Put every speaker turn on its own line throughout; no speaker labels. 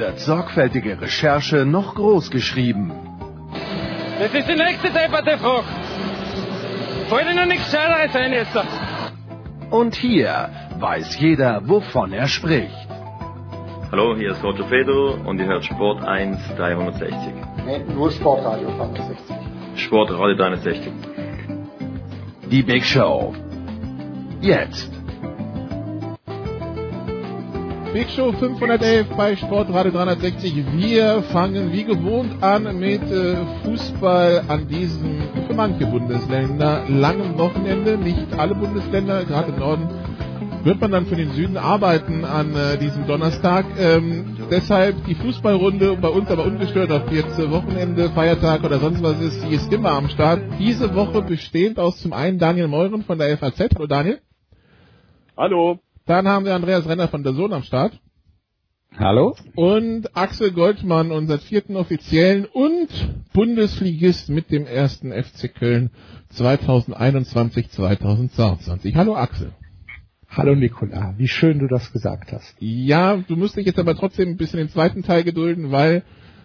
wird sorgfältige Recherche noch groß geschrieben.
Das ist die nächste depperte Frage. Fällt Ihnen nichts Scheideres ein jetzt?
Und hier weiß jeder, wovon er spricht.
Hallo, hier ist Roger Fedor und ihr hört Sport 1 360.
Nee, nur Sportradio 360.
Sportradio 360.
Die Big Show. Jetzt.
Big Show 511 bei Sportradio 360. Wir fangen wie gewohnt an mit äh, Fußball an diesem für manche Bundesländer langen Wochenende. Nicht alle Bundesländer, gerade im Norden wird man dann für den Süden arbeiten an äh, diesem Donnerstag. Ähm, deshalb die Fußballrunde bei uns aber ungestört auf jetzt Wochenende, Feiertag oder sonst was ist, die ist immer am Start. Diese Woche bestehend aus zum einen Daniel Meuren von der FAZ. Hallo Daniel.
Hallo.
Dann haben wir Andreas Renner von der Sohn am Start.
Hallo.
Und Axel Goldmann, unser vierten Offiziellen und Bundesligist mit dem ersten FC Köln 2021-2022. Hallo Axel.
Hallo Nikola, wie schön du das gesagt hast.
Ja, du musst dich jetzt aber trotzdem ein bisschen den zweiten Teil gedulden, weil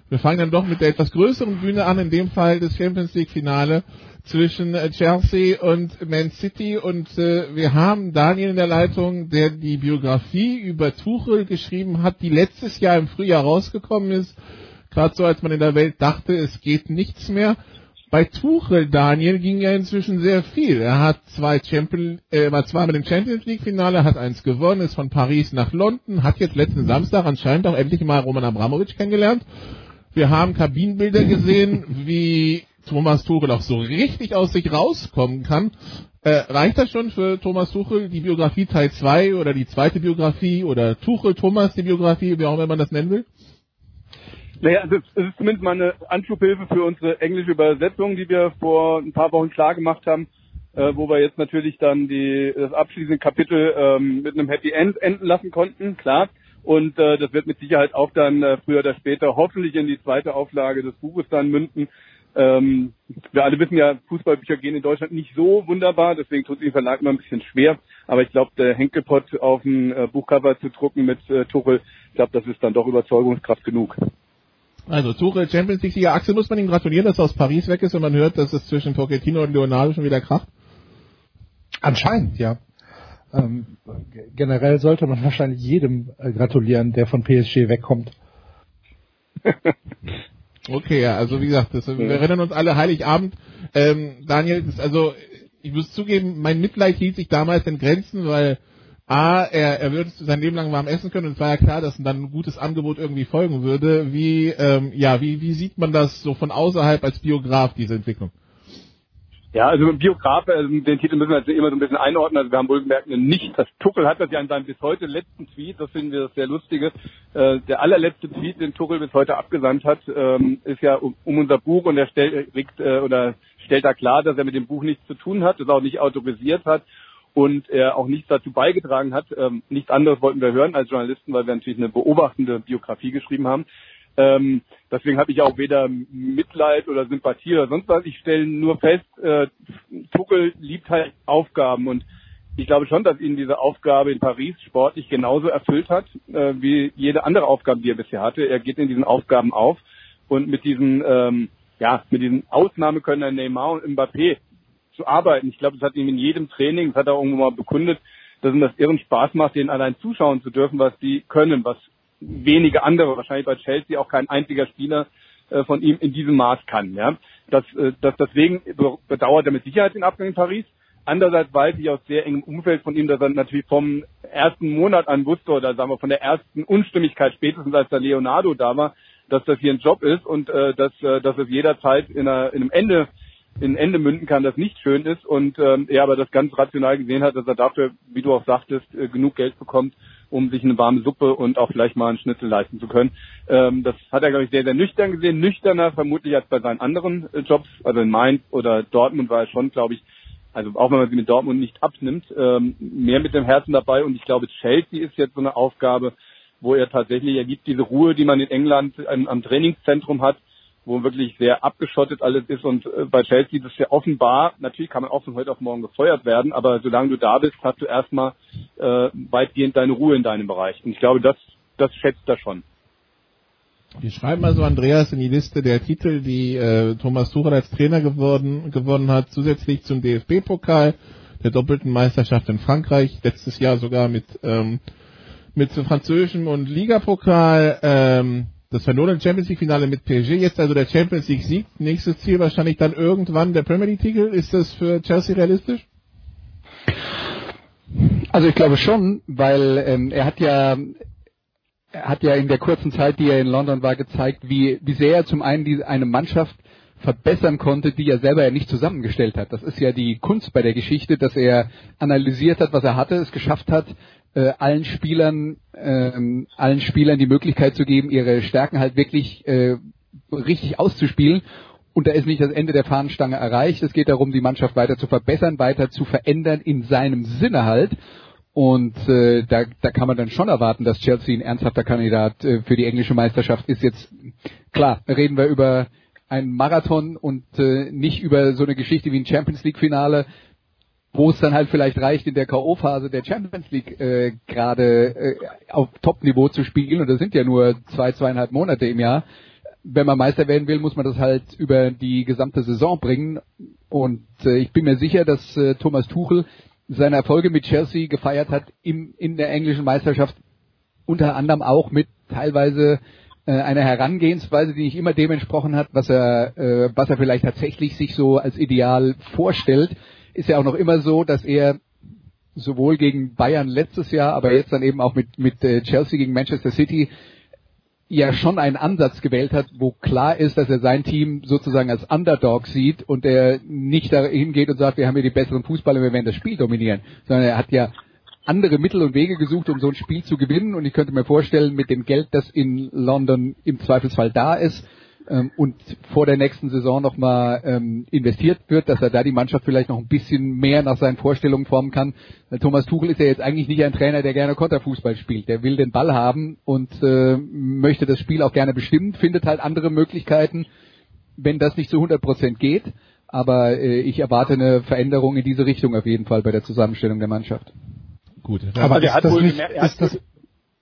wir fangen dann doch mit der etwas größeren Bühne an, in dem Fall das Champions League Finale zwischen äh, Chelsea und Man City und äh, wir haben Daniel in der Leitung, der die Biografie über Tuchel geschrieben hat, die letztes Jahr im Frühjahr rausgekommen ist, gerade so als man in der Welt dachte, es geht nichts mehr. Bei Tuchel, Daniel, ging ja inzwischen sehr viel. Er hat zwei Champion, äh, war zweimal im Champions League Finale, hat eins gewonnen, ist von Paris nach London, hat jetzt letzten Samstag anscheinend auch endlich mal Roman Abramovic kennengelernt. Wir haben Kabinenbilder gesehen, wie Thomas Tuchel auch so richtig aus sich rauskommen kann. Äh, reicht das schon für Thomas Tuchel, die Biografie Teil 2 oder die zweite Biografie oder Tuchel Thomas die Biografie, wie auch immer man das nennen will?
Naja, also es ist zumindest mal eine Anschubhilfe für unsere englische Übersetzung, die wir vor ein paar Wochen klar gemacht haben, äh, wo wir jetzt natürlich dann die, das abschließende Kapitel ähm, mit einem Happy End enden lassen konnten, klar. Und äh, das wird mit Sicherheit auch dann äh, früher oder später hoffentlich in die zweite Auflage des Buches dann münden. Ähm, wir alle wissen ja, Fußballbücher gehen in Deutschland nicht so wunderbar, deswegen tut es dem Verlag immer ein bisschen schwer. Aber ich glaube, der Henkelpott auf dem äh, Buchcover zu drucken mit äh, Tuchel, ich glaube, das ist dann doch Überzeugungskraft genug.
Also Tuchel Champions League Sieger Axel muss man ihm gratulieren, dass er aus Paris weg ist und man hört, dass es zwischen Pochettino und Leonardo schon wieder kracht.
Anscheinend, ja. Ähm, generell sollte man wahrscheinlich jedem äh, gratulieren, der von PSG wegkommt.
okay, ja, also wie gesagt, das, wir erinnern uns alle Heiligabend. Ähm, Daniel, das, also ich muss zugeben, mein Mitleid hielt sich damals in Grenzen, weil A, er, er würde sein Leben lang warm essen können und es war ja klar, dass dann ein gutes Angebot irgendwie folgen würde. Wie, ähm, ja, wie, wie sieht man das so von außerhalb als Biograf, diese Entwicklung?
Ja, also Biograf, also den Titel müssen wir jetzt immer so ein bisschen einordnen. Also wir haben wohlgemerkt nicht, das Tuchel hat das ja in seinem bis heute letzten Tweet, das finden wir das sehr lustige, äh, der allerletzte Tweet, den Tuchel bis heute abgesandt hat, ähm, ist ja um, um unser Buch und er stellt, äh, oder stellt da klar, dass er mit dem Buch nichts zu tun hat, das auch nicht autorisiert hat und er auch nichts dazu beigetragen hat. Ähm, nichts anderes wollten wir hören als Journalisten, weil wir natürlich eine beobachtende Biografie geschrieben haben. Ähm, deswegen habe ich auch weder Mitleid oder Sympathie oder sonst was. Ich stelle nur fest, äh, Tuchel liebt halt Aufgaben und ich glaube schon, dass ihn diese Aufgabe in Paris sportlich genauso erfüllt hat, äh, wie jede andere Aufgabe, die er bisher hatte. Er geht in diesen Aufgaben auf und mit diesen, ähm, ja, mit diesen Ausnahmekönnern Neymar und Mbappé zu arbeiten. Ich glaube, das hat ihm in jedem Training, das hat er irgendwo mal bekundet, dass ihm das irren Spaß macht, denen allein zuschauen zu dürfen, was die können, was wenige andere, wahrscheinlich bei Chelsea auch kein einziger Spieler äh, von ihm in diesem Maß kann. Ja, das, äh, das deswegen bedauert er mit Sicherheit den Abgang in Paris. Andererseits weiß ich aus sehr engem Umfeld von ihm, dass er natürlich vom ersten Monat an wusste oder sagen wir von der ersten Unstimmigkeit spätestens als der Leonardo da war, dass das hier ein Job ist und äh, dass, äh, dass es jederzeit in, einer, in einem Ende in Ende münden kann, das nicht schön ist und ähm, er aber das ganz rational gesehen hat, dass er dafür, wie du auch sagtest, äh, genug Geld bekommt um sich eine warme Suppe und auch vielleicht mal einen Schnitzel leisten zu können. Ähm, das hat er, glaube ich, sehr, sehr nüchtern gesehen. Nüchterner vermutlich als bei seinen anderen äh, Jobs, also in Mainz oder Dortmund war er schon, glaube ich, also auch wenn man sie mit Dortmund nicht abnimmt, ähm, mehr mit dem Herzen dabei. Und ich glaube, Chelsea ist jetzt so eine Aufgabe, wo er tatsächlich, er gibt diese Ruhe, die man in England am, am Trainingszentrum hat, wo wirklich sehr abgeschottet alles ist. Und äh, bei Chelsea ist es ja offenbar, natürlich kann man auch von heute auf morgen gefeuert werden, aber solange du da bist, hast du erstmal äh, weitgehend deine Ruhe in deinem Bereich. Und ich glaube, das, das schätzt er schon.
Wir schreiben also Andreas in die Liste der Titel, die äh, Thomas Tuchel als Trainer geworden, gewonnen hat, zusätzlich zum DFB-Pokal, der doppelten Meisterschaft in Frankreich, letztes Jahr sogar mit ähm, mit französischem und Ligapokal, ähm, das verlorene Champions League Finale mit PSG, jetzt also der Champions League Sieg, nächstes Ziel wahrscheinlich dann irgendwann der Premier League Titel. Ist das für Chelsea realistisch?
Also ich glaube schon, weil ähm, er hat ja er hat ja in der kurzen Zeit, die er in London war, gezeigt, wie, wie sehr er zum einen die, eine Mannschaft verbessern konnte, die er selber ja nicht zusammengestellt hat. Das ist ja die Kunst bei der Geschichte, dass er analysiert hat, was er hatte, es geschafft hat, äh, allen Spielern, ähm, allen Spielern die Möglichkeit zu geben, ihre Stärken halt wirklich äh, richtig auszuspielen. Und da ist nicht das Ende der Fahnenstange erreicht. Es geht darum, die Mannschaft weiter zu verbessern, weiter zu verändern in seinem Sinne halt. Und äh, da, da kann man dann schon erwarten, dass Chelsea ein ernsthafter Kandidat äh, für die englische Meisterschaft ist. Jetzt klar, reden wir über einen Marathon und äh, nicht über so eine Geschichte wie ein Champions League Finale, wo es dann halt vielleicht reicht, in der K.O.-Phase der Champions League äh, gerade äh, auf Top-Niveau zu spielen. Und das sind ja nur zwei, zweieinhalb Monate im Jahr. Wenn man Meister werden will, muss man das halt über die gesamte Saison bringen. Und äh, ich bin mir sicher, dass äh, Thomas Tuchel seine Erfolge mit Chelsea gefeiert hat im, in der englischen Meisterschaft, unter anderem auch mit teilweise einer Herangehensweise, die nicht immer dem entsprochen hat, was er, äh, was er vielleicht tatsächlich sich so als Ideal vorstellt. Ist ja auch noch immer so, dass er sowohl gegen Bayern letztes Jahr, aber jetzt dann eben auch mit, mit äh, Chelsea gegen Manchester City ja schon einen Ansatz gewählt hat, wo klar ist, dass er sein Team sozusagen als Underdog sieht und er nicht dahin geht und sagt, wir haben hier die besseren Fußballer, wir werden das Spiel dominieren, sondern er hat ja andere Mittel und Wege gesucht, um so ein Spiel zu gewinnen und ich könnte mir vorstellen, mit dem Geld, das in London im Zweifelsfall da ist, ähm, und vor der nächsten Saison nochmal ähm, investiert wird, dass er da die Mannschaft vielleicht noch ein bisschen mehr nach seinen Vorstellungen formen kann. Thomas Tuchel ist ja jetzt eigentlich nicht ein Trainer, der gerne Konterfußball spielt. Der will den Ball haben und äh, möchte das Spiel auch gerne bestimmen, findet halt andere Möglichkeiten, wenn das nicht zu 100 Prozent geht. Aber äh, ich erwarte eine Veränderung in diese Richtung auf jeden Fall bei der Zusammenstellung der Mannschaft.
Gut.
Aber also er hat wohl nicht, gemerkt,
ist das,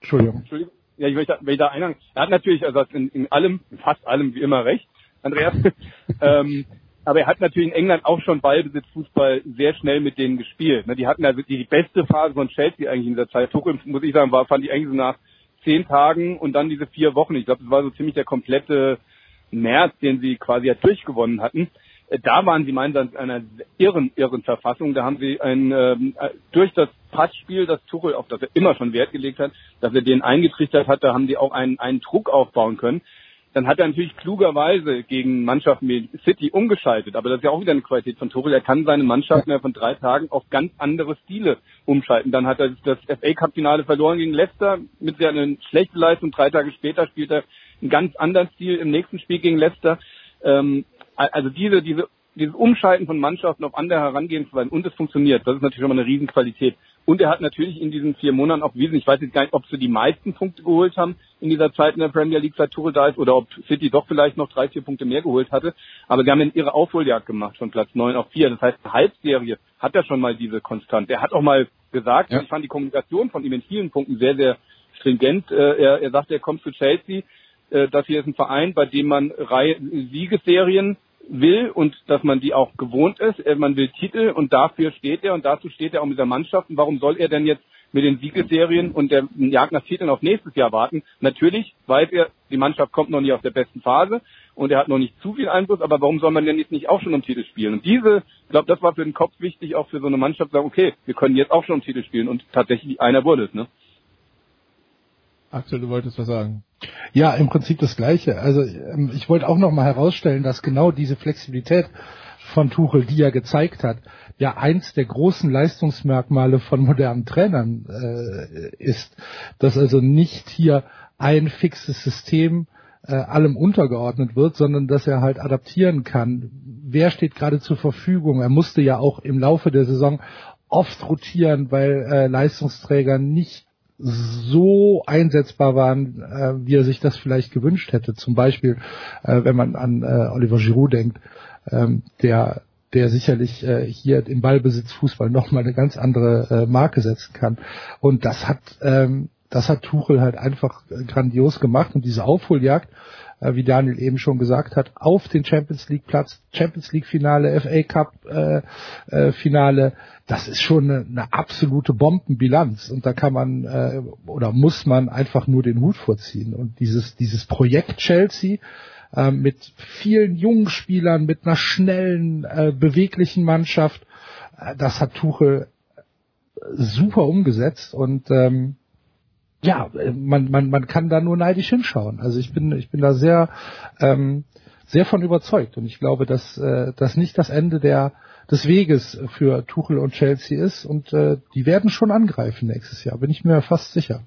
Entschuldigung.
Entschuldigung ja, ich möchte, will da einhaken. Er hat natürlich, also in, in allem, in fast allem wie immer recht, Andreas. ähm, aber er hat natürlich in England auch schon Ballbesitzfußball sehr schnell mit denen gespielt. Ne, die hatten also die, die beste Phase von Chelsea eigentlich in dieser Zeit. Tuchel, muss ich sagen, war, fand ich eigentlich so nach zehn Tagen und dann diese vier Wochen. Ich glaube, das war so ziemlich der komplette März, den sie quasi ja durchgewonnen hatten. Da waren sie meinen in einer irren, irren Verfassung. Da haben sie ein, ähm, äh, durch das Passspiel, das Tuchel, auf das er immer schon Wert gelegt hat, dass er den eingetrichtert hat, da haben die auch einen, einen Druck aufbauen können. Dann hat er natürlich klugerweise gegen Mannschaften wie City umgeschaltet, aber das ist ja auch wieder eine Qualität von Tuchel. Er kann seine Mannschaft innerhalb von drei Tagen auf ganz andere Stile umschalten. Dann hat er das FA Cup Finale verloren gegen Leicester mit sehr einer schlechten Leistung. Drei Tage später spielt er einen ganz anderen Stil im nächsten Spiel gegen Leicester. Ähm, also diese, diese, dieses Umschalten von Mannschaften auf andere Herangehensweisen und es funktioniert, das ist natürlich schon mal eine Riesenqualität. Und er hat natürlich in diesen vier Monaten auch wesentlich, ich weiß jetzt gar nicht, ob sie die meisten Punkte geholt haben in dieser Zeit in der Premier League, seit Tuchel da ist, oder ob City doch vielleicht noch drei, vier Punkte mehr geholt hatte. Aber sie haben dann ihre Aufholjagd gemacht von Platz neun auf vier. Das heißt, eine Halbserie hat er schon mal diese Konstant. Er hat auch mal gesagt, ja. ich fand die Kommunikation von ihm in vielen Punkten sehr, sehr stringent. Äh, er, er sagte, er kommt zu Chelsea. Äh, das hier ist ein Verein, bei dem man Reihe Siegesserien will und dass man die auch gewohnt ist. Äh, man will Titel und dafür steht er und dazu steht er auch mit der Mannschaft. Und warum soll er denn jetzt mit den Siegesserien und der Jagd nach Titeln auf nächstes Jahr warten? Natürlich weiß er, die Mannschaft kommt noch nicht aus der besten Phase und er hat noch nicht zu viel Einfluss, aber warum soll man denn jetzt nicht auch schon um Titel spielen? Und diese, ich glaube, das war für den Kopf wichtig, auch für so eine Mannschaft sagen, okay, wir können jetzt auch schon um Titel spielen und tatsächlich einer wurde es, ne?
Axel, du wolltest was sagen.
Ja, im Prinzip das Gleiche. Also ähm, ich wollte auch noch mal herausstellen, dass genau diese Flexibilität von Tuchel, die er gezeigt hat, ja eins der großen Leistungsmerkmale von modernen Trainern äh, ist, dass also nicht hier ein fixes System äh, allem untergeordnet wird, sondern dass er halt adaptieren kann. Wer steht gerade zur Verfügung? Er musste ja auch im Laufe der Saison oft rotieren, weil äh, Leistungsträger nicht so einsetzbar waren, äh, wie er sich das vielleicht gewünscht hätte. Zum Beispiel, äh, wenn man an äh, Oliver Giroud denkt, ähm, der der sicherlich äh, hier im Ballbesitz Fußball nochmal eine ganz andere äh, Marke setzen kann. Und das hat ähm, das hat Tuchel halt einfach äh, grandios gemacht und diese Aufholjagd, wie Daniel eben schon gesagt hat, auf den Champions League Platz, Champions League Finale, FA Cup äh, äh, Finale, das ist schon eine, eine absolute Bombenbilanz. Und da kann man äh, oder muss man einfach nur den Hut vorziehen. Und dieses dieses Projekt Chelsea äh, mit vielen jungen Spielern, mit einer schnellen, äh, beweglichen Mannschaft, äh, das hat Tuchel super umgesetzt. Und ähm, ja, man, man, man kann da nur neidisch hinschauen. Also ich bin, ich bin da sehr, ähm, sehr von überzeugt und ich glaube, dass äh, das nicht das Ende der des Weges für Tuchel und Chelsea ist und äh, die werden schon angreifen nächstes Jahr, bin ich mir fast sicher.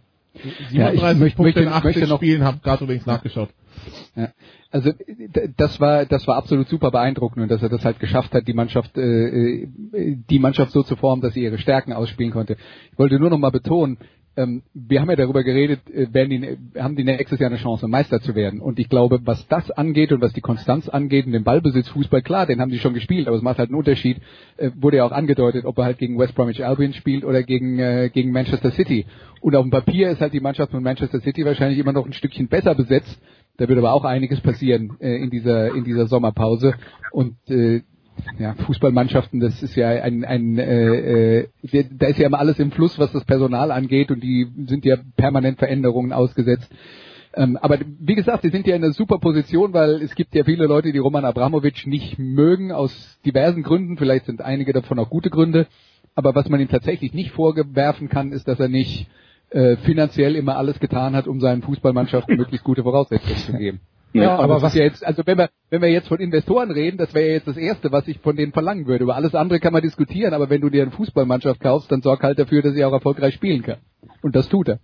37 ja, ich möchte, Punkte in 80 möchte noch Spielen, habe gerade übrigens nachgeschaut.
Ja. Also das war das war absolut super beeindruckend und dass er das halt geschafft hat, die Mannschaft äh, äh die Mannschaft so zu formen, dass sie ihre Stärken ausspielen konnte. Ich wollte nur noch mal betonen, ähm, wir haben ja darüber geredet, äh, werden die, haben die nächstes Jahr eine Chance, Meister zu werden. Und ich glaube, was das angeht und was die Konstanz angeht und den Ballbesitz Fußball, klar, den haben die schon gespielt, aber es macht halt einen Unterschied. Äh, wurde ja auch angedeutet, ob er halt gegen West Bromwich Albion spielt oder gegen, äh, gegen Manchester City. Und auf dem Papier ist halt die Mannschaft von Manchester City wahrscheinlich immer noch ein Stückchen besser besetzt. Da wird aber auch einiges passieren äh, in dieser in dieser Sommerpause. Und äh, ja, Fußballmannschaften, das ist ja ein, ein äh, äh, da ist ja immer alles im Fluss, was das Personal angeht und die sind ja permanent Veränderungen ausgesetzt. Ähm, aber wie gesagt, die sind ja in einer super Position, weil es gibt ja viele Leute, die Roman Abramowitsch nicht mögen, aus diversen Gründen, vielleicht sind einige davon auch gute Gründe, aber was man ihm tatsächlich nicht vorwerfen kann, ist, dass er nicht äh, finanziell immer alles getan hat, um seinen Fußballmannschaften möglichst gute Voraussetzungen zu geben. Ja, aber was ja jetzt, also wenn wir, wenn wir jetzt von Investoren reden, das wäre ja jetzt das Erste, was ich von denen verlangen würde. Über alles andere kann man diskutieren, aber wenn du dir eine Fußballmannschaft kaufst, dann sorg halt dafür, dass sie auch erfolgreich spielen kann. Und das tut er.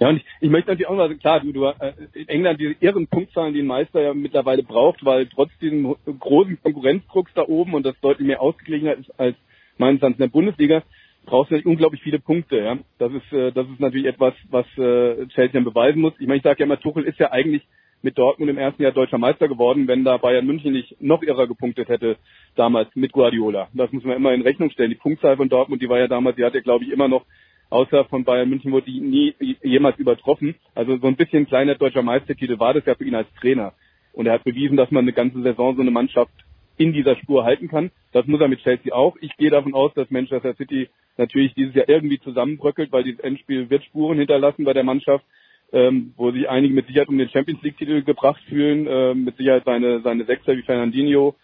Ja, und ich, ich möchte natürlich auch mal, klar, du, du äh, in England diese irren Punktzahlen, die ein Meister ja mittlerweile braucht, weil trotz diesem großen Konkurrenzdrucks da oben und das deutlich mehr ausgeglichener ist als meines Erachtens in der Bundesliga, brauchst du natürlich unglaublich viele Punkte. Ja, das ist äh, das ist natürlich etwas, was äh, Chelsea dann beweisen muss. Ich meine, ich sage ja immer, Tuchel ist ja eigentlich mit Dortmund im ersten Jahr deutscher Meister geworden, wenn da Bayern München nicht noch irrer gepunktet hätte damals mit Guardiola. Das muss man immer in Rechnung stellen. Die Punktzahl von Dortmund, die war ja damals, die hat ja glaube ich immer noch außer von Bayern München wurde die nie jemals übertroffen. Also so ein bisschen kleiner deutscher Meistertitel war das ja für ihn als Trainer. Und er hat bewiesen, dass man eine ganze Saison so eine Mannschaft in dieser Spur halten kann. Das muss er mit Chelsea auch. Ich gehe davon aus, dass Manchester City natürlich dieses Jahr irgendwie zusammenbröckelt, weil dieses Endspiel wird Spuren hinterlassen bei der Mannschaft, ähm, wo sich einige mit Sicherheit um den Champions League Titel gebracht fühlen, ähm, mit Sicherheit seine seine Sechser wie Fernandinho,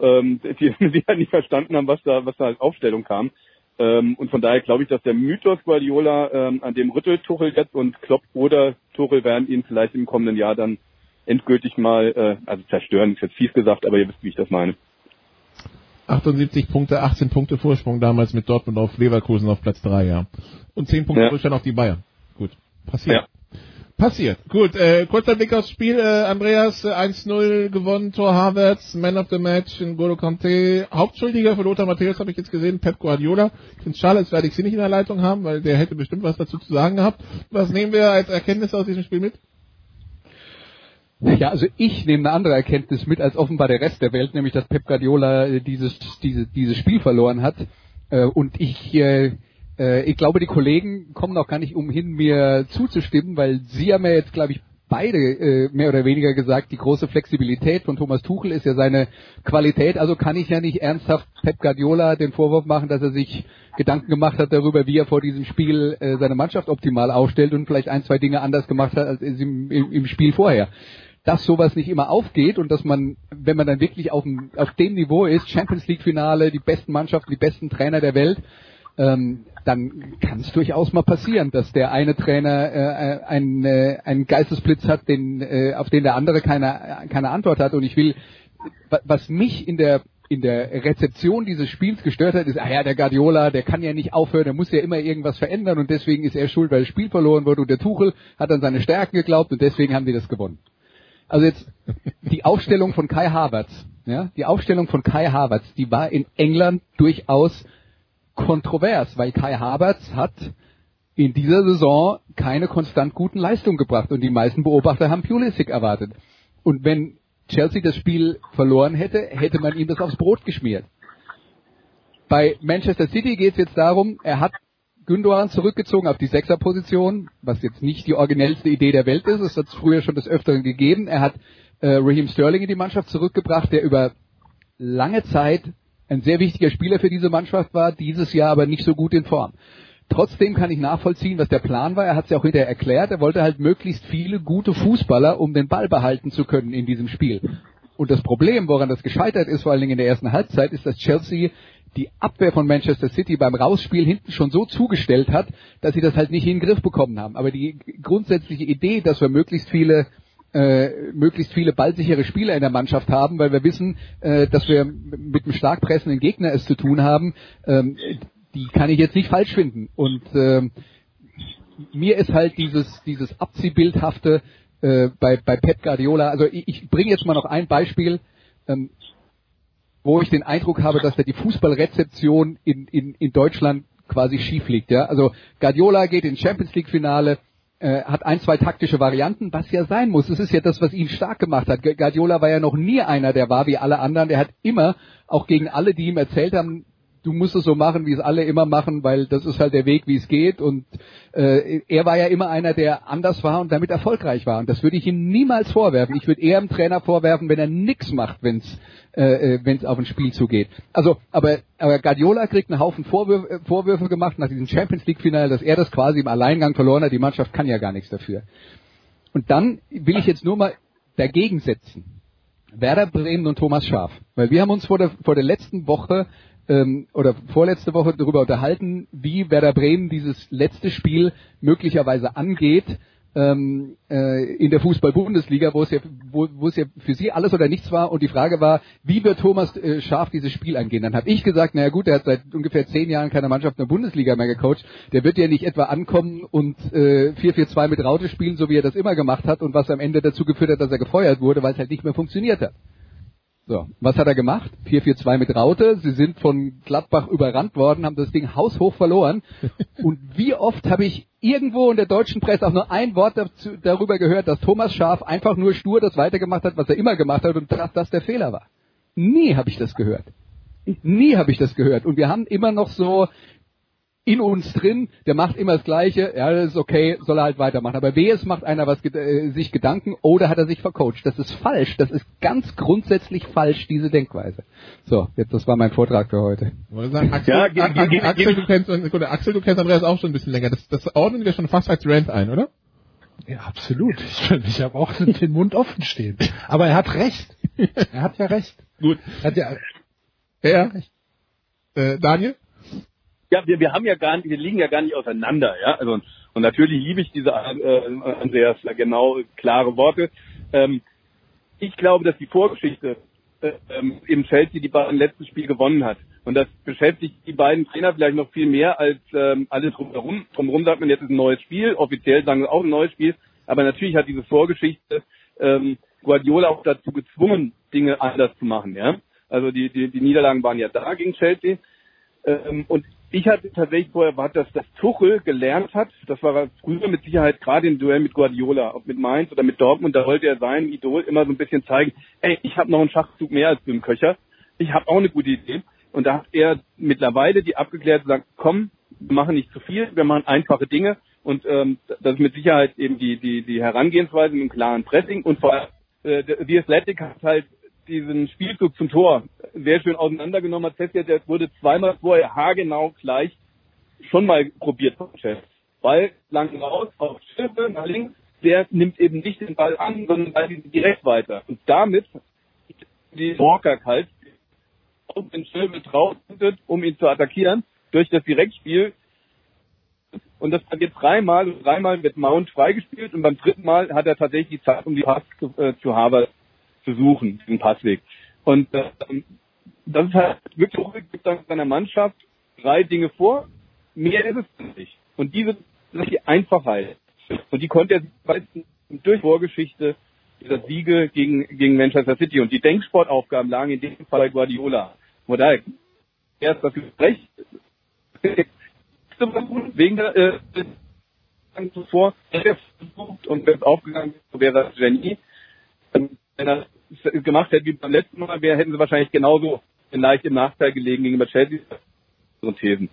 ähm, die mit Sicherheit nicht verstanden haben, was da was da als Aufstellung kam. Ähm, und von daher glaube ich, dass der Mythos Guardiola ähm, an dem rüttelt Tuchel jetzt und Klopp oder Tuchel werden ihn vielleicht im kommenden Jahr dann endgültig mal, äh, also zerstören ist jetzt fies gesagt, aber ihr wisst, wie ich das meine.
78 Punkte, 18 Punkte Vorsprung damals mit Dortmund auf Leverkusen auf Platz 3, ja. Und 10 Punkte ja. Rückstand auf die Bayern. Gut, passiert. Ja. Passiert. Gut, äh, kurzer Blick aufs Spiel. Äh, Andreas, äh, 1-0 gewonnen, Tor Havertz, Man of the Match in Golo Conte. Hauptschuldiger für Lothar Matthäus habe ich jetzt gesehen, Pep Guardiola. Ich finde es schade, als werde ich sie nicht in der Leitung haben, weil der hätte bestimmt was dazu zu sagen gehabt. Was nehmen wir als Erkenntnis aus diesem Spiel mit?
Ja, also ich nehme eine andere Erkenntnis mit als offenbar der Rest der Welt, nämlich dass Pep Guardiola äh, dieses, diese, dieses Spiel verloren hat. Äh, und ich, äh, ich glaube, die Kollegen kommen auch gar nicht umhin, mir zuzustimmen, weil sie haben ja jetzt, glaube ich, beide mehr oder weniger gesagt, die große Flexibilität von Thomas Tuchel ist ja seine Qualität. Also kann ich ja nicht ernsthaft Pep Guardiola den Vorwurf machen, dass er sich Gedanken gemacht hat darüber, wie er vor diesem Spiel seine Mannschaft optimal aufstellt und vielleicht ein, zwei Dinge anders gemacht hat als im, im Spiel vorher dass sowas nicht immer aufgeht und dass man, wenn man dann wirklich auf dem, auf dem Niveau ist, Champions League Finale, die besten Mannschaften, die besten Trainer der Welt, ähm, dann kann es durchaus mal passieren, dass der eine Trainer äh, einen, äh, einen Geistesblitz hat, den, äh, auf den der andere keine, keine Antwort hat. Und ich will was mich in der in der Rezeption dieses Spiels gestört hat, ist, ah ja, der Guardiola, der kann ja nicht aufhören, der muss ja immer irgendwas verändern und deswegen ist er schuld, weil das Spiel verloren wurde und der Tuchel hat an seine Stärken geglaubt und deswegen haben die das gewonnen. Also jetzt die Aufstellung von Kai Havertz, ja, die Aufstellung von Kai Havertz, die war in England durchaus kontrovers, weil Kai Havertz hat in dieser Saison keine konstant guten Leistungen gebracht und die meisten Beobachter haben Pulisic erwartet. Und wenn Chelsea das Spiel verloren hätte, hätte man ihm das aufs Brot geschmiert. Bei Manchester City geht es jetzt darum, er hat Gündogan zurückgezogen auf die Sechserposition, was jetzt nicht die originellste Idee der Welt ist. Es hat es früher schon des Öfteren gegeben. Er hat äh, Raheem Sterling in die Mannschaft zurückgebracht, der über lange Zeit ein sehr wichtiger Spieler für diese Mannschaft war, dieses Jahr aber nicht so gut in Form. Trotzdem kann ich nachvollziehen, was der Plan war. Er hat es ja auch hinterher erklärt. Er wollte halt möglichst viele gute Fußballer, um den Ball behalten zu können in diesem Spiel. Und das Problem, woran das gescheitert ist, vor allen Dingen in der ersten Halbzeit, ist, dass Chelsea die Abwehr von Manchester City beim Rausspiel hinten schon so zugestellt hat, dass sie das halt nicht in den Griff bekommen haben. Aber die grundsätzliche Idee, dass wir möglichst viele äh, möglichst viele ballsichere Spieler in der Mannschaft haben, weil wir wissen, äh, dass wir mit einem stark pressenden Gegner es zu tun haben, ähm, die kann ich jetzt nicht falsch finden. Und äh, mir ist halt dieses, dieses Abziehbildhafte äh, bei, bei Pep Guardiola, also ich, ich bringe jetzt mal noch ein Beispiel, ähm, wo ich den Eindruck habe, dass da die Fußballrezeption in, in, in Deutschland quasi schief liegt. Ja? Also Guardiola geht ins Champions League Finale, äh, hat ein, zwei taktische Varianten, was ja sein muss. Das ist ja das, was ihn stark gemacht hat. Guardiola war ja noch nie einer, der war wie alle anderen. Der hat immer, auch gegen alle, die ihm erzählt haben, du musst es so machen, wie es alle immer machen, weil das ist halt der Weg, wie es geht. Und äh, er war ja immer einer, der anders war und damit erfolgreich war. Und das würde ich ihm niemals vorwerfen. Ich würde eher dem Trainer vorwerfen, wenn er nichts macht, wenn es äh, äh wenn es auf ein Spiel zugeht. Also, aber, aber Guardiola kriegt einen Haufen Vorwürfe, äh, Vorwürfe gemacht nach diesem Champions League Finale, dass er das quasi im Alleingang verloren hat. Die Mannschaft kann ja gar nichts dafür. Und dann will ich jetzt nur mal dagegen setzen. Werder Bremen und Thomas Schaf. Weil wir haben uns vor der, vor der letzten Woche ähm, oder vorletzte Woche darüber unterhalten, wie Werder Bremen dieses letzte Spiel möglicherweise angeht ähm, äh, in der Fußball-Bundesliga, wo es ja, wo, es ja für sie alles oder nichts war und die Frage war, wie wird Thomas äh, Schaf dieses Spiel angehen? Dann habe ich gesagt, naja gut, der hat seit ungefähr zehn Jahren keine Mannschaft in der Bundesliga mehr gecoacht, der wird ja nicht etwa ankommen und äh, 4-4-2 mit Raute spielen, so wie er das immer gemacht hat und was am Ende dazu geführt hat, dass er gefeuert wurde, weil es halt nicht mehr funktioniert hat. So, was hat er gemacht? 4-4-2 mit Raute. Sie sind von Gladbach überrannt worden, haben das Ding haushoch verloren. Und wie oft habe ich irgendwo in der deutschen Presse auch nur ein Wort dazu, darüber gehört, dass Thomas Schaf einfach nur stur das weitergemacht hat, was er immer gemacht hat und dass das der Fehler war. Nie habe ich das gehört. Nie habe ich das gehört. Und wir haben immer noch so in uns drin, der macht immer das Gleiche, ja, das ist okay, soll er halt weitermachen. Aber wer es macht einer was äh, sich Gedanken oder hat er sich vercoacht? Das ist falsch. Das ist ganz grundsätzlich falsch, diese Denkweise. So, jetzt das war mein Vortrag für heute.
Sagen, Axel, ja, ge Axel, ge Axel, du kennst, Axel, du kennst Andreas auch schon ein bisschen länger. Das, das ordnen wir schon fast als Rant ein, oder?
Ja, absolut. Ich, ich habe auch den Mund offen stehen. Aber er hat recht. Er hat ja recht.
Gut.
Er hat ja,
ja. Äh, Daniel?
Ja, wir, wir haben ja gar nicht, wir liegen ja gar nicht auseinander, ja. Also und natürlich liebe ich diese äh, Andreas genau klare Worte. Ähm, ich glaube, dass die Vorgeschichte äh, ähm, im Chelsea die beiden letzten Spiel gewonnen hat. Und das beschäftigt die beiden Trainer vielleicht noch viel mehr als ähm, alles drumherum. Drumherum sagt man jetzt ist ein neues Spiel, offiziell sagen wir auch ein neues Spiel, aber natürlich hat diese Vorgeschichte ähm, Guardiola auch dazu gezwungen, Dinge anders zu machen, ja. Also die, die, die Niederlagen waren ja da gegen Chelsea. Ähm, und ich hatte tatsächlich vorher erwartet, dass das Tuchel gelernt hat. Das war früher mit Sicherheit gerade im Duell mit Guardiola, ob mit Mainz oder mit Dortmund. Da wollte er seinem Idol immer so ein bisschen zeigen, ey, ich habe noch einen Schachzug mehr als du im Köcher. Ich habe auch eine gute Idee. Und da hat er mittlerweile die abgeklärt gesagt, komm, wir machen nicht zu viel, wir machen einfache Dinge. Und ähm, das ist mit Sicherheit eben die, die, die Herangehensweise mit einem klaren Pressing. Und vor allem, äh, die Athletic hat halt diesen Spielzug zum Tor sehr schön auseinandergenommen hat. Tessia, der wurde zweimal vorher haargenau gleich schon mal probiert vom Chef. Ball lang raus, auf Schiffe, nach links. Der nimmt eben nicht den Ball an, sondern Ball direkt weiter. Und damit die Walker kalt auf den Schilbe drauf, um ihn zu attackieren, durch das Direktspiel. Und das passiert dreimal und dreimal wird Mount freigespielt und beim dritten Mal hat er tatsächlich die Zeit, um die Pass zu, äh, zu Harvard zu suchen, diesen Passweg. Und äh, das ist halt wirklich gibt dann seiner Mannschaft drei Dinge vor, mehr ist es nicht. Und diese die Einfachheit und die konnte er durch Vorgeschichte dieser Siege gegen, gegen Manchester City und die Denksportaufgaben lagen in dem Fall bei Guardiola. Von daher, erst das Gespräch wegen der äh, zuvor versucht und wenn aufgegangen wäre das Genie. Wenn er es gemacht hätte wie beim letzten Mal, wäre, hätten sie wahrscheinlich genauso leicht im Nachteil gelegen gegenüber Chelsea. So Thesen.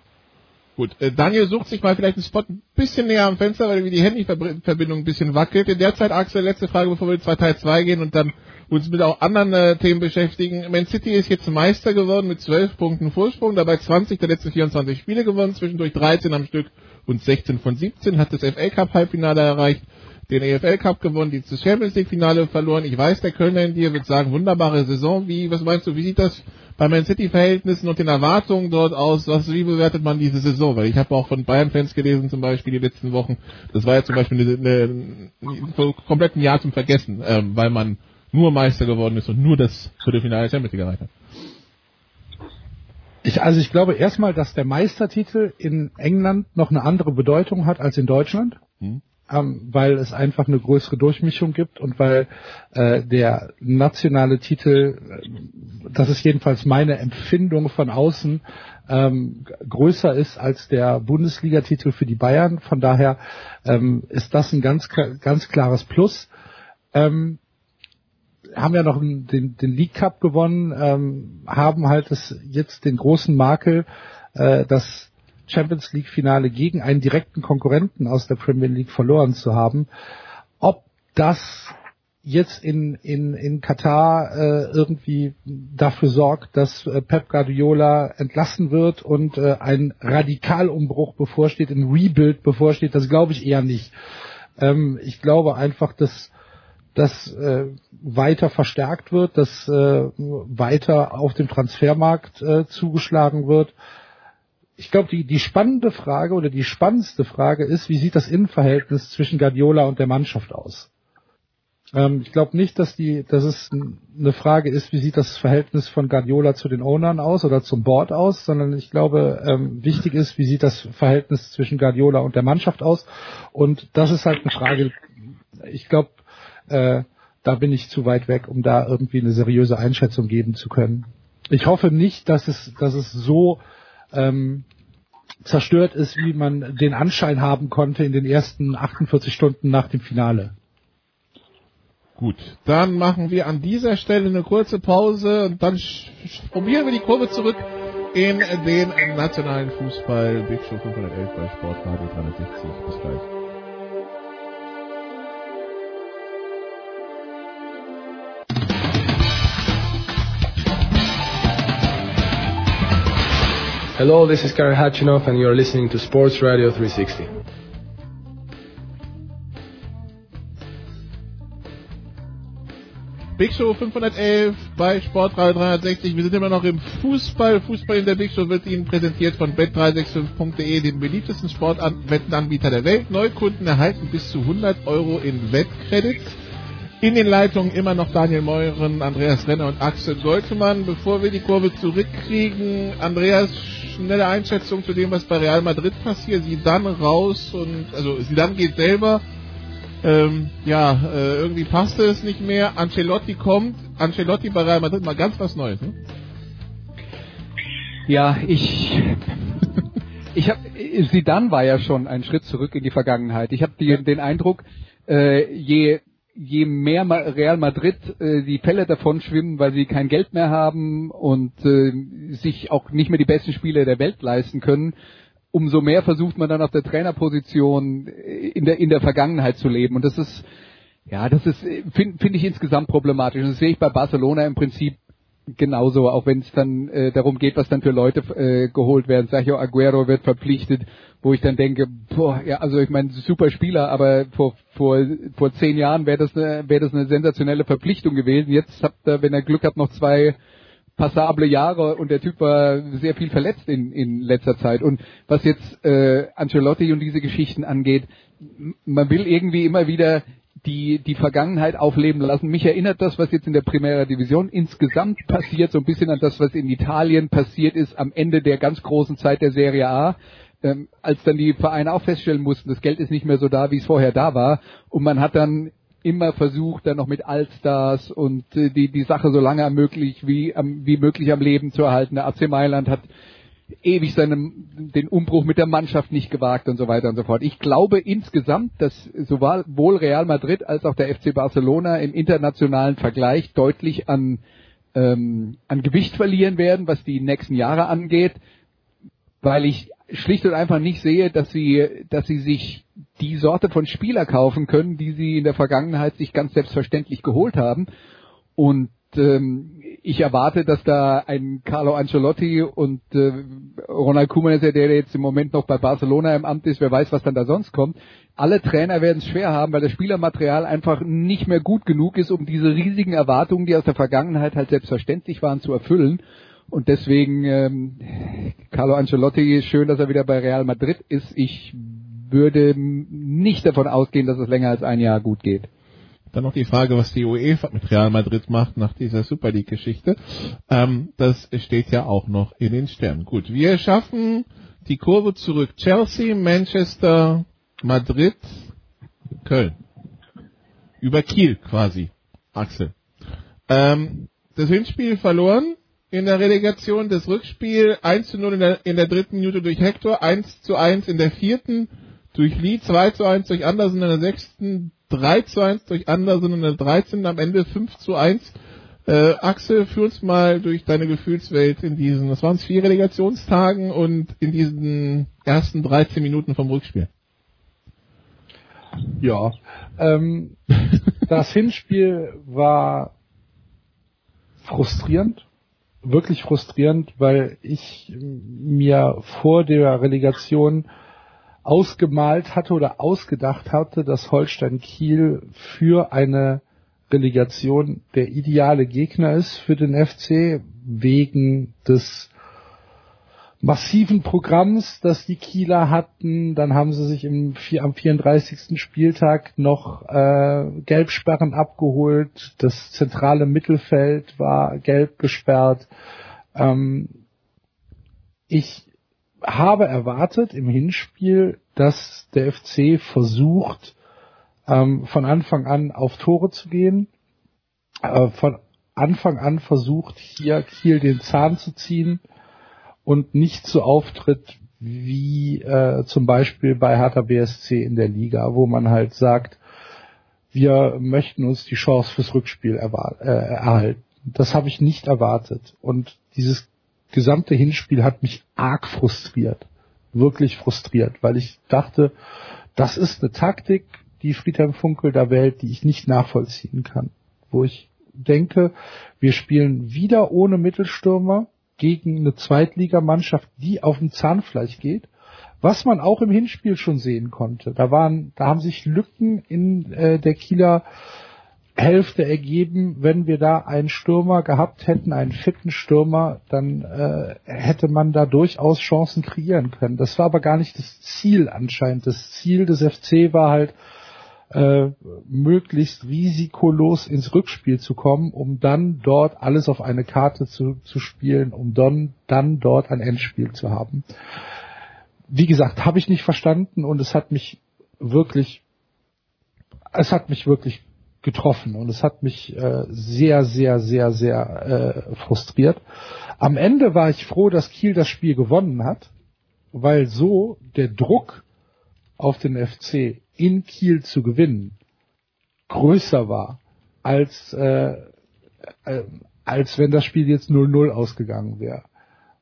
Gut, äh, Daniel sucht sich mal vielleicht einen Spot ein bisschen näher am Fenster, weil die Handyverbindung ein bisschen wackelt. In der Zeit, Axel, letzte Frage, bevor wir in zwei Teil 2 gehen und dann uns mit auch anderen äh, Themen beschäftigen. Man City ist jetzt Meister geworden mit 12 Punkten Vorsprung, dabei 20 der letzten 24 Spiele gewonnen, zwischendurch 13 am Stück und 16 von 17, hat das FA Cup Halbfinale erreicht, den EFL Cup gewonnen, die Champions League Finale verloren. Ich weiß, der Kölner in dir wird sagen, wunderbare Saison. Wie, was meinst du, wie sieht das bei Man City Verhältnissen und den Erwartungen dort aus? Was, wie bewertet man diese Saison? Weil ich habe auch von Bayern Fans gelesen zum Beispiel die letzten Wochen. Das war ja zum Beispiel eine, eine, eine komplett ein Jahr zum Vergessen, ähm, weil man nur Meister geworden ist und nur das Viertelfinale Champions League erreicht hat.
Ich, also ich glaube erstmal, dass der Meistertitel in England noch eine andere Bedeutung hat als in Deutschland. Hm ähm, weil es einfach eine größere Durchmischung gibt und weil äh, der nationale Titel, äh, das ist jedenfalls meine Empfindung von außen, ähm, größer ist als der Bundesligatitel für die Bayern. Von daher ähm, ist das ein ganz ganz klares Plus. Ähm, haben ja noch den, den League Cup gewonnen, ähm, haben halt das, jetzt den großen Makel, äh, dass Champions League Finale gegen einen direkten Konkurrenten aus der Premier League verloren zu haben. Ob das jetzt in, in, in Katar äh, irgendwie dafür sorgt, dass äh, Pep Guardiola entlassen wird und äh, ein Radikalumbruch bevorsteht, ein Rebuild bevorsteht, das glaube ich eher nicht. Ähm, ich glaube einfach, dass das äh, weiter verstärkt wird, dass äh, weiter auf dem Transfermarkt äh, zugeschlagen wird ich glaube, die, die spannende Frage oder die spannendste Frage ist, wie sieht das Innenverhältnis zwischen Guardiola und der Mannschaft aus? Ähm, ich glaube nicht, dass die, dass es eine Frage ist, wie sieht das Verhältnis von Guardiola zu den Ownern aus oder zum Board aus, sondern ich glaube, ähm, wichtig ist, wie sieht das Verhältnis zwischen Guardiola und der Mannschaft aus? Und das ist halt eine Frage, ich glaube, äh, da bin ich zu weit weg, um da irgendwie eine seriöse Einschätzung geben zu können. Ich hoffe nicht, dass es, dass es so ähm, zerstört ist, wie man den Anschein haben konnte in den ersten 48 Stunden nach dem Finale.
Gut, dann machen wir an dieser Stelle eine kurze Pause und dann probieren wir die Kurve zurück in den nationalen Fußball. Big Show 511 bei Sportradio 360. Bis gleich.
Hello, this is Karen Hatchinoff and you're listening to Sports Radio 360.
Big Show 511 bei Sportradio 360. Wir sind immer noch im Fußball. Fußball in der Big Show wird Ihnen präsentiert von bet365.de, dem beliebtesten Sportwettenanbieter der Welt. Neukunden erhalten bis zu 100 Euro in Wettkredits. In den Leitungen immer noch Daniel Meuren, Andreas Renner und Axel Goltemann. Bevor wir die Kurve zurückkriegen, Andreas, schnelle Einschätzung zu dem, was bei Real Madrid passiert. Sie dann raus und, also sie dann geht selber. Ähm, ja, äh, irgendwie passte es nicht mehr. Ancelotti kommt. Ancelotti bei Real Madrid mal ganz was Neues. Ne?
Ja, ich ich habe Zidane war ja schon ein Schritt zurück in die Vergangenheit. Ich habe den Eindruck, äh, je je mehr Real Madrid äh, die Fälle davon schwimmen, weil sie kein Geld mehr haben und äh, sich auch nicht mehr die besten Spiele der Welt leisten können, umso mehr versucht man dann auf der Trainerposition in der in der Vergangenheit zu leben und das ist ja, das ist finde find ich insgesamt problematisch. Und das sehe ich bei Barcelona im Prinzip genauso, auch wenn es dann äh, darum geht, was dann für Leute äh, geholt werden. Sergio Aguero wird verpflichtet, wo ich dann denke, boah, ja, also ich meine, super Spieler, aber vor vor vor zehn Jahren wäre das eine wäre das eine sensationelle Verpflichtung gewesen. Jetzt habt ihr, wenn er Glück hat, noch zwei passable Jahre und der Typ war sehr viel verletzt in in letzter Zeit. Und was jetzt äh, Ancelotti und diese Geschichten angeht, man will irgendwie immer wieder die die Vergangenheit aufleben lassen. Mich erinnert das, was jetzt in der Primera Division insgesamt passiert, so ein bisschen an das, was in Italien passiert ist am Ende der ganz großen Zeit der Serie A. Ähm, als dann die Vereine auch feststellen mussten, das Geld ist nicht mehr so da, wie es vorher da war. Und man hat dann immer versucht, dann noch mit Allstars und äh, die, die Sache so lange möglich wie, am, wie möglich am Leben zu erhalten. Der AC Mailand hat ewig seinem, den Umbruch mit der Mannschaft nicht gewagt und so weiter und so fort. Ich glaube insgesamt, dass sowohl Real Madrid als auch der FC Barcelona im internationalen Vergleich deutlich an, ähm, an Gewicht verlieren werden, was die nächsten Jahre angeht, weil ich schlicht und einfach nicht sehe, dass sie, dass sie sich die Sorte von Spieler kaufen können, die sie in der Vergangenheit sich ganz selbstverständlich geholt haben. Und ähm, ich erwarte, dass da ein Carlo Ancelotti und äh, Ronald Koeman, der jetzt im Moment noch bei Barcelona im Amt ist, wer weiß, was dann da sonst kommt. Alle Trainer werden es schwer haben, weil das Spielermaterial einfach nicht mehr gut genug ist, um diese riesigen Erwartungen, die aus der Vergangenheit halt selbstverständlich waren, zu erfüllen. Und deswegen, ähm, Carlo Ancelotti, schön, dass er wieder bei Real Madrid ist. Ich würde nicht davon ausgehen, dass es länger als ein Jahr gut geht.
Dann noch die Frage, was die UEFA mit Real Madrid macht nach dieser Super League-Geschichte. Ähm, das steht ja auch noch in den Sternen. Gut, wir schaffen die Kurve zurück. Chelsea, Manchester, Madrid, Köln. Über Kiel quasi. Axel. Ähm, das Hinspiel verloren in der Relegation, das Rückspiel 1 zu 0 in der, in der dritten Minute durch Hector, 1 zu 1 in der vierten durch Lee, 2 zu 1 durch Andersen in der sechsten, 3 zu 1 durch Andersen in der 13. am Ende 5 zu 1. Äh, Axel, führ uns mal durch deine Gefühlswelt in diesen, das waren es vier Relegationstagen und in diesen ersten 13 Minuten vom Rückspiel.
Ja, ähm, das Hinspiel war frustrierend wirklich frustrierend, weil ich mir vor der Relegation ausgemalt hatte oder ausgedacht hatte, dass Holstein Kiel für eine Relegation der ideale Gegner ist für den FC wegen des massiven Programms, das die Kieler hatten. Dann haben sie sich im, am 34. Spieltag noch äh, Gelbsperren abgeholt. Das zentrale Mittelfeld war gelb gesperrt. Ähm, ich habe erwartet im Hinspiel, dass der FC versucht, ähm, von Anfang an auf Tore zu gehen, äh, von Anfang an versucht, hier Kiel den Zahn zu ziehen und nicht so auftritt wie äh, zum Beispiel bei Hertha BSC in der Liga, wo man halt sagt, wir möchten uns die Chance fürs Rückspiel äh, erhalten. Das habe ich nicht erwartet. Und dieses gesamte Hinspiel hat mich arg frustriert. Wirklich frustriert, weil ich dachte, das ist eine Taktik, die Friedhelm Funkel da wählt, die ich nicht nachvollziehen kann. Wo ich denke, wir spielen wieder ohne Mittelstürmer, gegen eine Zweitligamannschaft, die auf dem Zahnfleisch geht, was man auch im Hinspiel schon sehen konnte. Da waren, da haben sich Lücken in äh, der Kieler Hälfte ergeben. Wenn wir da einen Stürmer gehabt hätten, einen fitten Stürmer, dann äh, hätte man da durchaus Chancen kreieren können. Das war aber gar nicht das Ziel anscheinend. Das Ziel des FC war halt, äh, möglichst risikolos ins Rückspiel zu kommen, um dann dort alles auf eine Karte zu, zu spielen, um dann, dann dort ein Endspiel zu haben. Wie gesagt, habe ich nicht verstanden und es hat mich wirklich, es hat mich wirklich getroffen und es hat mich äh, sehr, sehr, sehr, sehr äh, frustriert. Am Ende war ich froh, dass Kiel das Spiel gewonnen hat, weil so der Druck auf den FC in Kiel zu gewinnen größer war als äh, äh, als wenn das Spiel jetzt 0-0 ausgegangen wäre.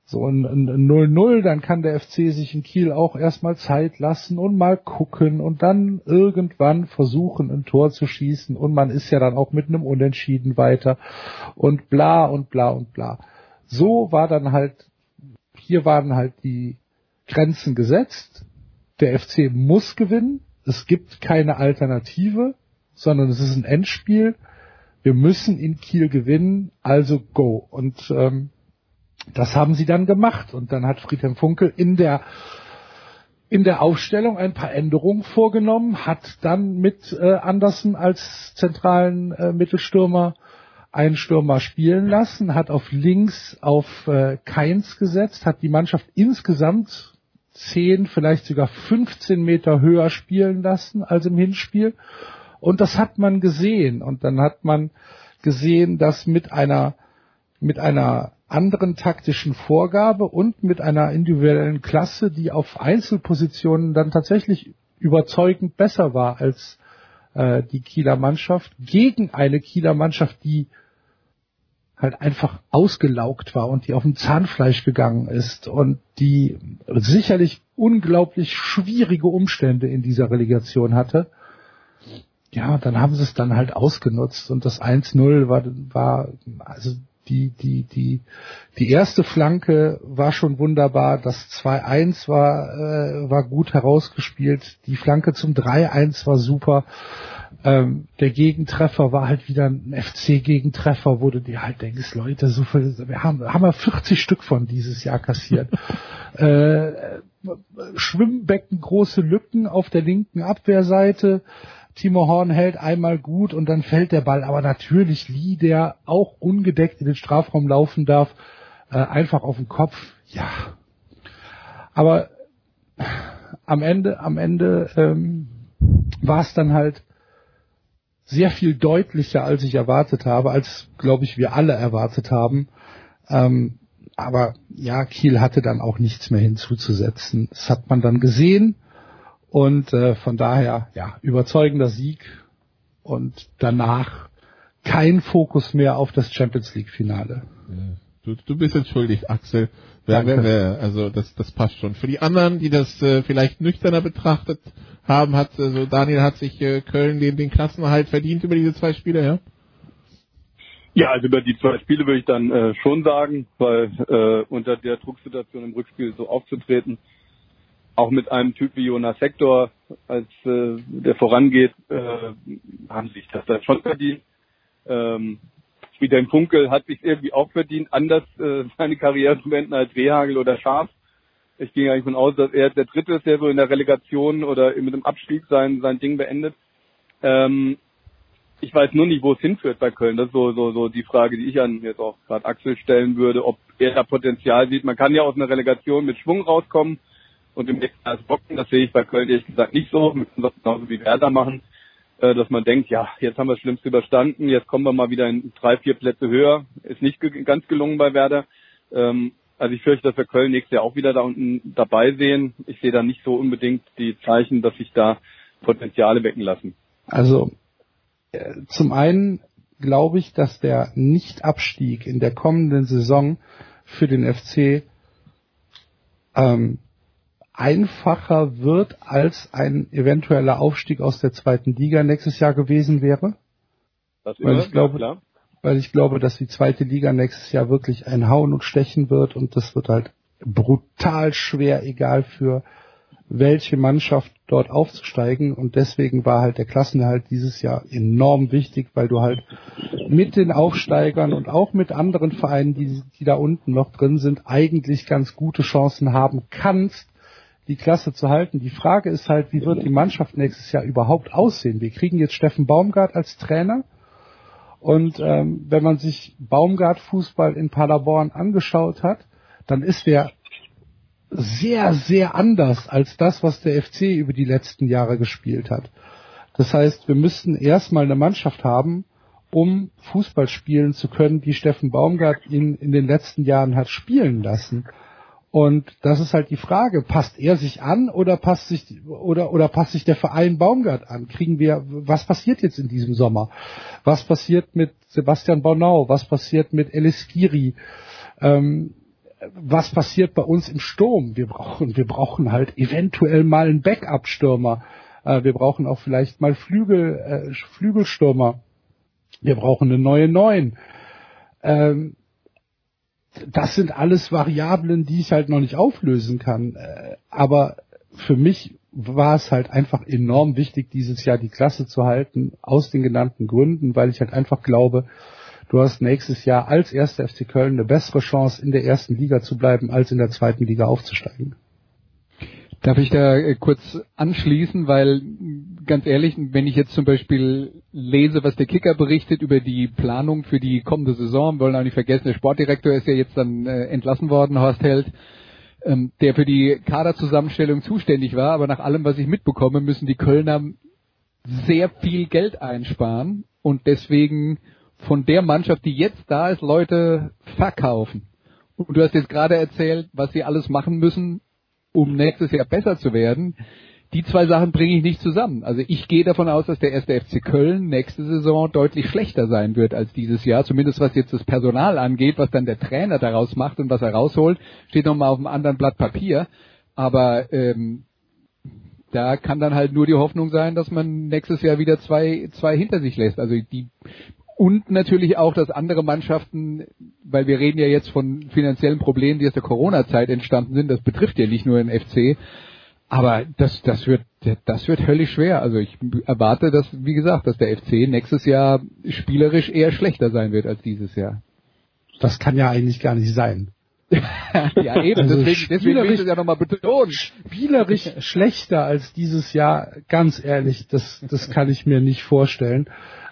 So ein 0-0, dann kann der FC sich in Kiel auch erstmal Zeit lassen und mal gucken und dann irgendwann versuchen, ein Tor zu schießen und man ist ja dann auch mit einem Unentschieden weiter und bla und bla und bla. So war dann halt, hier waren halt die Grenzen gesetzt. Der FC muss gewinnen, es gibt keine Alternative, sondern es ist ein Endspiel. Wir müssen in Kiel gewinnen, also go. Und ähm, das haben sie dann gemacht. Und dann hat Friedhelm Funkel in der in der Aufstellung ein paar Änderungen vorgenommen, hat dann mit äh, Andersen als zentralen äh, Mittelstürmer einen Stürmer spielen lassen, hat auf links auf äh, Keins gesetzt, hat die Mannschaft insgesamt 10, vielleicht sogar 15 Meter höher spielen lassen als im Hinspiel. Und das hat man gesehen. Und dann hat man gesehen, dass mit einer, mit einer anderen taktischen Vorgabe und mit einer individuellen Klasse, die auf Einzelpositionen dann tatsächlich überzeugend besser war als äh, die Kieler Mannschaft, gegen eine Kieler Mannschaft, die halt einfach ausgelaugt war und die auf dem Zahnfleisch gegangen ist und die sicherlich unglaublich schwierige Umstände in dieser Relegation hatte. Ja, dann haben sie es dann halt ausgenutzt und das 1-0 war, war, also die, die, die, die erste Flanke war schon wunderbar, das 2-1 war, äh, war gut herausgespielt, die Flanke zum 3-1 war super ähm, der Gegentreffer war halt wieder ein FC-Gegentreffer, wo du dir halt denkst, Leute, so viel, wir haben, haben wir 40 Stück von dieses Jahr kassiert. äh, Schwimmbecken, große Lücken auf der linken Abwehrseite. Timo Horn hält einmal gut und dann fällt der Ball. Aber natürlich Lee, der auch ungedeckt in den Strafraum laufen darf, äh, einfach auf den Kopf. Ja. Aber am Ende, am Ende ähm, war es dann halt sehr viel deutlicher, als ich erwartet habe, als, glaube ich, wir alle erwartet haben. Ähm, aber ja, Kiel hatte dann auch nichts mehr hinzuzusetzen. Das hat man dann gesehen und äh, von daher ja überzeugender Sieg und danach kein Fokus mehr auf das Champions League Finale.
Du, du bist entschuldigt, Axel. Wer, wer, wer, also das, das passt schon. Für die anderen, die das äh, vielleicht nüchterner betrachtet haben, hat also Daniel hat sich äh, Köln den, den Klassenerhalt verdient über diese zwei Spiele, ja?
Ja, also über die zwei Spiele würde ich dann äh, schon sagen, weil äh, unter der Drucksituation im Rückspiel so aufzutreten, auch mit einem Typ wie Jonas Hector, als äh, der vorangeht, äh, haben sich das dann schon verdient. Ähm, Friedhelm Funkel hat sich irgendwie auch verdient, anders äh, seine Karriere zu beenden als Rehagel oder Schaf. Ich gehe eigentlich von aus, dass er der Dritte ist, der so in der Relegation oder mit dem Abstieg sein, sein Ding beendet. Ähm, ich weiß nur nicht, wo es hinführt bei Köln. Das ist so, so, so die Frage, die ich an jetzt auch gerade Axel stellen würde, ob er da Potenzial sieht. Man kann ja aus einer Relegation mit Schwung rauskommen und im nächsten Jahr bocken. Das sehe ich bei Köln ehrlich gesagt nicht so. Wir müssen das genauso wie Werder machen, äh, dass man denkt, ja, jetzt haben wir das Schlimmste überstanden, jetzt kommen wir mal wieder in drei, vier Plätze höher. Ist nicht ganz gelungen bei Werder. Ähm, also ich fürchte, dass wir Köln nächstes Jahr auch wieder da unten dabei sehen. Ich sehe da nicht so unbedingt die Zeichen, dass sich da Potenziale wecken lassen.
Also äh, zum einen glaube ich, dass der Nichtabstieg in der kommenden Saison für den FC ähm, einfacher wird, als ein eventueller Aufstieg aus der zweiten Liga nächstes Jahr gewesen wäre.
Das Weil
ich glaube,
ja,
weil ich glaube, dass die zweite Liga nächstes Jahr wirklich ein Hauen und Stechen wird und das wird halt brutal schwer, egal für welche Mannschaft dort aufzusteigen und deswegen war halt der Klassenerhalt dieses Jahr enorm wichtig, weil du halt mit den Aufsteigern und auch mit anderen Vereinen, die, die da unten noch drin sind, eigentlich ganz gute Chancen haben kannst, die Klasse zu halten. Die Frage ist halt, wie wird die Mannschaft nächstes Jahr überhaupt aussehen? Wir kriegen jetzt Steffen Baumgart als Trainer und ähm, wenn man sich Baumgart-Fußball in Paderborn angeschaut hat, dann ist der sehr, sehr anders als das, was der FC über die letzten Jahre gespielt hat. Das heißt, wir müssten erstmal eine Mannschaft haben, um Fußball spielen zu können, wie Steffen Baumgart ihn in den letzten Jahren hat spielen lassen. Und das ist halt die Frage, passt er sich an oder passt sich oder oder passt sich der Verein Baumgart an? Kriegen wir was passiert jetzt in diesem Sommer? Was passiert mit Sebastian Bornau? Was passiert mit Elis Giri? Ähm, was passiert bei uns im Sturm? Wir brauchen wir brauchen halt eventuell mal einen Backup-Stürmer. Äh, wir brauchen auch vielleicht mal Flügel äh, Flügelstürmer. Wir brauchen eine neue Neun. Ähm, das sind alles Variablen, die ich halt noch nicht auflösen kann. Äh, aber für mich war es halt einfach enorm wichtig, dieses Jahr die Klasse zu halten, aus den genannten Gründen, weil ich halt einfach glaube, du hast nächstes Jahr als erster FC Köln eine bessere Chance, in der ersten Liga zu bleiben, als in der zweiten Liga aufzusteigen.
Darf ich da äh, kurz anschließen, weil ganz ehrlich, wenn ich jetzt zum Beispiel lese, was der Kicker berichtet über die Planung für die kommende Saison, wollen auch nicht vergessen, der Sportdirektor ist ja jetzt dann äh, entlassen worden, Horst Held, ähm, der für die Kaderzusammenstellung zuständig war, aber nach allem, was ich mitbekomme, müssen die Kölner sehr viel Geld einsparen und deswegen von der Mannschaft, die jetzt da ist, Leute verkaufen. Und du hast jetzt gerade erzählt, was sie alles machen müssen, um nächstes Jahr besser zu werden. Die zwei Sachen bringe ich nicht zusammen. Also ich gehe davon aus, dass der erste FC Köln nächste Saison deutlich schlechter sein wird als dieses Jahr, zumindest was jetzt das Personal angeht, was dann der Trainer daraus macht und was er rausholt, steht nochmal auf einem anderen Blatt Papier. Aber ähm, da kann dann halt nur die Hoffnung sein, dass man nächstes Jahr wieder zwei, zwei hinter sich lässt. Also die und natürlich auch, dass andere Mannschaften, weil wir reden ja jetzt von finanziellen Problemen, die aus der Corona-Zeit entstanden sind, das betrifft ja nicht nur den FC, aber das, das wird, das wird höllisch schwer. Also ich erwarte, dass, wie gesagt, dass der FC nächstes Jahr spielerisch eher schlechter sein wird als dieses Jahr.
Das kann ja eigentlich gar nicht sein.
ja, eben, also deswegen, deswegen will ich das ja nochmal betonen.
Spielerisch schlechter als dieses Jahr, ganz ehrlich, das, das kann ich mir nicht vorstellen.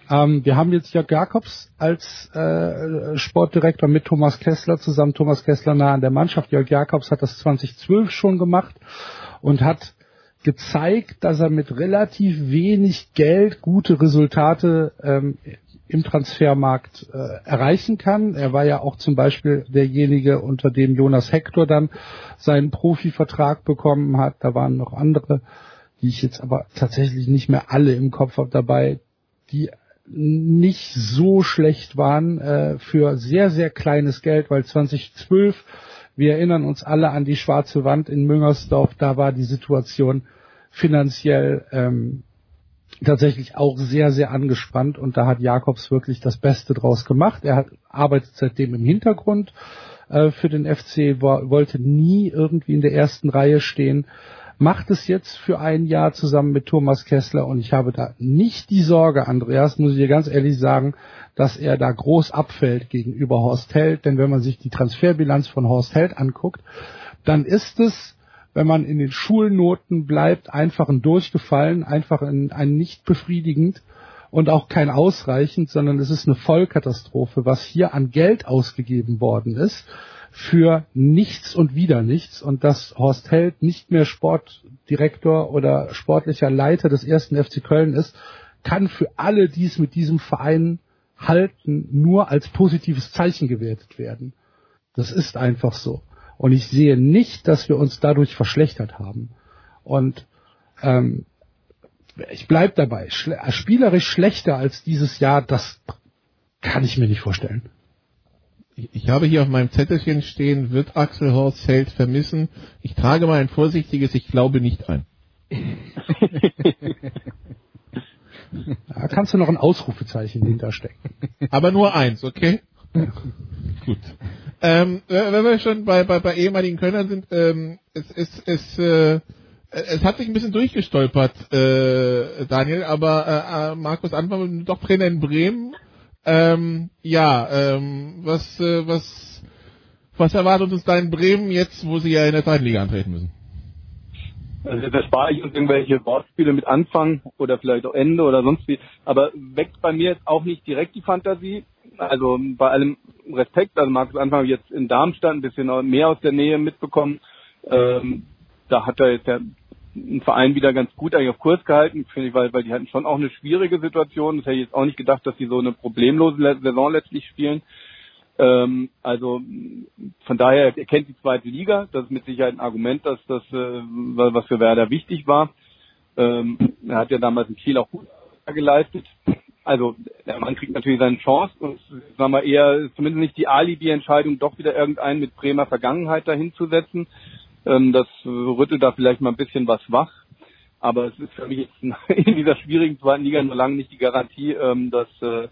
Ähm, wir haben jetzt Jörg Jakobs als äh, Sportdirektor mit Thomas Kessler zusammen. Thomas Kessler nah an der Mannschaft. Jörg Jakobs hat das 2012 schon gemacht und hat gezeigt, dass er mit relativ wenig Geld gute Resultate ähm, im Transfermarkt äh, erreichen kann. Er war ja auch zum Beispiel derjenige, unter dem Jonas Hector dann seinen Profivertrag bekommen hat. Da waren noch andere, die ich jetzt aber tatsächlich nicht mehr alle im Kopf habe dabei, die nicht so schlecht waren äh, für sehr, sehr kleines Geld, weil 2012, wir erinnern uns alle an die schwarze Wand in Müngersdorf, da war die Situation finanziell ähm, tatsächlich auch sehr, sehr angespannt und da hat Jakobs wirklich das Beste draus gemacht. Er hat arbeitet seitdem im Hintergrund äh, für den FC, war, wollte nie irgendwie in der ersten Reihe stehen macht es jetzt für ein Jahr zusammen mit Thomas Kessler und ich habe da nicht die Sorge, Andreas, muss ich dir ganz ehrlich sagen, dass er da groß abfällt gegenüber Horst Held, denn wenn man sich die Transferbilanz von Horst Held anguckt, dann ist es, wenn man in den Schulnoten bleibt, einfach ein Durchgefallen, einfach ein, ein nicht befriedigend und auch kein ausreichend, sondern es ist eine Vollkatastrophe, was hier an Geld ausgegeben worden ist für nichts und wieder nichts und dass Horst Held nicht mehr Sportdirektor oder sportlicher Leiter des ersten FC Köln ist, kann für alle, die es mit diesem Verein halten, nur als positives Zeichen gewertet werden. Das ist einfach so. Und ich sehe nicht, dass wir uns dadurch verschlechtert haben. Und ähm, ich bleib dabei. Schle spielerisch schlechter als dieses Jahr, das kann ich mir nicht vorstellen
ich habe hier auf meinem Zettelchen stehen, wird Axel Horst Feld vermissen? Ich trage mal ein vorsichtiges, ich glaube nicht ein.
da kannst du noch ein Ausrufezeichen hinterstecken.
Aber nur eins, okay? Gut. Ähm, wenn wir schon bei, bei, bei ehemaligen Kölnern sind, ähm, es, es, es, äh, es hat sich ein bisschen durchgestolpert, äh, Daniel, aber äh, äh Markus Anfang doch Trainer in Bremen ähm, ja, ähm, was, äh, was, was erwartet uns da in Bremen jetzt, wo sie ja in der zweiten Liga antreten müssen?
Also da spare ich uns irgendwelche Wortspiele mit Anfang oder vielleicht auch Ende oder sonst wie. Aber weckt bei mir jetzt auch nicht direkt die Fantasie. Also bei allem Respekt, also Markus Anfang habe ich jetzt in Darmstadt ein bisschen mehr aus der Nähe mitbekommen. Ähm, da hat er jetzt ja einen Verein wieder ganz gut eigentlich auf Kurs gehalten, finde ich, weil, weil die hatten schon auch eine schwierige Situation. Das hätte ich jetzt auch nicht gedacht, dass die so eine problemlose Saison letztlich spielen. Ähm, also von daher er kennt die zweite Liga. Das ist mit Sicherheit ein Argument, dass das äh, was für Werder wichtig war. Ähm, er hat ja damals in Kiel auch gut geleistet. Also der Mann kriegt natürlich seine Chance und sagen wir eher zumindest nicht die Alibi-Entscheidung, doch wieder irgendeinen mit Bremer Vergangenheit dahin zu setzen. Ähm, das rüttelt da vielleicht mal ein bisschen was wach. Aber es ist für mich in dieser schwierigen zweiten Liga nur lange nicht die Garantie, ähm, dass, äh,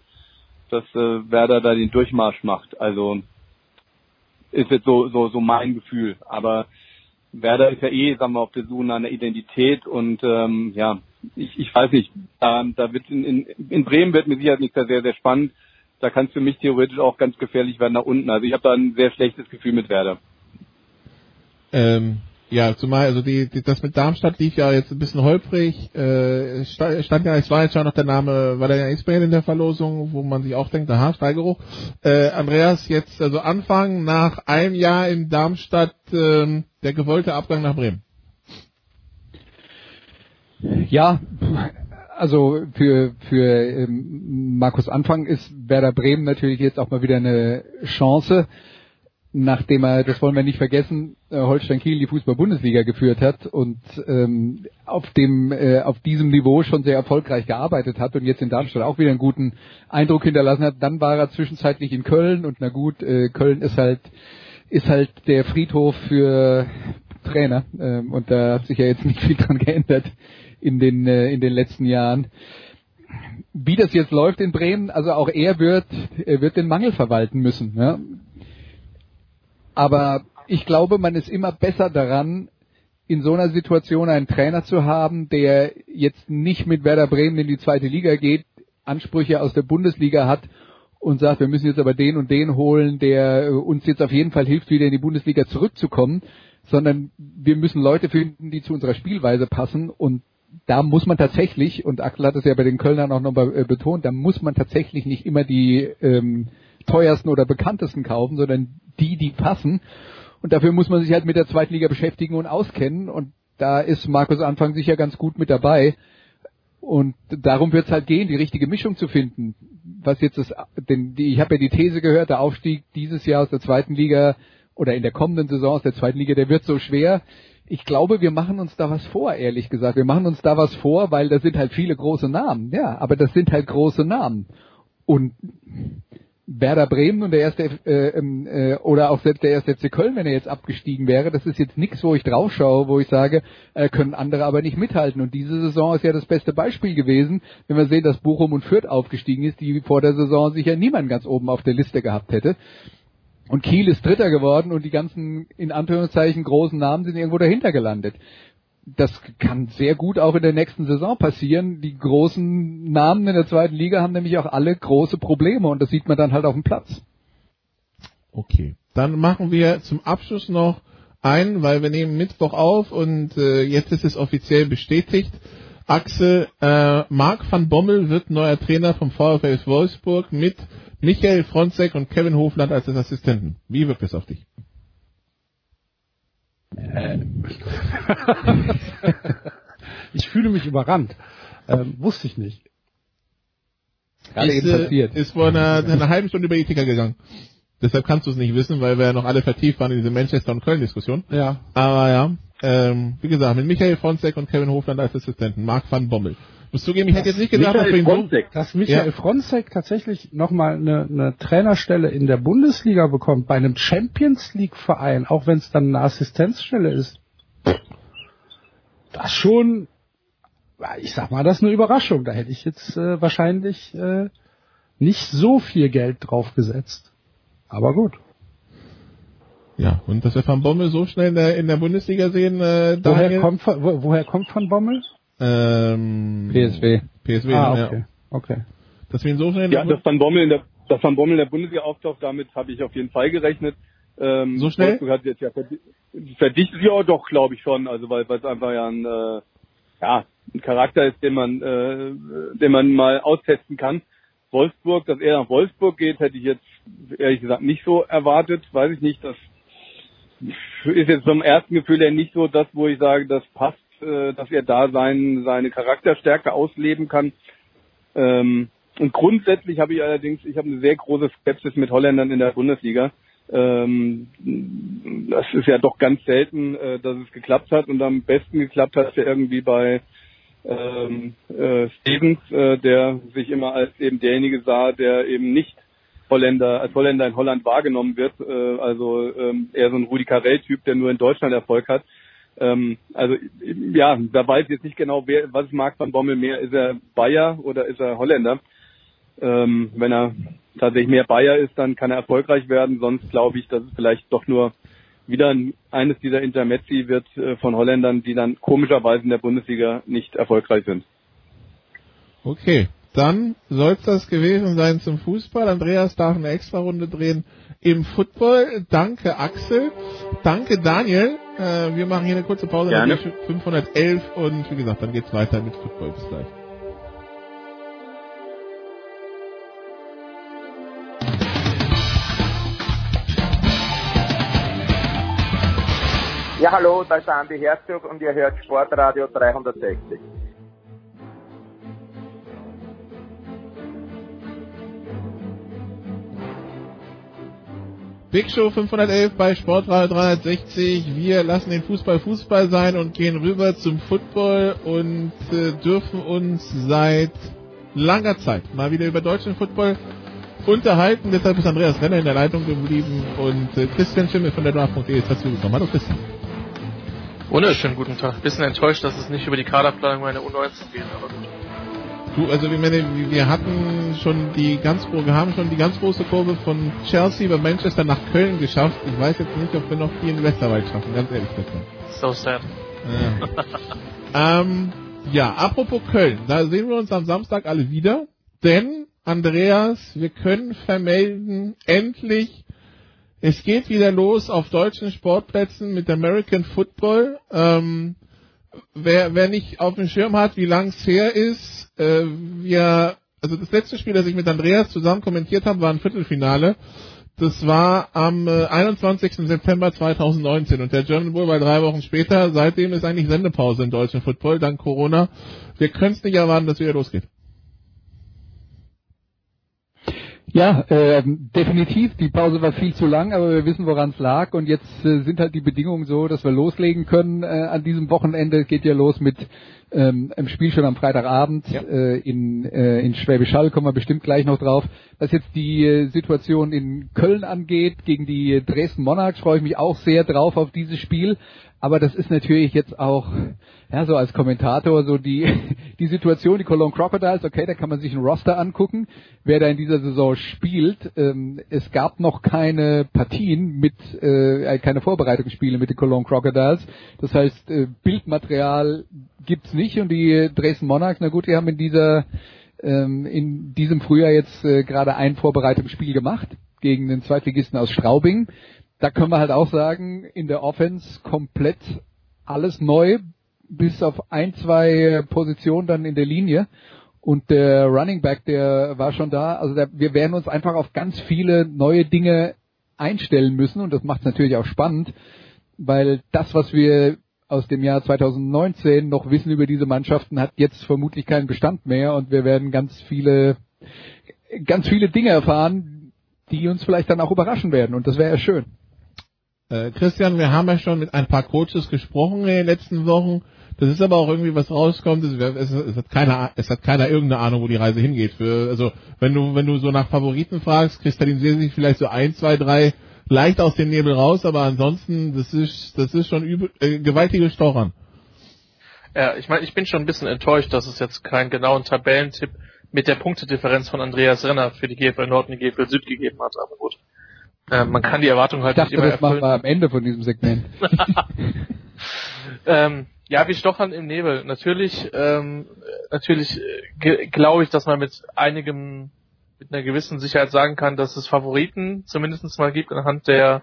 dass äh, Werder da den Durchmarsch macht. Also ist jetzt so, so, so mein Gefühl. Aber Werder ist ja eh, sagen wir, auf der Suche nach einer Identität und ähm, ja, ich, ich weiß nicht, da, da wird in, in, in Bremen wird mit Sicherheit nicht sehr, sehr spannend. Da kann es für mich theoretisch auch ganz gefährlich werden nach unten. Also ich habe da ein sehr schlechtes Gefühl mit Werder.
Ähm, Ja, zumal, also die, die, das mit Darmstadt lief ja jetzt ein bisschen holprig. Äh, stand ja, es war jetzt schon noch der Name Valerian Ismail in der Verlosung, wo man sich auch denkt, aha, Steigeruch. Äh, Andreas, jetzt also Anfang nach einem Jahr in Darmstadt äh, der gewollte Abgang nach Bremen.
Ja, also für für ähm, Markus Anfang ist Werder Bremen natürlich jetzt auch mal wieder eine Chance nachdem er, das wollen wir nicht vergessen, äh, Holstein Kiel die Fußball-Bundesliga geführt hat und ähm, auf dem äh, auf diesem Niveau schon sehr erfolgreich gearbeitet hat und jetzt in Darmstadt auch wieder einen guten Eindruck hinterlassen hat, dann war er zwischenzeitlich in Köln und na gut, äh, Köln ist halt ist halt der Friedhof für Trainer ähm, und da hat sich ja jetzt nicht viel dran geändert in den äh, in den letzten Jahren wie das jetzt läuft in Bremen, also auch er wird, er wird den Mangel verwalten müssen. Ja? Aber ich glaube, man ist immer besser daran, in so einer Situation einen Trainer zu haben, der jetzt nicht mit Werder Bremen in die zweite Liga geht, Ansprüche aus der Bundesliga hat und sagt, wir müssen jetzt aber den und den holen, der uns jetzt auf jeden Fall hilft, wieder in die Bundesliga zurückzukommen, sondern wir müssen Leute finden, die zu unserer Spielweise passen. Und da muss man tatsächlich, und Axel hat es ja bei den Kölnern auch nochmal äh, betont, da muss man tatsächlich nicht immer die ähm, teuersten oder bekanntesten kaufen, sondern die, die passen. Und dafür muss man sich halt mit der Zweitliga beschäftigen und auskennen. Und da ist Markus Anfang sicher ganz gut mit dabei. Und darum wird es halt gehen, die richtige Mischung zu finden. Was jetzt ist, denn die, ich habe ja die These gehört, der Aufstieg dieses Jahr aus der zweiten Liga oder in der kommenden Saison aus der zweiten Liga, der wird so schwer. Ich glaube, wir machen uns da was vor, ehrlich gesagt. Wir machen uns da was vor, weil da sind halt viele große Namen. Ja, aber das sind halt große Namen. Und Werder Bremen und der erste äh, ähm, äh, oder auch selbst der erste FC Köln, wenn er jetzt abgestiegen wäre, das ist jetzt nichts, wo ich draufschaue, wo ich sage, äh, können andere aber nicht mithalten. Und diese Saison ist ja das beste Beispiel gewesen, wenn wir sehen, dass Bochum und Fürth aufgestiegen ist, die vor der Saison sicher niemand ganz oben auf der Liste gehabt hätte. Und Kiel ist Dritter geworden und die ganzen, in Anführungszeichen, großen Namen sind irgendwo dahinter gelandet das kann sehr gut auch in der nächsten Saison passieren. Die großen Namen in der zweiten Liga haben nämlich auch alle große Probleme und das sieht man dann halt auf dem Platz.
Okay, dann machen wir zum Abschluss noch ein, weil wir nehmen Mittwoch auf und äh, jetzt ist es offiziell bestätigt. Axel, äh, Marc van Bommel wird neuer Trainer vom VfL Wolfsburg mit Michael Fronzek und Kevin Hofland als Assistenten. Wie wirkt es auf dich?
Äh. ich fühle mich überrannt. Ähm, wusste ich nicht.
Gerade ist, eben passiert. Ist vor einer, einer halben Stunde über Ethika gegangen. Deshalb kannst du es nicht wissen, weil wir ja noch alle vertieft waren in diese Manchester- und Köln-Diskussion.
Ja.
Aber ja, ähm, wie gesagt, mit Michael Fronzek und Kevin Hofland als Assistenten, Marc van Bommel muss zugeben, ich hätte jetzt nicht gedacht,
dass, Fronzek. dass Michael ja. Fronzek tatsächlich nochmal eine, eine Trainerstelle in der Bundesliga bekommt, bei einem Champions League Verein, auch wenn es dann eine Assistenzstelle ist. Das schon, ich sag mal, das ist eine Überraschung. Da hätte ich jetzt äh, wahrscheinlich äh, nicht so viel Geld drauf gesetzt. Aber gut.
Ja, und dass wir Van Bommel so schnell in der, in der Bundesliga sehen,
äh, woher, kommt, wo, woher kommt Van Bommel?
Ähm, PSW.
PSW,
ah, okay. Ja. okay.
Dass wir insofern
ja, dass Van Bommel in der dass Van Bommel in der Bundesliga auftaucht, damit habe ich auf jeden Fall gerechnet.
Ähm, so schnell?
Wolfsburg hat jetzt ja verdichtet, ja doch, glaube ich schon, also weil es einfach ja ein, äh, ja, ein Charakter ist, den man, äh, den man mal austesten kann. Wolfsburg, dass er nach Wolfsburg geht, hätte ich jetzt ehrlich gesagt nicht so erwartet. Weiß ich nicht, das ist jetzt vom ersten Gefühl her nicht so das, wo ich sage, das passt äh, dass er da sein, seine Charakterstärke ausleben kann. Ähm, und grundsätzlich habe ich allerdings, ich habe eine sehr große Skepsis mit Holländern in der Bundesliga. Ähm, das ist ja doch ganz selten, äh, dass es geklappt hat und am besten geklappt hat es ja irgendwie bei ähm, äh, Stevens, äh, der sich immer als eben derjenige sah, der eben nicht Holländer, als Holländer in Holland wahrgenommen wird. Äh, also ähm, eher so ein Rudi Carell-Typ, der nur in Deutschland Erfolg hat. Ähm, also ja, da weiß ich jetzt nicht genau, wer, was mag Van Bommel mehr. Ist er Bayer oder ist er Holländer? Ähm, wenn er tatsächlich mehr Bayer ist, dann kann er erfolgreich werden. Sonst glaube ich, dass es vielleicht doch nur wieder eines dieser Intermezzi wird äh, von Holländern, die dann komischerweise in der Bundesliga nicht erfolgreich sind.
Okay, dann soll es das gewesen sein zum Fußball. Andreas darf eine extra Runde drehen im Football. Danke Axel. Danke Daniel. Äh, wir machen hier eine kurze Pause.
Gerne.
511 und wie gesagt, dann geht's weiter mit Football. Bis gleich.
Ja, hallo, da ist Andi Herzog und ihr hört Sportradio 360.
Big Show 511 bei Sportradio 360. Wir lassen den Fußball Fußball sein und gehen rüber zum Football und äh, dürfen uns seit langer Zeit mal wieder über deutschen Football unterhalten. Deshalb ist Andreas Renner in der Leitung geblieben und äh, Christian Schimmel von der Draft.de ist dazu gekommen. Hallo Christian.
Wunderschönen guten Tag. Bisschen enttäuscht, dass es nicht über die Kaderplanung meiner U19 geht, aber gut.
Du, also wir, meine, wir hatten schon die ganz wir haben schon die ganz große Kurve von Chelsea über Manchester nach Köln geschafft. Ich weiß jetzt nicht, ob wir noch die in Westerwald schaffen, ganz ehrlich gesagt.
So sad.
Ja. ähm, ja, apropos Köln, da sehen wir uns am Samstag alle wieder, denn Andreas, wir können vermelden, endlich, es geht wieder los auf deutschen Sportplätzen mit American Football. Ähm, wer, wer nicht auf dem Schirm hat, wie lang es her ist, äh, wir, also das letzte Spiel, das ich mit Andreas zusammen kommentiert habe, war ein Viertelfinale. Das war am äh, 21. September 2019 und der German Bowl war drei Wochen später. Seitdem ist eigentlich Sendepause im deutschen Football, dank Corona. Wir können es nicht erwarten, dass wieder losgeht.
Ja, äh, definitiv. Die Pause war viel zu lang, aber wir wissen, woran es lag. Und jetzt äh, sind halt die Bedingungen so, dass wir loslegen können. Äh, an diesem Wochenende geht ja los mit ähm, einem Spiel schon am Freitagabend
Ja.
äh, in, äh, in Schwäbisch Hall. Kommen wir bestimmt gleich noch drauf. Was jetzt die äh, Situation in Köln angeht, gegen die Dresden Monarchs, freue ich mich auch sehr drauf auf dieses Spiel. Aber das ist natürlich jetzt auch, ja, so als Kommentator, so die, die Situation, die Cologne Crocodiles, okay, da kann man sich ein Roster angucken, wer da in dieser Saison spielt. Ähm, es gab noch keine Partien mit, äh, keine Vorbereitungsspiele mit den Cologne Crocodiles. Das heißt, äh, Bildmaterial gibt's nicht und die Dresden Monarchs, na gut, die haben in dieser, ähm, in diesem Frühjahr jetzt äh, gerade ein Vorbereitungsspiel gemacht gegen den Zweitligisten aus Straubing da können wir halt auch sagen, in der Offense komplett alles neu, bis auf ein, zwei Positionen dann in der Linie. Und der Running Back, der war schon da. Also da, wir werden uns einfach auf ganz viele neue Dinge einstellen müssen. Und das macht es natürlich auch spannend, weil das, was wir aus dem Jahr 2019 noch wissen über diese Mannschaften, hat jetzt vermutlich keinen Bestand mehr. Und wir werden ganz viele, ganz viele Dinge erfahren, die uns vielleicht dann auch überraschen werden. Und das wäre ja schön.
Äh, Christian, wir haben ja schon mit ein paar Coaches gesprochen in den letzten Wochen. Das ist aber auch irgendwie was rauskommt. Es, es, es hat keiner, es hat keiner irgendeine Ahnung, wo die Reise hingeht. Für, also wenn du, wenn du so nach Favoriten fragst, kristallisieren sich vielleicht so ein, zwei, drei leicht aus dem Nebel raus, aber ansonsten, das ist, das ist schon übel, äh, gewaltige Stochern.
Ja, ich meine, ich bin schon ein bisschen enttäuscht, dass es jetzt keinen genauen Tabellentipp mit der Punktedifferenz von Andreas Renner für die GFL Nord und die GFL Süd gegeben hat, aber gut. Äh, man kann die Erwartung halt
Ich dachte,
nicht immer
das machen
erfüllen.
wir am Ende von diesem Segment.
ähm, ja, wir stochern im Nebel. Natürlich, ähm, natürlich äh, glaube ich, dass man mit einigem, mit einer gewissen Sicherheit sagen kann, dass es Favoriten zumindest mal gibt anhand der,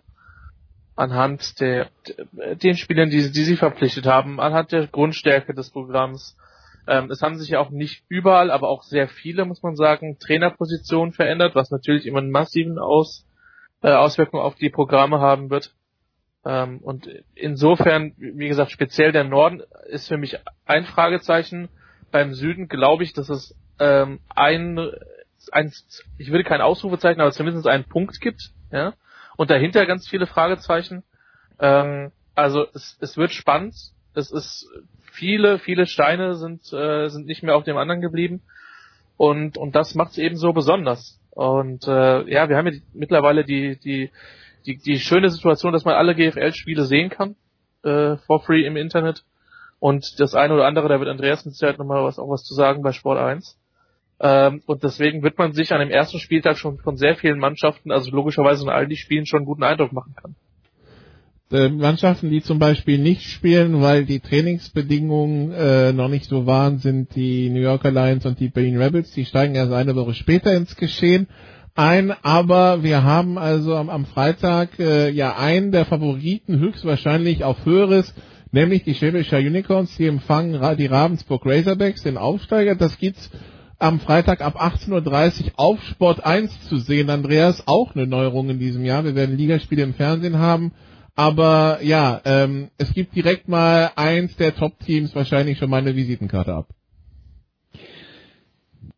anhand der, der den Spielern, die, die sie verpflichtet haben, anhand der Grundstärke des Programms. Ähm, es haben sich ja auch nicht überall, aber auch sehr viele, muss man sagen, Trainerpositionen verändert, was natürlich immer einen massiven Aus, äh, Auswirkungen auf die Programme haben wird. Ähm, und insofern, wie gesagt, speziell der Norden ist für mich ein Fragezeichen. Beim Süden glaube ich, dass es ähm, ein, ein, ich würde kein Ausrufezeichen, aber zumindest einen Punkt gibt, ja. Und dahinter ganz viele Fragezeichen. Ähm, also es, es wird spannend. Es ist viele, viele Steine sind äh, sind nicht mehr auf dem anderen geblieben. Und und das macht es eben so besonders. Und äh, ja, wir haben ja mittlerweile die die die, die schöne Situation, dass man alle GFL-Spiele sehen kann, äh, for free im Internet. Und das eine oder andere, da wird Andreas mit Sicherheit nochmal was, auch was zu sagen bei Sport 1. Ähm, und deswegen wird man sich an dem ersten Spieltag schon von sehr vielen Mannschaften, also logischerweise in all die Spielen, schon einen guten Eindruck machen kann.
Äh, Mannschaften, die zum Beispiel nicht spielen, weil die Trainingsbedingungen äh, noch nicht so waren, sind die New Yorker Lions und die Berlin Rebels. Die steigen erst eine Woche später ins Geschehen ein, aber wir haben also am, am Freitag äh, ja einen der Favoriten höchstwahrscheinlich auf höheres, nämlich die Schwäbischer Unicorns, die empfangen die Ravensburg Razorbacks, den Aufsteiger. Das gibt's am Freitag ab 18.30 Uhr auf Sport 1 zu sehen. Andreas, auch eine Neuerung in diesem Jahr. Wir werden Ligaspiele im Fernsehen haben. Aber ja, ähm, es gibt direkt mal eins der Top-Teams wahrscheinlich schon mal eine Visitenkarte ab.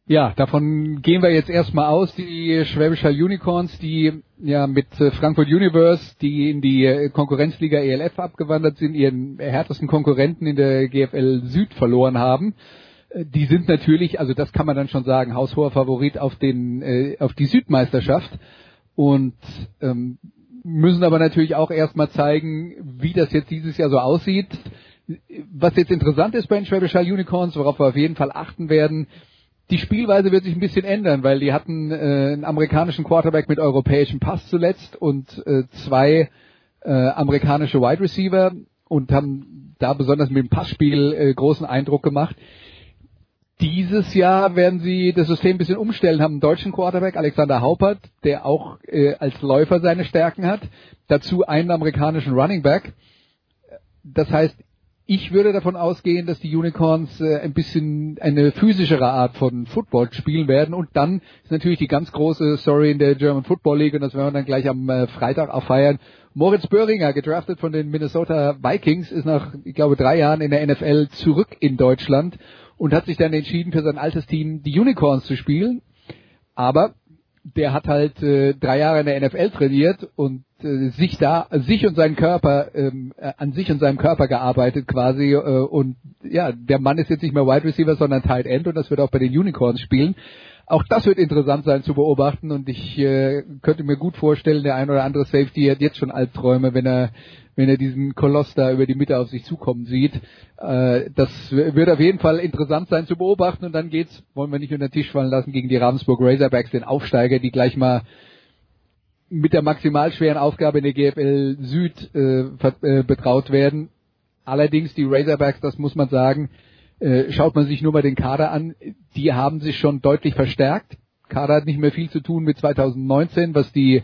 Ja, davon gehen wir jetzt erstmal aus, die Schwäbischer Unicorns, die ja mit äh, Frankfurt Universe, die in die äh, Konkurrenzliga ELF abgewandert sind, ihren härtesten Konkurrenten in der GFL Süd verloren haben. Äh, die sind natürlich, also das kann man dann schon sagen, haushoher Favorit auf den äh, auf die Südmeisterschaft und ähm, müssen aber natürlich auch erstmal zeigen, wie das jetzt dieses Jahr so aussieht. Was jetzt interessant ist bei den Schwäbischer Unicorns, worauf wir auf jeden Fall achten werden, die Spielweise wird sich ein bisschen ändern, weil die hatten äh, einen amerikanischen Quarterback mit europäischem Pass zuletzt und äh, zwei äh, amerikanische Wide Receiver und haben da besonders mit dem Passspiel äh, großen Eindruck gemacht. Dieses Jahr werden sie das System ein bisschen umstellen, haben einen deutschen Quarterback, Alexander Haupert, der auch äh, als Läufer seine Stärken hat, dazu einen amerikanischen Running Back. Das heißt, ich würde davon ausgehen, dass die Unicorns äh, ein bisschen eine physischere Art von Football spielen werden. Und dann ist natürlich die ganz große Story in der German Football League, und das werden wir dann gleich am äh, Freitag auch feiern. Moritz Böhringer, gedraftet von den Minnesota Vikings, ist nach, ich glaube, drei Jahren in der NFL zurück in Deutschland und hat sich dann entschieden, für sein altes Team die Unicorns zu spielen. Aber der hat halt äh, drei Jahre in der NFL trainiert und äh, sich da, sich und seinen Körper, ähm, äh, an sich und seinem Körper gearbeitet quasi äh, und ja, der Mann ist jetzt nicht mehr Wide Receiver, sondern Tight End und das wird auch bei den Unicorns spielen. Auch das wird interessant sein zu beobachten und ich äh, könnte mir gut vorstellen, der ein oder andere Safety hat jetzt schon Albträume, wenn er wenn er diesen Koloss da über die Mitte auf sich zukommen sieht. Äh, das wird auf jeden Fall interessant sein zu beobachten und dann geht's, wollen wir nicht unter den Tisch fallen lassen, gegen die Ravensburg Razorbacks, den Aufsteiger, die gleich mal mit der maximal schweren Aufgabe in der GFL Süd äh, äh, betraut werden. Allerdings die Razorbacks, das muss man sagen, äh, schaut man sich nur mal den Kader an, die haben sich schon deutlich verstärkt. Kader hat nicht mehr viel zu tun mit 2019, was die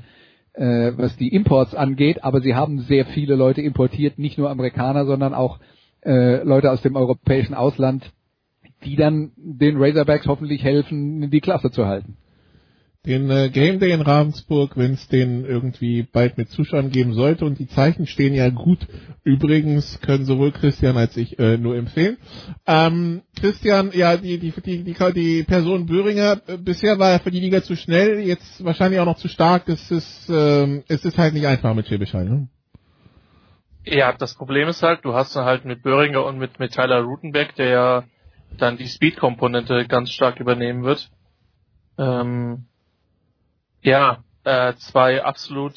äh, was die Imports angeht, aber sie haben sehr viele Leute importiert, nicht nur Amerikaner, sondern auch äh, Leute aus dem europäischen Ausland, die dann den Razorbacks hoffentlich helfen, die Klasse zu halten
den äh, Game Day in Ravensburg, wenn es den irgendwie bald mit Zuschauern geben sollte. Und die Zeichen stehen ja gut. Übrigens können sowohl Christian als ich äh, nur empfehlen. Ähm, Christian, ja, die, die, die, die, die Person Böhringer, äh, bisher war er für die Liga zu schnell, jetzt wahrscheinlich auch noch zu stark. Es ist, ähm, es ist halt nicht einfach mit Schäbischall, ne?
Ja, das Problem ist halt, du hast dann halt mit Böhringer und mit, mit Tyler Rutenbeck, der ja dann die Speed-Komponente ganz stark übernehmen wird. Ähm, ja, äh, zwei absolut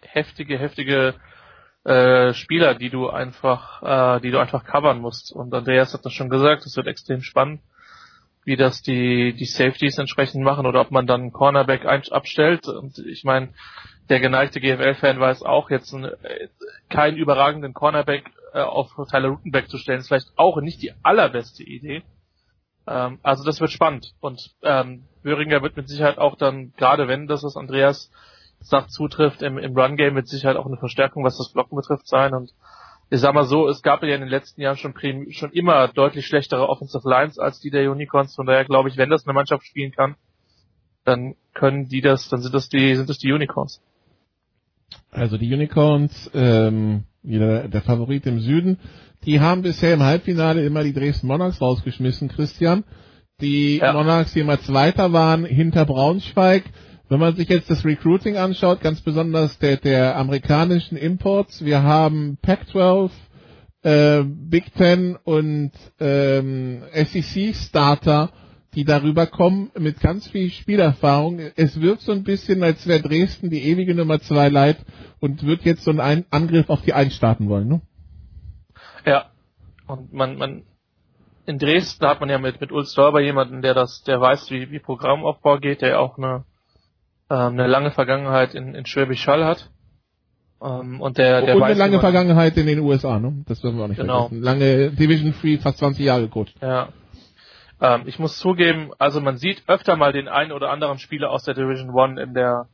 heftige, heftige äh, Spieler, die du einfach, äh, die du einfach covern musst. Und Andreas hat das schon gesagt, es wird extrem spannend, wie das die die Safeties entsprechend machen oder ob man dann Cornerback ein, abstellt. Und ich meine, der geneigte GFL-Fan weiß auch jetzt ein, äh, keinen überragenden Cornerback äh, auf Tyler Rutenbeck zu stellen, ist vielleicht auch nicht die allerbeste Idee. Ähm, also das wird spannend und ähm, Böhringer wird mit Sicherheit auch dann, gerade wenn das, was Andreas sagt, zutrifft, im, im Run-Game mit Sicherheit auch eine Verstärkung, was das Blocken betrifft, sein. Und ich sag mal so, es gab ja in den letzten Jahren schon, schon immer deutlich schlechtere Offensive Lines als die der Unicorns. Von daher glaube ich, wenn das eine Mannschaft spielen kann, dann können die das, dann sind das die, sind das die Unicorns.
Also die Unicorns, ähm, wieder der Favorit im Süden, die haben bisher im Halbfinale immer die Dresden Monarchs rausgeschmissen, Christian die ja. Monarchs, die immer Zweiter waren, hinter Braunschweig. Wenn man sich jetzt das Recruiting anschaut, ganz besonders der, der amerikanischen Imports, wir haben Pac-12, äh, Big Ten und ähm, SEC-Starter, die darüber kommen mit ganz viel Spielerfahrung. Es wirkt so ein bisschen, als wäre Dresden die ewige Nummer zwei leid und wird jetzt so einen Angriff auf die Eins starten wollen, ne?
Ja. Und man, man in Dresden hat man ja mit, mit Ulf Stolber jemanden, der das, der weiß, wie, wie Programmaufbau geht, der auch eine, äh, eine lange Vergangenheit in, in Schwäbisch Hall hat. Ähm, und der, der
und
weiß,
eine lange Vergangenheit in den USA, ne? Das dürfen wir auch nicht
Genau.
vergessen. Lange Division 3, fast 20 Jahre gecoacht.
Ja. Ähm, ich muss zugeben, also man sieht öfter mal den einen oder anderen Spieler aus der Division One in der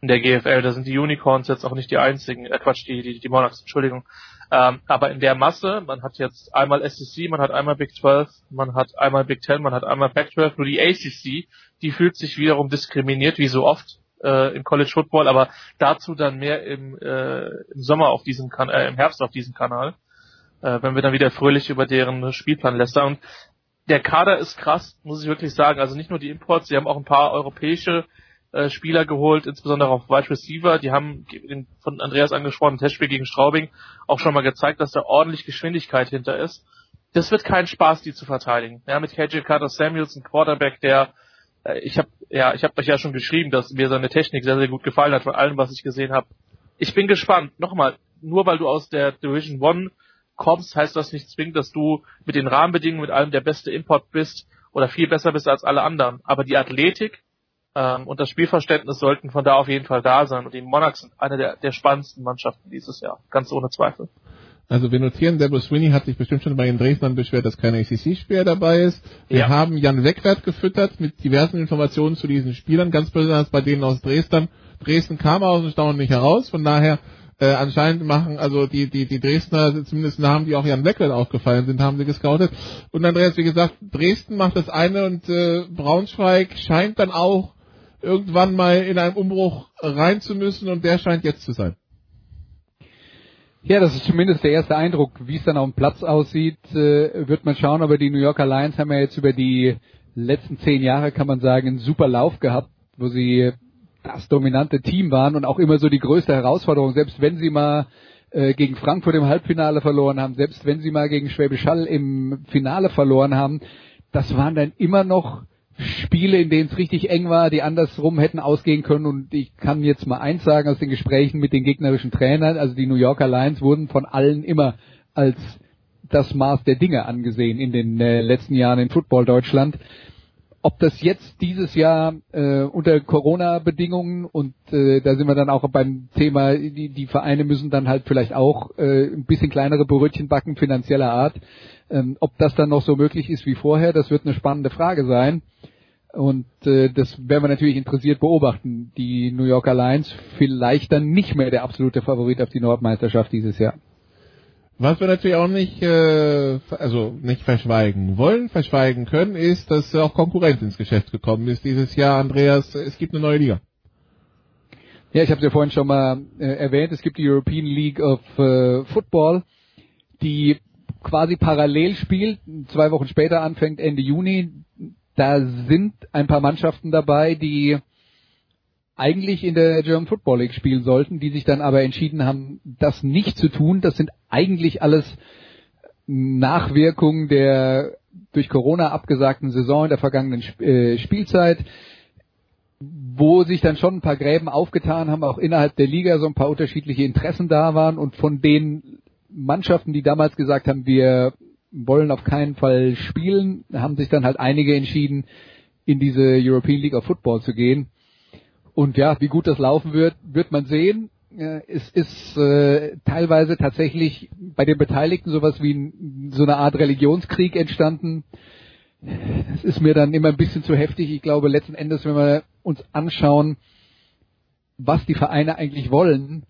in der GFL. Da sind die Unicorns jetzt auch nicht die einzigen, äh Quatsch, die, die, die Monarchs, Entschuldigung. Ähm, aber in der Masse, man hat jetzt einmal SEC, man hat einmal Big 12, man hat einmal Big 10, man hat einmal Pac 12, nur die ACC, die fühlt sich wiederum diskriminiert, wie so oft äh, im College Football, aber dazu dann mehr im, äh, im Sommer auf diesem kan äh, im Herbst auf diesem Kanal, äh, wenn wir dann wieder fröhlich über deren Spielplan lästern. Und der Kader ist krass, muss ich wirklich sagen. Also nicht nur die Imports, sie haben auch ein paar europäische äh, Spieler geholt, insbesondere auf Wide Receiver. Die haben den von Andreas angesprochenen Testspiel gegen Straubing auch schon mal gezeigt, dass da ordentlich Geschwindigkeit hinter ist. Das wird kein Spaß, die zu verteidigen. Ja, mit KJ Carter Samuels, ein Quarterback, der äh, ich habe ja, ich habe euch ja schon geschrieben, dass mir seine Technik sehr sehr gut gefallen hat von allem, was ich gesehen habe. Ich bin gespannt. Nochmal, nur weil du aus der Division One kommst, heißt das nicht zwingend, dass du mit den Rahmenbedingungen, mit allem der beste Import bist oder viel besser bist als alle anderen. Aber die Athletik ähm, und das Spielverständnis sollten von da auf jeden Fall da sein. Und die Monarchs sind eine der, der spannendsten Mannschaften dieses Jahr, ganz ohne Zweifel.
Also wir notieren, Deborah Sweeney hat sich bestimmt schon bei den Dresdnern beschwert, dass kein ACC-Spieler dabei ist. Wir
Ja.
haben Jan Wegwert gefüttert mit diversen Informationen zu diesen Spielern, ganz besonders bei denen aus Dresden. Dresden kam aus dem Staunen nicht heraus, von daher äh, anscheinend machen also die, die, die Dresdner, zumindest Namen, die auch Jan Wegwert aufgefallen sind, haben sie gescoutet. Und Andreas, wie gesagt, Dresden macht das eine und äh, Braunschweig scheint dann auch irgendwann mal in einem Umbruch rein zu müssen und der scheint jetzt zu sein.
Ja, das ist zumindest der erste Eindruck. Wie es dann auf dem Platz aussieht, äh, wird man schauen. Aber die New Yorker Lions haben ja jetzt über die letzten zehn Jahre, kann man sagen, einen super Lauf gehabt, wo sie das dominante Team waren und auch immer so die größte Herausforderung. Selbst wenn sie mal äh, gegen Frankfurt im Halbfinale verloren haben, selbst wenn sie mal gegen Schwäbisch Hall im Finale verloren haben, das waren dann immer noch Spiele, in denen es richtig eng war, die andersrum hätten ausgehen können. Und ich kann jetzt mal eins sagen aus den Gesprächen mit den gegnerischen Trainern, also die New Yorker Lions wurden von allen immer als das Maß der Dinge angesehen in den äh, letzten Jahren in Football Deutschland. Ob das jetzt dieses Jahr äh, unter Corona-Bedingungen und äh, da sind wir dann auch beim Thema, die, die Vereine müssen dann halt vielleicht auch äh, ein bisschen kleinere Brötchen backen, finanzieller Art. Ähm, ob das dann noch so möglich ist wie vorher, das wird eine spannende Frage sein. Und äh, das werden wir natürlich interessiert beobachten. Die New Yorker Lions vielleicht dann nicht mehr der absolute Favorit auf die Nordmeisterschaft dieses Jahr.
Was wir natürlich auch nicht, äh, also nicht verschweigen wollen, verschweigen können, ist, dass auch Konkurrenz ins Geschäft gekommen ist dieses Jahr. Andreas, es gibt eine neue Liga.
Ja, ich habe es ja vorhin schon mal äh, erwähnt. Es gibt die European League of äh, Football, die quasi parallel spielt, zwei Wochen später anfängt, Ende Juni. Da sind ein paar Mannschaften dabei, die eigentlich in der German Football League spielen sollten, die sich dann aber entschieden haben, das nicht zu tun. Das sind eigentlich alles Nachwirkungen der durch Corona abgesagten Saison in der vergangenen äh, Spielzeit, wo sich dann schon ein paar Gräben aufgetan haben, auch innerhalb der Liga so ein paar unterschiedliche Interessen da waren und von den Mannschaften, die damals gesagt haben, wir wollen auf keinen Fall spielen, haben sich dann halt einige entschieden, in diese European League of Football zu gehen. Und ja, wie gut das laufen wird, wird man sehen. Äh, Es ist äh, teilweise tatsächlich bei den Beteiligten sowas wie so eine Art Religionskrieg entstanden. Das ist mir dann immer ein bisschen zu heftig. Ich glaube, letzten Endes, wenn wir uns anschauen, was die Vereine eigentlich wollen,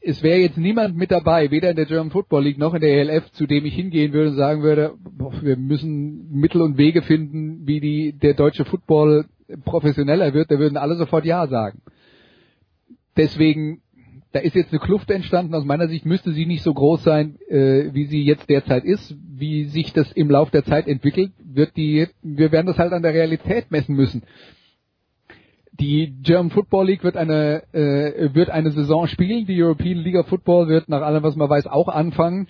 es wäre jetzt niemand mit dabei, weder in der German Football League noch in der ELF, zu dem ich hingehen würde und sagen würde, boah, wir müssen Mittel und Wege finden, wie die, der deutsche Football professioneller wird. Da würden alle sofort Ja sagen. Deswegen, da ist jetzt eine Kluft entstanden. Aus meiner Sicht müsste sie nicht so groß sein, äh, wie sie jetzt derzeit ist. Wie sich das im Lauf der Zeit entwickelt, wird die, wir werden das halt an der Realität messen müssen. Die German Football League wird eine äh, wird eine Saison spielen. Die European League of Football wird nach allem, was man weiß, auch anfangen.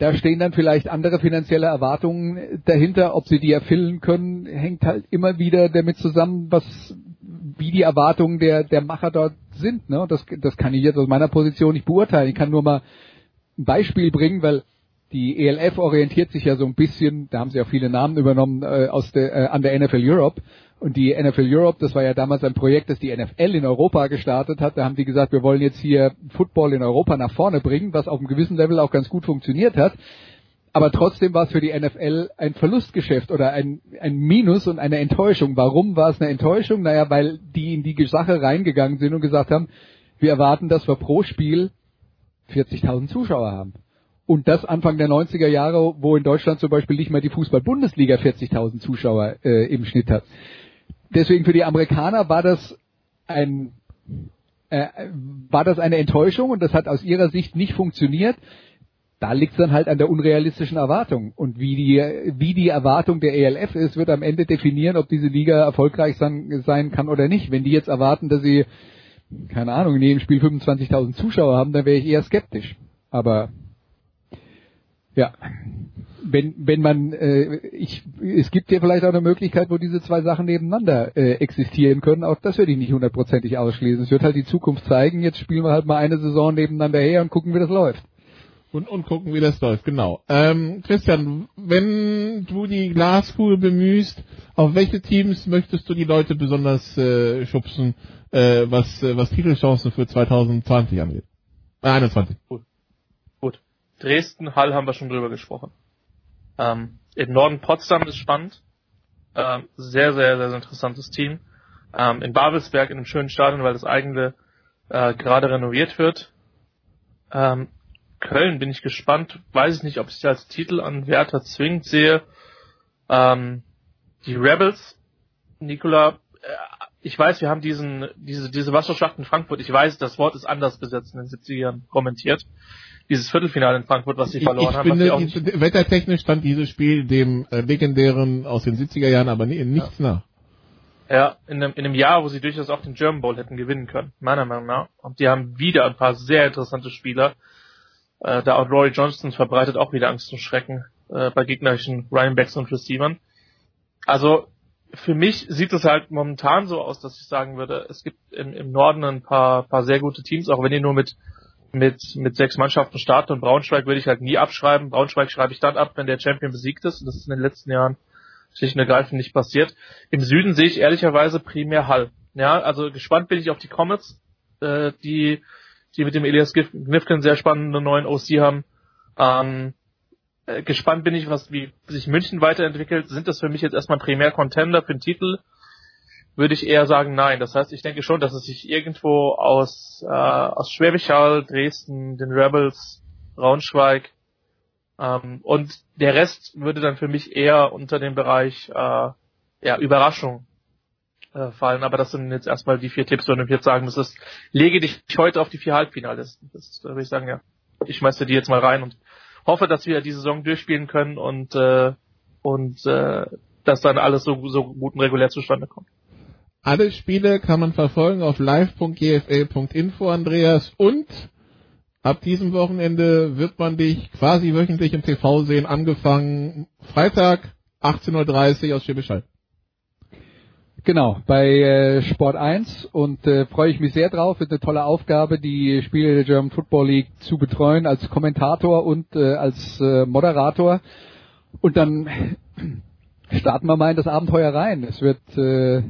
Da stehen dann vielleicht andere finanzielle Erwartungen dahinter. Ob sie die erfüllen können, hängt halt immer wieder damit zusammen, was wie die Erwartungen der der Macher dort sind. Ne? Das das kann ich jetzt aus meiner Position nicht beurteilen. Ich kann nur mal ein Beispiel bringen, weil die ELF orientiert sich ja so ein bisschen, da haben sie auch viele Namen übernommen äh, aus der, äh, an der NFL Europe Und die NFL Europe, das war ja damals ein Projekt, das die NFL in Europa gestartet hat. Da haben die gesagt, wir wollen jetzt hier Football in Europa nach vorne bringen, was auf einem gewissen Level auch ganz gut funktioniert hat. Aber trotzdem war es für die NFL ein Verlustgeschäft oder ein, ein Minus und eine Enttäuschung. Warum war es eine Enttäuschung? Naja, weil die in die Sache reingegangen sind und gesagt haben, wir erwarten, dass wir pro Spiel 40.000 Zuschauer haben. Und das Anfang der 90er Jahre, wo in Deutschland zum Beispiel nicht mal die Fußball-Bundesliga 40.000 Zuschauer äh, im Schnitt hat. Deswegen für die Amerikaner war das ein äh, war das eine Enttäuschung und das hat aus ihrer Sicht nicht funktioniert. Da liegt es dann halt an der unrealistischen Erwartung. Und wie die, wie die Erwartung der ELF ist, wird am Ende definieren, ob diese Liga erfolgreich sein, sein kann oder nicht. Wenn die jetzt erwarten, dass sie, keine Ahnung, in jedem Spiel 25.000 Zuschauer haben, dann wäre ich eher skeptisch. Aber ja, wenn wenn man äh, ich es gibt ja vielleicht auch eine Möglichkeit, wo diese zwei Sachen nebeneinander äh, existieren können. Auch das würde ich nicht hundertprozentig ausschließen. Es wird halt die Zukunft zeigen. Jetzt spielen wir halt mal eine Saison nebeneinander her und gucken, wie das läuft.
Und, und gucken, wie das läuft, genau. Ähm, Christian, wenn du die Glaskugel bemühst, auf welche Teams möchtest du die Leute besonders äh, schubsen, äh, was, äh, was Titelchancen für 2020 angeht? Äh, 21.
Gut. Dresden, Hall haben wir schon drüber gesprochen. Ähm, Im Norden Potsdam ist spannend. Ähm, sehr, sehr, sehr interessantes Team. Ähm, in Babelsberg in einem schönen Stadion, weil das eigene äh, gerade renoviert wird. Ähm, Köln bin ich gespannt. Weiß ich nicht, ob ich als Titel an Werther zwingend sehe. Ähm, die Rebels, Nikola, äh, ich weiß, wir haben diesen, diese, diese Wasserschlacht in Frankfurt, ich weiß, das Wort ist anders besetzt in den 70ern kommentiert. Dieses Viertelfinale in Frankfurt, was sie verloren
ich
haben.
Finde, ich, wettertechnisch stand dieses Spiel dem äh, legendären aus den 70er Jahren aber nie, nichts ja. nach.
Ja, in einem, in einem Jahr, wo sie durchaus auch den German Bowl hätten gewinnen können, meiner Meinung nach. Und die haben wieder ein paar sehr interessante Spieler. Äh, da auch Rory Johnston verbreitet auch wieder Angst und Schrecken äh, bei gegnerischen Ryan Backs und Receivern. Also für mich sieht es halt momentan so aus, dass ich sagen würde, es gibt im, im Norden ein paar, paar sehr gute Teams, auch wenn die nur mit mit, mit sechs Mannschaften starten und Braunschweig würde ich halt nie abschreiben. Braunschweig schreibe ich dann ab, wenn der Champion besiegt ist und das ist in den letzten Jahren schlicht und ergreifend nicht passiert. Im Süden sehe ich ehrlicherweise primär Hall. Ja, also gespannt bin ich auf die Comets, äh, die, die mit dem Elias Gnifkin sehr spannenden neuen OC haben. Ähm, äh, gespannt bin ich, was wie sich München weiterentwickelt. Sind das für mich jetzt erstmal primär Contender für den Titel? Würde ich eher sagen, nein. Das heißt, ich denke schon, dass es sich irgendwo aus, äh, aus Schwäbisch Hall, Dresden, den Rebels, Braunschweig ähm, und der Rest würde dann für mich eher unter dem Bereich äh, ja, Überraschung äh, fallen. Aber das sind jetzt erstmal die vier Tipps, und ich jetzt sagen müsstest, lege dich heute auf die vier Halbfinalisten. Das würde ich sagen, ja. Ich schmeiße die jetzt mal rein und hoffe, dass wir die Saison durchspielen können und äh, und äh, dass dann alles so, so gut und regulär zustande kommt.
Alle Spiele kann man verfolgen auf live.gfl.info, Andreas. Und ab diesem Wochenende wird man dich quasi wöchentlich im TV sehen, angefangen Freitag 18.30 Uhr aus Schwäbisch
Genau, bei äh, Sport 1 und äh, freue ich mich sehr drauf. Wird eine tolle Aufgabe, die Spiele der German Football League zu betreuen als Kommentator und äh, als äh, Moderator. Und dann starten wir mal in das Abenteuer rein. Es wird äh,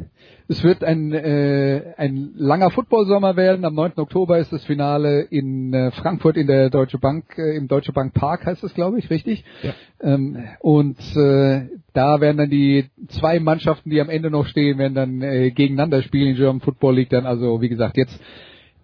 es wird ein, äh, ein langer Footballsommer werden. Am 9. Oktober ist das Finale in äh, Frankfurt in der Deutsche Bank, äh, im Deutsche Bank Park heißt es, glaube ich, richtig? Ja. Ähm, und äh, da werden dann die zwei Mannschaften, die am Ende noch stehen, werden dann äh, gegeneinander spielen. Die German Football League dann also, wie gesagt, jetzt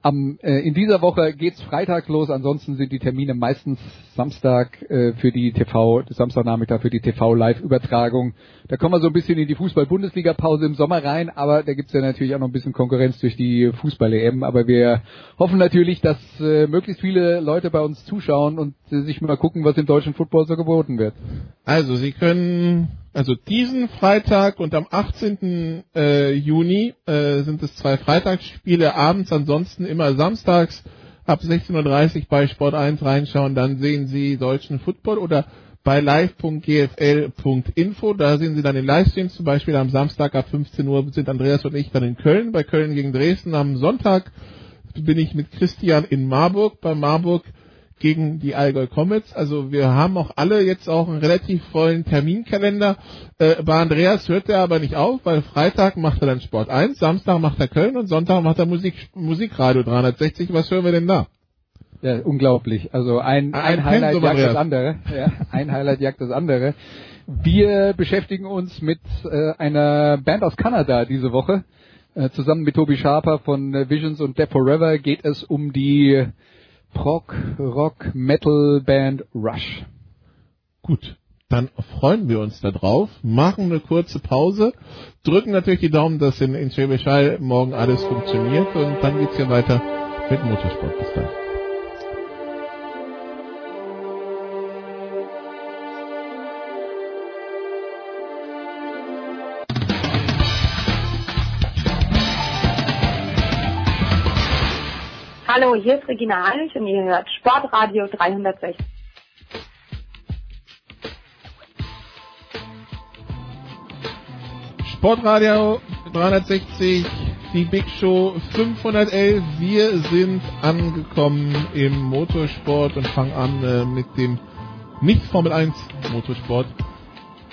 am, äh, in dieser Woche geht's Freitag los, ansonsten sind die Termine meistens Samstag äh, für die TV, Samstagnachmittag für die TV-Live-Übertragung. Da kommen wir so ein bisschen in die Fußball-Bundesliga-Pause im Sommer rein, aber da gibt's ja natürlich auch noch ein bisschen Konkurrenz durch die Fußball-EM. Aber wir hoffen natürlich, dass äh, möglichst viele Leute bei uns zuschauen und äh, sich mal gucken, was im deutschen Football so geboten wird.
Also Sie können also diesen Freitag und am 18. Äh, Juni äh, sind es zwei Freitagsspiele abends, ansonsten immer samstags ab 16.30 Uhr bei Sport 1 reinschauen, dann sehen Sie deutschen Football oder bei live.gfl.info, da sehen Sie dann den Livestream, zum Beispiel am Samstag ab 15 Uhr sind Andreas und ich dann in Köln, bei Köln gegen Dresden. Am Sonntag bin ich mit Christian in Marburg, bei Marburg gegen die Allgäu Comets. Also wir haben auch alle jetzt auch einen relativ vollen Terminkalender. Äh, bei Andreas hört er aber nicht auf, weil Freitag macht er dann Sport 1, Samstag macht er Köln und Sonntag macht er Musik, Musikradio 360. Was hören wir denn da?
Ja, unglaublich. Also ein, ein, ein Highlight
Pensum,
jagt das andere. Ja, ein Highlight jagt das andere. Wir beschäftigen uns mit äh, einer Band aus Kanada diese Woche. Äh, zusammen mit Tobi Sharper von äh, Visions und Death Forever geht es um die Prog, Rock, Metal Band Rush.
Gut, dann freuen wir uns da drauf, machen eine kurze Pause, drücken natürlich die Daumen, dass in, in Schwäbisch Hall morgen alles funktioniert und dann geht's hier weiter mit Motorsport. Bis dann.
Hier ist Regina Heinrich und ihr hört Sportradio 360.
Sportradio 360, die Big Show 511. Wir sind angekommen im Motorsport und fangen an äh, mit dem nicht Formel 1 Motorsport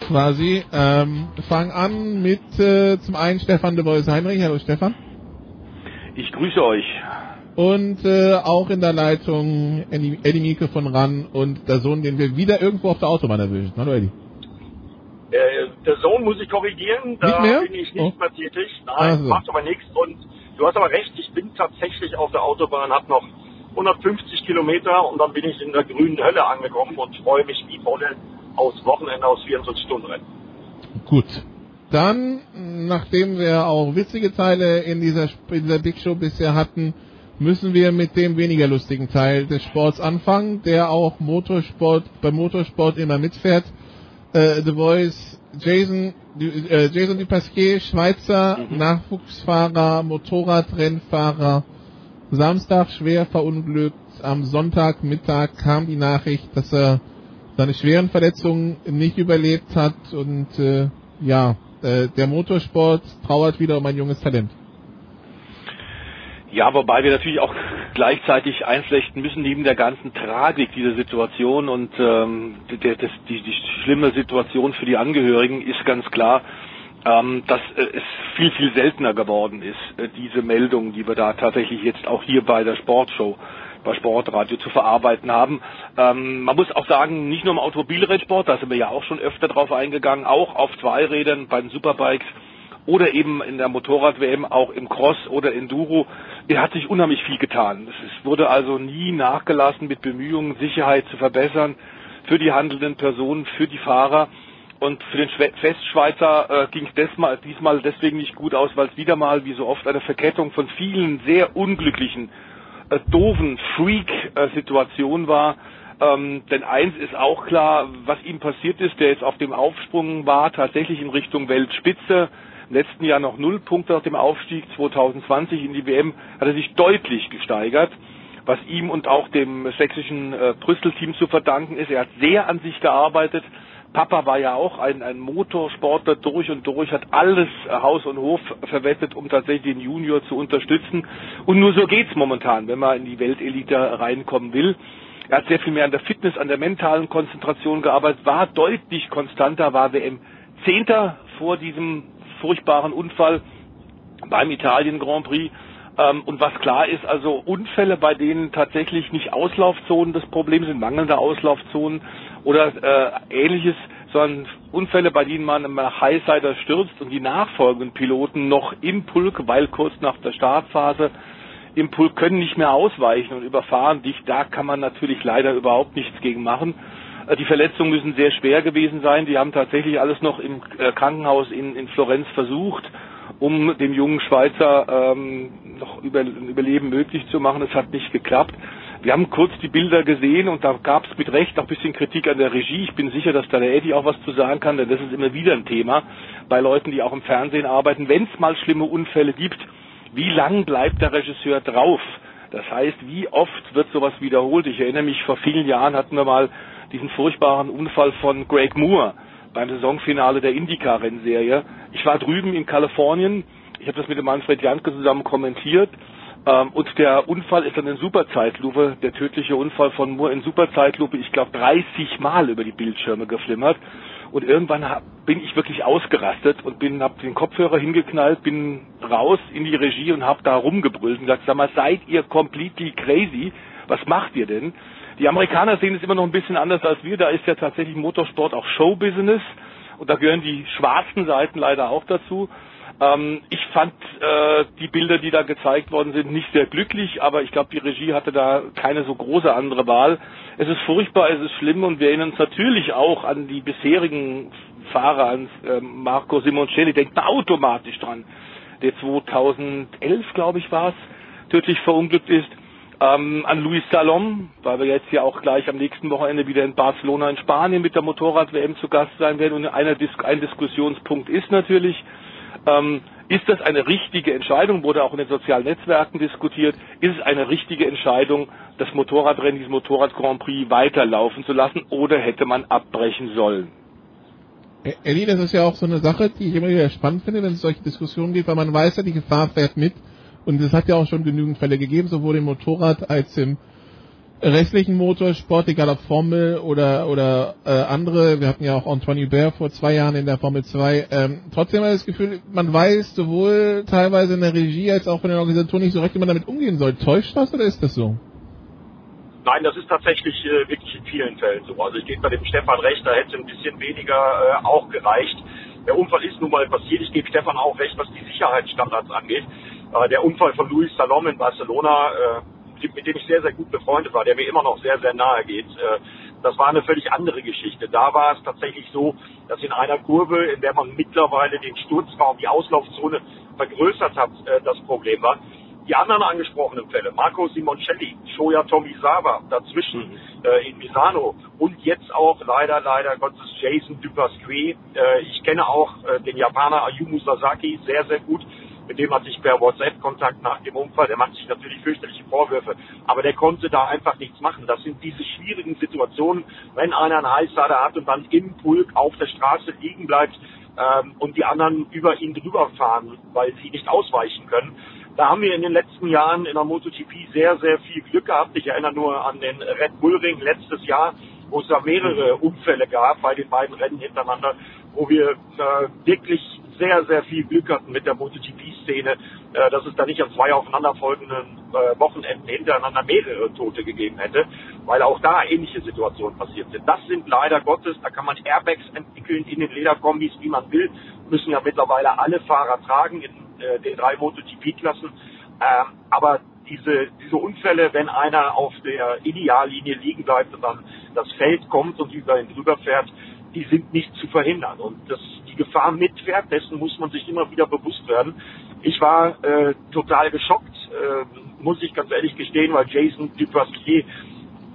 quasi. Ähm, fangen an mit äh, zum einen Stefan de Bois Heinrich. Hallo Stefan.
Ich grüße euch.
Und äh, auch in der Leitung Eddie, Mieke von RAN und der Sohn, den wir wieder irgendwo auf der Autobahn erwischen. Hallo Eddie.
Äh, der Sohn muss ich korrigieren, da bin ich nicht
Oh.
mehr tätig. Nein,
so.
macht aber nichts. Und du hast aber recht, ich bin tatsächlich auf der Autobahn, habe noch 150 Kilometer und dann bin ich in der grünen Hölle angekommen und freue mich wie Bolle aufs Wochenende aus 24 Stunden Rennen.
Gut. Dann, nachdem wir auch witzige Teile in dieser, in dieser Big Show bisher hatten, müssen wir mit dem weniger lustigen Teil des Sports anfangen, der auch Motorsport, beim Motorsport immer mitfährt. Äh, The Voice, Jason, äh, Jason Dupasquier, Schweizer Nachwuchsfahrer, Motorradrennfahrer, Samstag schwer verunglückt. Am Sonntagmittag kam die Nachricht, dass er seine schweren Verletzungen nicht überlebt hat und äh, ja, äh, der Motorsport trauert wieder um ein junges Talent.
Ja, wobei wir natürlich auch gleichzeitig einflechten müssen, neben der ganzen Tragik dieser Situation und ähm, der, das, die, die schlimme Situation für die Angehörigen ist ganz klar, ähm, dass äh, es viel, viel seltener geworden ist, äh, diese Meldung, die wir da tatsächlich jetzt auch hier bei der Sportshow bei Sportradio zu verarbeiten haben. Ähm, man muss auch sagen, nicht nur im Automobilrennsport, da sind wir ja auch schon öfter drauf eingegangen, auch auf Zweirädern, bei den Superbikes oder eben in der Motorrad-WM auch im Cross oder Enduro, er hat sich unheimlich viel getan. Es wurde also nie nachgelassen mit Bemühungen, Sicherheit zu verbessern für die handelnden Personen, für die Fahrer. Und für den Schwe Westschweizer äh, ging es diesmal, diesmal deswegen nicht gut aus, weil es wieder mal, wie so oft, eine Verkettung von vielen sehr unglücklichen, äh, doofen Freak-Situationen war. Ähm, denn eins ist auch klar, was ihm passiert ist, der jetzt auf dem Aufsprung war, tatsächlich in Richtung Weltspitze. Im letzten Jahr noch null Punkte nach dem Aufstieg, 2020 in die WM, hat er sich deutlich gesteigert. Was ihm und auch dem sächsischen äh, Brüssel-Team zu verdanken ist, er hat sehr an sich gearbeitet. Papa war ja auch ein, ein Motorsportler durch und durch, hat alles äh, Haus und Hof verwettet, um tatsächlich den Junior zu unterstützen. Und nur so geht's momentan, wenn man in die Weltelite reinkommen will. Er hat sehr viel mehr an der Fitness, an der mentalen Konzentration gearbeitet, war deutlich konstanter, war WM Zehnter vor diesem furchtbaren Unfall beim Italien Grand Prix. Ähm, und was klar ist, also Unfälle, bei denen tatsächlich nicht Auslaufzonen das Problem sind, mangelnde Auslaufzonen oder äh, ähnliches, sondern Unfälle, bei denen man nach Highsider stürzt und die nachfolgenden Piloten noch im Pulk, weil kurz nach der Startphase im Pulk können nicht mehr ausweichen und überfahren dich. Da kann man natürlich leider überhaupt nichts gegen machen. Äh, Die Verletzungen müssen sehr schwer gewesen sein. Die haben tatsächlich alles noch im äh, Krankenhaus in, in Florenz versucht, um dem jungen Schweizer ähm, noch über, Überleben möglich zu machen. Es hat nicht geklappt. Wir haben kurz die Bilder gesehen und da gab es mit Recht auch ein bisschen Kritik an der Regie. Ich bin sicher, dass da der Eddie auch was zu sagen kann, denn das ist immer wieder ein Thema bei Leuten, die auch im Fernsehen arbeiten. Wenn es mal schlimme Unfälle gibt, wie lang bleibt der Regisseur drauf? Das heißt, wie oft wird sowas wiederholt? Ich erinnere mich, vor vielen Jahren hatten wir mal diesen furchtbaren Unfall von Greg Moore beim Saisonfinale der IndyCar-Rennserie. Ich war drüben in Kalifornien, ich habe das mit dem Manfred Janke zusammen kommentiert Ähm, und der Unfall ist dann in Superzeitlupe, der tödliche Unfall von Moore in Superzeitlupe, ich glaube 30 Mal über die Bildschirme geflimmert. Und irgendwann hab, bin ich wirklich ausgerastet und bin, hab den Kopfhörer hingeknallt, bin raus in die Regie und hab da rumgebrüllt und gesagt, sag mal, seid ihr completely crazy? Was macht ihr denn? Die Amerikaner sehen es immer noch ein bisschen anders als wir. Da ist ja tatsächlich Motorsport auch Showbusiness und da gehören die schwarzen Seiten leider auch dazu. Ähm, ich fand äh, die Bilder, die da gezeigt worden sind, nicht sehr glücklich, aber ich glaube, die Regie hatte da keine so große andere Wahl. Es ist furchtbar, es ist schlimm und wir erinnern uns natürlich auch an die bisherigen Fahrer, an äh, Marco Simoncelli, denkt da automatisch dran, der 2011, glaube ich, war es, tödlich verunglückt ist. Ähm, an Luis Salom, weil wir jetzt ja auch gleich am nächsten Wochenende wieder in Barcelona in Spanien mit der Motorrad-WM zu Gast sein werden. Und einer Dis ein Diskussionspunkt ist natürlich, ähm, ist das eine richtige Entscheidung? Wurde auch in den sozialen Netzwerken diskutiert. Ist es eine richtige Entscheidung, das Motorradrennen, dieses Motorrad Grand Prix weiterlaufen zu lassen oder hätte man abbrechen sollen?
Elli, das ist ja auch so eine Sache, die ich immer wieder spannend finde, wenn es solche Diskussionen gibt, weil man weiß ja, die Gefahr fährt mit. Und es hat ja auch schon genügend Fälle gegeben, sowohl im Motorrad als im restlichen Motorsport, egal ob Formel oder oder äh, andere, wir hatten ja auch Antoine Hubert vor zwei Jahren in der Formel 2, ähm, trotzdem hat das Gefühl, man weiß sowohl teilweise in der Regie als auch von den Organisationen nicht so recht, wie man damit umgehen soll. Täuscht das oder ist das so?
Nein, das ist tatsächlich äh, wirklich in vielen Fällen so. Also ich gebe bei dem Stefan recht, da hätte ein bisschen weniger äh, auch gereicht. Der Unfall ist nun mal passiert. Ich gebe Stefan auch recht, was die Sicherheitsstandards angeht. Äh, der Unfall von Luis Salom in Barcelona, äh, mit dem ich sehr, sehr gut befreundet war, der mir immer noch sehr, sehr nahe geht. Äh, das war eine völlig andere Geschichte. Da war es tatsächlich so, dass in einer Kurve, in der man mittlerweile den Sturzraum, die Auslaufzone vergrößert hat, äh, das Problem war. Die anderen angesprochenen Fälle, Marco Simoncelli, Shoya Tomisawa dazwischen mhm. äh, in Misano und jetzt auch leider, leider Gottes Jason Dupasque. Äh, ich kenne auch äh, den Japaner Ayumu Sasaki sehr, sehr gut mit dem hatte ich per WhatsApp Kontakt nach dem Unfall. Der macht sich natürlich fürchterliche Vorwürfe, aber der konnte da einfach nichts machen. Das sind diese schwierigen Situationen, wenn einer einen Heißlader hat und dann im Pulk auf der Straße liegen bleibt ähm, und die anderen über ihn drüber fahren, weil sie nicht ausweichen können. Da haben wir in den letzten Jahren in der MotoGP sehr, sehr viel Glück gehabt. Ich erinnere nur an den Red Bull Ring letztes Jahr, wo es da mehrere Unfälle gab bei den beiden Rennen hintereinander, wo wir äh, wirklich sehr, sehr viel Glück hatten mit der MotoGP-Szene, äh, dass es da nicht an zwei aufeinanderfolgenden äh, Wochenenden hintereinander mehrere Tote gegeben hätte, weil auch da ähnliche Situationen passiert sind. Das sind leider Gottes, da kann man Airbags entwickeln in den Lederkombis, wie man will, müssen ja mittlerweile alle Fahrer tragen in äh, den drei MotoGP-Klassen. Ähm, aber diese, diese Unfälle, wenn einer auf der Ideallinie liegen bleibt und dann das Feld kommt und über ihn drüber fährt, die sind nicht zu verhindern. Und das, die Gefahr mitfährt, dessen muss man sich immer wieder bewusst werden. Ich war äh, total geschockt, äh, muss ich ganz ehrlich gestehen, weil Jason Dupasquier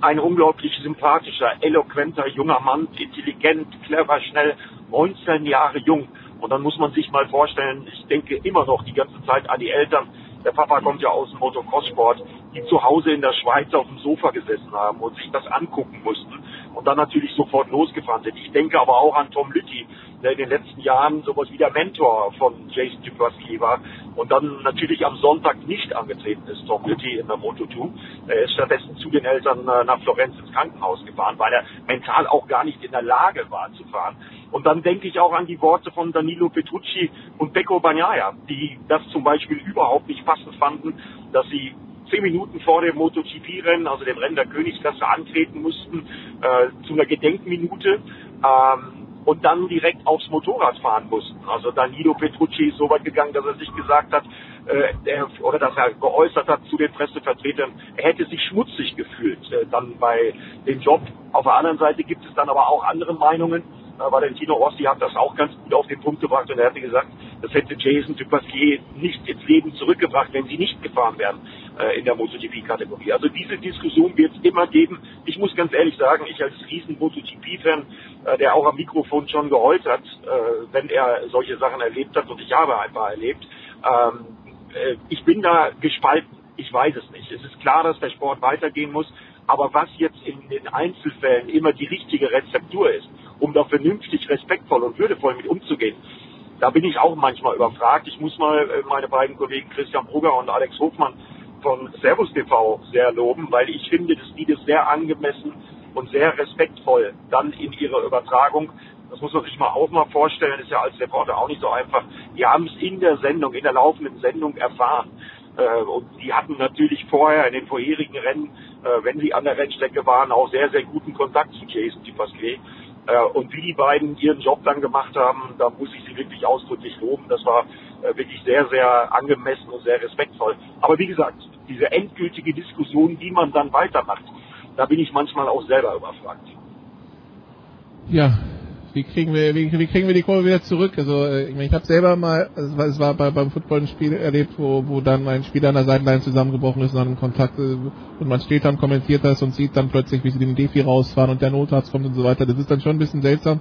ein unglaublich sympathischer, eloquenter junger Mann, intelligent, clever, schnell, 19 Jahre jung. Und dann muss man sich mal vorstellen, ich denke immer noch die ganze Zeit an die Eltern. Der Papa kommt ja aus dem Motocross-Sport, die zu Hause in der Schweiz auf dem Sofa gesessen haben und sich das angucken mussten und dann natürlich sofort losgefahren sind. Ich denke aber auch an Tom Lütti, der in den letzten Jahren sowas wie der Mentor von Jason Dupasky war und dann natürlich am Sonntag nicht angetreten ist, Tom Lütti in der Moto2. Er ist stattdessen zu den Eltern äh, nach Florenz ins Krankenhaus gefahren, weil er mental auch gar nicht in der Lage war zu fahren. Und dann denke ich auch an die Worte von Danilo Petrucci und Pecco Bagnaia, die das zum Beispiel überhaupt nicht passend fanden, dass sie zehn Minuten vor dem MotoGP-Rennen, also dem Rennen der Königsklasse, antreten mussten äh, zu einer Gedenkminute ähm, und dann direkt aufs Motorrad fahren mussten. Also Danilo Petrucci ist so weit gegangen, dass er sich gesagt hat, äh, er, oder dass er geäußert hat zu den Pressevertretern, er hätte sich schmutzig gefühlt äh, dann bei dem Job. Auf der anderen Seite gibt es dann aber auch andere Meinungen Valentino Rossi hat das auch ganz gut auf den Punkt gebracht und er hatte gesagt, das hätte Jason Dupasquier nicht ins Leben zurückgebracht, wenn sie nicht gefahren wären äh, in der MotoGP-Kategorie. Also diese Diskussion wird es immer geben. Ich muss ganz ehrlich sagen, ich als riesen MotoGP-Fan, äh, der auch am Mikrofon schon geheult hat, äh, wenn er solche Sachen erlebt hat und ich habe ein paar erlebt, ähm, äh, ich bin da gespalten. Ich weiß es nicht. Es ist klar, dass der Sport weitergehen muss. Aber was jetzt in den Einzelfällen immer die richtige Rezeptur ist, um da vernünftig, respektvoll und würdevoll mit umzugehen, da bin ich auch manchmal überfragt. Ich muss mal äh, meine beiden Kollegen Christian Brugger und Alex Hofmann von Servus TV sehr loben, weil ich finde, dass die das sehr angemessen und sehr respektvoll dann in ihrer Übertragung das muss man sich mal auch mal vorstellen, ist ja als Reporter auch nicht so einfach. Die haben es in der Sendung, in der laufenden Sendung erfahren. Äh, und die hatten natürlich vorher in den vorherigen Rennen, äh, wenn sie an der Rennstrecke waren, auch sehr, sehr guten Kontakt zu Jason Dupasquier. Äh, und wie die beiden ihren Job dann gemacht haben, da muss ich sie wirklich ausdrücklich loben. Das war wirklich sehr, sehr angemessen und sehr respektvoll. Aber wie gesagt, diese endgültige Diskussion, wie man dann weitermacht, da bin ich manchmal auch selber überfragt.
Ja, wie kriegen wir, wie, wie kriegen wir die Kurve wieder zurück? Also äh, ich, meine, ich habe selber mal, es war, es war bei, beim Football ein Spiel erlebt, wo, wo dann ein Spieler an der Seitenline zusammengebrochen ist und dann Kontakt äh, und man steht dann, kommentiert das und sieht dann plötzlich, wie sie den Defi rausfahren und der Notarzt kommt und so weiter. Das ist dann schon ein bisschen seltsam.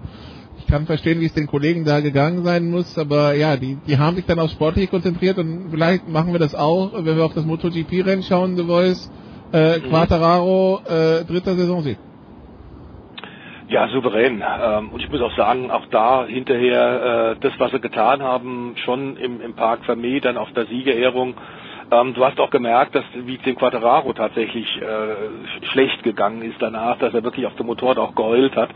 Ich kann verstehen, wie es den Kollegen da gegangen sein muss, aber ja, die, die haben sich dann auf Sportliche konzentriert und vielleicht machen wir das auch, wenn wir auf das MotoGP-Rennen schauen, The Voice, äh, Quattararo, äh, dritter Saisonsieg.
Ja, souverän. Ähm, und ich muss auch sagen, auch da hinterher äh, das, was sie getan haben, schon im, im Park Vermeer, dann auf der Siegerehrung. Ähm, du hast auch gemerkt, dass wie dem Quattararo tatsächlich äh, schlecht gegangen ist danach, dass er wirklich auf dem Motorrad auch geheult hat,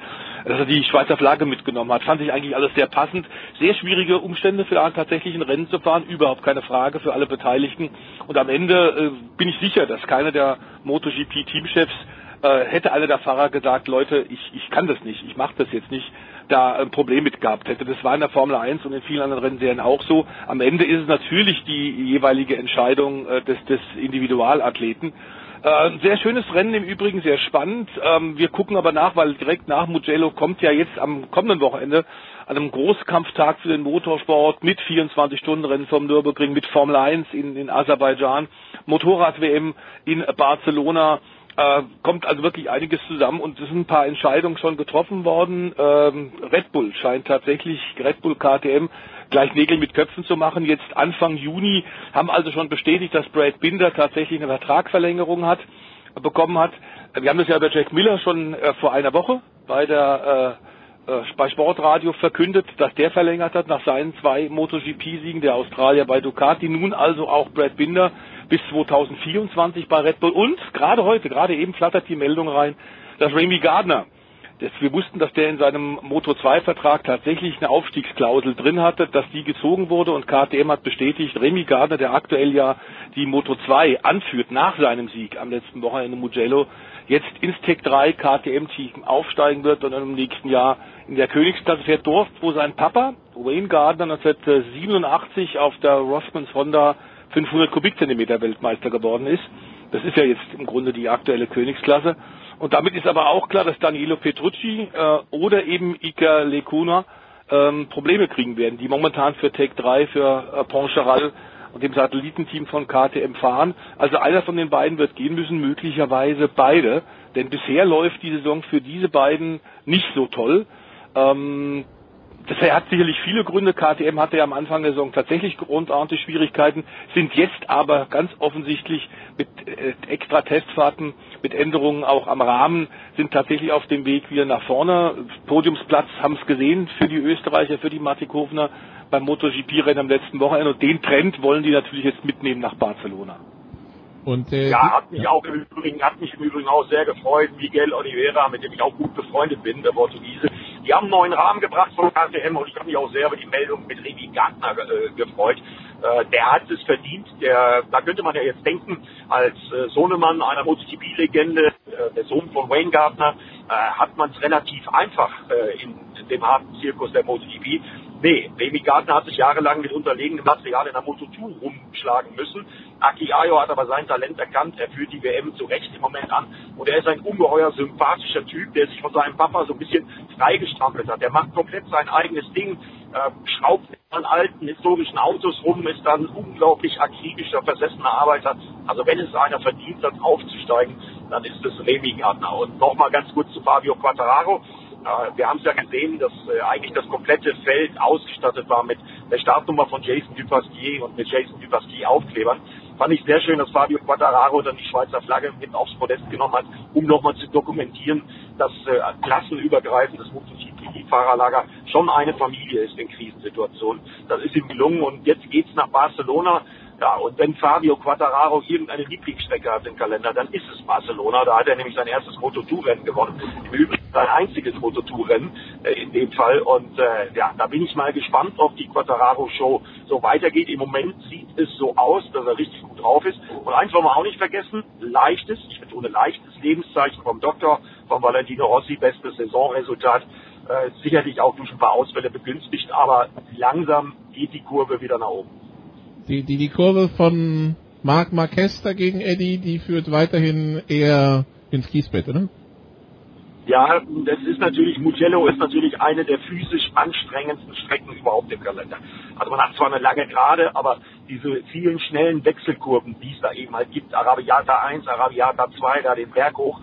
dass er die Schweizer Flagge mitgenommen hat. Fand ich eigentlich alles sehr passend. Sehr schwierige Umstände für einen tatsächlichen Rennen zu fahren, überhaupt keine Frage für alle Beteiligten. Und am Ende äh, bin ich sicher, dass keiner der MotoGP-Teamchefs äh, hätte einer der Fahrer gesagt, Leute, ich, ich kann das nicht, ich mache das jetzt nicht, da ein Problem mit gehabt hätte. Das war in der Formel 1 und in vielen anderen Rennserien auch so. Am Ende ist es natürlich die jeweilige Entscheidung äh, des, des Individualathleten. Äh, sehr schönes Rennen im Übrigen, sehr spannend. Ähm, wir gucken aber nach, weil direkt nach Mugello kommt ja jetzt am kommenden Wochenende an einem Großkampftag für den Motorsport mit 24-Stunden-Rennen vom Nürburgring, mit Formel 1 in, in Aserbaidschan, Motorrad-WM in Barcelona, äh, kommt also wirklich einiges zusammen und es sind ein paar Entscheidungen schon getroffen worden. Ähm, Red Bull scheint tatsächlich, Red Bull KTM, gleich Nägel mit Köpfen zu machen. Jetzt Anfang Juni haben also schon bestätigt, dass Brad Binder tatsächlich eine Vertragsverlängerung hat, bekommen hat. Wir haben das ja bei Jack Miller schon äh, vor einer Woche bei der äh, bei Sportradio verkündet, dass der verlängert hat nach seinen zwei MotoGP-Siegen, der Australier bei Ducati, nun also auch Brad Binder bis 2024 bei Red Bull. Und gerade heute, gerade eben flattert die Meldung rein, dass Remy Gardner, das, wir wussten, dass der in seinem Moto 2 Vertrag tatsächlich eine Aufstiegsklausel drin hatte, dass die gezogen wurde und KTM hat bestätigt, Remy Gardner, der aktuell ja die Moto 2 anführt nach seinem Sieg am letzten Wochenende Mugello, jetzt ins Tech 3 KTM-Team aufsteigen wird und dann im nächsten Jahr in der Königsklasse fährt dort, wo sein Papa, Wayne Gardner, 1987 auf der Rossmans Honda 500 Kubikzentimeter Weltmeister geworden ist. Das ist ja jetzt im Grunde die aktuelle Königsklasse. Und damit ist aber auch klar, dass Danilo Petrucci äh, oder eben Iker Lecuna ähm, Probleme kriegen werden, die momentan für Tech 3, für äh, Poncharal und dem Satellitenteam von KTM fahren. Also einer von den beiden wird gehen müssen, möglicherweise beide. Denn bisher läuft die Saison für diese beiden nicht so toll. Ähm, das hat sicherlich viele Gründe. KTM hatte ja am Anfang der Saison tatsächlich grundordentliche Schwierigkeiten, sind jetzt aber ganz offensichtlich mit äh, extra Testfahrten, mit Änderungen auch am Rahmen, sind tatsächlich auf dem Weg wieder nach vorne. Podiumsplatz haben es gesehen für die Österreicher, für die Matikofner beim MotoGP-Rennen am letzten Wochenende. Und den Trend wollen die natürlich jetzt mitnehmen nach Barcelona.
Und, äh, ja, hat mich auch im Übrigen, hat mich im Übrigen auch sehr gefreut, Miguel Oliveira, mit dem ich auch gut befreundet bin, der Portugiese. Die haben einen neuen Rahmen gebracht von KTM und ich habe mich auch sehr über die Meldung mit Remy Gardner äh, gefreut. Äh, der hat es verdient. Der, da könnte man ja jetzt denken, als äh, Sohnemann einer MotoGP-Legende, äh, der Sohn von Wayne Gardner, äh, hat man es relativ einfach äh, in, in dem harten Zirkus der MotoGP. Nee, Baby Gardner hat sich jahrelang mit unterlegenem Material in der Moto2 rumschlagen müssen. Aki Ayo hat aber sein Talent erkannt. Er führt die WM zu Recht im Moment an. Und er ist ein ungeheuer sympathischer Typ, der sich von seinem Papa so ein bisschen freigestrampelt hat. Der macht komplett sein eigenes Ding, äh, schraubt an alten historischen Autos rum, ist dann unglaublich akribischer, versessener Arbeiter. Also wenn es einer verdient hat, aufzusteigen, dann ist es Remy Gardner. Und nochmal ganz kurz zu Fabio Quattararo wir haben es ja gesehen, dass äh, eigentlich das komplette Feld ausgestattet war mit der Startnummer von Jason Dupasquier und mit Jason Dupasquier Aufklebern. Fand ich sehr schön, dass Fabio Quattararo dann die Schweizer Flagge mit aufs Podest genommen hat, um nochmal zu dokumentieren, dass äh, klassenübergreifendes MotoGP-Fahrerlager schon eine Familie ist in Krisensituationen. Das ist ihm gelungen und jetzt geht's nach Barcelona Ja, und wenn Fabio Quattararo irgendeine Lieblingsstrecke hat im Kalender, dann ist es Barcelona. Da hat er nämlich sein erstes Moto2-Rennen gewonnen. Im Übrigen sein einziges Moto2-Rennen äh, in dem Fall. Und äh, ja, da bin ich mal gespannt, ob die Quattararo-Show so weitergeht. Im Moment sieht es so aus, dass er richtig gut drauf ist. Und eins wollen wir auch nicht vergessen, leichtes, ich betone leichtes Lebenszeichen vom Doktor, von Valentino Rossi, bestes Saisonresultat. Äh, sicherlich auch durch ein paar Ausfälle begünstigt, aber langsam geht die Kurve wieder nach oben.
Die, die, die Kurve von Marc Marquez dagegen, Eddie, die führt weiterhin eher ins Kiesbett, oder?
Ja, das ist natürlich, Mugello ist natürlich eine der physisch anstrengendsten Strecken überhaupt im Kalender. Also man hat zwar eine lange Gerade, aber diese vielen schnellen Wechselkurven, die es da eben halt gibt, Arabiata 1, Arabiata 2, da den Berg hoch,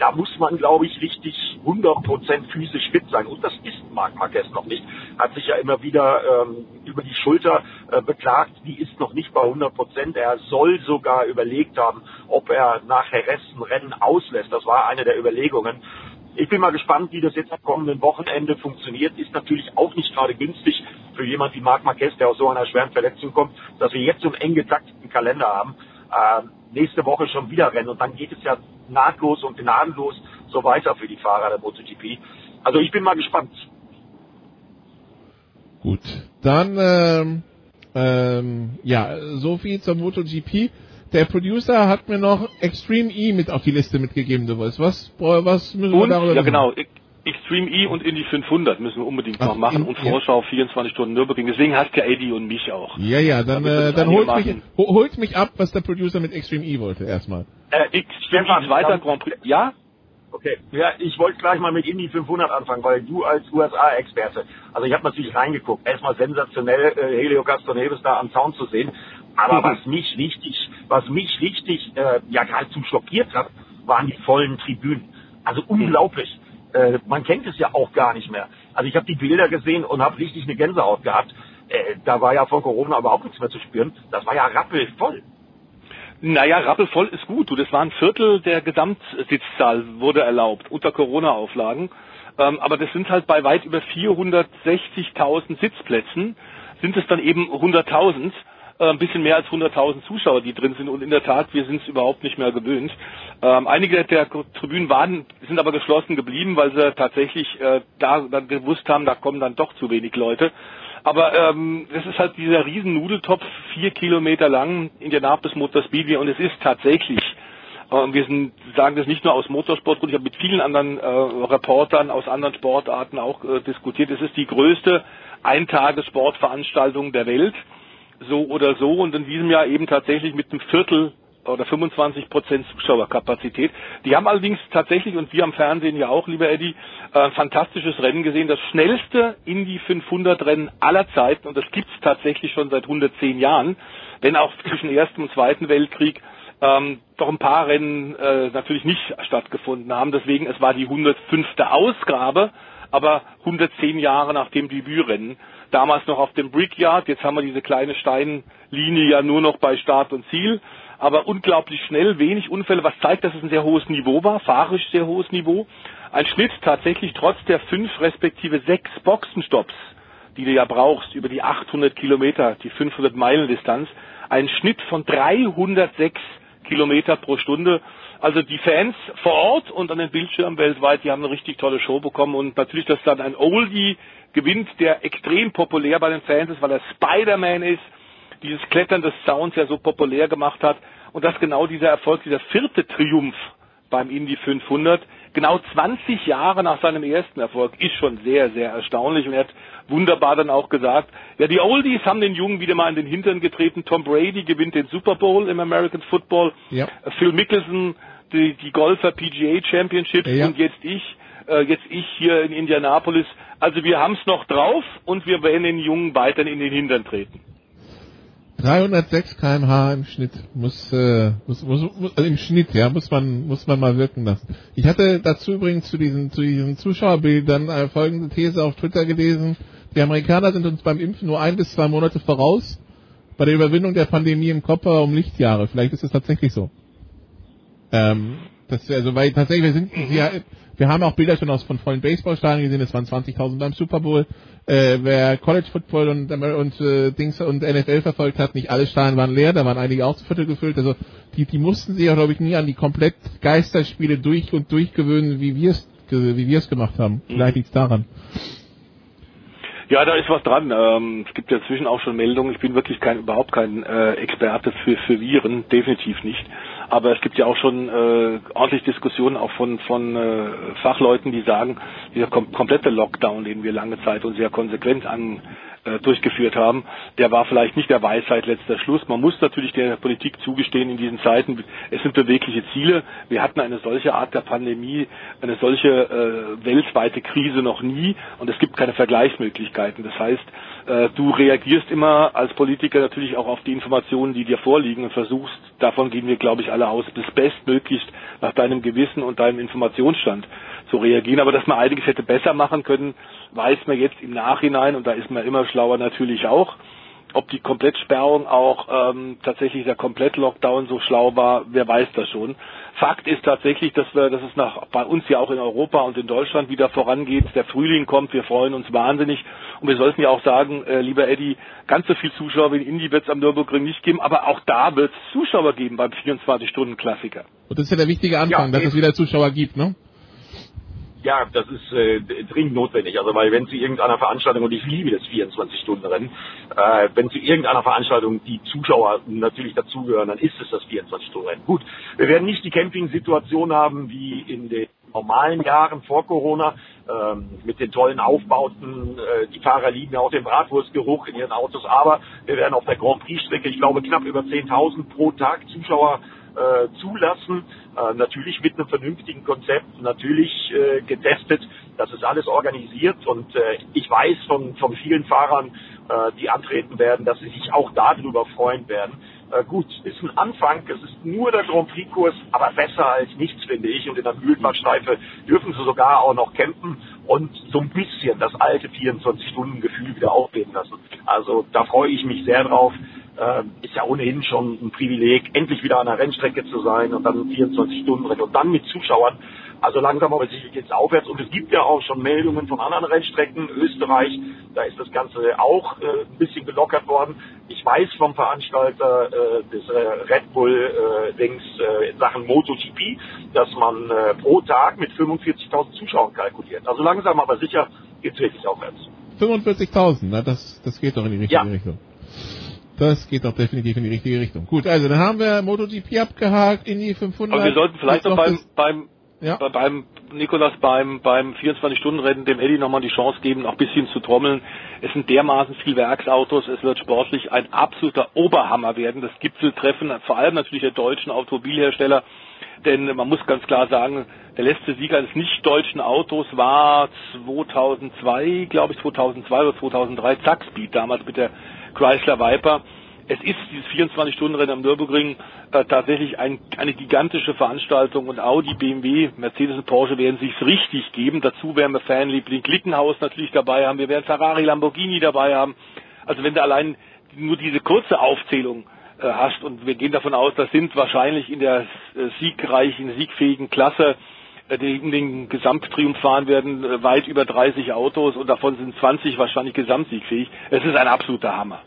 da muss man, glaube ich, richtig 100% physisch fit sein. Und das ist Marc Marquez noch nicht. Hat sich ja immer wieder ähm, über die Schulter äh, beklagt, die ist noch nicht bei 100%. Er soll sogar überlegt haben, ob er nach Jerez ein Rennen auslässt. Das war eine der Überlegungen. Ich bin mal gespannt, wie das jetzt am kommenden Wochenende funktioniert. Ist natürlich auch nicht gerade günstig für jemand wie Marc Marquez, der aus so einer schweren Verletzung kommt, dass wir jetzt so einen eng getakteten Kalender haben. Ähm, nächste Woche schon wieder Rennen und dann geht es ja nahtlos und gnadenlos so weiter für die Fahrer der MotoGP. Also ich bin mal gespannt.
Gut, dann ähm, ähm, ja, so viel zur MotoGP. Der Producer hat mir noch Extreme E mit auf die Liste mitgegeben, du weißt. Was, was müssen wir
und,
darüber
Ja, genau. Extreme E und Indy 500 müssen wir unbedingt
Ach,
noch machen
in-
und
ja.
Vorschau 24 Stunden Nürburgring. Deswegen hast ja Eddie und mich auch.
Ja, ja, dann, äh, dann holt mich, holt mich ab, was der Producer mit Extreme E wollte, erstmal.
Äh,
Extreme E weiter Grand Prix. Ja?
Okay, ja, ich wollte gleich mal mit Indy 500 anfangen, weil du als USA-Experte, also ich habe natürlich reingeguckt, erstmal sensationell äh, Helio Castroneves da am Zaun zu sehen, aber was mich richtig, was mich richtig äh, ja geradezu schockiert hat, waren die vollen Tribünen. Also unglaublich. Äh, man kennt es ja auch gar nicht mehr. Also ich habe die Bilder gesehen und habe richtig eine Gänsehaut gehabt. Äh, da war ja von Corona überhaupt nichts mehr zu spüren. Das war ja rappelvoll.
Naja, rappelvoll ist gut. Du, das war ein Viertel der Gesamtsitzzahl wurde erlaubt unter Corona-Auflagen. Ähm, aber das sind halt bei weit über 460.000 Sitzplätzen sind es dann eben 100.000, äh, ein bisschen mehr als 100.000 Zuschauer, die drin sind. Und in der Tat, wir sind es überhaupt nicht mehr gewöhnt. Ähm, einige der Tribünen waren, sind aber geschlossen geblieben, weil sie tatsächlich äh, da dann gewusst haben, da kommen dann doch zu wenig Leute. Aber ähm, das ist halt dieser riesen Nudeltopf, vier Kilometer lang, Indianapolis Motor Speedway und es ist tatsächlich, äh, wir sind, sagen das nicht nur aus Motorsport, ich habe mit vielen anderen äh, Reportern aus anderen Sportarten auch äh, diskutiert, es ist die größte Eintagessportveranstaltung der Welt, so oder so und in diesem Jahr eben tatsächlich mit einem Viertel oder 25 Prozent Zuschauerkapazität. Die haben allerdings tatsächlich, und wir am Fernsehen ja auch, lieber Eddie, äh, ein fantastisches Rennen gesehen. Das schnellste Indy 500 Rennen aller Zeiten, und das gibt's tatsächlich schon seit 110 Jahren, wenn auch zwischen Ersten und Zweiten Weltkrieg ähm, doch ein paar Rennen äh, natürlich nicht stattgefunden haben. Deswegen, es war die 105. Ausgabe, aber 110 Jahre nach dem Debütrennen. Damals noch auf dem Brickyard, jetzt haben wir diese kleine Steinlinie ja nur noch bei Start und Ziel aber unglaublich schnell, wenig Unfälle, was zeigt, dass es ein sehr hohes Niveau war, fahrisch sehr hohes Niveau. Ein Schnitt tatsächlich trotz der fünf respektive sechs Boxenstopps, die du ja brauchst über die 800 Kilometer, die 500 Meilen Distanz, ein Schnitt von 306 Kilometer pro Stunde. Also die Fans vor Ort und an den Bildschirmen weltweit, die haben eine richtig tolle Show bekommen und natürlich, dass dann ein Oldie gewinnt, der extrem populär bei den Fans ist, weil er Spider-Man ist, dieses Klettern des Sounds ja so populär gemacht hat und dass genau dieser Erfolg, dieser vierte Triumph beim Indy 500, genau 20 Jahre nach seinem ersten Erfolg, ist schon sehr, sehr erstaunlich und er hat wunderbar dann auch gesagt, ja, die Oldies haben den Jungen wieder mal in den Hintern getreten, Tom Brady gewinnt den Super Bowl im American Football,
Ja.
Phil Mickelson die, die Golfer PGA Championships
Ja.
und jetzt ich, äh, jetzt ich hier in Indianapolis. Also wir haben es noch drauf und wir werden den Jungen weiter in den Hintern treten.
306 kmh im Schnitt muss, äh, muss, muss, muss also im Schnitt, ja, muss man, muss man mal wirken lassen. Ich hatte dazu übrigens zu diesen, zu diesen Zuschauerbildern äh, folgende These auf Twitter gelesen. Die Amerikaner sind uns beim Impfen nur ein bis zwei Monate voraus. Bei der Überwindung der Pandemie im Kopf aber um Lichtjahre. Vielleicht ist es tatsächlich so. Ähm, Das, also, weil tatsächlich, wir sind, wir, wir haben auch Bilder schon aus von vollen Baseballstadien gesehen, es waren 20.000 beim Super Bowl. Äh, wer College Football und, und äh, Dings und NFL verfolgt hat, nicht alle Stadien waren leer, da waren einige auch zu Viertel gefüllt. Also die, die mussten sich auch, glaube ich, nie an die komplett Geisterspiele durch und durch gewöhnen, wie wir es wie wir es gemacht haben. Mhm. Vielleicht liegt es daran.
Ja, da ist was dran. Ähm, es gibt ja inzwischen auch schon Meldungen. Ich bin wirklich kein, überhaupt kein äh, Experte für, für Viren, definitiv nicht. Aber es gibt ja auch schon äh, ordentlich Diskussionen auch von, von äh, Fachleuten, die sagen, dieser kom komplette Lockdown, den wir lange Zeit und sehr konsequent an äh, durchgeführt haben, der war vielleicht nicht der Weisheit letzter Schluss. Man muss natürlich der Politik zugestehen in diesen Zeiten, es sind bewegliche Ziele. Wir hatten eine solche Art der Pandemie, eine solche äh, weltweite Krise noch nie und es gibt keine Vergleichsmöglichkeiten. Das heißt, du reagierst immer als Politiker natürlich auch auf die Informationen, die dir vorliegen und versuchst, davon gehen wir, glaube ich, alle aus, bis bestmöglichst nach deinem Gewissen und deinem Informationsstand zu reagieren. Aber dass man einiges hätte besser machen können, weiß man jetzt im Nachhinein und da ist man immer schlauer natürlich auch. Ob die Komplettsperrung auch ähm, tatsächlich der Komplett-Lockdown so schlau war, wer weiß das schon. Fakt ist tatsächlich, dass wir, dass es nach bei uns ja auch in Europa und in Deutschland wieder vorangeht. Der Frühling kommt, wir freuen uns wahnsinnig. Und wir sollten ja auch sagen, äh, lieber Eddie, ganz so viel Zuschauer wie in Indie wird es am Nürburgring nicht geben, aber auch da wird es Zuschauer geben beim 24-Stunden-Klassiker.
Und das ist ja der wichtige Anfang, ja, dass es wieder Zuschauer gibt, ne?
Ja, das ist äh, dringend notwendig. Also weil wenn zu irgendeiner Veranstaltung, und ich liebe das 24-Stunden-Rennen, äh, wenn zu irgendeiner Veranstaltung die Zuschauer natürlich dazugehören, dann ist es das 24-Stunden-Rennen. Gut, wir werden nicht die Camping-Situation haben wie in den normalen Jahren vor Corona ähm, mit den tollen Aufbauten. Äh, die Fahrer lieben ja auch den Bratwurstgeruch in ihren Autos, aber wir werden auf der Grand Prix-Strecke, ich glaube, knapp über 10.000 pro Tag Zuschauer äh, zulassen. Äh, natürlich mit einem vernünftigen Konzept, natürlich äh, getestet. Das ist alles organisiert und äh, ich weiß von, von vielen Fahrern, äh, die antreten werden, dass sie sich auch darüber freuen werden. Äh, gut, ist ein Anfang, es ist nur der Grand Prix-Kurs, aber besser als nichts, finde ich. Und in der Mühlenbahnstreife dürfen sie sogar auch noch campen und so ein bisschen das alte 24-Stunden-Gefühl wieder aufleben lassen. Also da freue ich mich sehr drauf äh, ist ja ohnehin schon ein Privileg, endlich wieder an der Rennstrecke zu sein und dann 24 Stunden Rennen und dann mit Zuschauern. Also langsam aber sicher geht es aufwärts und es gibt ja auch schon Meldungen von anderen Rennstrecken. Österreich, da ist das Ganze auch äh, ein bisschen gelockert worden. Ich weiß vom Veranstalter äh, des äh, Red Bull äh, äh, in Sachen MotoGP, dass man äh, pro Tag mit 45.000 Zuschauern kalkuliert. Also langsam aber sicher geht es wirklich aufwärts.
45.000, das, das geht doch in die richtige ja. Richtung. Das geht doch definitiv in die richtige Richtung. Gut, also dann haben wir MotoGP abgehakt, in die 500.
Aber wir sollten vielleicht noch beim, beim, ja? beim Nikolas beim, beim 24-Stunden-Rennen dem Eddie nochmal die Chance geben, noch ein bisschen zu trommeln. Es sind dermaßen viel Werksautos, es wird sportlich ein absoluter Oberhammer werden, das Gipfeltreffen, vor allem natürlich der deutschen Automobilhersteller. Denn man muss ganz klar sagen, der letzte Sieger eines nicht-deutschen Autos war 2002, glaube ich, 2002 oder 2003, Zackspeed, damals mit der Chrysler Viper. Es ist dieses 24-Stunden-Rennen am Nürburgring äh, tatsächlich ein, eine gigantische Veranstaltung und Audi, BMW, Mercedes und Porsche werden sich's richtig geben. Dazu werden wir Fanliebling Klickenhaus natürlich dabei haben. Wir werden Ferrari, Lamborghini dabei haben. Also wenn du allein nur diese kurze Aufzählung äh, hast und wir gehen davon aus, das sind wahrscheinlich in der äh, siegreichen, siegfähigen Klasse äh, die in den Gesamttriumph fahren werden, äh, weit über 30 Autos und davon sind 20 wahrscheinlich gesamtsiegfähig. Es ist ein absoluter Hammer.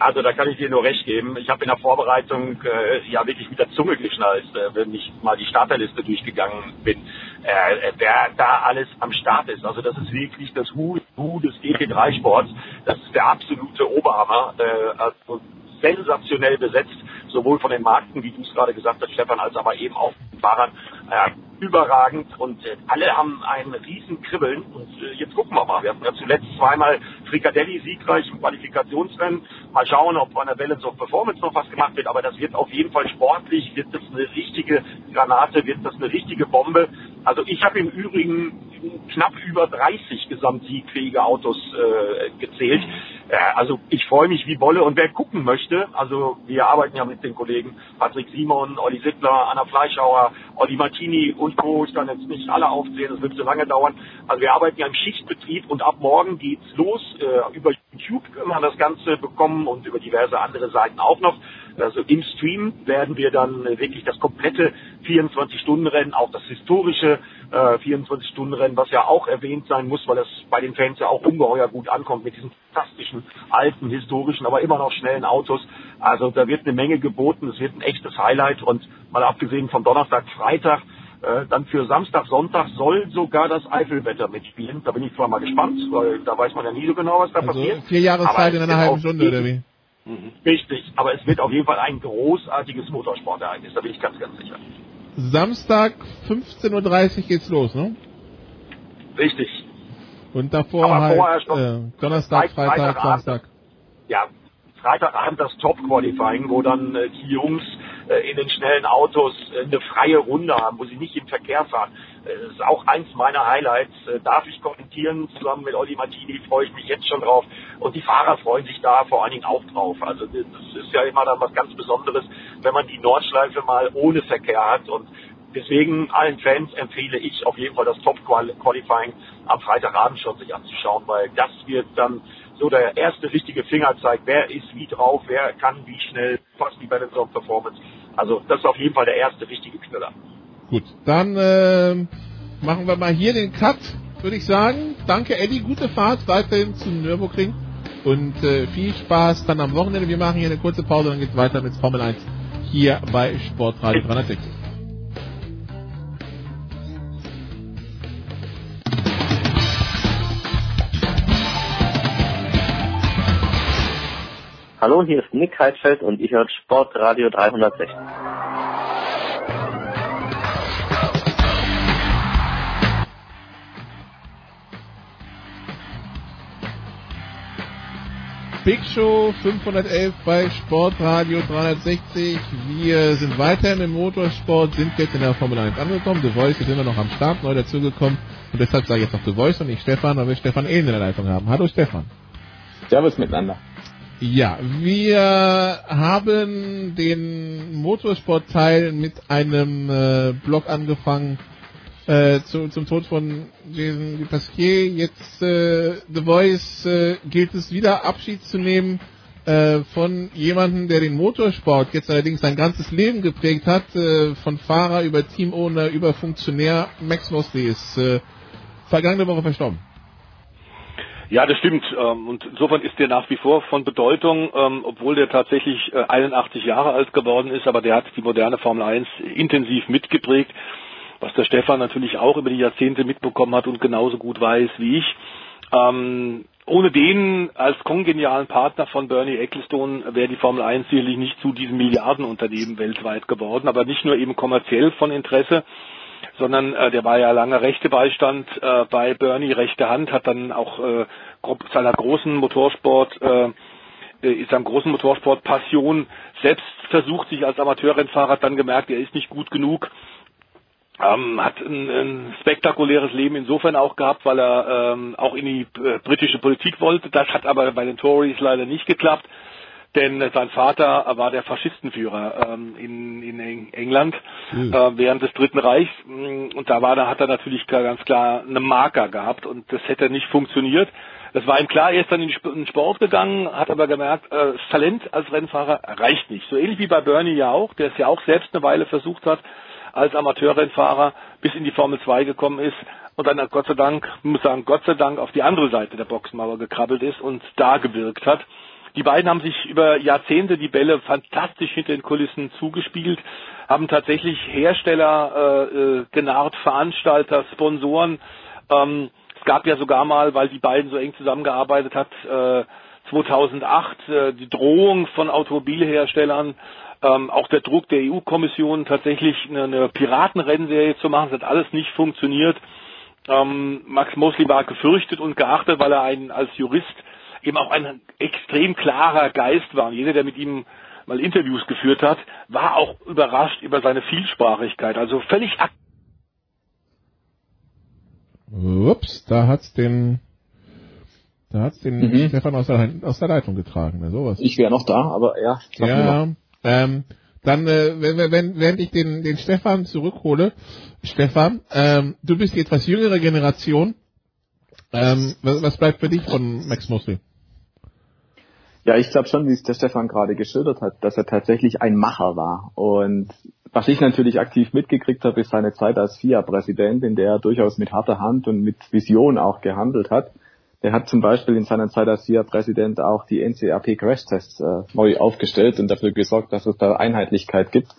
Also da kann ich dir nur recht geben. Ich habe in der Vorbereitung äh, ja wirklich mit der Zunge geschnallt, äh, wenn ich mal die Starterliste durchgegangen bin, äh, wer da alles am Start ist. Also das ist wirklich das Hu, Hu des GT3-Sports. Das ist der absolute Oberhammer. Äh, also sensationell besetzt, sowohl von den Marken, wie du es gerade gesagt hast, Stefan, als aber eben auch von den Fahrern. Äh, überragend und äh, alle haben einen riesen Kribbeln und äh, jetzt gucken wir mal. Wir hatten ja zuletzt zweimal Fricadelli siegreich im Qualifikationsrennen. Mal schauen, ob an der Balance of Performance noch was gemacht wird, aber das wird auf jeden Fall sportlich, wird das eine richtige Granate, wird das eine richtige Bombe. Also ich habe im Übrigen knapp über 30 gesamtsiegfähige Autos äh, gezählt. Äh, also ich freue mich wie Wolle und wer gucken möchte, also wir arbeiten ja mit den Kollegen Patrick Simon, Olli Sittler, Anna Fleischhauer, Olli Martini und Co. Ich kann jetzt nicht alle aufzählen, das wird zu lange dauern. Also wir arbeiten ja im Schichtbetrieb und ab morgen geht's los. Äh, über YouTube kann man das Ganze bekommen und über diverse andere Seiten auch noch. Also im Stream werden wir dann wirklich das komplette 24-Stunden-Rennen, auch das historische äh, 24-Stunden-Rennen, was ja auch erwähnt sein muss, weil das bei den Fans ja auch ungeheuer gut ankommt mit diesen fantastischen, alten, historischen, aber immer noch schnellen Autos. Also da wird eine Menge geboten, es wird ein echtes Highlight und mal abgesehen vom Donnerstag, Freitag, äh, dann für Samstag, Sonntag soll sogar das Eifelwetter mitspielen. Da bin ich zwar mal gespannt, weil da weiß man ja nie so genau, was da
Also
passiert.
vier Jahreszeit in einer halben Stunde, oder wie?
Mhm. Richtig, aber es wird auf jeden Fall ein großartiges Motorsportereignis, da bin ich ganz, ganz sicher.
Samstag 15.30 Uhr geht's los, ne?
Richtig.
Und davor
Aber
halt äh, Donnerstag,
Freit-
Freitag,
Freitagabend.
Samstag.
Ja, Freitagabend das Top-Qualifying, wo dann äh, die Jungs in den schnellen Autos äh, eine freie Runde haben, wo sie nicht im Verkehr fahren. Äh, Das ist auch eins meiner Highlights. Äh, Darf ich kommentieren zusammen mit Olli Martini, freue ich mich jetzt schon drauf. Und die Fahrer freuen sich da vor allen Dingen auch drauf. Also das ist ja immer dann was ganz Besonderes, wenn man die Nordschleife mal ohne Verkehr hat. Und deswegen allen Fans empfehle ich auf jeden Fall das Top-Qualifying am Freitagabend schon sich anzuschauen, weil das wird dann so der erste richtige Fingerzeig, wer ist wie drauf, wer kann wie schnell, was die Balance of Performance. Also das ist auf jeden Fall der erste richtige Knüller.
Gut, dann äh, machen wir mal hier den Cut, würde ich sagen. Danke Eddie, gute Fahrt weiterhin zum Nürburgring und äh, viel Spaß dann am Wochenende. Wir machen hier eine kurze Pause, dann geht's weiter mit Formel 1 hier bei Sportradio 360.
Hallo, hier ist Nick Heidfeld und ihr hört Sportradio 360.
Big Show 511 bei Sportradio 360. Wir sind weiterhin im Motorsport, sind jetzt in der Formel 1 angekommen. The Voice ist immer noch am Start, neu dazugekommen. Und deshalb sage ich jetzt noch The Voice und nicht Stefan, weil wir Stefan Ehlen in der Leitung haben. Hallo Stefan.
Servus miteinander.
Ja, wir haben den Motorsportteil mit einem äh, Blog angefangen äh, zu, zum Tod von Jason Dupasquier. Jetzt äh, The Voice äh, gilt es wieder Abschied zu nehmen äh, von jemandem, der den Motorsport jetzt allerdings sein ganzes Leben geprägt hat, äh, von Fahrer über Teamowner über Funktionär. Max Mosley ist äh, vergangene Woche verstorben.
Ja, das stimmt. Ähm, Und insofern ist der nach wie vor von Bedeutung, ähm, obwohl der tatsächlich äh, 81 Jahre alt geworden ist, aber der hat die moderne Formel 1 intensiv mitgeprägt, was der Stefan natürlich auch über die Jahrzehnte mitbekommen hat und genauso gut weiß wie ich. Ähm, ohne den als kongenialen Partner von Bernie Ecclestone wäre die Formel 1 sicherlich nicht zu diesem Milliardenunternehmen weltweit geworden, aber nicht nur eben kommerziell von Interesse, sondern äh, der war ja lange rechte Beistand äh, bei Bernie, rechte Hand, hat dann auch äh, seiner großen Motorsport äh, äh, seinem großen Motorsport Passion selbst versucht, sich als Amateurrennfahrer dann gemerkt, er ist nicht gut genug. Ähm, hat ein, ein spektakuläres Leben insofern auch gehabt, weil er ähm, auch in die äh, britische Politik wollte. Das hat aber bei den Tories leider nicht geklappt, denn sein Vater war der Faschistenführer ähm, in, in Eng England
Mhm.
äh, während des Dritten Reichs. Mm, Und da war, da hat er natürlich ganz klar eine Marker gehabt und das hätte nicht funktioniert. Das war ihm klar, er ist dann in den Sport gegangen, hat aber gemerkt, äh, das Talent als Rennfahrer reicht nicht. So ähnlich wie bei Bernie ja auch, der es ja auch selbst eine Weile versucht hat, als Amateurrennfahrer bis in die Formel 2 gekommen ist und dann Gott sei Dank, muss sagen, Gott sei Dank auf die andere Seite der Boxenmauer gekrabbelt ist und da gewirkt hat. Die beiden haben sich über Jahrzehnte die Bälle fantastisch hinter den Kulissen zugespielt, haben tatsächlich Hersteller äh, äh, genarrt, Veranstalter, Sponsoren. Ähm, es gab ja sogar mal, weil die beiden so eng zusammengearbeitet hat, äh, 2008 äh, die Drohung von Automobilherstellern, ähm, auch der Druck der EU-Kommission tatsächlich eine, eine Piratenrennserie zu machen. Das hat alles nicht funktioniert. Ähm, Max Mosley war gefürchtet und geachtet, weil er ein, als Jurist eben auch ein extrem klarer Geist war. Und jeder, der mit ihm mal Interviews geführt hat, war auch überrascht über seine Vielsprachigkeit. Also völlig ak
Ups, da hat's den, da hat's den
Mhm.
Stefan aus der, aus der Leitung getragen, ne, sowas.
Ich wäre noch da, aber ja.
Ja, ähm, dann, äh, wenn, wenn, während ich den, den Stefan zurückhole, Stefan, ähm, du bist die etwas jüngere Generation. Ähm, was, was bleibt für dich von Max Mosley?
Ja, ich glaube schon, wie es der Stefan gerade geschildert hat, dass er tatsächlich ein Macher war. Und was ich natürlich aktiv mitgekriegt habe, ist seine Zeit als FIA-Präsident, in der er durchaus mit harter Hand und mit Vision auch gehandelt hat. Er hat zum Beispiel in seiner Zeit als FIA-Präsident auch die NCAP Crash-Tests äh, neu aufgestellt und dafür gesorgt, dass es da Einheitlichkeit gibt,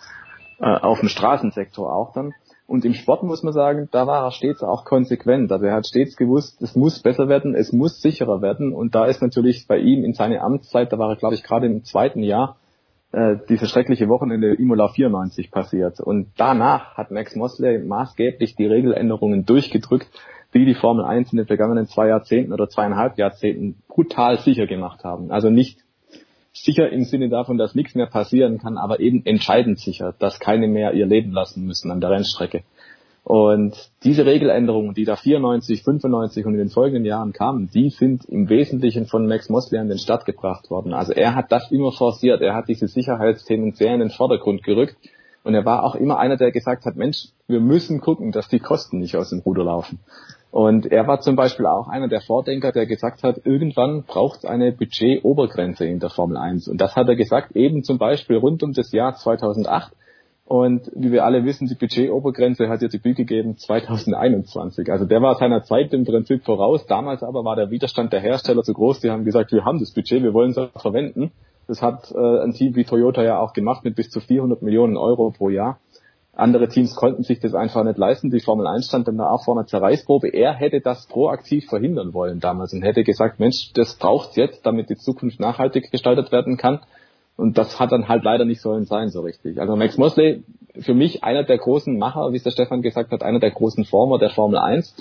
äh, auf dem Straßensektor auch dann. Und im Sport muss man sagen, da war er stets auch konsequent. Also er hat stets gewusst, es muss besser werden, es muss sicherer werden. Und da ist natürlich bei ihm in seiner Amtszeit, da war er, glaube ich, gerade im zweiten Jahr, äh, diese schreckliche Wochenende Imola 94 passiert. Und danach hat Max Mosley maßgeblich die Regeländerungen durchgedrückt, die die Formel 1 in den vergangenen zwei Jahrzehnten oder zweieinhalb Jahrzehnten brutal sicher gemacht haben. Also nicht sicher im Sinne davon, dass nichts mehr passieren kann, aber eben entscheidend sicher, dass keine mehr ihr Leben lassen müssen an der Rennstrecke. Und diese Regeländerungen, die da 94, 95 und in den folgenden Jahren kamen, die sind im Wesentlichen von Max Mosley an den Start gebracht worden. Also er hat das immer forciert, er hat diese Sicherheitsthemen sehr in den Vordergrund gerückt und er war auch immer einer, der gesagt hat, Mensch, wir müssen gucken, dass die Kosten nicht aus dem Ruder laufen. Und er war zum Beispiel auch einer der Vordenker, der gesagt hat, irgendwann braucht es eine Budget-Obergrenze in der Formel 1. Und das hat er gesagt, eben zum Beispiel rund um das Jahr 2008. Und wie wir alle wissen, die Budget-Obergrenze hat ja Debüt gegeben 2021. Also der war seiner Zeit im Prinzip voraus. Damals aber war der Widerstand der Hersteller zu groß. Die haben gesagt, wir haben das Budget, wir wollen es auch verwenden. Das hat äh, ein Team wie Toyota ja auch gemacht mit bis zu 400 Millionen Euro pro Jahr. Andere Teams konnten sich das einfach nicht leisten. Die Formel 1 stand dann da auch vor einer Zerreißprobe. Er hätte das proaktiv verhindern wollen damals und hätte gesagt, Mensch, das braucht's jetzt, damit die Zukunft nachhaltig gestaltet werden kann. Und das hat dann halt leider nicht sollen sein so richtig. Also Max Mosley, für mich einer der großen Macher, wie es der Stefan gesagt hat, einer der großen Former der Formel 1.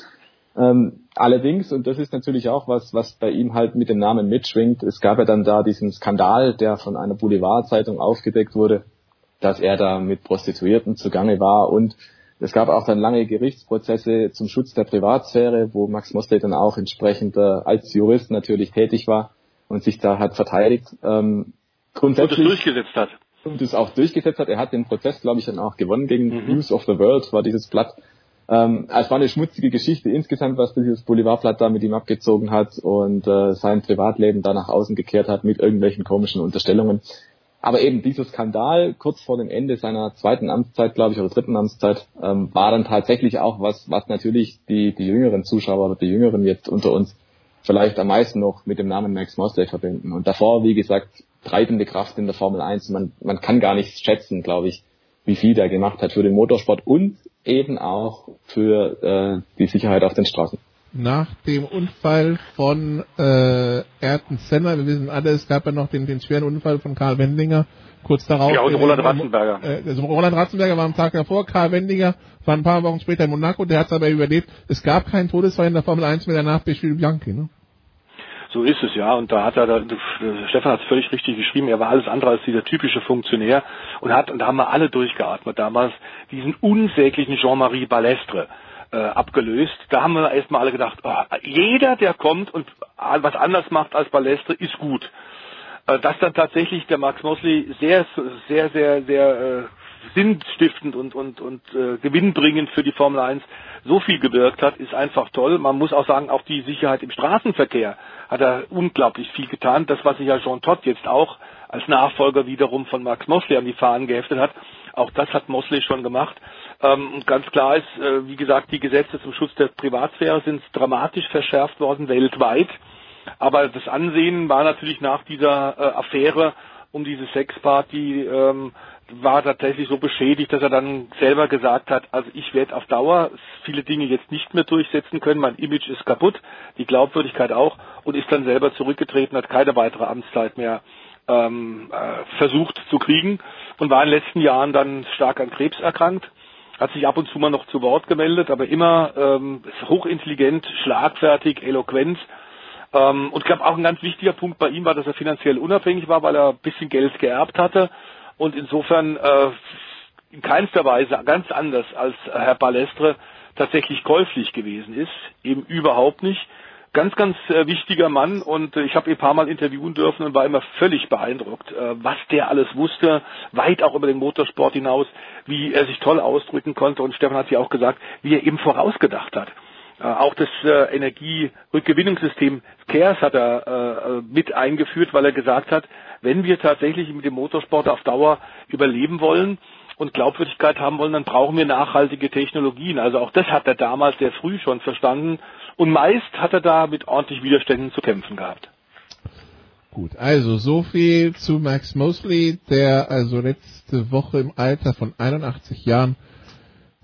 Ähm, allerdings, und das ist natürlich auch was, was bei ihm halt mit dem Namen mitschwingt, es gab ja dann da diesen Skandal, der von einer Boulevardzeitung aufgedeckt wurde, dass er da mit Prostituierten zugange war und es gab auch dann lange Gerichtsprozesse zum Schutz der Privatsphäre, wo Max Mosley dann auch entsprechend äh, als Jurist natürlich tätig war und sich da hat verteidigt. Ähm,
grundsätzlich und es durchgesetzt hat.
Und es auch durchgesetzt hat. Er hat den Prozess, glaube ich, dann auch gewonnen gegen mhm. News of the World, war dieses Blatt. Ähm, es war eine schmutzige Geschichte insgesamt, was dieses Boulevardblatt da mit ihm abgezogen hat und äh, sein Privatleben da nach außen gekehrt hat mit irgendwelchen komischen Unterstellungen. Aber eben dieser Skandal kurz vor dem Ende seiner zweiten Amtszeit, glaube ich, oder dritten Amtszeit, ähm, war dann tatsächlich auch was, was natürlich die, die jüngeren Zuschauer oder die Jüngeren jetzt unter uns vielleicht am meisten noch mit dem Namen Max Mosley verbinden. Und davor, wie gesagt, treibende Kraft in der Formel 1. Man, man kann gar nicht schätzen, glaube ich, wie viel der gemacht hat für den Motorsport und eben auch für äh, die Sicherheit auf den Straßen
nach dem Unfall von äh, Ayrton Senna, wir wissen alle, es gab ja noch den, den schweren Unfall von Karl Wendinger, kurz darauf.
Ja, und Roland Ratzenberger.
Äh, also Roland Ratzenberger war am Tag davor, Karl Wendinger war ein paar Wochen später in Monaco, der hat es aber überlebt. Es gab keinen Todesfall in der Formel 1 mehr danach bei Jules Bianchi, ne?
So ist es ja. Und da hat er, da, Stefan hat es völlig richtig geschrieben, er war alles andere als dieser typische Funktionär und hat, und da haben wir alle durchgeatmet damals, diesen unsäglichen Jean-Marie Balestre äh, abgelöst. Da haben wir erstmal alle gedacht, oh, jeder, der kommt und was anders macht als Balestre, ist gut. Äh, dass dann tatsächlich der Max Mosley sehr, sehr, sehr, sehr äh, sinnstiftend und, und, und äh, gewinnbringend für die Formel 1 so viel gewirkt hat, ist einfach toll. Man muss auch sagen, auch die Sicherheit im Straßenverkehr hat er unglaublich viel getan. Das, was sich ja Jean Todt jetzt auch als Nachfolger wiederum von Max Mosley an die Fahnen geheftet hat, auch das hat Mosley schon gemacht. Ähm, und ganz klar ist, äh, wie gesagt, die Gesetze zum Schutz der Privatsphäre sind dramatisch verschärft worden weltweit. Aber das Ansehen war natürlich nach dieser äh, Affäre um diese Sexparty ähm, war tatsächlich so beschädigt, dass er dann selber gesagt hat, also ich werde auf Dauer viele Dinge jetzt nicht mehr durchsetzen können, mein Image ist kaputt, die Glaubwürdigkeit auch und ist dann selber zurückgetreten, hat keine weitere Amtszeit mehr ähm, äh, versucht zu kriegen und war in den letzten Jahren dann stark an Krebs erkrankt hat sich ab und zu mal noch zu Wort gemeldet, aber immer ähm, hochintelligent, schlagfertig, eloquent. Ähm, und ich glaube auch ein ganz wichtiger Punkt bei ihm war, dass er finanziell unabhängig war, weil er ein bisschen Geld geerbt hatte. Und insofern äh, in keinster Weise ganz anders als Herr Balestre tatsächlich käuflich gewesen ist, eben überhaupt nicht ganz, ganz äh, wichtiger Mann und äh, ich habe ihn ein paar Mal interviewen dürfen und war immer völlig beeindruckt, äh, was der alles wusste, weit auch über den Motorsport hinaus, wie er sich toll ausdrücken konnte und Stefan hat ja auch gesagt, wie er eben vorausgedacht hat. Äh, auch das äh, Energierückgewinnungssystem CARES hat er äh, mit eingeführt, weil er gesagt hat, wenn wir tatsächlich mit dem Motorsport auf Dauer überleben wollen und Glaubwürdigkeit haben wollen, dann brauchen wir nachhaltige Technologien. Also auch das hat er damals sehr früh schon verstanden. Und meist hat er da mit ordentlich Widerständen zu kämpfen gehabt.
Gut, also so viel zu Max Mosley, der also letzte Woche im Alter von 81 Jahren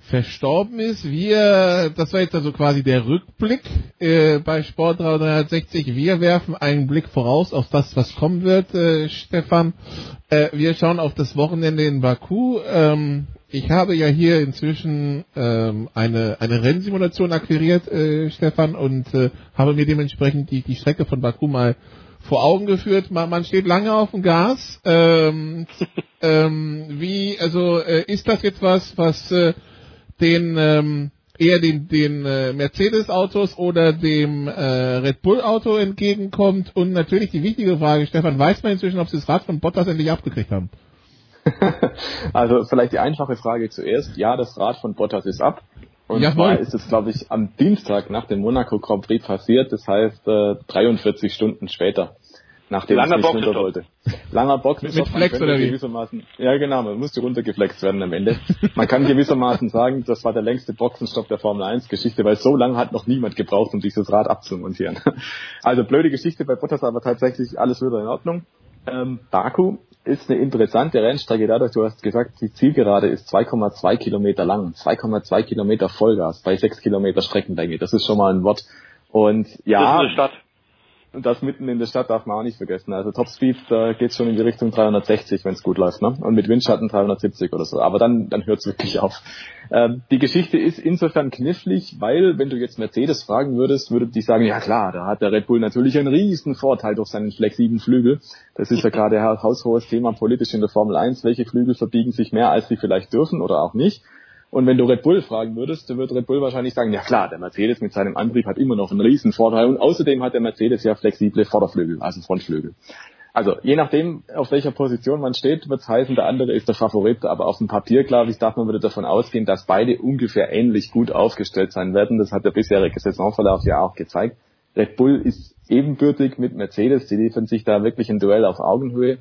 verstorben ist. Wir, das war jetzt also quasi der Rückblick äh, bei Sport 360. Wir werfen einen Blick voraus auf das, was kommen wird, äh, Stefan. Äh, wir schauen auf das Wochenende in Baku. Ähm, ich habe ja hier inzwischen ähm, eine, eine Rennsimulation akquiriert, äh, Stefan, und äh, habe mir dementsprechend die, die Strecke von Baku mal vor Augen geführt. Man, man steht lange auf dem Gas. Ähm, ähm, wie, also äh, ist das jetzt was, was äh, den ähm, eher den, den äh, Mercedes-Autos oder dem äh, Red Bull-Auto entgegenkommt. Und natürlich die wichtige Frage, Stefan, weiß man inzwischen, ob sie das Rad von Bottas endlich abgekriegt haben?
also vielleicht die einfache Frage zuerst. Ja, das Rad von Bottas ist ab. Und ja, zwar ist es, glaube ich, am Dienstag nach dem Monaco Grand Prix passiert. Das heißt äh, 43 Stunden später nachdem Langer es nicht runter wollte. Langer Boxenstopp.
Mit Flex oder wie?
Gewissermaßen, ja genau, man musste runtergeflext werden am Ende. Man kann gewissermaßen sagen, das war der längste Boxenstopp der Formel 1 Geschichte, weil so lange hat noch niemand gebraucht, um dieses Rad abzumontieren. Also blöde Geschichte bei Bottas, aber tatsächlich alles wieder in Ordnung. Ähm, Baku ist eine interessante Rennstrecke dadurch, du hast gesagt, die Zielgerade ist 2,2 Kilometer lang, 2,2 Kilometer Vollgas bei 6 Kilometer Streckenlänge. Das ist schon mal ein Wort. Und ja.
Das ist eine Stadt.
Und das mitten in der Stadt darf man auch nicht vergessen. Also Topspeed, da geht schon in die Richtung 360, wenn es gut läuft, ne? Und mit Windschatten 370 oder so. Aber dann, dann hört es wirklich auf. Ähm, die Geschichte ist insofern knifflig, weil wenn du jetzt Mercedes fragen würdest, würde die sagen, ja klar, da hat der Red Bull natürlich einen riesen Vorteil durch seinen flexiblen Flügel. Das ist ja gerade haushohes Thema politisch in der Formel 1. Welche Flügel verbiegen sich mehr, als sie vielleicht dürfen oder auch nicht? Und wenn du Red Bull fragen würdest, dann wird Red Bull wahrscheinlich sagen, ja klar, der Mercedes mit seinem Antrieb hat immer noch einen riesen Vorteil und außerdem hat der Mercedes ja flexible Vorderflügel, also Frontflügel. Also je nachdem, auf welcher Position man steht, wird es heißen, der andere ist der Favorit, aber auf dem Papier, glaube ich, darf man wieder davon ausgehen, dass beide ungefähr ähnlich gut aufgestellt sein werden. Das hat der bisherige Saisonverlauf ja auch gezeigt. Red Bull ist ebenbürtig mit Mercedes, die liefern sich da wirklich ein Duell auf Augenhöhe.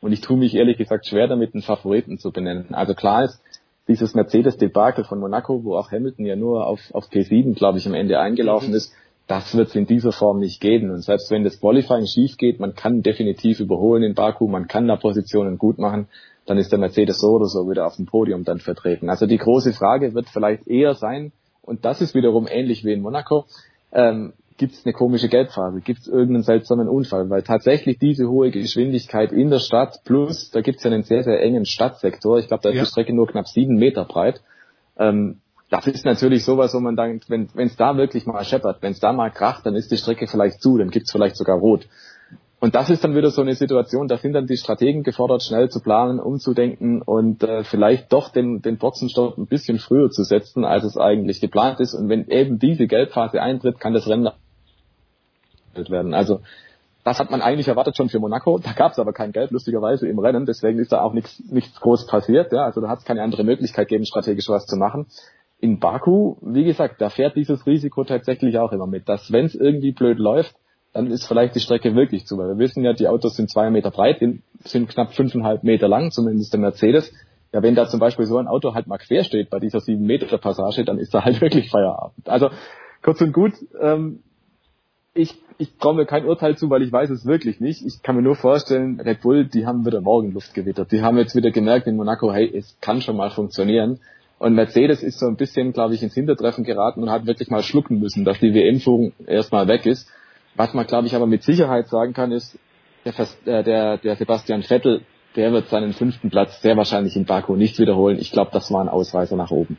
Und ich tue mich ehrlich gesagt schwer damit, einen Favoriten zu benennen. Also klar ist, dieses Mercedes-Debakel von Monaco, wo auch Hamilton ja nur auf, auf P7, glaube ich, am Ende eingelaufen mhm. ist, das wird es in dieser Form nicht geben. Und selbst wenn das Qualifying schief geht, man kann definitiv überholen in Baku, man kann da Positionen gut machen, dann ist der Mercedes so oder so wieder auf dem Podium dann vertreten. Also die große Frage wird vielleicht eher sein, und das ist wiederum ähnlich wie in Monaco, ähm, gibt es eine komische Gelbphase, gibt es irgendeinen seltsamen Unfall, weil tatsächlich diese hohe Geschwindigkeit in der Stadt plus, da gibt es ja einen sehr, sehr engen Stadtsektor, ich glaube, da ist ja. die Strecke nur knapp sieben Meter breit. Ähm, das ist natürlich sowas, wo man denkt, wenn es da wirklich mal scheppert, wenn es da mal kracht, dann ist die Strecke vielleicht zu, dann gibt es vielleicht sogar rot. Und das ist dann wieder so eine Situation, da sind dann die Strategen gefordert, schnell zu planen, umzudenken und äh, vielleicht doch den, den Boxenstopp ein bisschen früher zu setzen, als es eigentlich geplant ist. Und wenn eben diese Gelbphase eintritt, kann das Rennen werden. Also das hat man eigentlich erwartet schon für Monaco. Da gab es aber kein Geld, lustigerweise im Rennen. Deswegen ist da auch nichts, nichts groß passiert. Ja. Also da hat es keine andere Möglichkeit gegeben, strategisch was zu machen. In Baku, wie gesagt, da fährt dieses Risiko tatsächlich auch immer mit, dass wenn es irgendwie blöd läuft, dann ist vielleicht die Strecke wirklich zu. Weil wir wissen ja, die Autos sind zwei Meter breit, sind knapp fünfeinhalb Meter lang, zumindest der Mercedes. Ja, wenn da zum Beispiel so ein Auto halt mal quer steht bei dieser sieben Meter Passage, dann ist da halt wirklich Feierabend. Also kurz und gut, ähm, ich, ich traue mir kein Urteil zu, weil ich weiß es wirklich nicht. Ich kann mir nur vorstellen, Red Bull, die haben wieder Morgenluft gewittert. Die haben jetzt wieder gemerkt in Monaco, hey, es kann schon mal funktionieren. Und Mercedes ist so ein bisschen, glaube ich, ins Hintertreffen geraten und hat wirklich mal schlucken müssen, dass die WM-Führung erstmal weg ist. Was man, glaube ich, aber mit Sicherheit sagen kann, ist, der, äh, der, der Sebastian Vettel, der wird seinen fünften Platz sehr wahrscheinlich in Baku nicht wiederholen. Ich glaube, das war ein Ausreißer nach oben.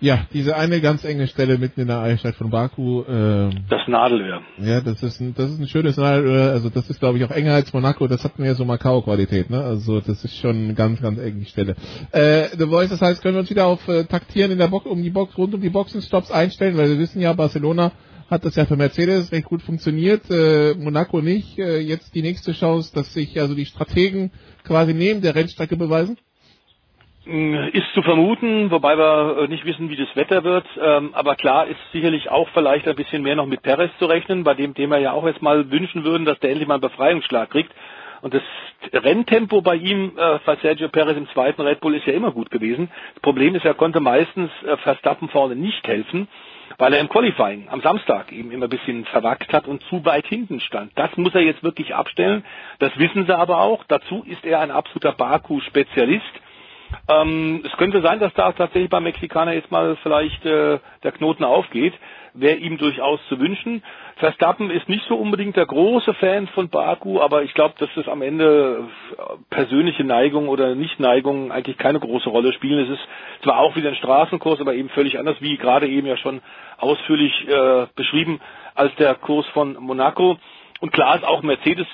Ja, diese eine ganz enge Stelle mitten in der Altstadt von Baku. Ähm,
das Nadelöhr.
Ja, das ist ein, das ist ein schönes Nadelöhr. Also das ist, glaube ich, auch enger als Monaco. Das hat mir so Macau-Qualität. Ne? Also das ist schon eine ganz, ganz enge Stelle. Äh, The Voice, das heißt, können wir uns wieder auf äh, Taktieren in der Box, um die Box, rund um die Boxenstops einstellen, weil wir wissen ja, Barcelona hat das ja für Mercedes recht gut funktioniert, äh, Monaco nicht. Äh, jetzt die nächste Chance, dass sich also die Strategen quasi neben der Rennstrecke beweisen?
Ist zu vermuten, wobei wir äh, nicht wissen, wie das Wetter wird. Ähm, aber klar ist sicherlich auch vielleicht ein bisschen mehr noch mit Perez zu rechnen, bei dem Thema ja auch erstmal wünschen würden, dass der endlich mal einen Befreiungsschlag kriegt. Und das Renntempo bei ihm, äh, bei Sergio Perez im zweiten Red Bull, ist ja immer gut gewesen. Das Problem ist, er konnte meistens äh, Verstappen vorne nicht helfen, weil er im Qualifying am Samstag eben immer ein bisschen verwackt hat und zu weit hinten stand. Das muss er jetzt wirklich abstellen. Das wissen sie aber auch. Dazu ist er ein absoluter Baku-Spezialist. Ähm, es könnte sein, dass da tatsächlich beim Mexikaner jetzt mal vielleicht äh, der Knoten aufgeht. Wäre ihm durchaus zu wünschen. Verstappen ist nicht so unbedingt der große Fan von Baku, aber ich glaube, dass das am Ende äh, persönliche Neigung oder Nicht-Neigung eigentlich keine große Rolle spielen. Es ist zwar auch wieder ein Straßenkurs, aber eben völlig anders, wie gerade eben ja schon ausführlich äh, beschrieben, als der Kurs von Monaco. Und klar ist auch Mercedes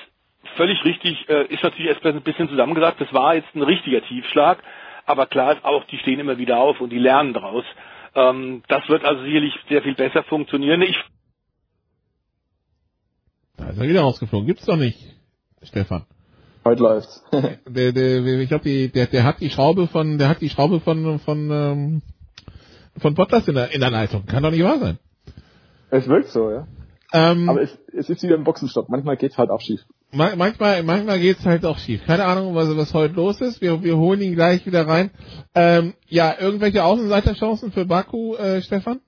völlig richtig, äh, ist natürlich erst ein bisschen zusammengesagt, das war jetzt ein richtiger Tiefschlag, aber klar ist auch, die stehen immer wieder auf und die lernen daraus. Ähm, das wird also sicherlich sehr viel besser funktionieren. Ich
da ist er wieder rausgeflogen. Gibt's doch nicht, Stefan.
Heute läuft's.
der, der, ich glaube, der, der hat die Schraube von, der hat die Schraube von, von, ähm, von Bottas in der, in der Leitung. Kann doch nicht wahr sein.
Es wirkt so, ja. Ähm, Aber es, es ist wieder im Boxenstopp. Manchmal geht's halt auch schief.
Manchmal, manchmal geht's halt auch schief. Keine Ahnung, was, was heute los ist. Wir, wir holen ihn gleich wieder rein. Ähm, ja, irgendwelche Außenseiterchancen für Baku, äh, Stefan?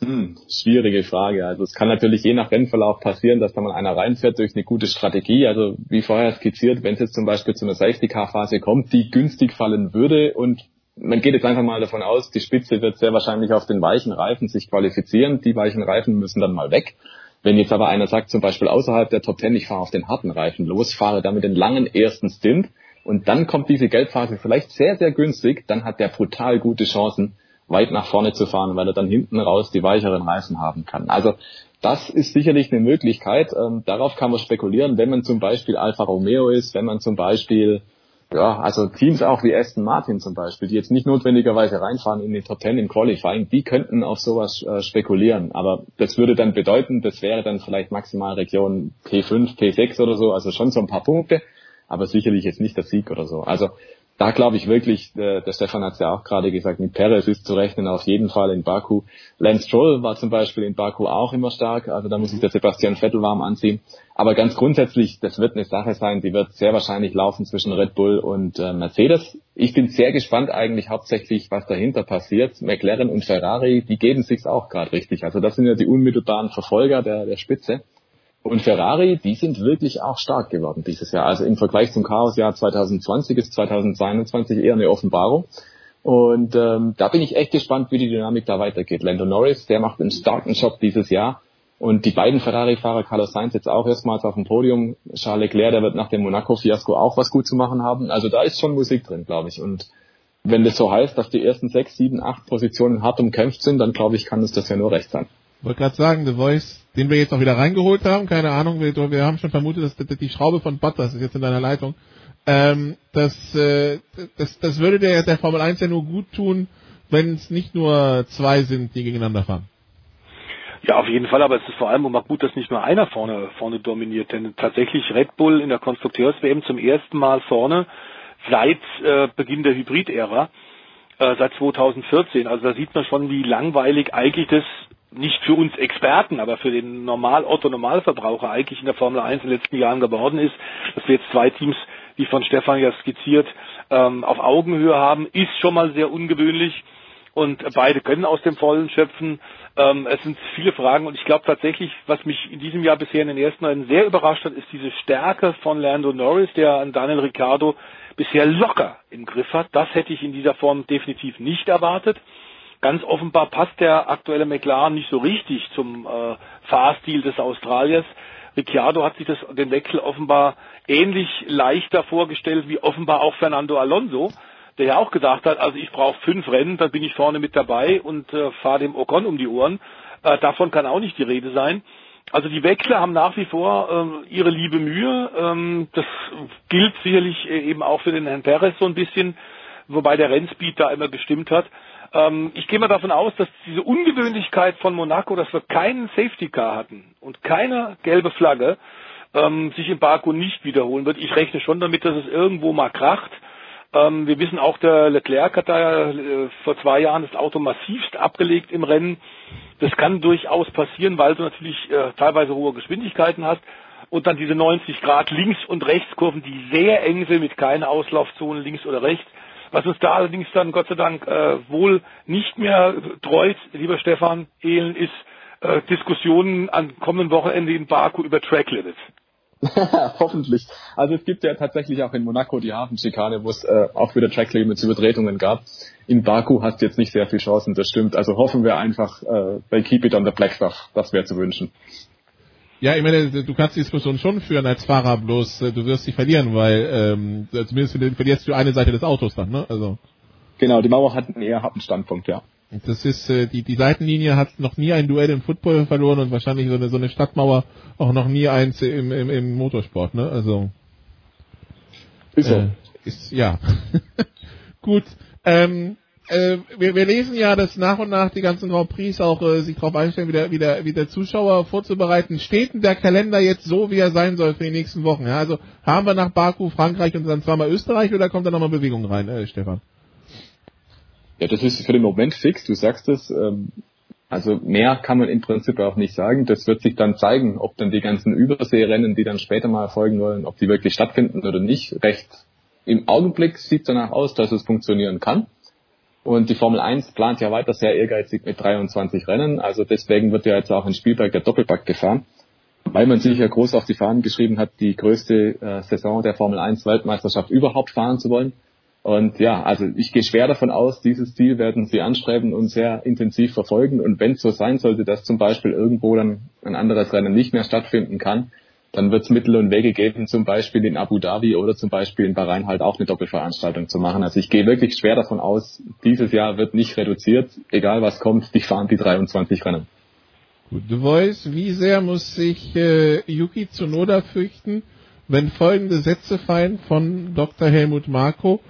Hm, schwierige Frage. Also es kann natürlich je nach Rennverlauf passieren, dass da mal einer reinfährt durch eine gute Strategie. Also wie vorher skizziert, wenn es jetzt zum Beispiel zu einer Safety-Car-Phase kommt, die günstig fallen würde und man geht jetzt einfach mal davon aus, die Spitze wird sehr wahrscheinlich auf den weichen Reifen sich qualifizieren. Die weichen Reifen müssen dann mal weg. Wenn jetzt aber einer sagt, zum Beispiel außerhalb der Top Ten, ich fahre auf den harten Reifen los, fahre damit den langen ersten Stint und dann kommt diese Geldphase vielleicht sehr, sehr günstig, dann hat der brutal gute Chancen, weit nach vorne zu fahren, weil er dann hinten raus die weicheren Reifen haben kann. Also das ist sicherlich eine Möglichkeit. Ähm, darauf kann man spekulieren, wenn man zum Beispiel Alfa Romeo ist, wenn man zum Beispiel ja, also Teams auch wie Aston Martin zum Beispiel, die jetzt nicht notwendigerweise reinfahren in die Top Ten im Qualifying, die könnten auf sowas äh, spekulieren. Aber das würde dann bedeuten, das wäre dann vielleicht maximal Region P5, P6 oder so, also schon so ein paar Punkte, aber sicherlich jetzt nicht der Sieg oder so. Also da glaube ich wirklich, äh, der Stefan hat es ja auch gerade gesagt, mit Perez ist zu rechnen auf jeden Fall in Baku. Lance Stroll war zum Beispiel in Baku auch immer stark, also da muss sich der Sebastian Vettel warm anziehen. Aber ganz grundsätzlich, das wird eine Sache sein, die wird sehr wahrscheinlich laufen zwischen Red Bull und äh, Mercedes. Ich bin sehr gespannt eigentlich hauptsächlich, was dahinter passiert. McLaren und Ferrari, die geben sich's auch gerade richtig. Also das sind ja die unmittelbaren Verfolger der, der Spitze. Und Ferrari, die sind wirklich auch stark geworden dieses Jahr. Also im Vergleich zum Chaosjahr 2020 ist 2022 eher eine Offenbarung. Und ähm, da bin ich echt gespannt, wie die Dynamik da weitergeht. Lando Norris, der macht einen starken Job dieses Jahr. Und die beiden Ferrari-Fahrer, Carlos Sainz jetzt auch erstmals auf dem Podium, Charles Leclerc, der wird nach dem Monaco-Fiasko auch was gut zu machen haben. Also da ist schon Musik drin, glaube ich. Und wenn das so heißt, dass die ersten sechs, sieben, acht Positionen hart umkämpft sind, dann glaube ich, kann uns das ja nur recht sein.
Wollte gerade sagen, The Voice, den wir jetzt auch wieder reingeholt haben, keine Ahnung, wir, wir haben schon vermutet, dass die Schraube von Bottas ist jetzt in deiner Leitung. Ähm, das, äh, das, das würde der, der Formel 1 ja nur gut tun, wenn es nicht nur zwei sind, die gegeneinander fahren.
Ja, auf jeden Fall, aber es ist vor allem immer gut, dass nicht nur einer vorne, vorne dominiert, denn tatsächlich Red Bull in der Konstrukteurs-WM zum ersten Mal vorne seit äh, Beginn der Hybrid-Ära, äh, seit 2014. Also da sieht man schon, wie langweilig eigentlich das nicht für uns Experten, aber für den Normal Otto Normalverbraucher eigentlich in der Formel 1 in den letzten Jahren geworden ist, dass wir jetzt zwei Teams, wie von Stefan ja skizziert, ähm, auf Augenhöhe haben, ist schon mal sehr ungewöhnlich und beide können aus dem Vollen schöpfen. Ähm, es sind viele Fragen und ich glaube tatsächlich, was mich in diesem Jahr bisher in den ersten Rennen sehr überrascht hat, ist diese Stärke von Lando Norris, der an Daniel Ricciardo bisher locker im Griff hat. Das hätte ich in dieser Form definitiv nicht erwartet. Ganz offenbar passt der aktuelle McLaren nicht so richtig zum äh, Fahrstil des Australiers. Ricciardo hat sich das, den Wechsel offenbar ähnlich leichter vorgestellt wie offenbar auch Fernando Alonso, der ja auch gesagt hat, also ich brauche fünf Rennen, dann bin ich vorne mit dabei und äh, fahre dem Ocon um die Ohren. Äh, davon kann auch nicht die Rede sein. Also die Wechsler haben nach wie vor äh, ihre liebe Mühe. Ähm, das gilt sicherlich äh, eben auch für den Herrn Perez so ein bisschen, wobei der Rennspeed da immer gestimmt hat. Ähm, ich gehe mal davon aus, dass diese Ungewöhnlichkeit von Monaco, dass wir keinen Safety Car hatten und keine gelbe Flagge, ähm, sich in Baku nicht wiederholen wird. Ich rechne schon damit, dass es irgendwo mal kracht. Ähm, wir wissen auch, der Leclerc hat da äh, vor zwei Jahren das Auto massivst abgelegt im Rennen. Das kann durchaus passieren, weil du natürlich äh, teilweise hohe Geschwindigkeiten hast und dann diese 90 Grad links und rechts Kurven, die sehr eng sind mit keinen Auslaufzonen links oder rechts. Was uns da allerdings dann Gott sei Dank äh, wohl nicht mehr treut, lieber Stefan Ehlen, ist äh, Diskussionen am kommenden Wochenende in Baku über Track Limits.
Hoffentlich. Also es gibt ja tatsächlich auch in Monaco die Hafenschikane, wo es äh, auch wieder Track Limits Übertretungen gab. In Baku hast du jetzt nicht sehr viel Chancen, das stimmt. Also hoffen wir einfach äh, bei Keep It on the Black Stuff. Das wäre zu wünschen.
Ja, ich meine, du kannst die Diskussion schon führen als Fahrer, bloß äh, du wirst sie verlieren, weil ähm, zumindest verlierst du eine Seite des Autos dann, ne? Also.
Genau, die Mauer hat einen eher harten Standpunkt, ja.
Das ist äh, die die Seitenlinie hat noch nie ein Duell im Football verloren und wahrscheinlich so eine so eine Stadtmauer auch noch nie eins im im, im Motorsport, ne? Also
ist so.
Äh, ist ja gut. Ähm, äh, wir, wir lesen ja, dass nach und nach die ganzen Grand Prix auch äh, sich darauf einstellen, wieder, wieder, wieder Zuschauer vorzubereiten. Steht denn der Kalender jetzt so, wie er sein soll für die nächsten Wochen? Ja? Also haben wir nach Baku, Frankreich und dann zweimal Österreich oder kommt da nochmal Bewegung rein, äh, Stefan?
Ja, das ist für den Moment fix, du sagst es. Ähm, also mehr kann man im Prinzip auch nicht sagen. Das wird sich dann zeigen, ob dann die ganzen Überseerennen, die dann später mal erfolgen wollen, ob die wirklich stattfinden oder nicht. Recht im Augenblick sieht es danach aus, dass es funktionieren kann. Und die Formel 1 plant ja weiter sehr ehrgeizig mit 23 Rennen. Also deswegen wird ja jetzt auch in Spielberg der Doppelpack gefahren. Weil man sich ja groß auf die Fahnen geschrieben hat, die größte äh, Saison der Formel 1 Weltmeisterschaft überhaupt fahren zu wollen. Und ja, also ich gehe schwer davon aus, dieses Ziel werden sie anstreben und sehr intensiv verfolgen. Und wenn es so sein sollte, dass zum Beispiel irgendwo dann ein anderes Rennen nicht mehr stattfinden kann, dann wird es Mittel und Wege geben, zum Beispiel in Abu Dhabi oder zum Beispiel in Bahrain halt auch eine Doppelveranstaltung zu machen. Also ich gehe wirklich schwer davon aus, dieses Jahr wird nicht reduziert, egal was kommt, die fahren die 23 Rennen.
Gut, The Voice, wie sehr muss sich äh, Yuki Tsunoda fürchten, wenn folgende Sätze fallen von Dr. Helmut Marko,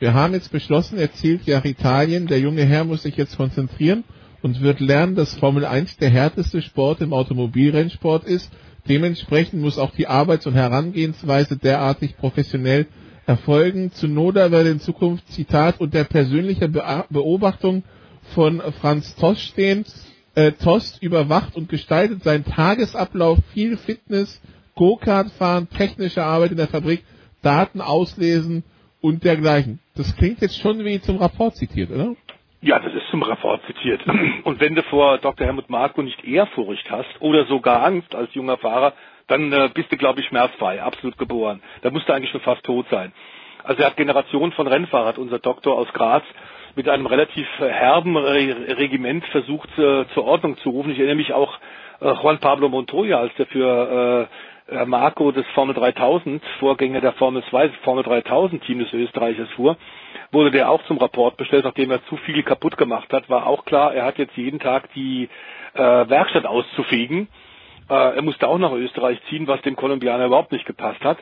wir haben jetzt beschlossen, er zielt ja Italien, der junge Herr muss sich jetzt konzentrieren und wird lernen, dass Formel 1 der härteste Sport im Automobilrennsport ist. Dementsprechend muss auch die Arbeits- und Herangehensweise derartig professionell erfolgen. Zu Noda werde in Zukunft Zitat unter persönlicher Be Beobachtung von Franz Tost stehen. Äh, Tost überwacht und gestaltet seinen Tagesablauf, viel Fitness, Go-Kart fahren, technische Arbeit in der Fabrik, Daten auslesen und dergleichen. Das klingt jetzt schon wie zum Rapport zitiert, oder?
Ja, das ist zum Rapport zitiert. Und wenn du vor Dr. Helmut Marko nicht Ehrfurcht hast oder sogar Angst als junger Fahrer, dann äh, bist du, glaube ich, schmerzfrei, absolut geboren. Da musst du eigentlich schon fast tot sein. Also er hat Generationen von Rennfahrern, unser Doktor aus Graz, mit einem relativ herben Re Regiment versucht äh, zur Ordnung zu rufen. Ich erinnere mich auch äh, Juan Pablo Montoya, als der für äh, Marco des Formel 3000, Vorgänger der Formel 2, Formel 3000 Team des Österreichers fuhr, wurde der auch zum Rapport bestellt, nachdem er zu viel kaputt gemacht hat, war auch klar, er hat jetzt jeden Tag die äh, Werkstatt auszufegen. Äh, er musste auch nach Österreich ziehen, was dem Kolumbianer überhaupt nicht gepasst hat.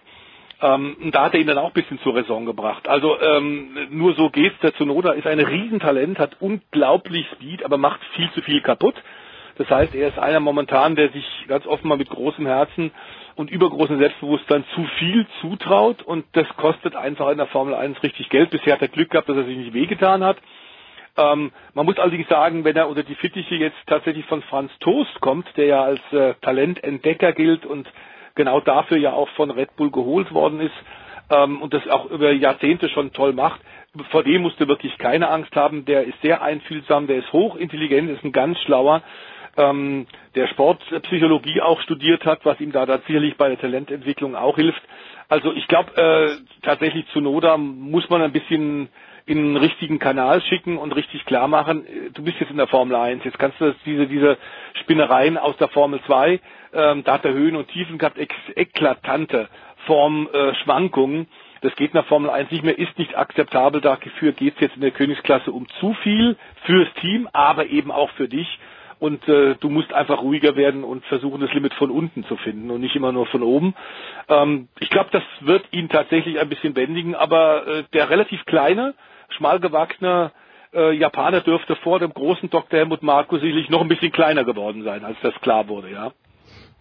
Ähm, da hat er ihn dann auch ein bisschen zur Raison gebracht. Also ähm, nur so geht's. Der Zunoda ist ein Riesentalent, hat unglaublich Speed, aber macht viel zu viel kaputt. Das heißt, er ist einer momentan, der sich ganz offen mal mit großem Herzen und übergroßem Selbstbewusstsein zu viel zutraut und das kostet einfach in der Formel 1 richtig Geld. Bisher hat er Glück gehabt, dass er sich nicht wehgetan hat. Ähm, man muss allerdings sagen, wenn er unter die Fittiche jetzt tatsächlich von Franz Toast kommt, der ja als äh, Talententdecker gilt und genau dafür ja auch von Red Bull geholt worden ist ähm, und das auch über Jahrzehnte schon toll macht, vor dem musst du wirklich keine Angst haben. Der ist sehr einfühlsam, der ist hochintelligent, ist ein ganz schlauer ähm, der Sportpsychologie auch studiert hat, was ihm da, da sicherlich bei der Talententwicklung auch hilft. Also ich glaube äh, tatsächlich zu Noda muss man ein bisschen in den richtigen Kanal schicken und richtig klar machen, du bist jetzt in der Formel 1, jetzt kannst du diese, diese Spinnereien aus der Formel 2, ähm, da hat er Höhen und Tiefen gehabt, ex eklatante Formschwankungen. Äh, das geht der Formel 1 nicht mehr, ist nicht akzeptabel. Dafür geht es jetzt in der Königsklasse um zu viel fürs Team, aber eben auch für dich und äh, du musst einfach ruhiger werden und versuchen, das Limit von unten zu finden und nicht immer nur von oben. Ähm, ich glaube, das wird ihn tatsächlich ein bisschen bändigen, aber äh, der relativ kleine, schmal gewachsene äh, Japaner dürfte vor dem großen Dr. Helmut Marko sicherlich noch ein bisschen kleiner geworden sein, als das klar wurde, ja.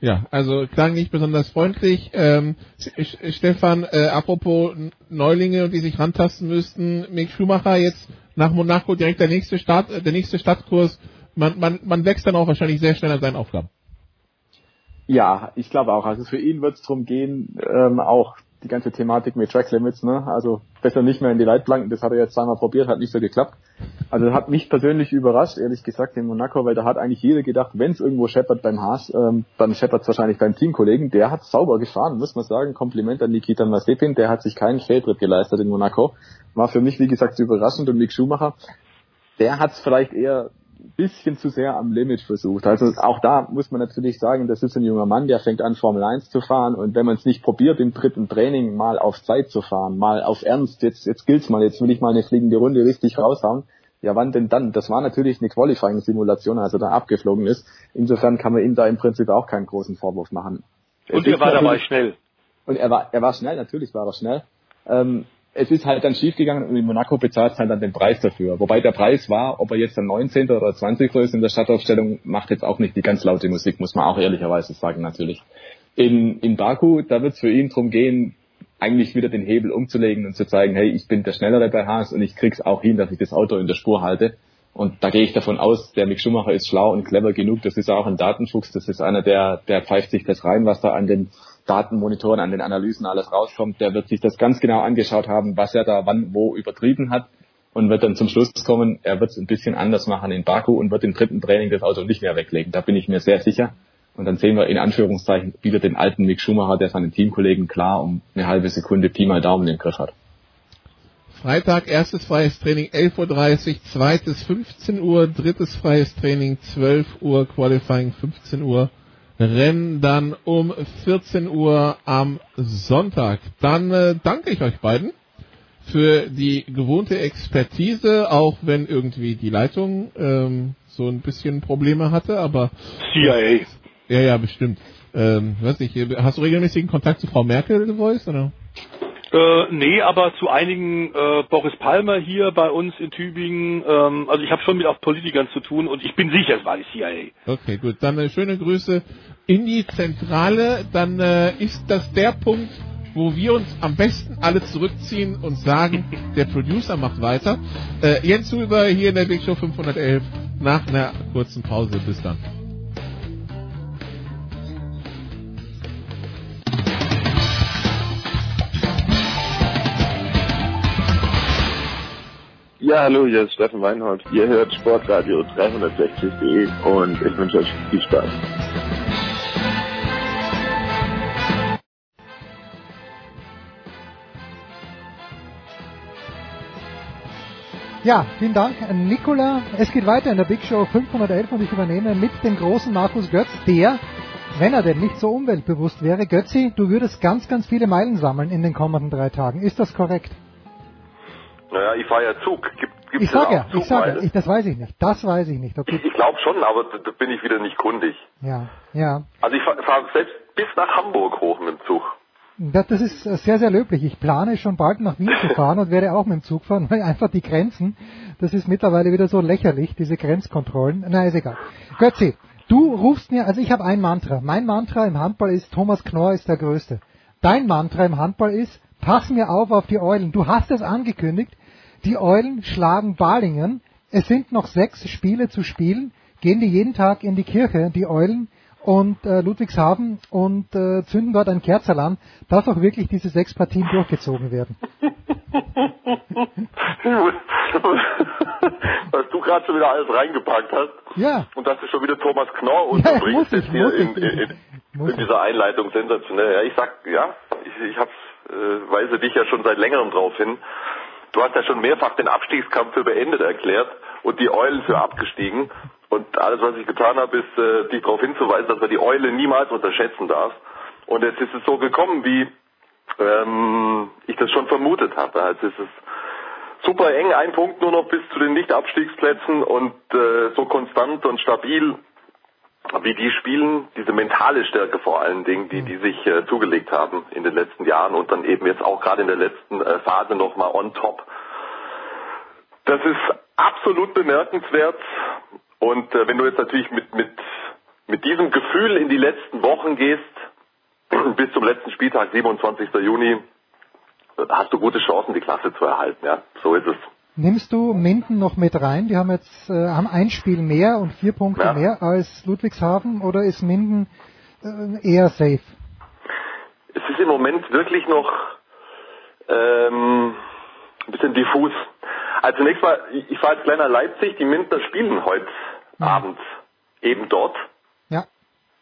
Ja, also klang nicht besonders freundlich. Ähm, Stefan, äh, apropos Neulinge, die sich rantasten müssten, Mick Schumacher jetzt nach Monaco direkt der nächste Start, äh, der nächste Stadtkurs. Man, man, man wächst dann auch wahrscheinlich sehr schnell an seinen Aufgaben.
Ja, ich glaube auch. Also für ihn wird es darum gehen, ähm, auch die ganze Thematik mit Track Limits, ne? Also besser nicht mehr in die Leitplanken, das hat er jetzt zweimal probiert, hat nicht so geklappt. Also hat mich persönlich überrascht, ehrlich gesagt, in Monaco, weil da hat eigentlich jeder gedacht, wenn es irgendwo scheppert beim Haas, ähm, dann scheppert es wahrscheinlich beim Teamkollegen. Der hat sauber gefahren, muss man sagen. Kompliment an Nikita Mazepin, der hat sich keinen Fehltritt geleistet in Monaco. War für mich, wie gesagt, überraschend und Mick Schumacher, der hat es vielleicht eher bisschen zu sehr am Limit versucht. Also auch da muss man natürlich sagen, das ist ein junger Mann, der fängt an Formel 1 zu fahren und wenn man es nicht probiert im dritten Training mal auf Zeit zu fahren, mal auf Ernst, jetzt jetzt gilt's mal, jetzt will ich mal eine fliegende Runde richtig raushauen. Ja, wann denn dann? Das war natürlich eine Qualifying-Simulation, als er da abgeflogen ist. Insofern kann man ihm da im Prinzip auch keinen großen Vorwurf machen.
Und er war dabei schnell.
Und er war, er war schnell, natürlich war er schnell. Ähm, es ist halt dann schiefgegangen und in Monaco bezahlt halt dann den Preis dafür. Wobei der Preis war, ob er jetzt der 19. oder 20. ist in der Stadtaufstellung, macht jetzt auch nicht die ganz laute Musik, muss man auch ehrlicherweise sagen natürlich. In, in Baku, da wird es für ihn drum gehen, eigentlich wieder den Hebel umzulegen und zu zeigen, hey, ich bin der Schnellere bei Haas und ich krieg's auch hin, dass ich das Auto in der Spur halte. Und da gehe ich davon aus, der Mick Schumacher ist schlau und clever genug. Das ist auch ein Datenfuchs. Das ist einer, der, der pfeift sich das rein, was da an den Datenmonitoren, an den Analysen alles rauskommt. Der wird sich das ganz genau angeschaut haben, was er da wann wo übertrieben hat und wird dann zum Schluss kommen, er wird es ein bisschen anders machen in Baku und wird im dritten Training das Auto nicht mehr weglegen. Da bin ich mir sehr sicher. Und dann sehen wir in Anführungszeichen wieder den alten Mick Schumacher, der seinen Teamkollegen klar um eine halbe Sekunde Pi mal Daumen im Griff hat.
Freitag erstes freies Training 11.30 Uhr, zweites 15 Uhr, drittes freies Training 12 Uhr, Qualifying 15 Uhr, Rennen dann um 14 Uhr am Sonntag. Dann äh, danke ich euch beiden für die gewohnte Expertise, auch wenn irgendwie die Leitung ähm, so ein bisschen Probleme hatte, aber
CIA.
Ja, ja, bestimmt. Ähm, weiß nicht, hast du regelmäßigen Kontakt zu Frau Merkel, The Voice, oder?
Äh, nee, aber zu einigen äh, Boris Palmer hier bei uns in Tübingen. Ähm, also ich habe schon mit auch Politikern zu tun und ich bin sicher, es war die CIA.
Okay, gut. Dann äh, schöne Grüße in die Zentrale. Dann äh, ist das der Punkt, wo wir uns am besten alle zurückziehen und sagen, der Producer macht weiter. Äh, Jens Huber hier in der Big Show 511 nach einer kurzen Pause. Bis dann.
Ja, hallo, hier ist Steffen Weinhold. Ihr hört Sportradio 360.de und ich wünsche euch viel Spaß.
Ja, vielen Dank an Nicola. Es geht weiter in der Big Show 511 und ich übernehme mit dem großen Markus Götz, der, wenn er denn nicht so umweltbewusst wäre, Götzi, du würdest ganz, ganz viele Meilen sammeln in den kommenden drei Tagen. Ist das korrekt?
Naja, ich fahre ja Zug. Gibt, gibt's
ich sage ja, ich sage, ich, das weiß ich nicht. Das weiß ich nicht. Okay.
Ich glaube schon, aber da, da bin ich wieder nicht kundig.
Ja, ja.
Also ich fahre fahr selbst bis nach Hamburg hoch mit dem Zug.
Das, das ist sehr, sehr löblich. Ich plane schon bald nach Wien zu fahren und werde auch mit dem Zug fahren, weil einfach die Grenzen, das ist mittlerweile wieder so lächerlich, diese Grenzkontrollen. Na, ist egal. Götzi, du rufst mir, also ich habe ein Mantra. Mein Mantra im Handball ist, Thomas Knorr ist der Größte. Dein Mantra im Handball ist, pass mir auf auf die Eulen. Du hast es angekündigt, die Eulen schlagen Balingen. Es sind noch sechs Spiele zu spielen. Gehen die jeden Tag in die Kirche, die Eulen, und äh, Ludwigshafen und äh, zünden dort ein Kerzerl an, dass auch wirklich diese sechs Partien durchgezogen werden.
Was du gerade schon wieder alles reingepackt hast.
Ja.
Und dass du schon wieder Thomas Knorr
Ja,
unterbringst
ich,
jetzt hier in, in, in, in dieser Einleitung sensationell. Ja, ich sag, ja, ich, ich hab's, äh, weise dich ja schon seit längerem drauf hin. Du hast ja schon mehrfach den Abstiegskampf für beendet erklärt und die Eulen für abgestiegen. Und alles, was ich getan habe, ist, äh, dich darauf hinzuweisen, dass man die Eule niemals unterschätzen darf. Und jetzt ist es so gekommen, wie ähm, ich das schon vermutet habe. Ist es super eng, ein Punkt nur noch bis zu den Nicht-Abstiegsplätzen und äh, so konstant und stabil, wie die spielen, diese mentale Stärke vor allen Dingen, die die sich äh, zugelegt haben in den letzten Jahren und dann eben jetzt auch gerade in der letzten äh, Phase nochmal on top. Das ist absolut bemerkenswert und äh, wenn du jetzt natürlich mit, mit mit diesem Gefühl in die letzten Wochen gehst, bis zum letzten Spieltag, 27. Juni, hast du gute Chancen, die Klasse zu erhalten. Ja, so ist es.
Nimmst du Minden noch mit rein? Die haben jetzt äh, haben ein Spiel mehr und vier Punkte
Ja.
mehr als Ludwigshafen oder ist Minden äh, eher safe?
Es ist im Moment wirklich noch ähm, ein bisschen diffus. Also zunächst mal, ich fahre jetzt nach Leipzig, die Mintner spielen heute Abend eben dort.
Ja.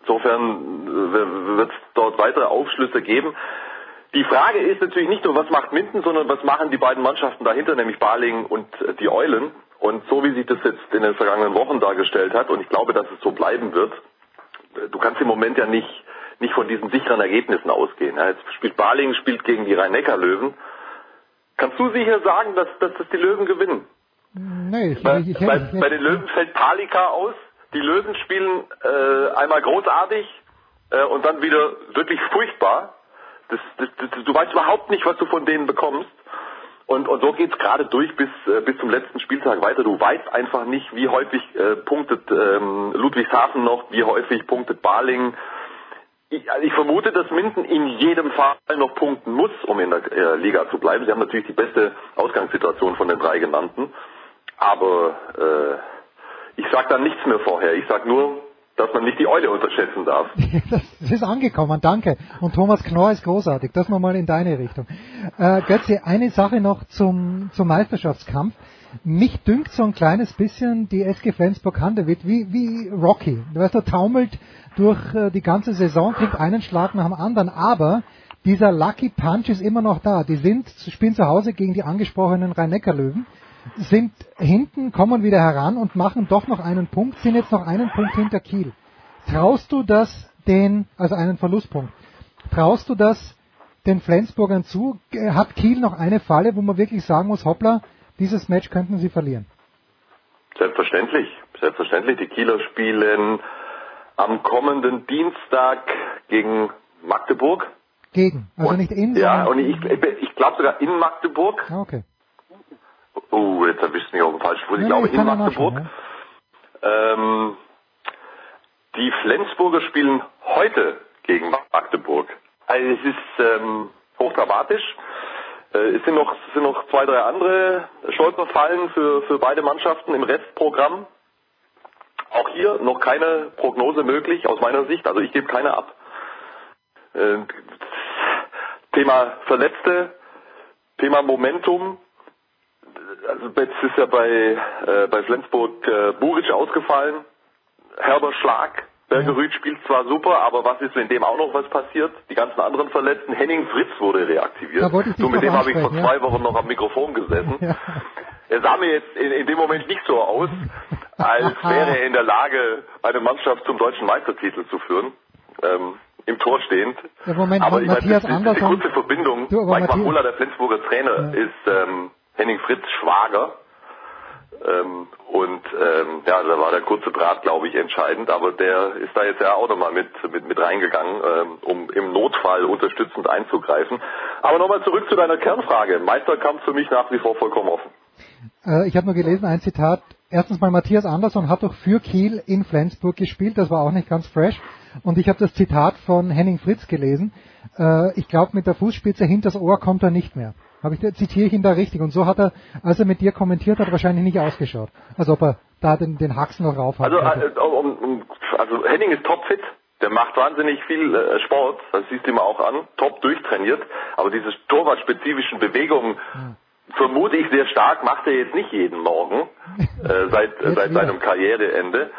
Insofern wird es dort weitere Aufschlüsse geben. Die Frage ist natürlich nicht nur, was macht Minden, sondern was machen die beiden Mannschaften dahinter, nämlich Baling und äh, die Eulen. Und so wie sich das jetzt in den vergangenen Wochen dargestellt hat, und ich glaube, dass es so bleiben wird, äh, du kannst im Moment ja nicht, nicht von diesen sicheren Ergebnissen ausgehen. Jetzt spielt Baling, spielt gegen die Rhein-Neckar-Löwen. Kannst du sicher sagen, dass, dass das die Löwen gewinnen?
Nee, ich,
Bei,
ich, ich,
bei, bei den Löwen fällt Palika aus. Die Löwen spielen äh, einmal großartig äh, und dann wieder wirklich furchtbar. Das, das, das, du weißt überhaupt nicht, was du von denen bekommst. Und, und so geht's gerade durch bis, äh, bis zum letzten Spieltag weiter. Du weißt einfach nicht, wie häufig äh, punktet ähm, Ludwigshafen noch, wie häufig punktet Baling. Ich, also ich vermute, dass Minden in jedem Fall noch punkten muss, um in der äh, Liga zu bleiben. Sie haben natürlich die beste Ausgangssituation von den drei genannten. Aber äh, ich sage da nichts mehr vorher. Ich sage nur, dass man nicht die Eule unterschätzen darf.
das ist angekommen, danke. Und Thomas Knorr ist großartig. Das nochmal in deine Richtung. Äh, Götze, eine Sache noch zum, zum Meisterschaftskampf. Mich dünkt so ein kleines bisschen die SG Flensburg-Handewitt wie, wie Rocky. Du weißt, er taumelt durch äh, die ganze Saison, kriegt einen Schlag nach dem anderen, aber dieser Lucky Punch ist immer noch da. Die sind, spielen zu Hause gegen die angesprochenen Rhein-Neckar-Löwen, sind hinten, kommen wieder heran und machen doch noch einen Punkt, sind jetzt noch einen Punkt hinter Kiel. Traust du das den, also einen Verlustpunkt, traust du das den Flensburgern zu? Hat Kiel noch eine Falle, wo man wirklich sagen muss, hoppla, dieses Match könnten sie verlieren?
Selbstverständlich. Selbstverständlich. Die Kieler spielen am kommenden Dienstag gegen Magdeburg.
Gegen, also
und,
nicht in,
Ja, und ich, ich glaube sogar in Magdeburg.
Ah, okay.
Oh, jetzt erwischt mich auf dem falschen Fuß. Ich
Nee,
glaube in
ja
Magdeburg. Ähm, die Flensburger spielen heute gegen Magdeburg. Also es ist ähm, hochdramatisch. Äh, es sind noch, es sind noch zwei, drei andere Stolperfallen für, für beide Mannschaften im Restprogramm. Auch hier noch keine Prognose möglich aus meiner Sicht. Also ich gebe keine ab. Äh, Thema Verletzte, Thema Momentum. Also jetzt ist ja bei, äh, bei Flensburg äh, Buric ausgefallen. Herber Schlag. Bergerüth spielt zwar super, aber was ist, wenn dem auch noch was passiert? Die ganzen anderen Verletzten. Henning Fritz wurde reaktiviert. So mit dem habe ich vor zwei
ja.
Wochen noch am Mikrofon gesessen.
Ja.
Er sah mir jetzt in, in dem Moment nicht so aus, als wäre er in der Lage, eine Mannschaft zum deutschen Meistertitel zu führen. Ähm, Im Tor stehend.
Ja, Moment,
aber ich meine,
Matthias
die, die, die
Andersson-
kurze Verbindung,
Du,
Mike
Matthias-
Machulla, der Flensburger Trainer, ist ähm, Henning Fritz Schwager. Ähm, und ähm, ja, da war der kurze Draht, glaube ich, entscheidend, aber der ist da jetzt ja auch nochmal mit, mit, mit reingegangen, ähm, um im Notfall unterstützend einzugreifen. Aber nochmal zurück zu deiner Kernfrage. Meisterkampf für mich nach wie vor vollkommen offen.
Äh, ich habe nur gelesen, ein Zitat. Erstens mal, Matthias Andersson hat doch für Kiel in Flensburg gespielt, das war auch nicht ganz fresh. Und ich habe das Zitat von Henning Fritz gelesen. Äh, ich glaube, mit der Fußspitze hinters Ohr kommt er nicht mehr. Habe ich, zitiere ich ihn da richtig? Und so hat er, als er mit dir kommentiert hat, wahrscheinlich nicht ausgeschaut. Als ob er da den, den Haxen noch rauf hat.
Also, äh, um, um, also Henning ist topfit, der macht wahnsinnig viel äh, Sport, das siehst du ihm auch an, top durchtrainiert, aber diese torwartspezifischen Bewegungen vermute ich sehr stark, macht er jetzt nicht jeden Morgen äh, seit, äh, seit seinem Karriereende.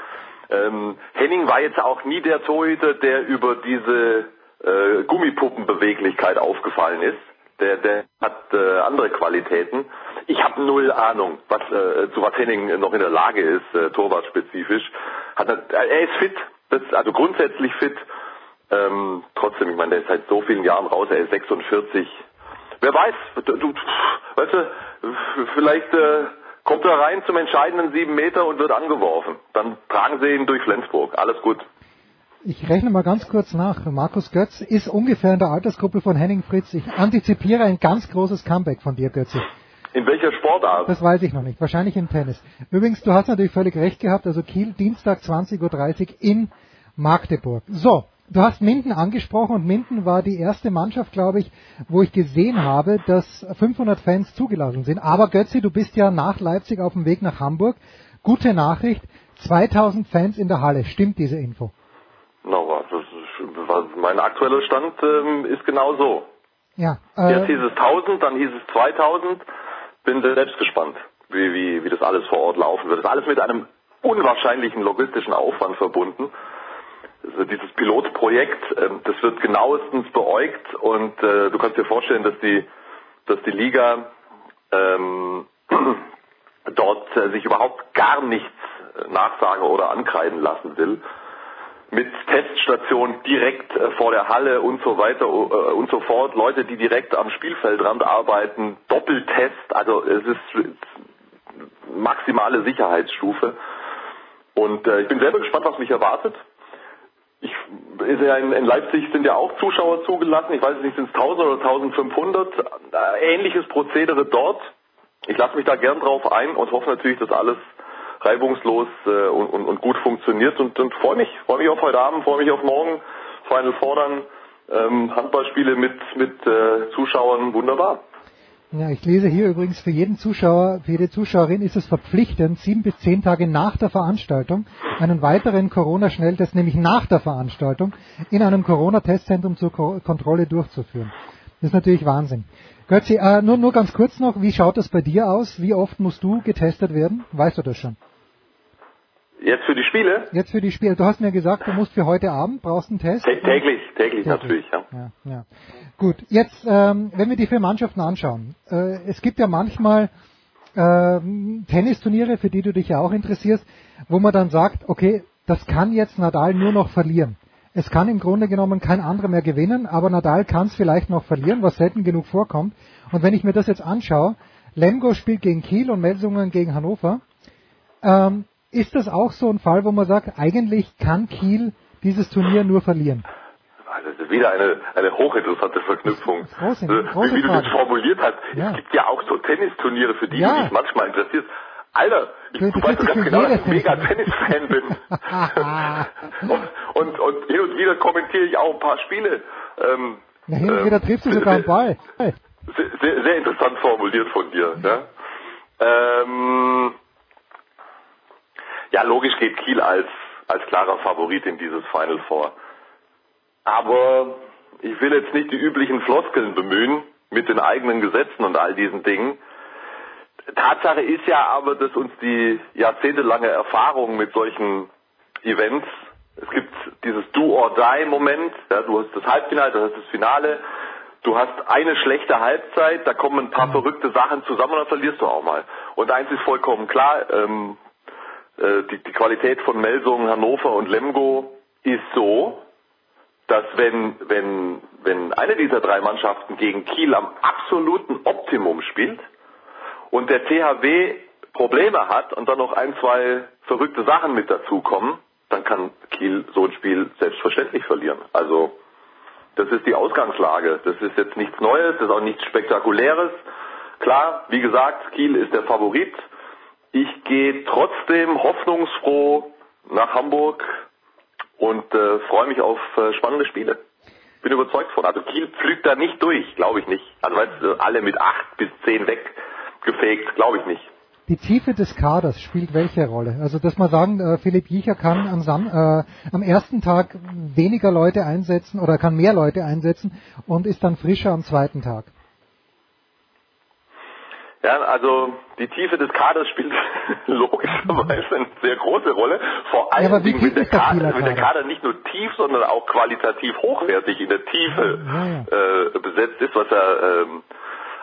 Ähm, Henning war jetzt auch nie der Torhüter, der über diese äh, Gummipuppenbeweglichkeit aufgefallen ist. Der, der hat äh, andere Qualitäten. Ich habe null Ahnung, was, äh, zu was Henning noch in der Lage ist, äh, torwartspezifisch. Hat er, ist fit, das, also grundsätzlich fit. Ähm, trotzdem, ich meine, der ist seit so vielen Jahren raus, er ist 46. Wer weiß, du, du weißt du, vielleicht äh, kommt er rein zum entscheidenden sieben Meter und wird angeworfen. Dann tragen sie ihn durch Flensburg. Alles gut.
Ich rechne mal ganz kurz nach. Markus Götz ist ungefähr in der Altersgruppe von Henning Fritz. Ich antizipiere ein ganz großes Comeback von dir, Götze.
In welcher Sportart?
Das weiß ich noch nicht. Wahrscheinlich im Tennis. Übrigens, du hast natürlich völlig recht gehabt. Also Kiel, Dienstag 20.30 Uhr in Magdeburg. So, du hast Minden angesprochen und Minden war die erste Mannschaft, glaube ich, wo ich gesehen habe, dass 500 Fans zugelassen sind. Aber Götzi, du bist ja nach Leipzig auf dem Weg nach Hamburg. Gute Nachricht, 2000 Fans in der Halle. Stimmt diese Info?
No, was, das ist, mein aktueller Stand ähm, ist genau so.
Ja.
Jetzt
Äh,
hieß es 1000, dann hieß es 2000. Bin selbst gespannt, wie, wie, wie das alles vor Ort laufen wird. Das ist alles mit einem unwahrscheinlichen logistischen Aufwand verbunden. Also dieses Pilotprojekt, ähm, das wird genauestens beäugt und äh, du kannst dir vorstellen, dass die, dass die Liga ähm, dort äh, sich überhaupt gar nichts äh, nachsagen oder ankreiden lassen will mit Teststationen direkt äh, vor der Halle und so weiter äh, und so fort. Leute, die direkt am Spielfeldrand arbeiten, Doppeltest, also es ist maximale Sicherheitsstufe. Und äh, ich bin selber gespannt, was mich erwartet. Ich, ist ja in, in Leipzig sind ja auch Zuschauer zugelassen. Ich weiß nicht, sind es 1000 oder 1500. Äh, ähnliches Prozedere dort. Ich lasse mich da gern drauf ein und hoffe natürlich, dass alles reibungslos äh, und, und, und gut funktioniert und, und freue mich, freue mich auf heute Abend, freue mich auf morgen, Final Four dann, ähm, Handballspiele mit, mit äh, Zuschauern, wunderbar.
ja, ich lese hier übrigens, für jeden Zuschauer, für jede Zuschauerin ist es verpflichtend, sieben bis zehn Tage nach der Veranstaltung einen weiteren Corona-Schnelltest, nämlich nach der Veranstaltung, in einem Corona-Testzentrum zur Ko Kontrolle durchzuführen. Das ist natürlich Wahnsinn. Götzi, äh, nur, nur ganz kurz noch, wie schaut das bei dir aus? Wie oft musst du getestet werden? Weißt du das schon?
Jetzt für die Spiele?
Jetzt für die Spiele. Du hast mir gesagt, du musst für heute Abend, brauchst einen Test?
Tä- täglich, täglich natürlich, ja.
Ja, ja. Gut, jetzt, ähm, wenn wir die vier Mannschaften anschauen, äh, es gibt ja manchmal ähm, Tennisturniere, für die du dich ja auch interessierst, wo man dann sagt, okay, das kann jetzt Nadal nur noch verlieren. Es kann im Grunde genommen kein anderer mehr gewinnen, aber Nadal kann es vielleicht noch verlieren, was selten genug vorkommt. Und wenn ich mir das jetzt anschaue, Lemgo spielt gegen Kiel und Melsungen gegen Hannover, ähm, ist das auch so ein Fall, wo man sagt, eigentlich kann Kiel dieses Turnier nur verlieren?
Also das ist wieder eine, eine hochinteressante Verknüpfung.
große-
Äh,
große
wie du das formuliert hast.
Ja.
Es gibt ja auch so Tennisturniere, für die
Ja.
du dich manchmal interessierst. Alter, ich,
Du
weißt doch ganz genau, dass ich mega Tennisfan bin. und, und, und hin und wieder kommentiere ich auch ein paar Spiele. Ähm,
Na, hin und
ähm,
wieder triffst du sogar einen Ball.
Sehr, sehr, sehr interessant formuliert von dir. Ja, ähm, ja logisch geht Kiel als, als klarer Favorit in dieses Final Four. Aber ich will jetzt nicht die üblichen Floskeln bemühen mit den eigenen Gesetzen und all diesen Dingen. Tatsache ist ja aber, dass uns die jahrzehntelange Erfahrung mit solchen Events, es gibt dieses Do-or-Die-Moment, ja, du hast das Halbfinale, du hast das Finale, du hast eine schlechte Halbzeit, da kommen ein paar verrückte Sachen zusammen und dann verlierst du auch mal. Und eins ist vollkommen klar, ähm, äh, die, die Qualität von Melsungen, Hannover und Lemgo ist so, dass wenn, wenn, wenn eine dieser drei Mannschaften gegen Kiel am absoluten Optimum spielt und der THW Probleme hat und dann noch ein, zwei verrückte Sachen mit dazukommen, dann kann Kiel so ein Spiel selbstverständlich verlieren. Also das ist die Ausgangslage. Das ist jetzt nichts Neues, das ist auch nichts Spektakuläres. Klar, wie gesagt, Kiel ist der Favorit. Ich gehe trotzdem hoffnungsfroh nach Hamburg und äh, freue mich auf äh, spannende Spiele. Bin überzeugt von. Also Kiel pflügt da nicht durch, glaube ich nicht. Also weißt du, alle mit acht bis zehn weggefegt, glaube ich nicht.
Die Tiefe des Kaders spielt welche Rolle? Also, dass man sagen, äh, Philipp Jicher kann am, Sam äh, am ersten Tag weniger Leute einsetzen oder kann mehr Leute einsetzen und ist dann frischer am zweiten Tag.
Ja, also die Tiefe des Kaders spielt logischerweise eine sehr große Rolle. Vor allem
wie
Dingen, wenn der, Kader, der
Kader?
Nicht nur tief, sondern auch qualitativ hochwertig in der Tiefe Äh, besetzt ist, was er ähm,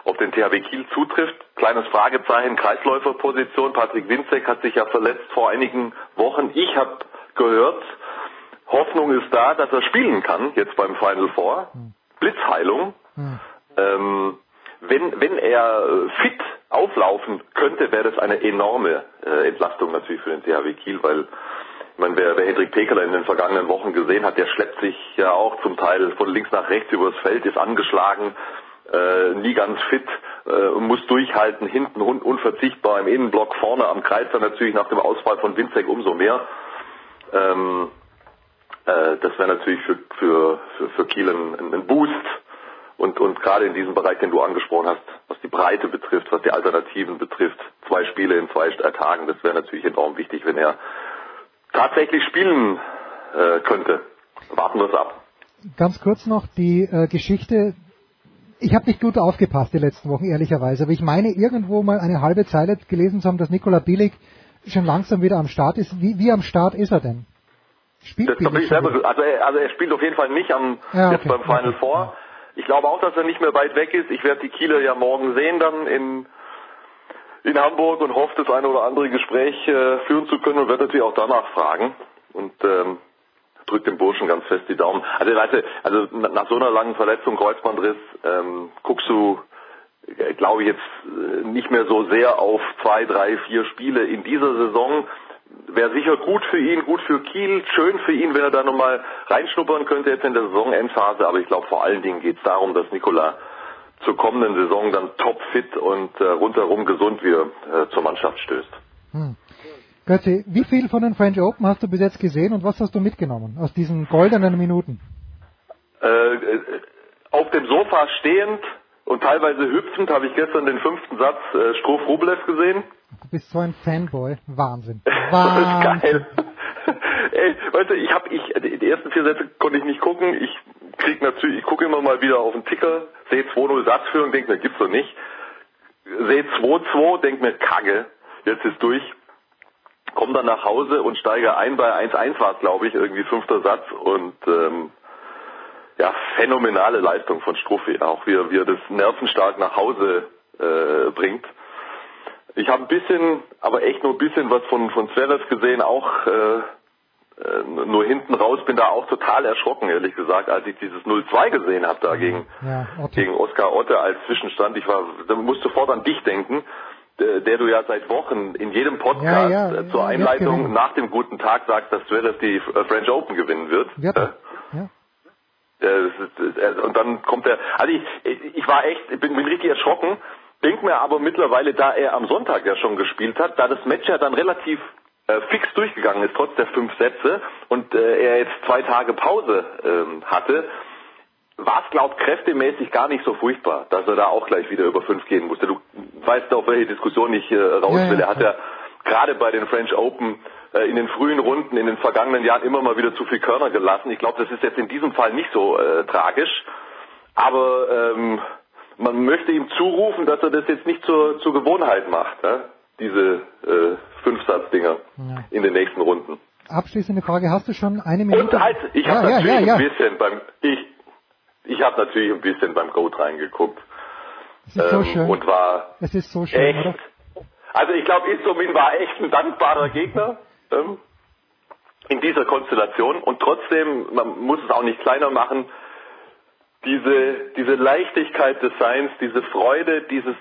auf den THW Kiel zutrifft. Kleines Fragezeichen, Kreisläuferposition. Patrick Winzek hat sich ja verletzt vor einigen Wochen. Ich habe gehört, Hoffnung ist da, dass er spielen kann, jetzt beim Final Four. Blitzheilung. Ähm, wenn, wenn er äh, fit auflaufen könnte, wäre das eine enorme äh, Entlastung natürlich für den THW Kiel, weil ich meine, wer, wer Hendrik Pekeler in den vergangenen Wochen gesehen hat, der schleppt sich ja auch zum Teil von links nach rechts übers Feld, ist angeschlagen, äh, nie ganz fit, äh, muss durchhalten, hinten un unverzichtbar im Innenblock, vorne am dann natürlich nach dem Ausfall von Winzek umso mehr. Ähm, Äh, das wäre natürlich für, für, für, für Kiel ein, ein Boost. Und, und gerade in diesem Bereich, den du angesprochen hast, was die Breite betrifft, was die Alternativen betrifft, zwei Spiele in zwei Tagen, das wäre natürlich enorm wichtig, wenn er tatsächlich spielen äh, könnte. Warten wir es ab.
Ganz kurz noch die äh, Geschichte. Ich habe nicht gut aufgepasst die letzten Wochen, ehrlicherweise, aber ich meine irgendwo mal eine halbe Zeile gelesen zu haben, dass Nikola Bilic schon langsam wieder am Start ist. Wie, wie am Start ist er denn?
Spielt das bin ich selber, also er, also er spielt auf jeden Fall nicht am
Ja, okay.
jetzt beim Final
Okay.
Four. Ich glaube auch, dass er nicht mehr weit weg ist. Ich werde die Kieler ja morgen sehen dann in in Hamburg und hoffe, das eine oder andere Gespräch äh, führen zu können und werde natürlich auch danach fragen und ähm, drückt dem Burschen ganz fest die Daumen. Also weißt also na- nach so einer langen Verletzung, Kreuzbandriss, ähm, guckst du, äh, glaube ich jetzt äh, nicht mehr so sehr auf zwei, drei, vier Spiele in dieser Saison. Wäre sicher gut für ihn, gut für Kiel, schön für ihn, wenn er da nochmal reinschnuppern könnte jetzt in der Saisonendphase. Aber ich glaube vor allen Dingen geht es darum, dass Nikola zur kommenden Saison dann topfit und äh, rundherum gesund wieder äh, zur Mannschaft stößt.
Hm. Götzi, wie viel von den French Open hast du bis jetzt gesehen und was hast du mitgenommen aus diesen goldenen Minuten?
Äh, äh, auf dem Sofa stehend und teilweise hüpfend habe ich gestern den fünften Satz äh, Stroh Rublev gesehen.
Du bist so ein Fanboy. Wahnsinn.
Das ist
Wahnsinn.
geil. Ey, weißt du, ich habe ich die ersten vier Sätze konnte ich nicht gucken. Ich krieg natürlich, ich gucke immer mal wieder auf den Ticker, sehe 2-0 Satzführung, denke mir, gibt's doch nicht. Sehe 2-2, denke mir, Kacke, jetzt ist durch. Komm dann nach Hause und steige ein bei 1-1 war es, glaube ich, irgendwie fünfter Satz und ähm, ja, phänomenale Leistung von Struffi, auch wie er, wie er das nervenstark nach Hause äh, bringt. Ich habe ein bisschen, aber echt nur ein bisschen was von, von Zverev gesehen, auch äh, äh, nur hinten raus, bin da auch total erschrocken, ehrlich gesagt, als ich dieses 0-2 gesehen habe da gegen,
Ja,
gegen Oskar Otte als Zwischenstand. Ich war, da musste sofort an dich denken, der, der du ja seit Wochen in jedem Podcast
Ja, ja,
äh, zur Einleitung
gewinnen.
nach dem guten Tag sagst, dass Zverev die äh, French Open gewinnen wird.
Wird
Äh,
er. Ja.
äh, das ist- äh, Und dann kommt er, also ich, ich war echt, bin, bin richtig erschrocken, denk mir aber mittlerweile, da er am Sonntag ja schon gespielt hat, da das Match ja dann relativ äh, fix durchgegangen ist, trotz der fünf Sätze, und äh, er jetzt zwei Tage Pause ähm, hatte, war es, glaub kräftemäßig gar nicht so furchtbar, dass er da auch gleich wieder über fünf gehen musste. Du weißt auf welche Diskussion ich äh, raus
Ja, ja,
will. Er hat ja gerade bei den French Open äh, in den frühen Runden in den vergangenen Jahren immer mal wieder zu viel Körner gelassen. Ich glaube, das ist jetzt in diesem Fall nicht so äh, tragisch. Aber ähm, man möchte ihm zurufen, dass er das jetzt nicht zur, zur Gewohnheit macht, ja? diese äh, Fünfsatzdinger
Ja.
in den nächsten Runden.
Abschließende Frage, hast du schon eine Minute?
Und halt, ich
ja,
habe
ja,
natürlich ein bisschen beim ich ich habe natürlich ein bisschen beim Goat reingeguckt
Es ist so
ähm,
schön.
und war
Es ist so schön,
echt.
oder?
Also ich glaube, Istomin war echt ein dankbarer Gegner ähm, in dieser Konstellation und trotzdem, man muss es auch nicht kleiner machen, diese, diese Leichtigkeit des Seins, diese Freude, dieses,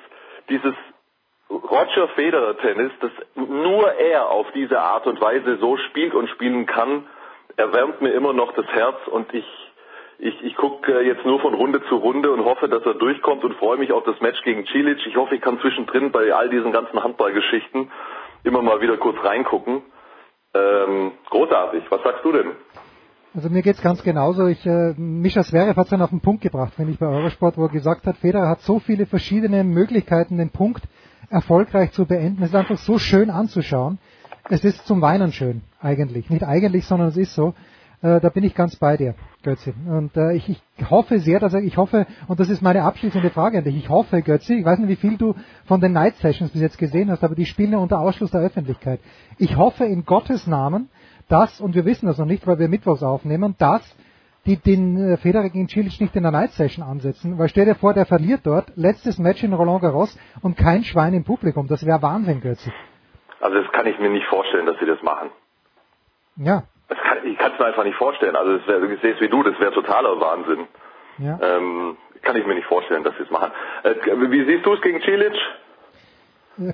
dieses Roger Federer Tennis, das nur er auf diese Art und Weise so spielt und spielen kann, erwärmt mir immer noch das Herz und ich ich, ich gucke jetzt nur von Runde zu Runde und hoffe, dass er durchkommt und freue mich auf das Match gegen Cilic. Ich hoffe, ich kann zwischendrin bei all diesen ganzen Handballgeschichten immer mal wieder kurz reingucken. Ähm, großartig. Was sagst du denn?
Also mir geht's ganz genauso. Ich, äh, Mischa Zverev hat es dann auf den Punkt gebracht, finde ich, bei Eurosport, wo er gesagt hat, Federer hat so viele verschiedene Möglichkeiten, den Punkt erfolgreich zu beenden. Es ist einfach so schön anzuschauen. Es ist zum Weinen schön, eigentlich. Nicht eigentlich, sondern es ist so. Äh, da bin ich ganz bei dir, Götzi. Und äh, ich, ich hoffe sehr, dass er, ich hoffe, und das ist meine abschließende Frage an dich, ich hoffe, Götzi, ich weiß nicht, wie viel du von den Night Sessions bis jetzt gesehen hast, aber die spielen ja unter Ausschluss der Öffentlichkeit. Ich hoffe in Gottes Namen, dass, und wir wissen das noch nicht, weil wir mittwochs aufnehmen, dass die den äh, Federer gegen Cilic nicht in der Night Session ansetzen, weil stell dir vor, der verliert dort, letztes Match in Roland Garros und kein Schwein im Publikum. Das wäre Wahnsinn, Götzi.
Also das kann ich mir nicht vorstellen, dass sie das machen.
Ja,
kann, ich kann es mir einfach nicht vorstellen. Also das wär, ich sehe es wie du, das wäre totaler Wahnsinn.
ja.
Ähm, kann ich mir nicht vorstellen, dass sie es machen. Äh, wie siehst du es gegen Cilic?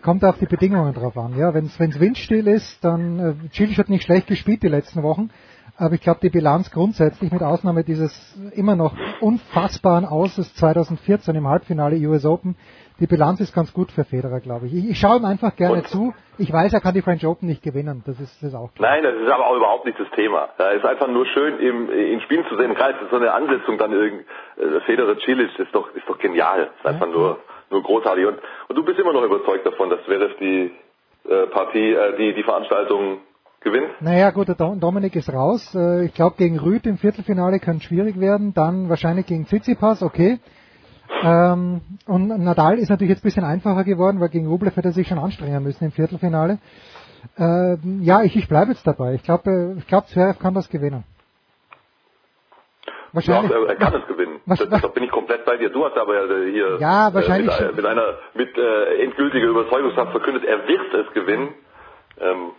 Kommt auf die Bedingungen drauf an. Ja, wenn es windstill ist, dann äh, Cilic hat nicht schlecht gespielt die letzten Wochen, aber ich glaube die Bilanz grundsätzlich mit Ausnahme dieses immer noch unfassbaren Auses 2014 im Halbfinale US Open, die Bilanz ist ganz gut für Federer, glaube ich. ich. Ich schaue ihm einfach gerne zu. Ich weiß, er kann die French Open nicht gewinnen, das ist das auch
klar. Nein, das ist aber auch überhaupt nicht das Thema. Es ist einfach nur schön, im, in Spielen zu sehen, gerade so eine Ansetzung dann irgend, äh, Federer Cilic ist doch, ist doch genial. Ist einfach ja. nur, nur großartig. Und, und du bist immer noch überzeugt davon, dass Zverev die äh, Partie, äh, die, die Veranstaltung gewinnt?
Naja, gut, der Dominik ist raus. Äh, ich glaube, gegen Rüd im Viertelfinale könnte schwierig werden. Dann wahrscheinlich gegen Tsitsipas, okay. Ähm, und Nadal ist natürlich jetzt ein bisschen einfacher geworden, weil gegen Rublev hätte er sich schon anstrengen müssen im Viertelfinale. Ähm, ja, ich, ich bleibe jetzt dabei. Ich glaube, ich glaube, Zverev kann das gewinnen.
Wahrscheinlich. Ja, er kann es gewinnen. Was, das, da bin ich komplett bei dir. Du hast aber hier
ja, wahrscheinlich
äh, mit, mit, einer mit äh, endgültiger Überzeugungskraft verkündet, er wird es gewinnen. Ähm,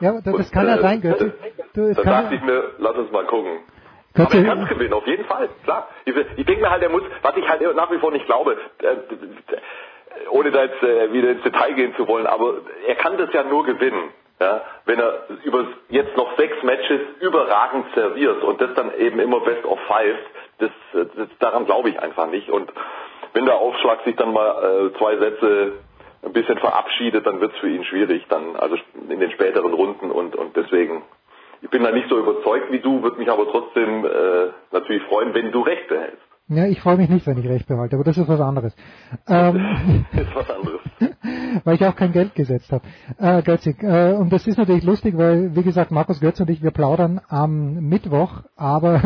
ja, das, das kann ja äh, sein, Götze.
Du, da dachte ich mir, lass uns mal gucken. Aber er kann es gewinnen, auf jeden Fall, klar. Ich, ich denke mir halt, er muss, was ich halt nach wie vor nicht glaube, äh, ohne da jetzt äh, wieder ins Detail gehen zu wollen, aber er kann das ja nur gewinnen, ja, wenn er über jetzt noch sechs Matches überragend serviert und das dann eben immer best of five, das, das daran glaube ich einfach nicht. Und wenn der Aufschlag sich dann mal äh, zwei Sätze ein bisschen verabschiedet, dann wird es für ihn schwierig, dann also in den späteren Runden und und deswegen ich bin da nicht so überzeugt wie du, würde mich aber trotzdem äh, natürlich freuen, wenn du recht behältst.
Ja, ich freue mich nicht, wenn ich recht behalte, aber das ist was anderes. Ähm,
das ist was anderes.
weil ich auch kein Geld gesetzt habe. Äh, Götzig. Äh, und das ist natürlich lustig, weil, wie gesagt, Markus Götz und ich, wir plaudern am Mittwoch, aber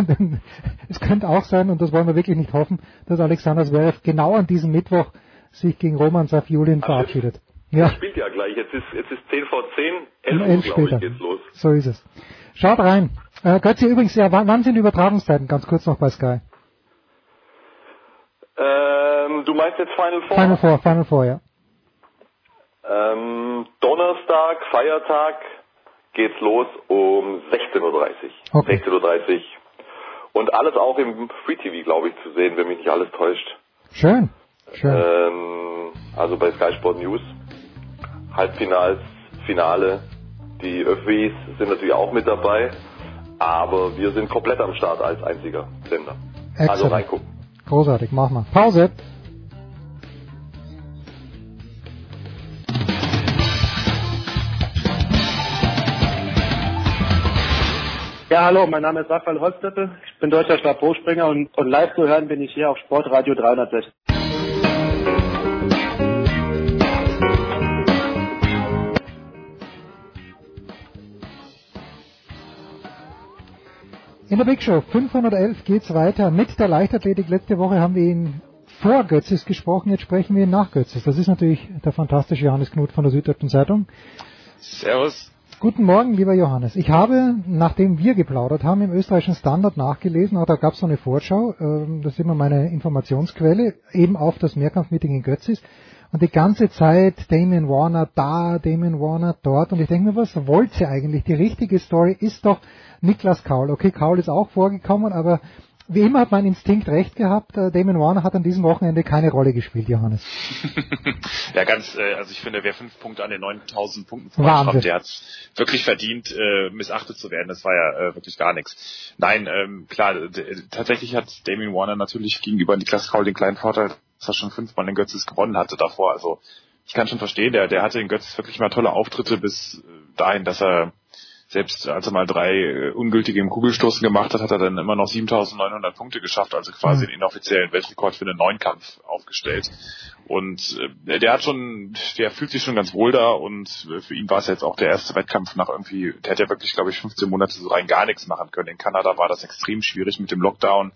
es könnte auch sein, und das wollen wir wirklich nicht hoffen, dass Alexander Zverev genau an diesem Mittwoch sich gegen Roman Safjulin verabschiedet.
Ja. Das spielt ja gleich. Jetzt ist, jetzt ist 10 vor 10, 11 Uhr,
elf später. Ich, geht's los. So ist es. Schaut rein. Äh, Götze, übrigens, ja, wann, sind die Übertragungszeiten? Ganz kurz noch bei Sky.
Ähm, du meinst jetzt Final Four?
Final Four, Final Four, ja.
Ähm, Donnerstag, Feiertag, geht's los um 16.30 Uhr. Okay. 16.30 Uhr. Und alles auch im Free TV, glaube ich, zu sehen, wenn mich nicht alles täuscht.
Schön. Schön.
Ähm, also bei Sky Sport News. Halbfinals, Finale. Die Öffis sind natürlich auch mit dabei. Aber wir sind komplett am Start als einziger Sender. Also
Excellent.
Also reingucken.
Großartig, mach mal. Pause.
Ja, hallo, mein Name ist Raphael Holzdeppe. Ich bin deutscher Stabhochspringer und, und live zu hören bin ich hier auf Sportradio 360.
In der Big Show 511 geht's weiter mit der Leichtathletik. Letzte Woche haben wir ihn vor Götzes gesprochen, jetzt sprechen wir ihn nach Götzes. Das ist natürlich der fantastische Johannes Knut von der Süddeutschen Zeitung.
Servus.
Guten Morgen, lieber Johannes. Ich habe, nachdem wir geplaudert haben, im österreichischen Standard nachgelesen, auch da gab es so eine Vorschau, ähm, das ist immer meine Informationsquelle, eben auf das Mehrkampfmeeting in Götzis. Und die ganze Zeit Damien Warner da, Damien Warner dort. Und ich denke mir, was wollt ihr eigentlich? Die richtige Story ist doch, Niklas Kaul. Okay, Kaul ist auch vorgekommen, aber wie immer hat mein Instinkt recht gehabt. Äh, Damon Warner hat an diesem Wochenende keine Rolle gespielt, Johannes.
ja, ganz, äh, also ich finde, wer fünf Punkte an den 9000 Punkten vorankommt, der hat es wirklich verdient, äh, missachtet zu werden. Das war ja wirklich gar nichts. Nein, ähm, klar, tatsächlich hat Damien Warner natürlich gegenüber Niklas Kaul den kleinen Vorteil, dass er schon fünfmal den Götzes gewonnen hatte davor. Also ich kann schon verstehen, der, der hatte den Götzes wirklich mal tolle Auftritte bis dahin, dass er selbst als er mal drei äh, ungültige im Kugelstoßen gemacht hat, hat er dann immer noch 7900 Punkte geschafft, also quasi mhm. den inoffiziellen Weltrekord für den Neunkampf aufgestellt. Und äh, der hat schon, der fühlt sich schon ganz wohl da und äh, für ihn war es jetzt auch der erste Wettkampf nach irgendwie, der hat ja wirklich, glaube ich, 15 Monate so rein gar nichts machen können. In Kanada war das extrem schwierig mit dem Lockdown.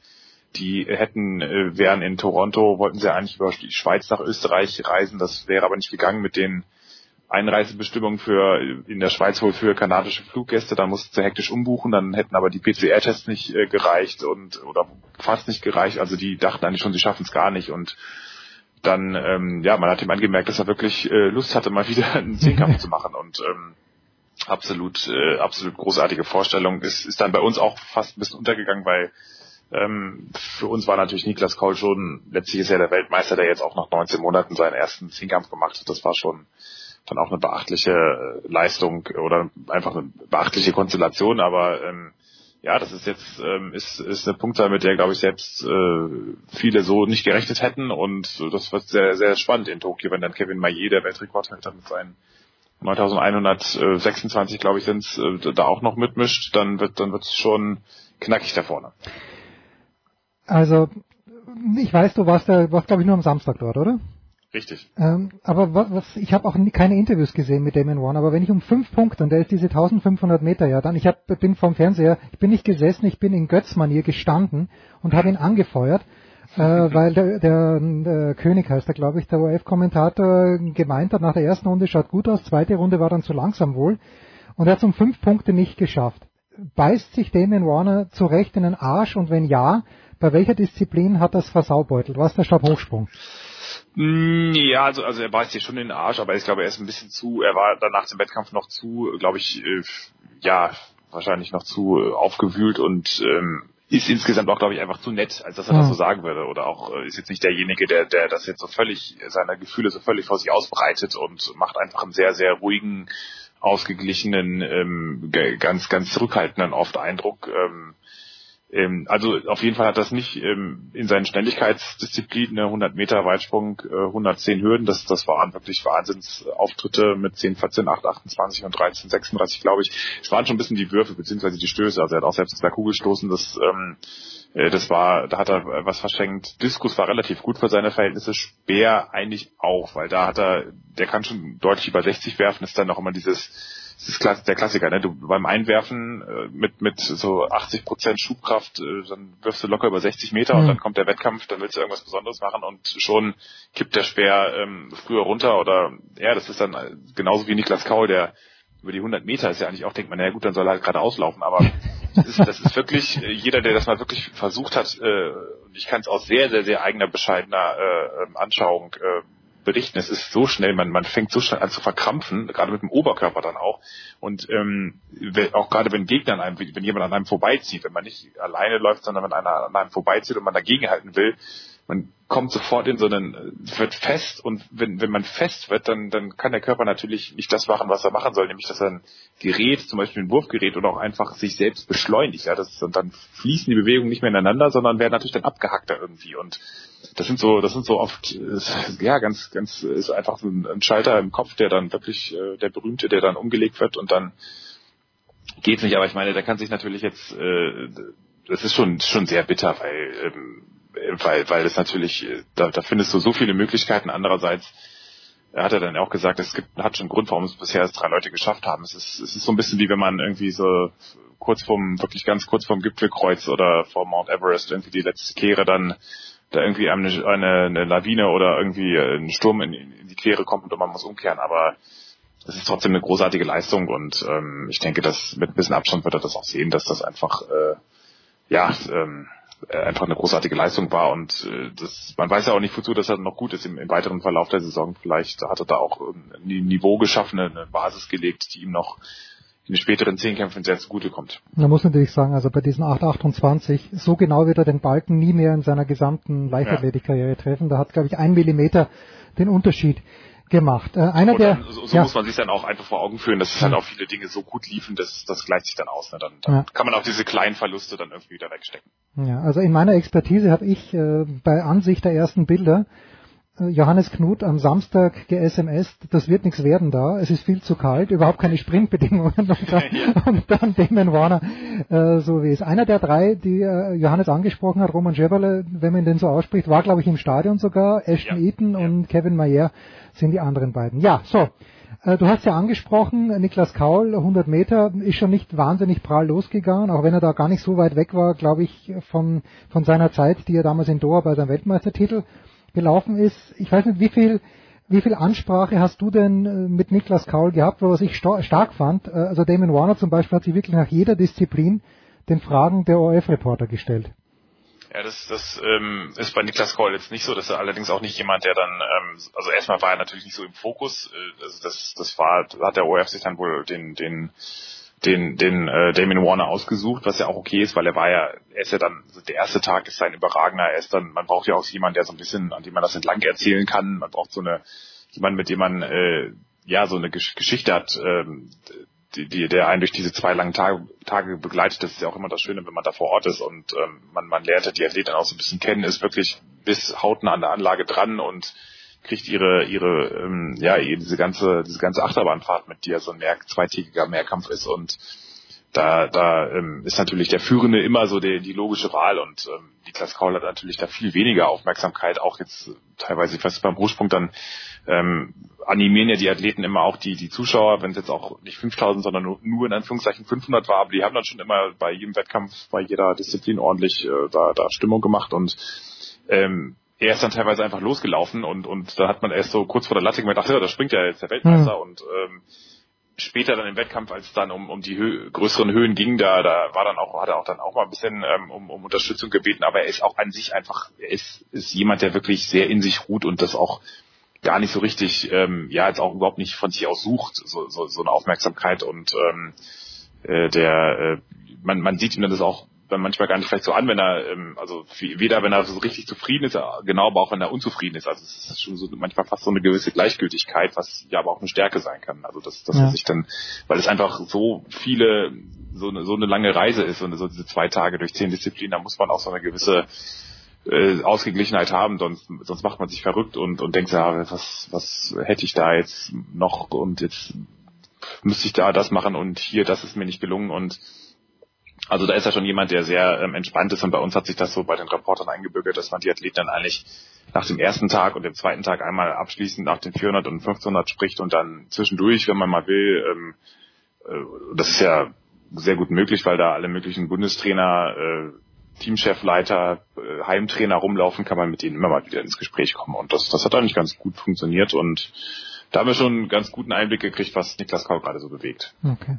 Die hätten, äh, wären in Toronto, wollten sie eigentlich über die Schweiz nach Österreich reisen, das wäre aber nicht gegangen mit den Einreisebestimmungen für in der Schweiz wohl für kanadische Fluggäste, dann mussten sie hektisch umbuchen, dann hätten aber die PCR-Tests nicht äh, gereicht und oder fast nicht gereicht, also die dachten eigentlich schon, sie schaffen es gar nicht. Und dann, ähm, ja, man hat ihm angemerkt, dass er wirklich äh, Lust hatte, mal wieder einen Zehnkampf zu machen. Und ähm, absolut, äh, absolut großartige Vorstellung. Ist, ist dann bei uns auch fast ein bisschen untergegangen, weil ähm, für uns war natürlich Niklas Koll schon, letztlich ist er der Weltmeister, der jetzt auch nach 19 Monaten seinen ersten Zehnkampf gemacht hat. Das war schon dann auch eine beachtliche äh, Leistung oder einfach eine beachtliche Konstellation, aber ähm, ja, das ist jetzt ähm, ist, ist eine Punktzahl, mit der glaube ich selbst äh, viele so nicht gerechnet hätten und das wird sehr sehr spannend in Tokio, wenn dann Kevin Maillet der Weltrekordhalter mit seinen 9126, glaube ich, sind äh, da auch noch mitmischt, dann wird dann wird's schon knackig da vorne.
Also ich weiß, du warst da, warst glaube ich nur am Samstag dort, oder?
Richtig.
Ähm, aber was, was ich habe auch nie, keine Interviews gesehen mit Damon Warner, aber wenn ich um fünf Punkte, und der ist diese 1500 Meter ja dann, ich hab, bin vom Fernseher, ich bin nicht gesessen, ich bin in Götzmanier gestanden und habe ihn angefeuert, äh, weil der, der, der König heißt er, glaube ich, der OF-Kommentator gemeint hat, nach der ersten Runde schaut gut aus, zweite Runde war dann zu langsam wohl und er hat es um fünf Punkte nicht geschafft. Beißt sich Damon Warner zurecht in den Arsch und wenn ja, bei welcher Disziplin hat das versaubeutelt? Was ist der Stabhochsprung?
Mm, Ja, also, also er beißt sich schon in den Arsch, aber ich glaube, er ist ein bisschen zu, er war danach zum Wettkampf noch zu, glaube ich, äh, ja, wahrscheinlich noch zu äh, aufgewühlt und ähm, ist insgesamt auch, glaube ich, einfach zu nett, als dass er das so sagen würde. Oder auch äh, ist jetzt nicht derjenige, der, der das jetzt so völlig, seine Gefühle so völlig vor sich ausbreitet und macht einfach einen sehr, sehr ruhigen, ausgeglichenen, ähm, ganz, ganz zurückhaltenden oft Eindruck. Ähm, ähm, also auf jeden Fall hat das nicht ähm, in seinen Schnelligkeitsdisziplinen ne, 100 Meter Weitsprung, äh, 110 Hürden, das, das waren wirklich Wahnsinnsauftritte mit 10, 14, 8, 28 und 13, 36, glaube ich. Es waren schon ein bisschen die Würfe beziehungsweise die Stöße. Also er hat auch selbst gesagt Kugelstoßen, das ähm, äh, das war, da hat er was verschenkt. Diskus war relativ gut für seine Verhältnisse, Speer eigentlich auch, weil da hat er, der kann schon deutlich über 60 werfen, ist dann auch immer dieses das ist Klass- der Klassiker, ne? Du beim Einwerfen äh, mit mit so 80 Prozent Schubkraft, äh, dann wirfst du locker über 60 Meter und
Mhm.
dann kommt der Wettkampf, dann willst du irgendwas Besonderes machen und schon kippt der Speer ähm, früher runter oder ja, das ist dann äh, genauso wie Niklas Kaul, der über die 100 Meter ist ja eigentlich auch, denkt man, naja gut, dann soll er halt gerade auslaufen, aber das ist, das ist wirklich, äh, jeder, der das mal wirklich versucht hat, äh, ich kann es aus sehr, sehr, sehr eigener, bescheidener äh, ähm, Anschauung äh, berichten. Es ist so schnell, man, man fängt so schnell an zu verkrampfen, gerade mit dem Oberkörper dann auch. Und ähm, auch gerade wenn Gegner an einem, wenn jemand an einem vorbeizieht, wenn man nicht alleine läuft, sondern wenn einer an einem vorbeizieht und man dagegenhalten will, man kommt sofort in so einen, äh, wird fest und wenn, wenn man fest wird, dann, dann kann der Körper natürlich nicht das machen, was er machen soll, nämlich dass er ein Gerät, zum Beispiel ein Wurfgerät oder auch einfach sich selbst beschleunigt. Ja, das, und dann fließen die Bewegungen nicht mehr ineinander, sondern werden natürlich dann abgehackter irgendwie. Und das sind so, das sind so oft, äh, ja, ganz, ganz, ist einfach so ein, Schalter im Kopf, der dann wirklich, äh, der berühmte, der dann umgelegt wird und dann geht's nicht. Aber ich meine, der kann sich natürlich jetzt, äh, das ist schon, schon sehr bitter, weil, ähm, weil, weil es natürlich, äh, da, da findest du so viele Möglichkeiten. Andererseits hat er dann auch gesagt, es gibt, hat schon einen Grund, warum es bisher drei Leute geschafft haben. Es ist, es ist so ein bisschen wie wenn man irgendwie so kurz vorm, wirklich ganz kurz vorm Gipfelkreuz oder vor Mount Everest irgendwie die letzte Kehre dann da irgendwie eine, eine, eine Lawine oder irgendwie ein Sturm in, in die Quere kommt und man muss umkehren. Aber es ist trotzdem eine großartige Leistung und ähm, ich denke, dass mit ein bisschen Abstand wird er das auch sehen, dass das einfach äh, ja ähm, äh, einfach eine großartige Leistung war und äh, das, man weiß ja auch nicht wozu, dass er noch gut ist im, im weiteren Verlauf der Saison. Vielleicht hat er da auch ein Niveau geschaffen, eine Basis gelegt, die ihm noch in den späteren Zehnkämpfen sehr zugutekommt.
Man muss natürlich sagen, also bei diesen 828, so genau wird er den Balken nie mehr in seiner gesamten Leichtathletikkarriere treffen. Da hat, glaube ich, ein Millimeter den Unterschied gemacht. Äh, einer
Und
der,
so so
ja,
muss man sich dann auch einfach vor Augen führen, dass es halt auch viele Dinge so gut liefen, dass das gleicht sich dann aus. Ne? Dann, dann
Ja.
kann man auch diese kleinen Verluste dann irgendwie wieder wegstecken.
ja, also in meiner Expertise habe ich äh, bei Ansicht der ersten Bilder Johannes Knut am Samstag ge-SMS, das wird nichts werden da, es ist viel zu kalt, überhaupt keine Sprintbedingungen und dann, und dann Damon Warner, äh, so wie es. Einer der drei, die äh, Johannes angesprochen hat, Roman Schäberle, wenn man den so ausspricht, war glaube ich im Stadion sogar, Ashton Eaton und Kevin Mayer sind die anderen beiden. Ja, so. Äh, Du hast ja angesprochen, Niklas Kaul, 100 Meter, ist schon nicht wahnsinnig prall losgegangen, auch wenn er da gar nicht so weit weg war, glaube ich, von, von seiner Zeit, die er damals in Doha bei seinem Weltmeistertitel gelaufen ist. Ich weiß nicht, wie viel, wie viel Ansprache hast du denn äh, mit Niklas Kaul gehabt, was ich sta- stark fand? Äh, Also Damon Warner zum Beispiel hat sich wirklich nach jeder Disziplin den Fragen der ORF-Reporter gestellt.
Ja, das, das ähm, ist bei Niklas Koll jetzt nicht so. Das ist allerdings auch nicht jemand, der dann, ähm, also erstmal war er natürlich nicht so im Fokus. Äh, also das, das war, hat der ORF sich dann wohl den, den, den, den äh, Damien Warner ausgesucht, was ja auch okay ist, weil er war ja, er ist ja dann, also der erste Tag ist sein überragender. Er ist dann, man braucht ja auch jemanden, der so ein bisschen, an dem man das entlang erzählen kann. Man braucht so eine, jemanden, mit dem man äh, ja so eine Gesch Geschichte hat. Ähm, die, die, der einen durch diese zwei langen Tage, Tage begleitet, das ist ja auch immer das Schöne, wenn man da vor Ort ist und ähm, man, man lernt ja die Athleten auch so ein bisschen kennen, ist wirklich bis hautnah an der Anlage dran und kriegt ihre ihre ähm, ja diese ganze diese ganze Achterbahnfahrt mit, die ja so ein mehr zweitägiger Mehrkampf ist. Und da, da ähm, ist natürlich der Führende immer so die, die logische Wahl. Und ähm, Niklas Kaul hat natürlich da viel weniger Aufmerksamkeit, auch jetzt teilweise fast beim Hochsprung dann ähm, animieren ja die Athleten immer auch die, die Zuschauer, wenn es jetzt auch nicht 5000, sondern nur, nur in Anführungszeichen 500 war, aber die haben dann schon immer bei jedem Wettkampf, bei jeder Disziplin ordentlich äh, da, da Stimmung gemacht. Und ähm, er ist dann teilweise einfach losgelaufen und, und da hat man erst so kurz vor der Latte gemerkt, ach ja, da springt ja jetzt der Weltmeister mhm. und ähm, später dann im Wettkampf, als es dann um, um die Hö größeren Höhen ging, da, da war dann auch, hat er auch dann auch mal ein bisschen ähm, um, um Unterstützung gebeten, aber er ist auch an sich einfach, er ist, ist jemand, der wirklich sehr in sich ruht und das auch gar nicht so richtig, ähm, ja, jetzt auch überhaupt nicht von sich aus sucht, so, so, so eine Aufmerksamkeit und ähm, äh, der, äh, man, man sieht ihm dann das auch dann manchmal gar nicht vielleicht so an, wenn er, ähm, also weder wenn er so richtig zufrieden ist, genau, aber auch wenn er unzufrieden ist. Also es ist schon so manchmal fast so eine gewisse Gleichgültigkeit, was ja aber auch eine Stärke sein kann. Also dass, dass ja. er sich dann, weil es einfach so viele, so eine, so eine lange Reise ist und so diese zwei Tage durch zehn Disziplinen, da muss man auch so eine gewisse äh, Ausgeglichenheit haben, sonst, sonst macht man sich verrückt und, und denkt, ja, was, was hätte ich da jetzt noch und jetzt müsste ich da das machen und hier, das ist mir nicht gelungen und also da ist ja schon jemand, der sehr ähm, entspannt ist und bei uns hat sich das so bei den Reportern eingebürgert, dass man die Athleten dann eigentlich nach dem ersten Tag und dem zweiten Tag einmal abschließend nach den 400 und 1500 spricht und dann zwischendurch, wenn man mal will, ähm, äh, das ist ja sehr gut möglich, weil da alle möglichen Bundestrainer, äh, Teamchefleiter, äh, Heimtrainer rumlaufen, kann man mit denen immer mal wieder ins Gespräch kommen und das, das hat eigentlich ganz gut funktioniert und da haben wir schon einen ganz guten Einblick gekriegt, was Niklas Kau gerade so bewegt.
Okay.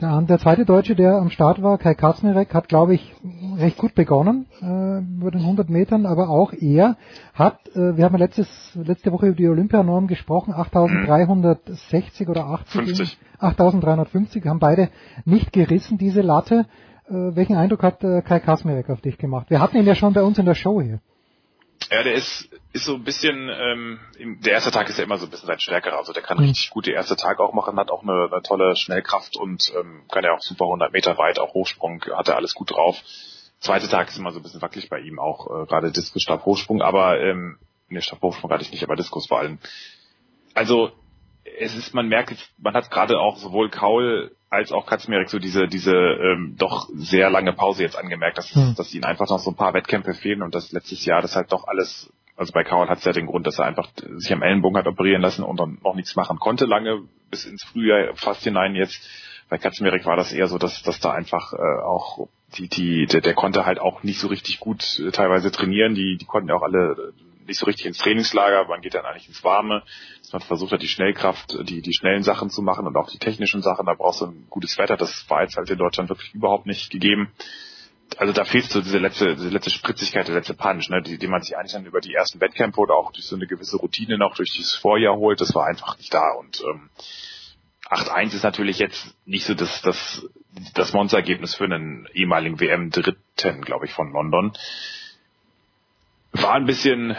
Der, der, zweite Deutsche, der am Start war, Kai Kaczmarek, hat, glaube ich, recht gut begonnen äh, über den 100 Metern, aber auch er hat, äh, wir haben ja letztes, letzte Woche über die Olympianorm gesprochen, 8360 oder 80, 50. 8350, haben beide nicht gerissen, diese Latte. Äh, welchen Eindruck hat äh, Kai Kaczmarek auf dich gemacht? Wir hatten ihn ja schon bei uns in der Show hier.
Ja, der ist, ist so ein bisschen, ähm, der erste Tag ist ja immer so ein bisschen sein stärkerer. Also der kann mhm. richtig gut die erste Tag auch machen, hat auch eine, eine tolle Schnellkraft und ähm, kann ja auch super 100 Meter weit, auch Hochsprung, hat er alles gut drauf. Zweite Tag ist immer so ein bisschen wackelig bei ihm, auch äh, gerade Diskus, Stab, Hochsprung, aber ähm, ne, Stab, Hochsprung hatte ich nicht, aber Diskus vor allem. Also es ist, man merkt jetzt, man hat gerade auch sowohl Kaul als auch Katzmerek so diese, diese ähm, doch sehr lange Pause jetzt angemerkt, dass, hm. dass ihnen einfach noch so ein paar Wettkämpfe fehlen und das letztes Jahr das halt doch alles, also bei Kaul hat es ja den Grund, dass er einfach sich am Ellenbogen hat operieren lassen und dann noch nichts machen konnte lange, bis ins Frühjahr fast hinein jetzt. Bei Katzmerek war das eher so, dass, dass da einfach äh, auch die, die, der, der konnte halt auch nicht so richtig gut äh, teilweise trainieren, die, die konnten ja auch alle nicht so richtig ins Trainingslager, man geht dann eigentlich ins Warme, man versucht hat, die Schnellkraft, die, die schnellen Sachen zu machen und auch die technischen Sachen, da brauchst du ein gutes Wetter, das war jetzt halt in Deutschland wirklich überhaupt nicht gegeben. Also da fehlt so diese letzte, diese letzte Spritzigkeit, der letzte Punch, ne, die, die man sich eigentlich dann über die ersten Wettkämpfe oder auch durch so eine gewisse Routine noch durch dieses Vorjahr holt, das war einfach nicht da. Und ähm, 8-1 ist natürlich jetzt nicht so das, das, das Monsterergebnis für einen ehemaligen WM-Dritten, glaube ich, von London war ein bisschen,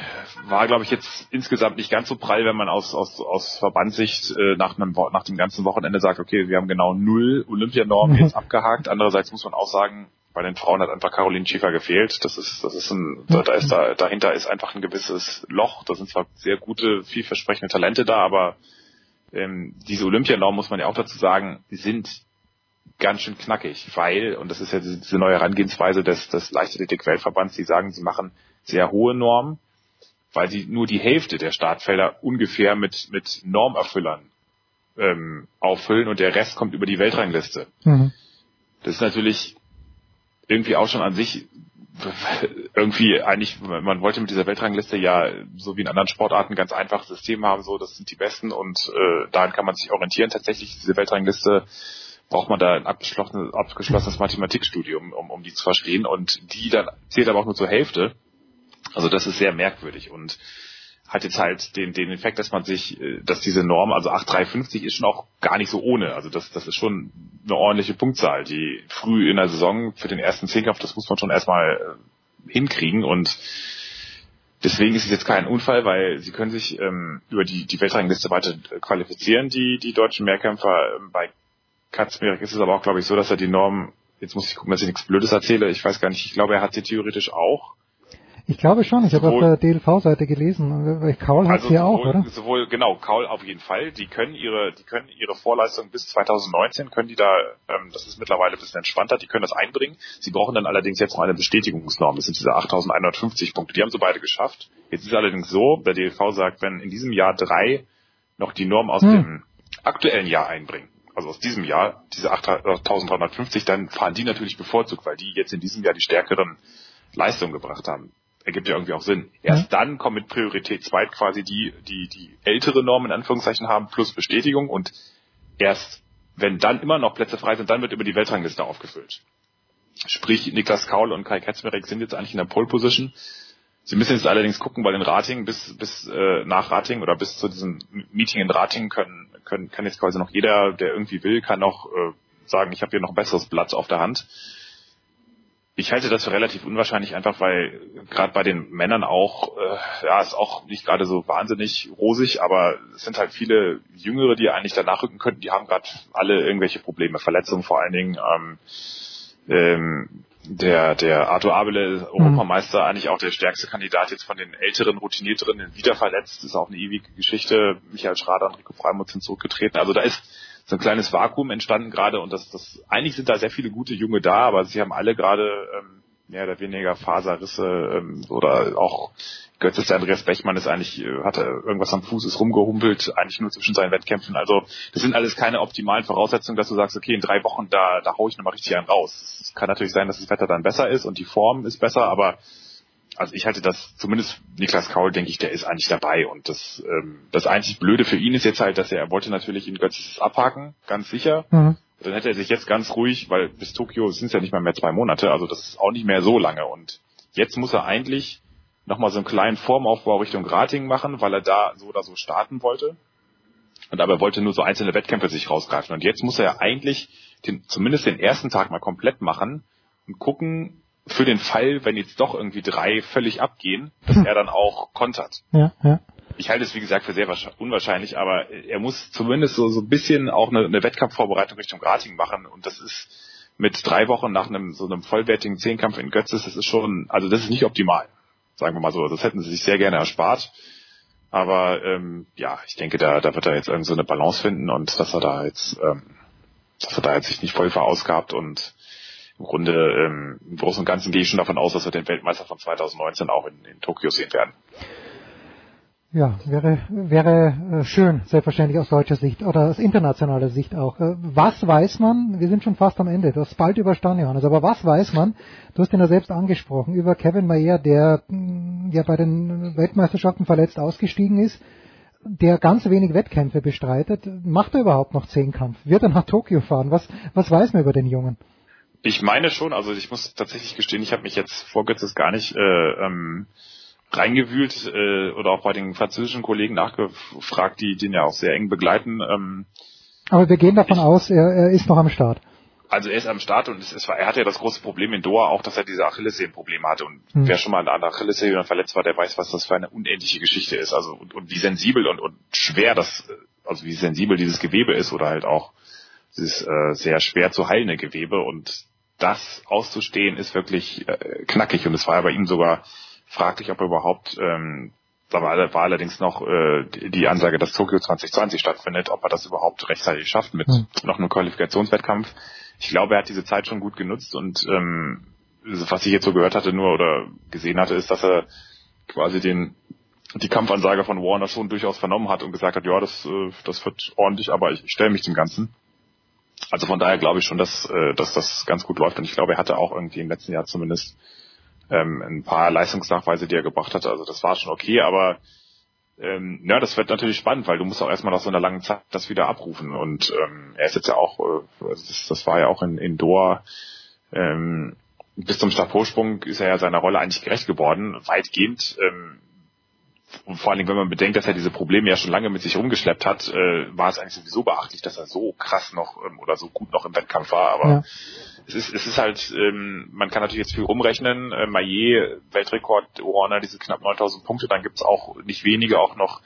war glaube ich jetzt insgesamt nicht ganz so prall, wenn man aus, aus, aus Verbandssicht äh, nach, einem, nach dem ganzen Wochenende sagt, okay, wir haben genau null Olympianormen jetzt abgehakt. Andererseits muss man auch sagen, bei den Frauen hat einfach Caroline Schäfer gefehlt. Das ist, das ist ein, da, da ist da, dahinter ist einfach ein gewisses Loch. Da sind zwar sehr gute, vielversprechende Talente da, aber ähm, diese Olympianormen muss man ja auch dazu sagen, die sind ganz schön knackig, weil, und das ist ja diese, diese neue Herangehensweise des, des Leichtathletik-Weltverbands, die sagen, sie machen sehr hohe Normen, weil sie nur die Hälfte der Startfelder ungefähr mit, mit Normerfüllern ähm, auffüllen und der Rest kommt über die Weltrangliste. Mhm. Das ist natürlich irgendwie auch schon an sich irgendwie eigentlich, man wollte mit dieser Weltrangliste ja so wie in anderen Sportarten ganz einfaches System haben, so das sind die Besten und äh, daran kann man sich orientieren. Tatsächlich diese Weltrangliste braucht man da ein abgeschlossenes, abgeschlossenes Mathematikstudium, um, um die zu verstehen und die dann zählt aber auch nur zur Hälfte also das ist sehr merkwürdig und hat jetzt halt den, den Effekt, dass man sich, äh, dass diese Norm, also 8,350 ist schon auch gar nicht so ohne. Also das, das ist schon eine ordentliche Punktzahl, die früh in der Saison für den ersten Zehnkampf, das muss man schon erstmal äh, hinkriegen und deswegen ist es jetzt kein Unfall, weil sie können sich ähm, über die, die Weltrangliste weiter qualifizieren, die, die deutschen Mehrkämpfer. Ähm, bei Katzmerek ist es aber auch, glaube ich, so, dass er die Norm, jetzt muss ich gucken, dass ich nichts Blödes erzähle, ich weiß gar nicht, ich glaube, er hat sie theoretisch auch
Ich glaube schon, ich habe auf der DLV-Seite gelesen, weil Kaul hat
also
ja auch, oder?
Sowohl, genau, Kaul auf jeden Fall. Die können ihre, die können ihre Vorleistung bis 2019, können die da, ähm, das ist mittlerweile ein bisschen entspannter, die können das einbringen. Sie brauchen dann allerdings jetzt noch eine Bestätigungsnorm. Das sind diese 8150 Punkte. Die haben sie beide geschafft. Jetzt ist es allerdings so, der DLV sagt, wenn in diesem Jahr drei noch die Norm aus
Hm.
dem aktuellen Jahr einbringen, also aus diesem Jahr, diese 8350, dann fahren die natürlich bevorzugt, weil die jetzt in diesem Jahr die stärkeren Leistungen gebracht haben. Ergibt ja irgendwie auch Sinn. Erst dann kommen mit Priorität 2 quasi die, die, die ältere Norm in Anführungszeichen haben, plus Bestätigung und erst wenn dann immer noch Plätze frei sind, dann wird über die Weltrangliste aufgefüllt. Sprich, Niklas Kaul und Kai Katzmerek sind jetzt eigentlich in der Pole Position. Sie müssen jetzt allerdings gucken, weil in Rating bis, bis äh, nach Rating oder bis zu diesem Meeting in Rating können, können, kann jetzt quasi noch jeder, der irgendwie will, kann noch äh, sagen, ich habe hier noch ein besseres Blatt auf der Hand. Ich halte das für relativ unwahrscheinlich, einfach weil gerade bei den Männern auch, äh, ja, ist auch nicht gerade so wahnsinnig rosig, aber es sind halt viele Jüngere, die eigentlich danach rücken könnten, die haben gerade alle irgendwelche Probleme, Verletzungen vor allen Dingen. Ähm, ähm, der, der Arthur Abele, Europameister, eigentlich auch der stärkste Kandidat jetzt von den älteren, routinierteren, wieder verletzt, ist auch eine ewige Geschichte. Michael Schrader und Rico Freimuth sind zurückgetreten. Also da ist so ein kleines Vakuum entstanden gerade und das, das, eigentlich sind da sehr viele gute Junge da, aber sie haben alle gerade ähm, mehr oder weniger Faserrisse ähm, oder auch Götz ist der Andreas Bechmann ist eigentlich, äh, hatte irgendwas am Fuß, ist rumgehumpelt, eigentlich nur zwischen seinen Wettkämpfen. Also das sind alles keine optimalen Voraussetzungen, dass du sagst, okay, in drei Wochen, da, da hau ich nochmal richtig einen raus. Es kann natürlich sein, dass das Wetter dann besser ist und die Form ist besser, aber also ich halte das, zumindest Niklas Kaul, denke ich, der ist eigentlich dabei. Und das, ähm, das einzig Blöde für ihn ist jetzt halt, dass er, er wollte natürlich in Götzes abhaken, ganz sicher.
Mhm.
Dann hätte er sich jetzt ganz ruhig, weil bis Tokio sind es ja nicht mal mehr zwei Monate, also das ist auch nicht mehr so lange. Und jetzt muss er eigentlich nochmal so einen kleinen Formaufbau Richtung Rating machen, weil er da so oder so starten wollte. Und aber er wollte nur so einzelne Wettkämpfe sich rausgreifen. Und jetzt muss er ja eigentlich den, zumindest den ersten Tag mal komplett machen und gucken, für den Fall, wenn jetzt doch irgendwie drei völlig abgehen, dass er dann auch kontert.
Ja, ja.
Ich halte es, wie gesagt, für sehr unwahrscheinlich, aber er muss zumindest so, so ein bisschen auch eine, eine Wettkampfvorbereitung Richtung Rating machen und das ist mit drei Wochen nach einem so einem vollwertigen Zehnkampf in Götzes, das ist schon, also das ist nicht optimal, sagen wir mal so. Das hätten sie sich sehr gerne erspart. Aber ähm, ja, ich denke, da, da wird er jetzt irgendwie so eine Balance finden und dass er da jetzt, ähm, dass er da jetzt sich nicht voll verausgabt und im Grunde ähm, im Großen und Ganzen gehe ich schon davon aus, dass wir den Weltmeister von 2019 auch in, in Tokio sehen werden.
Ja, wäre, wäre äh, schön, selbstverständlich aus deutscher Sicht oder aus internationaler Sicht auch. Äh, was weiß man, wir sind schon fast am Ende, du hast bald überstanden, Johannes, aber was weiß man, du hast ihn ja selbst angesprochen, über Kevin Mayer, der mh, ja bei den Weltmeisterschaften verletzt ausgestiegen ist, der ganz wenig Wettkämpfe bestreitet, macht er überhaupt noch Zehnkampf? Wird er nach Tokio fahren? Was, was weiß man über den Jungen?
Ich meine schon, also ich muss tatsächlich gestehen, ich habe mich jetzt vor Götzes gar nicht äh, ähm, reingewühlt äh, oder auch bei den französischen Kollegen nachgefragt, die den ja auch sehr eng begleiten. Ähm,
Aber wir gehen davon aus, er, er ist noch am Start.
Also er ist am Start und es, es war, er hatte ja das große Problem in Doha auch, dass er diese Achillessehnenprobleme hatte. Und
Hm.
wer schon mal an der Achillessehne verletzt war, der weiß, was das für eine unendliche Geschichte ist. Also und, und wie sensibel und, und schwer das, also wie sensibel dieses Gewebe ist oder halt auch dieses äh, sehr schwer zu heilende Gewebe. Und das auszustehen ist wirklich äh, knackig. Und es war ja bei ihm sogar fraglich, ob er überhaupt ähm, da war, war allerdings noch äh, die Ansage, dass Tokio 2020 stattfindet, ob er das überhaupt rechtzeitig schafft mit
Hm.
noch einem Qualifikationswettkampf. Ich glaube, er hat diese Zeit schon gut genutzt und ähm, was ich jetzt so gehört hatte nur oder gesehen hatte, ist, dass er quasi den die Kampfansage von Warner schon durchaus vernommen hat und gesagt hat, ja, das, äh, das wird ordentlich, aber ich stelle mich dem Ganzen. Also von daher glaube ich schon, dass, äh, dass das ganz gut läuft und ich glaube, er hatte auch irgendwie im letzten Jahr zumindest ähm, ein paar Leistungsnachweise, die er gebracht hatte. Also das war schon okay, aber ähm, ja, das wird natürlich spannend, weil du musst auch erstmal nach so einer langen Zeit das wieder abrufen. Und ähm, er ist jetzt ja auch, äh, das, das war ja auch in, in Doha, ähm, bis zum Stabhochsprung ist er ja seiner Rolle eigentlich gerecht geworden, weitgehend. Ähm, und vor allen Dingen, wenn man bedenkt, dass er diese Probleme ja schon lange mit sich rumgeschleppt hat, äh, war es eigentlich sowieso beachtlich, dass er so krass noch ähm, oder so gut noch im Wettkampf war. Aber
Ja.
es ist, es ist halt, ähm, man kann natürlich jetzt viel rumrechnen. Äh, Maillet, Weltrekord, Warner, diese knapp 9000 Punkte, dann gibt's auch nicht wenige auch noch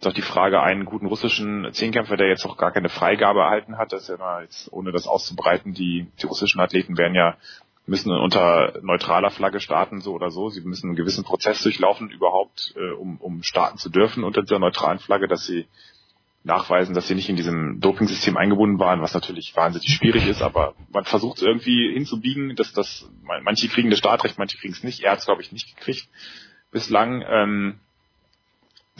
ist auch die Frage, einen guten russischen Zehnkämpfer, der jetzt noch gar keine Freigabe erhalten hat, das ist ja mal jetzt, ohne das auszubreiten, die, die russischen Athleten werden ja müssen unter neutraler Flagge starten, so oder so. Sie müssen einen gewissen Prozess durchlaufen, überhaupt, äh, um, um starten zu dürfen unter dieser neutralen Flagge, dass sie nachweisen, dass sie nicht in diesem Dopingsystem eingebunden waren, was natürlich wahnsinnig schwierig ist, aber man versucht es irgendwie hinzubiegen, dass das manche kriegen das Startrecht, manche kriegen es nicht. Er hat es, glaube ich, nicht gekriegt bislang. Ähm,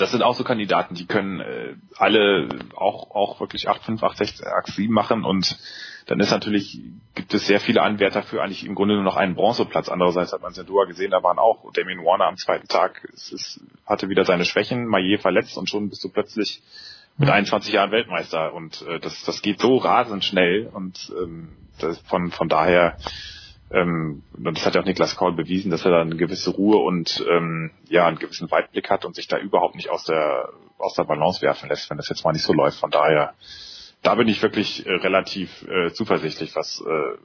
das sind auch so Kandidaten, die können äh, alle auch auch wirklich 8,5, 8,6, 8,7 machen und dann ist natürlich, gibt es sehr viele Anwärter für eigentlich im Grunde nur noch einen Bronzeplatz. Andererseits hat man es in Doha gesehen, da waren auch Damien Warner am zweiten Tag, es ist, hatte wieder seine Schwächen, Maillet verletzt und schon bist du plötzlich mit 21 Jahren Weltmeister. Und äh, das, das geht so rasend schnell und ähm, das, von, von daher ähm, das hat ja auch Niklas Kaul bewiesen, dass er da eine gewisse Ruhe und ähm, ja einen gewissen Weitblick hat und sich da überhaupt nicht aus der aus der Balance werfen lässt, wenn das jetzt mal nicht so läuft. Von daher, da bin ich wirklich äh, relativ äh, zuversichtlich, was äh,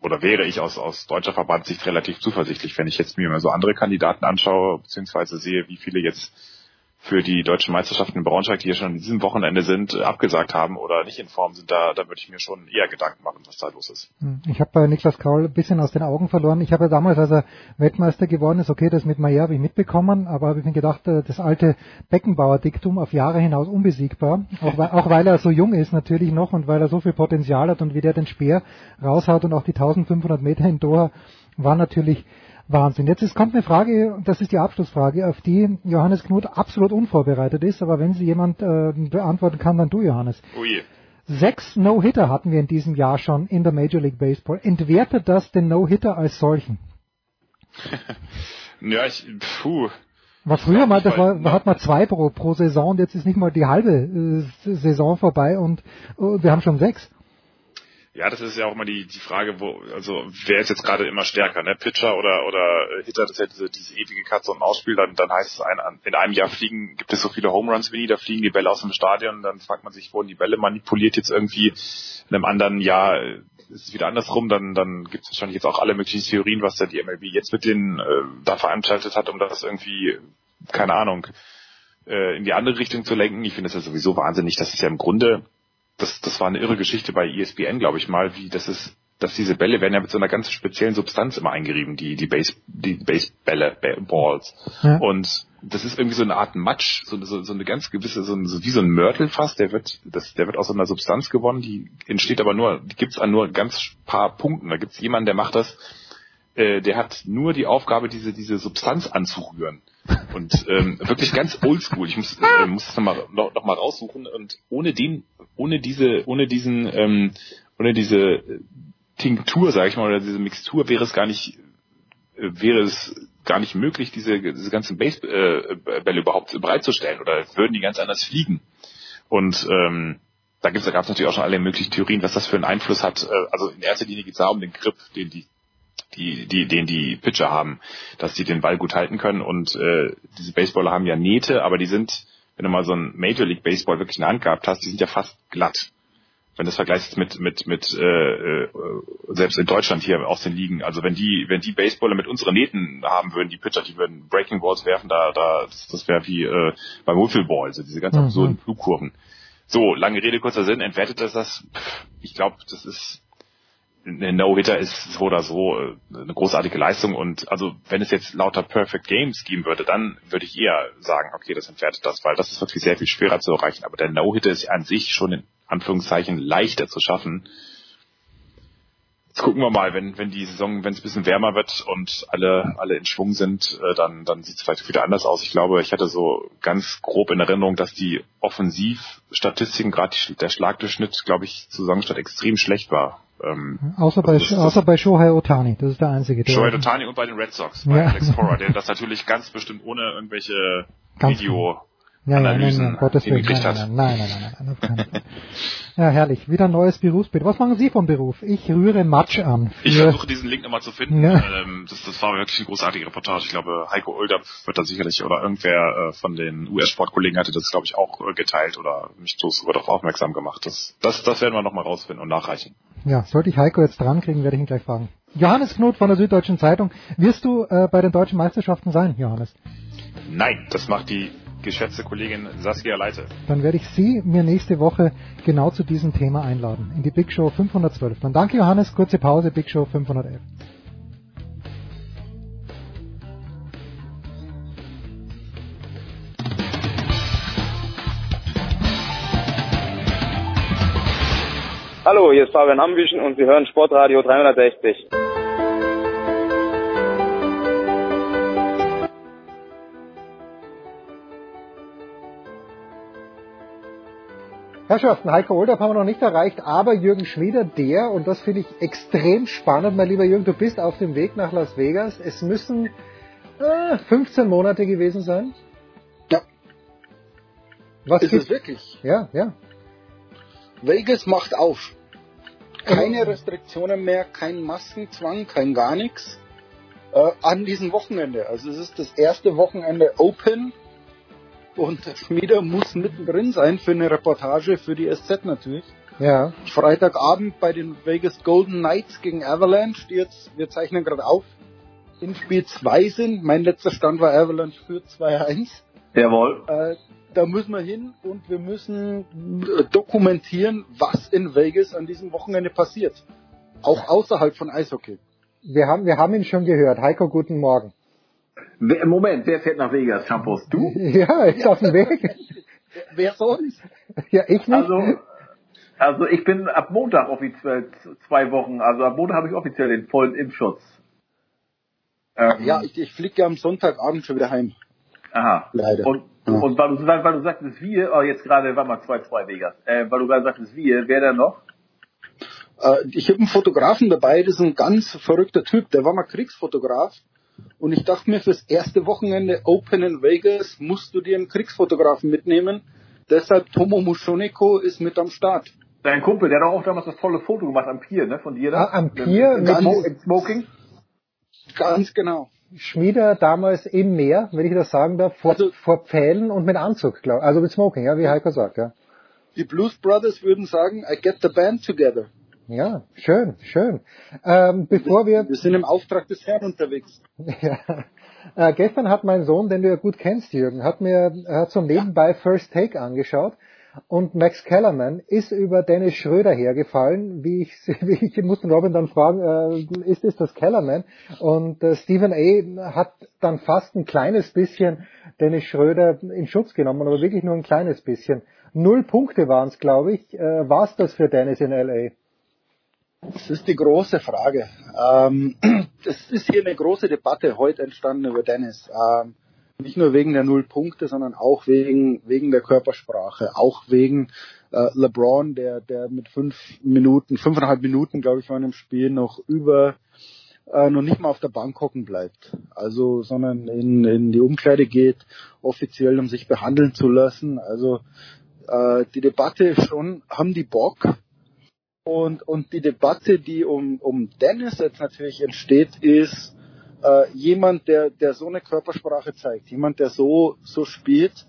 oder wäre ich aus aus deutscher Verbandssicht relativ zuversichtlich, wenn ich jetzt mir mal so andere Kandidaten anschaue beziehungsweise sehe, wie viele jetzt für die deutschen Meisterschaften in Braunschweig, die ja schon an diesem Wochenende sind, äh, abgesagt haben oder nicht in Form sind, da, da würde ich mir schon eher Gedanken machen, was da los ist.
Hm, ich habe bei Niklas Kaul ein bisschen aus den Augen verloren. Ich habe ja damals, als er Weltmeister geworden ist, okay, das mit Mayer habe ich mitbekommen, aber habe ich mir gedacht, äh, das alte Beckenbauer-Diktum auf Jahre hinaus unbesiegbar, auch auch weil er so jung ist natürlich noch und weil er so viel Potenzial hat und wie der den Speer raushaut und auch die 1500 Meter in Doha war natürlich Wahnsinn. Jetzt ist, kommt eine Frage, das ist die Abschlussfrage, auf die Johannes Knut absolut unvorbereitet ist, aber wenn sie jemand äh, beantworten kann, dann du, Johannes.
Oh je.
Sechs No-Hitter hatten wir in diesem Jahr schon in der Major League Baseball. Entwertet das den No-Hitter als solchen?
ja, ich, puh.
War früher mal, das war, da hat man zwei pro, pro Saison und jetzt ist nicht mal die halbe äh, Saison vorbei und äh, wir haben schon sechs.
Ja, das ist ja auch immer die, die Frage, wo, also wer ist jetzt gerade immer stärker, ne? Pitcher oder oder Hitter, das ist ja diese, diese ewige Katze und Maus-Spiel, dann, dann heißt es ein, in einem Jahr fliegen, gibt es so viele Home Runs wie nie, da fliegen die Bälle aus dem Stadion, dann fragt man sich, wurden die Bälle manipuliert jetzt irgendwie in einem anderen Jahr ist es wieder andersrum, dann, dann gibt es wahrscheinlich jetzt auch alle möglichen Theorien, was da die MLB jetzt mit denen äh, da veranstaltet hat, um das irgendwie, keine Ahnung, äh, in die andere Richtung zu lenken. Ich finde es ja sowieso wahnsinnig, dass es ja im Grunde das, das war eine irre Geschichte bei ESPN, glaube ich mal, wie das ist, dass diese Bälle werden ja mit so einer ganz speziellen Substanz immer eingerieben, die, die Base, die Basebälle, Balls. Ja. Und das ist irgendwie so eine Art Matsch, so, so, so eine ganz gewisse, so, so wie so ein Mörtel fast, der wird, das, der wird aus so einer Substanz gewonnen, die entsteht aber nur, die gibt's an nur ganz paar Punkten. Da gibt's jemanden, der macht das, äh, der hat nur die Aufgabe, diese, diese Substanz anzurühren. Und ähm, wirklich ganz oldschool. Ich muss, äh, muss es nochmal noch, noch mal raussuchen. Und ohne den, ohne diese, ohne diesen, ähm, ohne diese Tinktur, sage ich mal, oder diese Mixtur wäre es gar nicht, äh, wäre es gar nicht möglich, diese, diese ganzen Basebälle äh, überhaupt bereitzustellen oder würden die ganz anders fliegen. Und ähm, da gibt's, da gab es natürlich auch schon alle möglichen Theorien, was das für einen Einfluss hat. Äh, also in erster Linie geht es da um den Grip, den die die, die, den die Pitcher haben, dass die den Ball gut halten können. Und äh, diese Baseballer haben ja Nähte, aber die sind, wenn du mal so ein Major League Baseball wirklich in der Hand gehabt hast, die sind ja fast glatt. Wenn du das vergleichst mit mit mit äh, äh, selbst in Deutschland hier aus den Ligen, also wenn die wenn die Baseballer mit unseren Nähten haben würden, die Pitcher, die würden Breaking Balls werfen, da da das, das wäre wie äh, beim Wiffle Ball, also diese ganz mhm. absurden Flugkurven. So, lange Rede, kurzer Sinn, entwertet das das? Ich glaube, das ist ein No-Hitter ist so oder so äh, eine großartige Leistung und also wenn es jetzt lauter Perfect Games geben würde, dann würde ich eher sagen, okay, das entwertet das, weil das ist wirklich sehr viel schwerer zu erreichen. Aber der No-Hitter ist an sich schon in Anführungszeichen leichter zu schaffen. Jetzt gucken wir mal, wenn, wenn die Saison, wenn es ein bisschen wärmer wird und alle, alle in Schwung sind, äh, dann, dann sieht es vielleicht wieder anders aus. Ich glaube, ich hatte so ganz grob in Erinnerung, dass die Offensivstatistiken, gerade der Schlagdurchschnitt, glaube ich, zu Saisonstart extrem schlecht war.
Ähm, außer bei, das, außer bei Shohei Otani, das ist der einzige. Der
Shohei Otani und bei den Red Sox, bei ja. Alex Cora, der das natürlich ganz bestimmt ohne irgendwelche Video ja, Analysen ja, nein, nein, Gottes Willen. Nein,
nein, nein, nein, nein, nein, nein, Ja, herrlich. Wieder ein neues Berufsbild. Was machen Sie vom Beruf? Ich rühre Matsch an.
Ich versuche diesen Link nochmal zu finden. Ja. Ähm, das, das war wirklich eine großartige Reportage. Ich glaube, Heiko Older wird da sicherlich oder irgendwer äh, von den US-Sportkollegen hatte das, glaube ich, auch äh, geteilt oder mich sogar darauf aufmerksam gemacht. Das, das, das werden wir nochmal rausfinden und nachreichen.
Ja, sollte ich Heiko jetzt drankriegen, werde ich ihn gleich fragen. Johannes Knut von der Süddeutschen Zeitung. Wirst du äh, bei den deutschen Meisterschaften sein, Johannes?
Nein, das macht die geschätzte Kollegin Saskia Leite.
Dann werde ich Sie mir nächste Woche genau zu diesem Thema einladen, in die Big Show 512. Dann danke Johannes, kurze Pause, Big Show 511.
Hallo, hier ist Fabian Ambüchen und Sie hören Sportradio 360.
Herrschaften, Heiko Olderb haben wir noch nicht erreicht, aber Jürgen Schmieder, der, und das finde ich extrem spannend, mein lieber Jürgen, du bist auf dem Weg nach Las Vegas. Es müssen äh, 15 Monate gewesen sein.
Ja.
Was
ist es wirklich?
Ja, ja.
Vegas macht auf. Keine Restriktionen mehr, kein Maskenzwang, kein gar nichts. Äh, an diesem Wochenende. Also es ist das erste Wochenende Open und Schmieder muss mittendrin sein für eine Reportage für die SZ natürlich.
Ja.
Freitagabend bei den Vegas Golden Knights gegen Avalanche, die jetzt, wir zeichnen gerade auf, in Spiel 2 sind. Mein letzter Stand war Avalanche für 2-1.
Jawohl.
Äh, da müssen wir hin und wir müssen dokumentieren, was in Vegas an diesem Wochenende passiert. Auch außerhalb von Eishockey.
Wir haben, wir haben ihn schon gehört. Heiko, guten Morgen.
Moment, wer fährt nach Vegas, Champos? Du?
Ja, ist auf dem Weg.
Wer sonst?
Ja, ich nicht.
Also, also ich bin ab Montag offiziell zwei Wochen, also ab Montag habe ich offiziell den vollen Impfschutz. Ähm,
Ja, ich, ich fliege ja am Sonntagabend schon wieder heim.
Aha.
Leider.
Und,
Ja.
und weil du, weil, weil du sagtest wir, oh, jetzt gerade war mal 2-2 Vegas, äh, weil du gerade sagtest wir, wer da noch?
Äh, ich habe einen Fotografen dabei, das ist ein ganz verrückter Typ, der war mal Kriegsfotograf. Und ich dachte mir, fürs erste Wochenende Open in Vegas musst du dir einen Kriegsfotografen mitnehmen. Deshalb Tomo Mushoneko ist mit am Start.
Dein Kumpel, der hat auch damals das tolle Foto gemacht am Pier, ne, von dir da?
Ah, am Pier mit-
Smo- im Smoking?
Ganz genau.
Schmieder damals im Meer, wenn ich das sagen darf, vor,
Also-
vor Pfählen und mit Anzug, glaub, also mit Smoking, ja, wie Heiko sagt, ja.
Die Blues Brothers würden sagen, I get the band together.
Ja, schön, schön. Ähm, bevor wir,
Wir sind im Auftrag des Herrn unterwegs.
ja, äh, gestern hat mein Sohn, den du ja gut kennst, Jürgen, hat mir hat so nebenbei First Take angeschaut und Max Kellerman ist über Dennis Schröder hergefallen, wie ich, wie ich musste Robin dann fragen, äh, ist es das Kellerman? Und äh, Stephen A. hat dann fast ein kleines bisschen Dennis Schröder in Schutz genommen, aber wirklich nur ein kleines bisschen. Null Punkte waren es, glaube ich. Äh, War es das für Dennis in L.A.?
Das ist die große Frage. Ähm, es ist hier eine große Debatte heute entstanden über Dennis. Ähm, nicht nur wegen der Null Punkte, sondern auch wegen, wegen der Körpersprache, auch wegen äh, LeBron, der, der mit fünf Minuten, fünfeinhalb Minuten, glaube ich, war in dem Spiel noch über, äh, noch nicht mal auf der Bank hocken bleibt. Also, sondern in, in die Umkleide geht, offiziell, um sich behandeln zu lassen. Also, äh, die Debatte ist schon, haben die Bock? Und, und die Debatte, die um, um Dennis jetzt natürlich entsteht, ist äh, jemand, der, der so eine Körpersprache zeigt, jemand, der so, so spielt,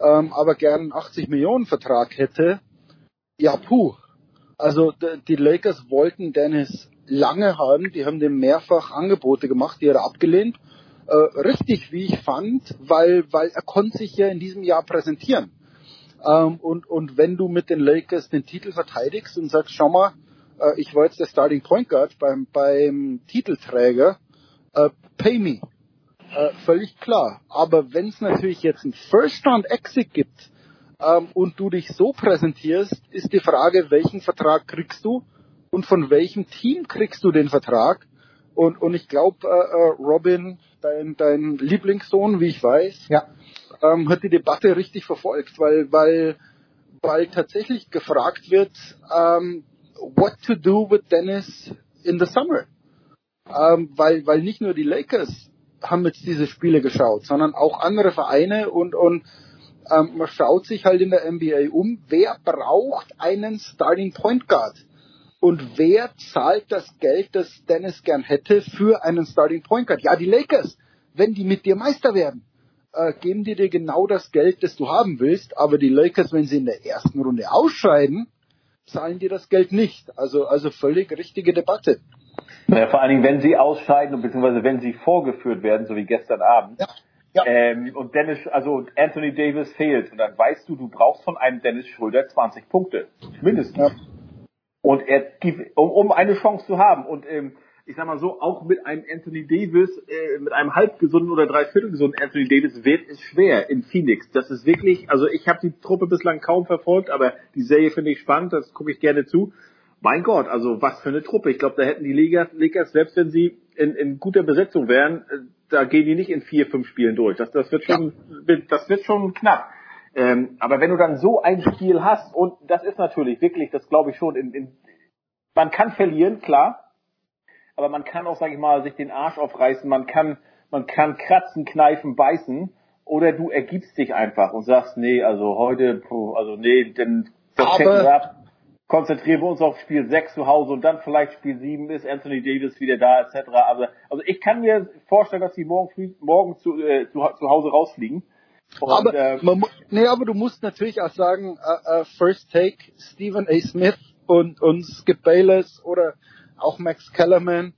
ähm, aber gern einen 80 Millionen Vertrag hätte. Ja, puh. Also die Lakers wollten Dennis lange haben, die haben dem mehrfach Angebote gemacht, die er abgelehnt. Äh, richtig, wie ich fand, weil, weil er konnte sich ja in diesem Jahr präsentieren. Ähm, und, und wenn du mit den Lakers den Titel verteidigst und sagst, schau mal, äh, ich war jetzt der Starting Point Guard beim, beim Titelträger, äh, pay me. Äh, völlig klar. Aber wenn es natürlich jetzt ein First Round Exit gibt ähm, und du dich so präsentierst, ist die Frage, welchen Vertrag kriegst du und von welchem Team kriegst du den Vertrag? Und, und ich glaube, äh, äh, Robin, dein, dein Lieblingssohn, wie ich weiß,
Ja.
ähm, hat die Debatte richtig verfolgt, weil, weil, weil tatsächlich gefragt wird, ähm, what to do with Dennis in the summer. Ähm, weil, weil nicht nur die Lakers haben jetzt diese Spiele geschaut, sondern auch andere Vereine und, und ähm, man schaut sich halt in der NBA um, wer braucht einen Starting Point Guard? Und wer zahlt das Geld, das Dennis gern hätte für einen Starting Point Guard? Ja, die Lakers. Wenn die mit dir Meister werden, äh, geben die dir genau das Geld, das du haben willst. Aber die Lakers, wenn sie in der ersten Runde ausscheiden, zahlen dir das Geld nicht. Also, also völlig richtige Debatte.
Naja, vor allen Dingen, wenn sie ausscheiden, beziehungsweise wenn sie vorgeführt werden, so wie gestern Abend. Ähm, und Dennis, also Anthony Davis fehlt. Und dann weißt du, du brauchst von einem Dennis Schröder 20 Punkte. Mindestens. Und er gibt, um, um eine Chance zu haben. Und ähm, ich sag mal so, auch mit einem Anthony Davis, äh, mit einem halbgesunden oder dreiviertelgesunden Anthony Davis wird es schwer in Phoenix. Das ist wirklich, also ich habe die Truppe bislang kaum verfolgt, aber die Serie finde ich spannend, das gucke ich gerne zu. mein Gott, also was für eine Truppe. Ich glaube, da hätten die Lakers, selbst wenn sie in, in guter Besetzung wären, äh, da gehen die nicht in vier, fünf Spielen durch. Das, das wird schon, ja. das wird schon knapp. Ähm, aber wenn du dann so ein Spiel hast, und das ist natürlich wirklich, das glaube ich schon, in, in, man kann verlieren, klar, aber man kann auch, sage ich mal, sich den Arsch aufreißen, man kann, man kann kratzen, kneifen, beißen, oder du ergibst dich einfach und sagst, nee, also heute, also nee, denn das aber, konzentrieren wir uns auf Spiel 6 zu Hause und dann vielleicht Spiel 7 ist Anthony Davis wieder da, etc. Also, also ich kann mir vorstellen, dass die morgen, früh, morgen zu, äh, zu, zu Hause rausfliegen.
Und, aber, äh, man, nee, aber du musst natürlich auch sagen, uh, uh, First Take, Stephen A. Smith und, und Skip Bayless oder auch Max Kellerman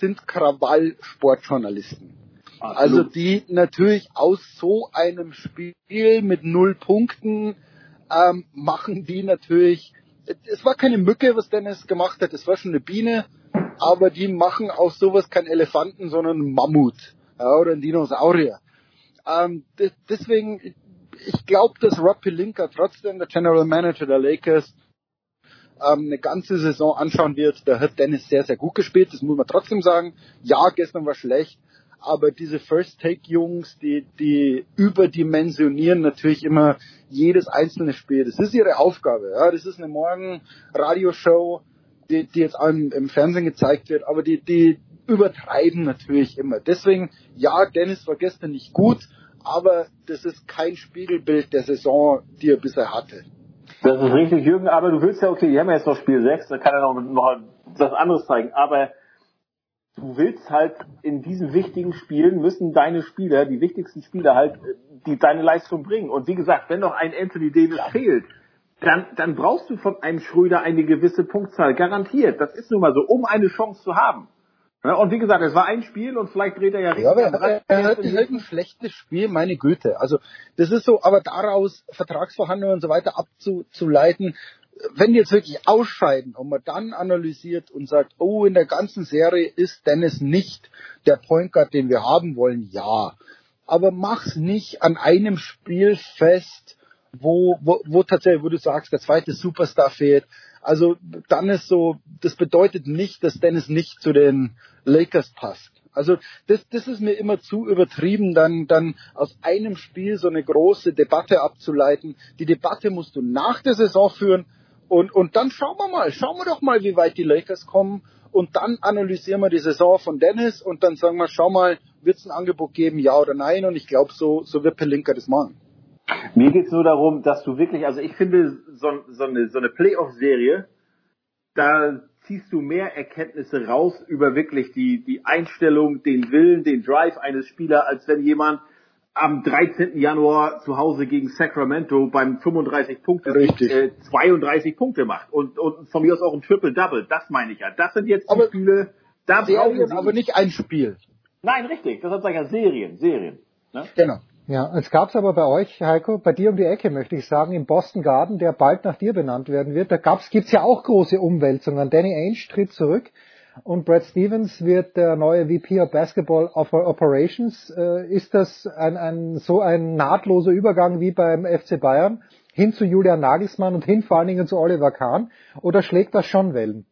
sind Krawall-Sportjournalisten. Also die natürlich aus so einem Spiel mit null Punkten ähm, machen die natürlich es war keine Mücke, was Dennis gemacht hat, es war schon eine Biene, aber die machen aus sowas keinen Elefanten, sondern einen Mammut ja, oder einen Dinosaurier. Ähm, deswegen, ich glaube, dass Rob Pelinka trotzdem der General Manager der Lakers ähm, eine ganze Saison anschauen wird. Da hat Dennis sehr, sehr gut gespielt, das muss man trotzdem sagen. Ja, gestern war schlecht, aber diese First-Take-Jungs, die, die überdimensionieren natürlich immer jedes einzelne Spiel. Das ist ihre Aufgabe. Ja. Das ist eine Morgen-Radioshow, die, die jetzt im, im Fernsehen gezeigt wird, aber die, die übertreiben natürlich immer. Deswegen, ja, Dennis war gestern nicht gut, aber das ist kein Spiegelbild der Saison, die er bisher hatte.
Das ist richtig, Jürgen, aber du willst ja, okay, die haben ja jetzt noch Spiel 6, da kann er noch, noch was anderes zeigen, aber du willst halt in diesen wichtigen Spielen müssen deine Spieler, die wichtigsten Spieler halt, die deine Leistung bringen. Und wie gesagt, wenn noch ein Anthony Davis fehlt, dann, dann brauchst du von einem Schröder eine gewisse Punktzahl. Garantiert. Das ist nun mal so, um eine Chance zu haben. Ja, und wie gesagt, es war ein Spiel und vielleicht dreht er ja richtig. Ja, aber
er, er hat halt ein schlechtes Spiel, meine Güte. Also das ist so, aber daraus Vertragsverhandlungen und so weiter abzuleiten, wenn die jetzt wirklich ausscheiden und man dann analysiert und sagt, oh, in der ganzen Serie ist Dennis nicht der Point Guard, den wir haben wollen, ja. Aber mach's nicht an einem Spiel fest, wo, wo, wo tatsächlich, wo du sagst, der zweite Superstar fehlt. Also dann ist so, das bedeutet nicht, dass Dennis nicht zu den Lakers passt. Also das, das ist mir immer zu übertrieben, dann, dann aus einem Spiel so eine große Debatte abzuleiten. Die Debatte musst du nach der Saison führen und, und dann schauen wir mal, schauen wir doch mal, wie weit die Lakers kommen. Und dann analysieren wir die Saison von Dennis und dann sagen wir, schau mal, wird es ein Angebot geben, ja oder nein? Und ich glaube, so, so wird Pelinka das machen.
Mir geht es nur darum, dass du wirklich, also ich finde, so, so eine, so eine Playoff-Serie, da ziehst du mehr Erkenntnisse raus über wirklich die, die Einstellung, den Willen, den Drive eines Spielers, als wenn jemand am 13. Januar zu Hause gegen Sacramento beim 35 Punkte äh, 32 Punkte macht und, und von mir aus auch ein Triple Double. Das meine ich ja. Das sind jetzt aber die Spiele.
Da Serien, aber nicht ein Spiel.
Nein, richtig. Das sind ja Serien, Serien. Ne?
Genau. Ja, es gab's aber bei euch, Heiko, bei dir um die Ecke, möchte ich sagen, im Boston Garden, der bald nach dir benannt werden wird. Da gab's, gibt's ja auch große Umwälzungen. Danny Ainge tritt zurück und Brad Stevens wird der neue VP of Basketball Operations. Äh, ist das ein, ein, so ein nahtloser Übergang wie beim FC Bayern hin zu Julian Nagelsmann und hin vor allen Dingen zu Oliver Kahn? Oder schlägt das schon Wellen?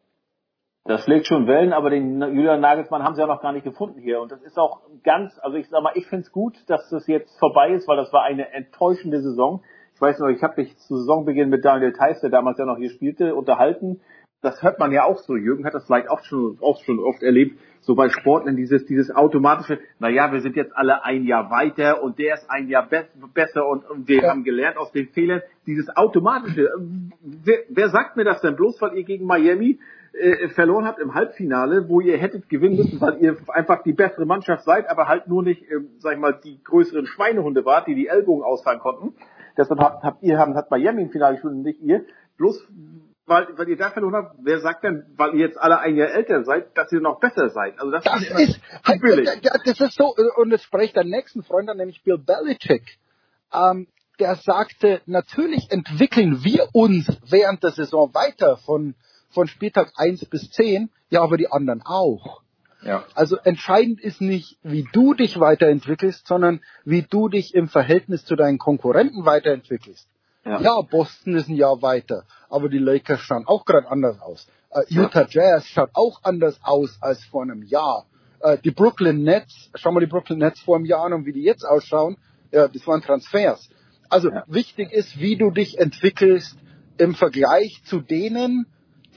Das schlägt schon Wellen, aber den Julian Nagelsmann haben sie ja noch gar nicht gefunden hier. Und das ist auch ganz, also ich sag mal, ich finde es gut, dass das jetzt vorbei ist, weil das war eine enttäuschende Saison. Ich weiß noch, ich habe mich zu Saisonbeginn mit Daniel Theiss, der damals ja noch hier spielte, unterhalten das hört man ja auch so. Jürgen hat das vielleicht auch schon, auch schon oft erlebt, so bei Sportlern dieses, dieses automatische, naja, wir sind jetzt alle ein Jahr weiter und der ist ein Jahr be besser und, und wir ja. haben gelernt aus den Fehlern. Dieses automatische, wer, wer sagt mir das denn bloß, weil ihr gegen Miami äh, verloren habt im Halbfinale, wo ihr hättet gewinnen müssen, weil ihr einfach die bessere Mannschaft seid, aber halt nur nicht, äh, sag ich mal, die größeren Schweinehunde wart, die die Ellbogen ausfahren konnten. Deshalb habt, habt ihr, haben, hat Miami im Finale gespielt und nicht ihr. Bloß weil, weil ihr da verloren habt, wer sagt denn, weil ihr jetzt alle ein Jahr älter seid, dass ihr noch besser seid? Also das,
das ist, halt. Das ist so, und es spricht der nächsten Freund an, nämlich Bill Belichick. Ähm, der sagte, natürlich entwickeln wir uns während der Saison weiter von, von Spieltag 1 bis 10, ja, aber die anderen auch. Ja. Also entscheidend ist nicht, wie du dich weiterentwickelst, sondern wie du dich im Verhältnis zu deinen Konkurrenten weiterentwickelst. Ja. ja. Boston ist ein Jahr weiter, aber die Lakers schauen auch gerade anders aus. Äh, Utah Jazz schaut auch anders aus als vor einem Jahr. Äh, die Brooklyn Nets, schau mal die Brooklyn Nets vor einem Jahr an und wie die jetzt ausschauen, ja, das waren Transfers. Also ja. wichtig ist, wie du dich entwickelst im Vergleich zu denen,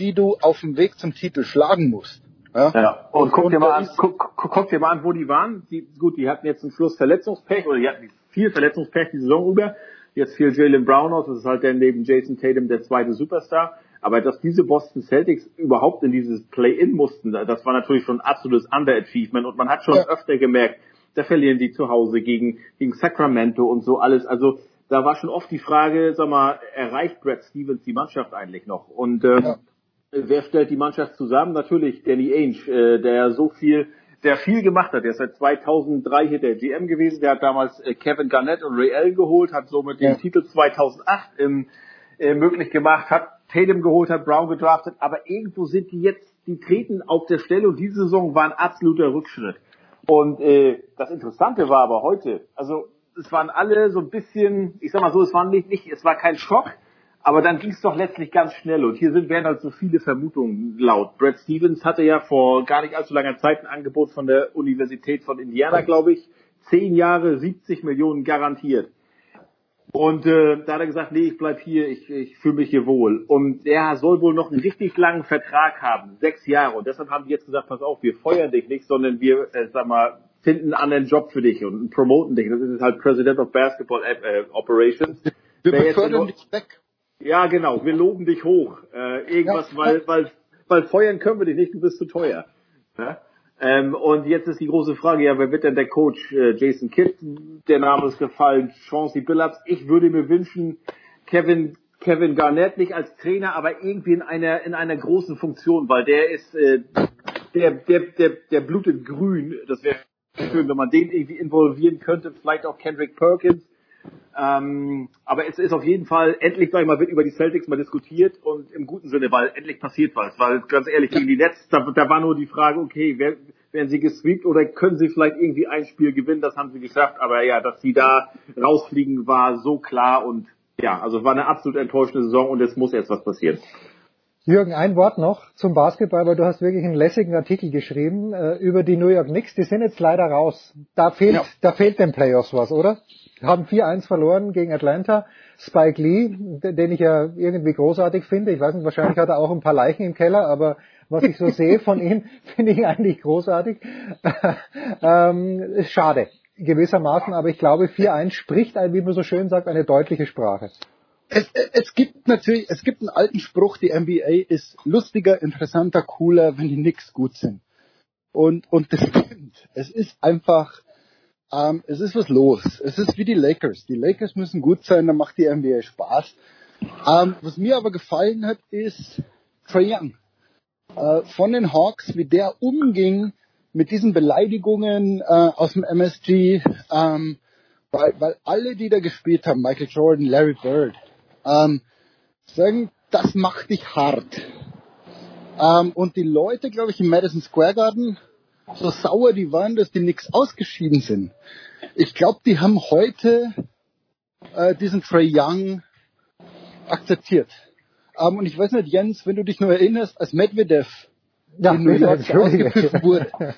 die du auf dem Weg zum Titel schlagen musst.
Ja, ja. und guck dir mal an, guck, guck, dir mal an, wo die waren. Die, gut, die hatten jetzt zum Schluss Verletzungspech oder die hatten viel Verletzungspech die Saison über. Jetzt fiel Jalen Brown aus, das ist halt der neben Jason Tatum der zweite Superstar. Aber dass diese Boston Celtics überhaupt in dieses Play-In mussten, das war natürlich schon ein absolutes Underachievement und man hat schon ja. öfter gemerkt, da verlieren die zu Hause gegen, gegen Sacramento und so alles. Also da war schon oft die Frage, sag mal, erreicht Brad Stevens die Mannschaft eigentlich noch? Und ähm, ja. Wer stellt die Mannschaft zusammen? Natürlich Danny Ainge, äh, der so viel der viel gemacht hat. Der ist seit 2003 hier der GM gewesen. Der hat damals äh, Kevin Garnett und Ray Allen geholt, hat somit ja. den Titel 2008 im, äh, möglich gemacht, hat Tatum geholt, hat Brown gedraftet. Aber irgendwo sind die jetzt, die treten auf der Stelle und diese Saison war ein absoluter Rückschritt. Und äh, das Interessante war aber heute, also es waren alle so ein bisschen, ich sag mal so, es war nicht, nicht es war kein Schock, aber dann ging es doch letztlich ganz schnell und hier sind werden halt so viele Vermutungen laut. Brad Stevens hatte ja vor gar nicht allzu langer Zeit ein Angebot von der Universität von Indiana, glaube ich, zehn Jahre, 70 Millionen garantiert. Und äh, da hat er gesagt, nee, ich bleib hier, ich, ich fühle mich hier wohl. Und er soll wohl noch einen richtig langen Vertrag haben, sechs Jahre. Und deshalb haben die jetzt gesagt, pass auf, wir feuern dich nicht, sondern wir, äh, sag mal, finden einen anderen Job für dich und promoten dich. Das ist halt President of Basketball äh, Operations.
Wir befördern dich weg.
Ja, genau. Wir loben dich hoch. Äh, irgendwas, ja. weil, weil, weil feuern können wir dich nicht, du bist zu teuer. Ja? Ähm, und jetzt ist die große Frage, ja, wer wird denn der Coach? Äh, Jason Kidd, der Name ist gefallen, Chauncey Billups. Ich würde mir wünschen, Kevin Kevin Garnett nicht als Trainer, aber irgendwie in einer in einer großen Funktion, weil der ist äh, der der der der blutet grün. Das wäre schön, wenn man den irgendwie involvieren könnte. Vielleicht auch Kendrick Perkins. Ähm, aber es ist auf jeden Fall, endlich, sag ich mal, wird über die Celtics mal diskutiert und im guten Sinne, weil endlich passiert was. Weil ganz ehrlich, gegen die Nets, da, da war nur die Frage, okay, wer, werden sie gesweept oder können sie vielleicht irgendwie ein Spiel gewinnen, das haben sie geschafft. Aber ja, dass sie da rausfliegen, war so klar und ja, also war eine absolut enttäuschende Saison und es muss jetzt was passieren.
Jürgen, ein Wort noch zum Basketball, weil du hast wirklich einen lässigen Artikel geschrieben äh, über die New York Knicks. Die sind jetzt leider raus. Da fehlt, ja. da fehlt den Playoffs was, oder? Haben 4-1 verloren gegen Atlanta. Spike Lee, den ich ja irgendwie großartig finde. Ich weiß nicht, wahrscheinlich hat er auch ein paar Leichen im Keller, aber was ich so sehe von ihm, finde ich eigentlich großartig. ähm, schade, gewissermaßen, aber ich glaube, 4-1 spricht, wie man so schön sagt, eine deutliche Sprache.
Es, es gibt natürlich, es gibt einen alten Spruch, die NBA ist lustiger, interessanter, cooler, wenn die Knicks gut sind. Und, und das stimmt. Es ist einfach, ähm, es ist was los. Es ist wie die Lakers. Die Lakers müssen gut sein, dann macht die NBA Spaß. Ähm, was mir aber gefallen hat, ist Trae Young. Äh, von den Hawks, wie der umging mit diesen Beleidigungen äh, aus dem MSG, ähm, weil, weil alle, die da gespielt haben, Michael Jordan, Larry Bird, ähm, sagen, das macht dich hart. Ähm, und die Leute, glaube ich, im Madison Square Garden so sauer die waren, dass die nix ausgeschieden sind. Ich glaube, die haben heute äh, diesen Trey Young akzeptiert. Ähm, und ich weiß nicht, Jens, wenn du dich nur erinnerst, als Medvedev ja, in New York ausgepfiffen wurde.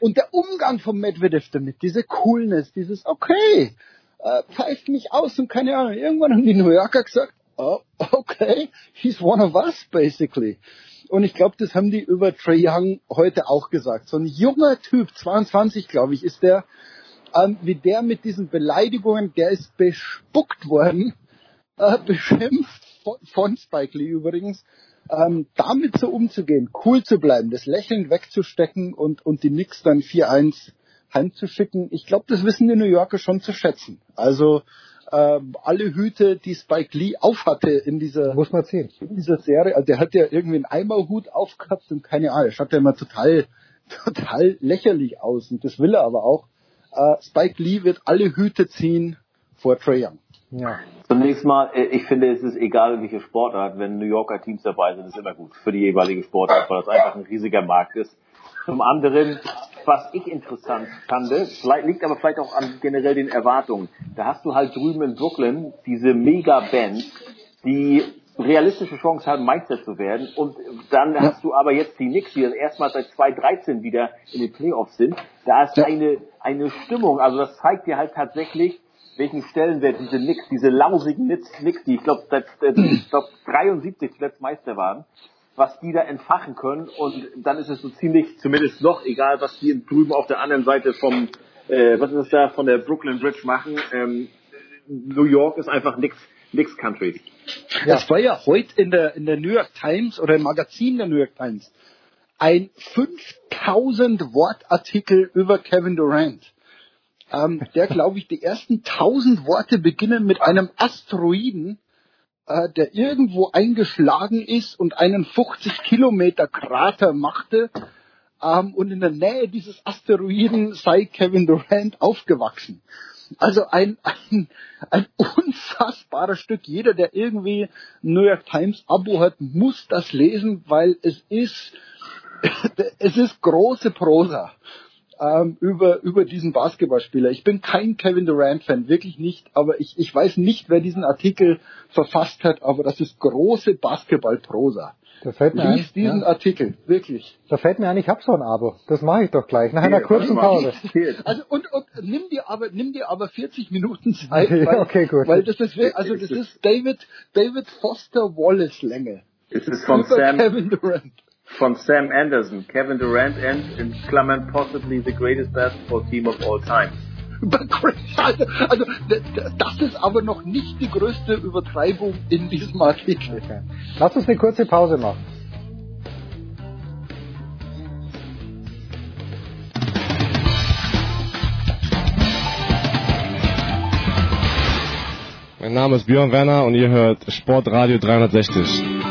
Und der Umgang von Medvedev damit, diese Coolness, dieses okay, äh, pfeift mich aus und keine Ahnung. Irgendwann haben die New Yorker gesagt, oh, okay, he's one of us, basically. Und ich glaube, das haben die über Trey Young heute auch gesagt. So ein junger Typ, 22 glaube ich, ist der, ähm, wie der mit diesen Beleidigungen, der ist bespuckt worden, äh, beschimpft von, von Spike Lee übrigens, ähm, damit so umzugehen, cool zu bleiben, das Lächeln wegzustecken und, und die Knicks dann 4-1 heimzuschicken. Ich glaube, das wissen die New Yorker schon zu schätzen. Also äh, alle Hüte, die Spike Lee aufhatte in dieser,
Muss man sehen.
in dieser Serie. Also der hat ja irgendwie einen Eimerhut aufgehabt und keine Ahnung, er schaut ja immer total, total lächerlich aus und das will er aber auch. Äh, Spike Lee wird alle Hüte ziehen vor Trae Young.
Ja. Zunächst mal, äh, ich finde, es ist egal, welche Sportart, wenn New Yorker Teams dabei sind, ist immer gut für die jeweilige Sportart, weil das einfach ein riesiger Markt ist. Zum anderen, was ich interessant fand, liegt aber vielleicht auch an generell den Erwartungen. Da hast du halt drüben in Brooklyn diese Mega-Bands, die realistische Chance haben, Meister zu werden. Und dann ja. hast du aber jetzt die Knicks, die das erstmal seit 2013 wieder in den Playoffs sind. Da ist ja. eine, eine Stimmung. Also das zeigt dir halt tatsächlich, welchen Stellenwert diese Knicks, diese lausigen Knicks, die ich glaube seit ich glaub, 73 zuletzt Meister waren, was die da entfachen können. Und dann ist es so ziemlich, zumindest noch, egal was die drüben auf der anderen Seite vom, äh, was ist das da, von der Brooklyn Bridge machen. Ähm, New York ist einfach nix, nix Country.
Ja. Das war ja heute in der, in der New York Times oder im Magazin der New York Times ein 5000 Wortartikel über Kevin Durant. Ähm, der, glaube ich, die ersten 1000 Worte beginnen mit einem Asteroiden, äh, der irgendwo eingeschlagen ist und einen 50 Kilometer Krater machte. Ähm, und in der Nähe dieses Asteroiden sei Kevin Durant aufgewachsen. Also ein, ein, ein unfassbares Stück. Jeder, der irgendwie New York Times Abo hat, muss das lesen, weil es ist, es ist große Prosa ähm, über, über diesen Basketballspieler. Ich bin kein Kevin Durant-Fan, wirklich nicht, aber ich, ich weiß nicht, wer diesen Artikel verfasst hat, aber das ist große Basketballprosa.
Da fällt mir
Lies ein, diesen ja. Artikel, wirklich.
Da fällt mir ein, ich habe so ein Abo. Das mache ich doch gleich, nach einer kurzen Pause.
Also und, und nimm dir aber nimm dir aber 40 Minuten Zeit, weil,
okay, gut.
weil das ist also das ist David David Foster Wallace Länge.
Es ist von Sam Kevin Durant von Sam Anderson, Kevin Durant and in Klammern possibly the greatest basketball team of all time.
Also, das ist aber noch nicht die größte Übertreibung in diesem Artikel. Okay.
Lass uns eine kurze Pause machen.
Mein Name ist Björn Werner und ihr hört Sportradio 360.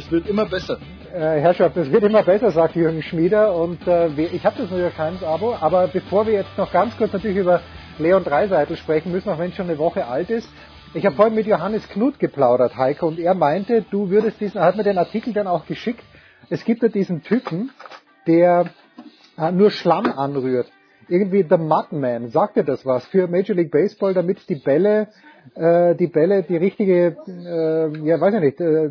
Es wird immer besser.
Äh, Herrschaft, es wird immer besser, sagt Jürgen Schmieder. Und äh, ich habe das New York Times Abo. Aber bevor wir jetzt noch ganz kurz natürlich über Leon Dreiseitel sprechen müssen, auch wenn es schon eine Woche alt ist. Ich habe vorhin mit Johannes Knut geplaudert, Heiko, und er meinte, du würdest diesen, er hat mir den Artikel dann auch geschickt. Es gibt ja diesen Typen, der äh, nur Schlamm anrührt. Irgendwie The Mudman, sagt er das was? Für Major League Baseball, damit die Bälle äh, die Bälle die richtige, äh, ja weiß ich nicht, äh,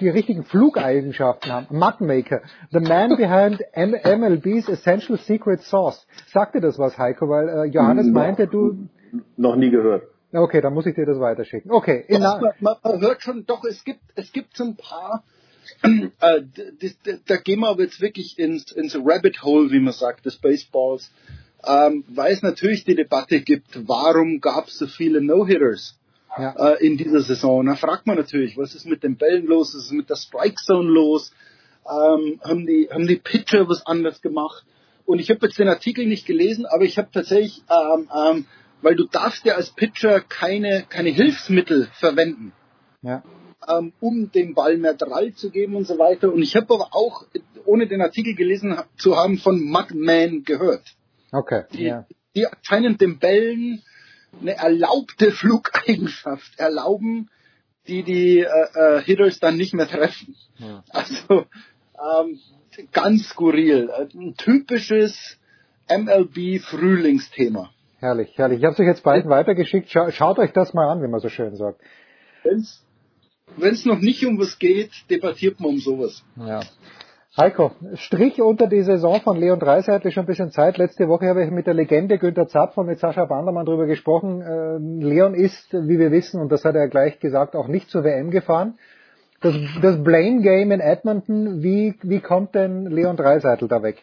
die richtigen Flugeigenschaften haben. Mudmaker, the man behind M MLB's Essential Secret Sauce. Sagt dir das was, Heiko? Weil äh, Johannes meinte, du...
Noch nie gehört.
Okay, dann muss ich dir das weiterschicken. Okay.
In man, man, man hört schon, doch, es gibt, es gibt so ein paar, äh, das, da gehen wir aber jetzt wirklich ins, ins Rabbit Hole, wie man sagt, des Baseballs ähm, weil es natürlich die Debatte gibt, warum gab es so viele No-Hitters ja. äh, in dieser Saison. Da fragt man natürlich, was ist mit den Bällen los, was ist mit der Strike Zone los, ähm, haben, die, haben die Pitcher was anders gemacht. Und ich habe jetzt den Artikel nicht gelesen, aber ich habe tatsächlich, ähm, ähm, weil du darfst ja als Pitcher keine, keine Hilfsmittel verwenden.
Ja.
Ähm, um dem Ball mehr Drall zu geben und so weiter. Und ich habe aber auch, ohne den Artikel gelesen zu haben, von Mudman gehört.
Okay.
Die, ja. die anscheinend den Bällen eine erlaubte Flugeigenschaft erlauben, die die äh, äh, Hitters dann nicht mehr treffen. Ja. Also ähm, ganz skurril. Ein typisches MLB-Frühlingsthema.
Herrlich, herrlich. Ich habe es euch jetzt beiden weitergeschickt. Scha schaut euch das mal an, wie man so schön sagt.
Wenn es noch nicht um was geht, debattiert man um sowas.
Ja. Heiko, Strich unter die Saison von Leon Dreiseitel schon ein bisschen Zeit. Letzte Woche habe ich mit der Legende Günter Zapf und mit Sascha Bandermann darüber gesprochen. Äh, Leon ist, wie wir wissen, und das hat er gleich gesagt, auch nicht zur WM gefahren. Das, das Blame Game in Edmonton, wie, wie kommt denn Leon Dreiseitel da weg?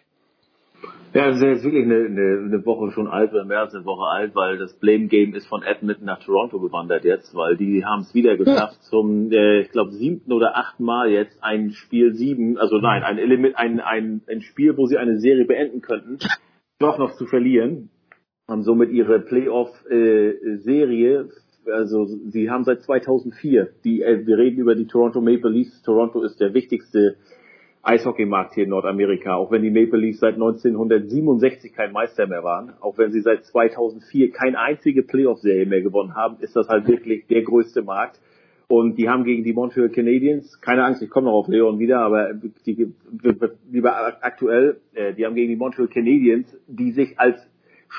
Ja, es ist jetzt wirklich eine, eine, eine Woche schon alt oder mehr als eine Woche alt, weil das Blame Game ist von Edmonton nach Toronto gewandert jetzt, weil die haben es wieder geschafft zum, äh, ich glaube, siebten oder achten Mal jetzt ein Spiel sieben, also nein, ein Element, ein, ein, ein Spiel, wo sie eine Serie beenden könnten, doch noch zu verlieren. Haben somit ihre Playoff-Serie, äh, also sie haben seit 2004, die, äh, wir reden über die Toronto Maple Leafs, Toronto ist der wichtigste Eishockeymarkt hier in Nordamerika, auch wenn die Maple Leafs seit 1967 kein Meister mehr waren, auch wenn sie seit 2004 keine einzige Playoff-Serie mehr gewonnen haben, ist das halt wirklich der größte Markt. Und die haben gegen die Montreal Canadiens, keine Angst, ich komme noch auf Leon wieder, aber die, lieber aktuell, äh, die haben gegen die Montreal Canadiens, die sich als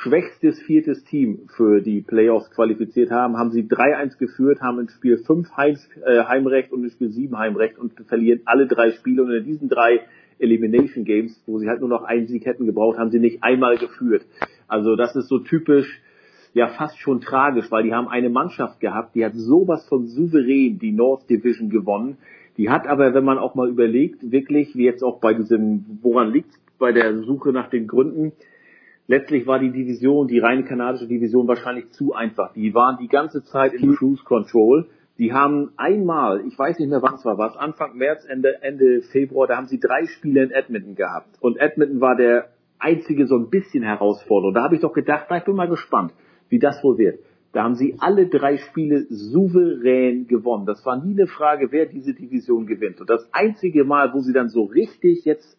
schwächstes viertes Team für die Playoffs qualifiziert haben, haben sie 3-1 geführt, haben in Spiel 5 Heim, äh, Heimrecht und in Spiel 7 Heimrecht und verlieren alle drei Spiele. Und in diesen drei Elimination Games, wo sie halt nur noch einen Sieg hätten gebraucht, haben sie nicht einmal geführt. Also das ist so typisch, ja fast schon tragisch, weil die haben eine Mannschaft gehabt, die hat sowas von souverän die North Division gewonnen. Die hat aber, wenn man auch mal überlegt, wirklich, wie jetzt auch bei diesem, woran liegt bei der Suche nach den Gründen, letztlich war die Division, die reine kanadische Division wahrscheinlich zu einfach. Die waren die ganze Zeit in Cruise Control. Die haben einmal, ich weiß nicht mehr wann es war, war es Anfang März, Ende, Ende Februar, da haben sie drei Spiele in Edmonton gehabt. Und Edmonton war der einzige so ein bisschen Herausforderung. Da habe ich doch gedacht, na, ich bin mal gespannt, wie das wohl wird. Da haben sie alle drei Spiele souverän gewonnen. Das war nie eine Frage, wer diese Division gewinnt. Und das einzige Mal, wo sie dann so richtig jetzt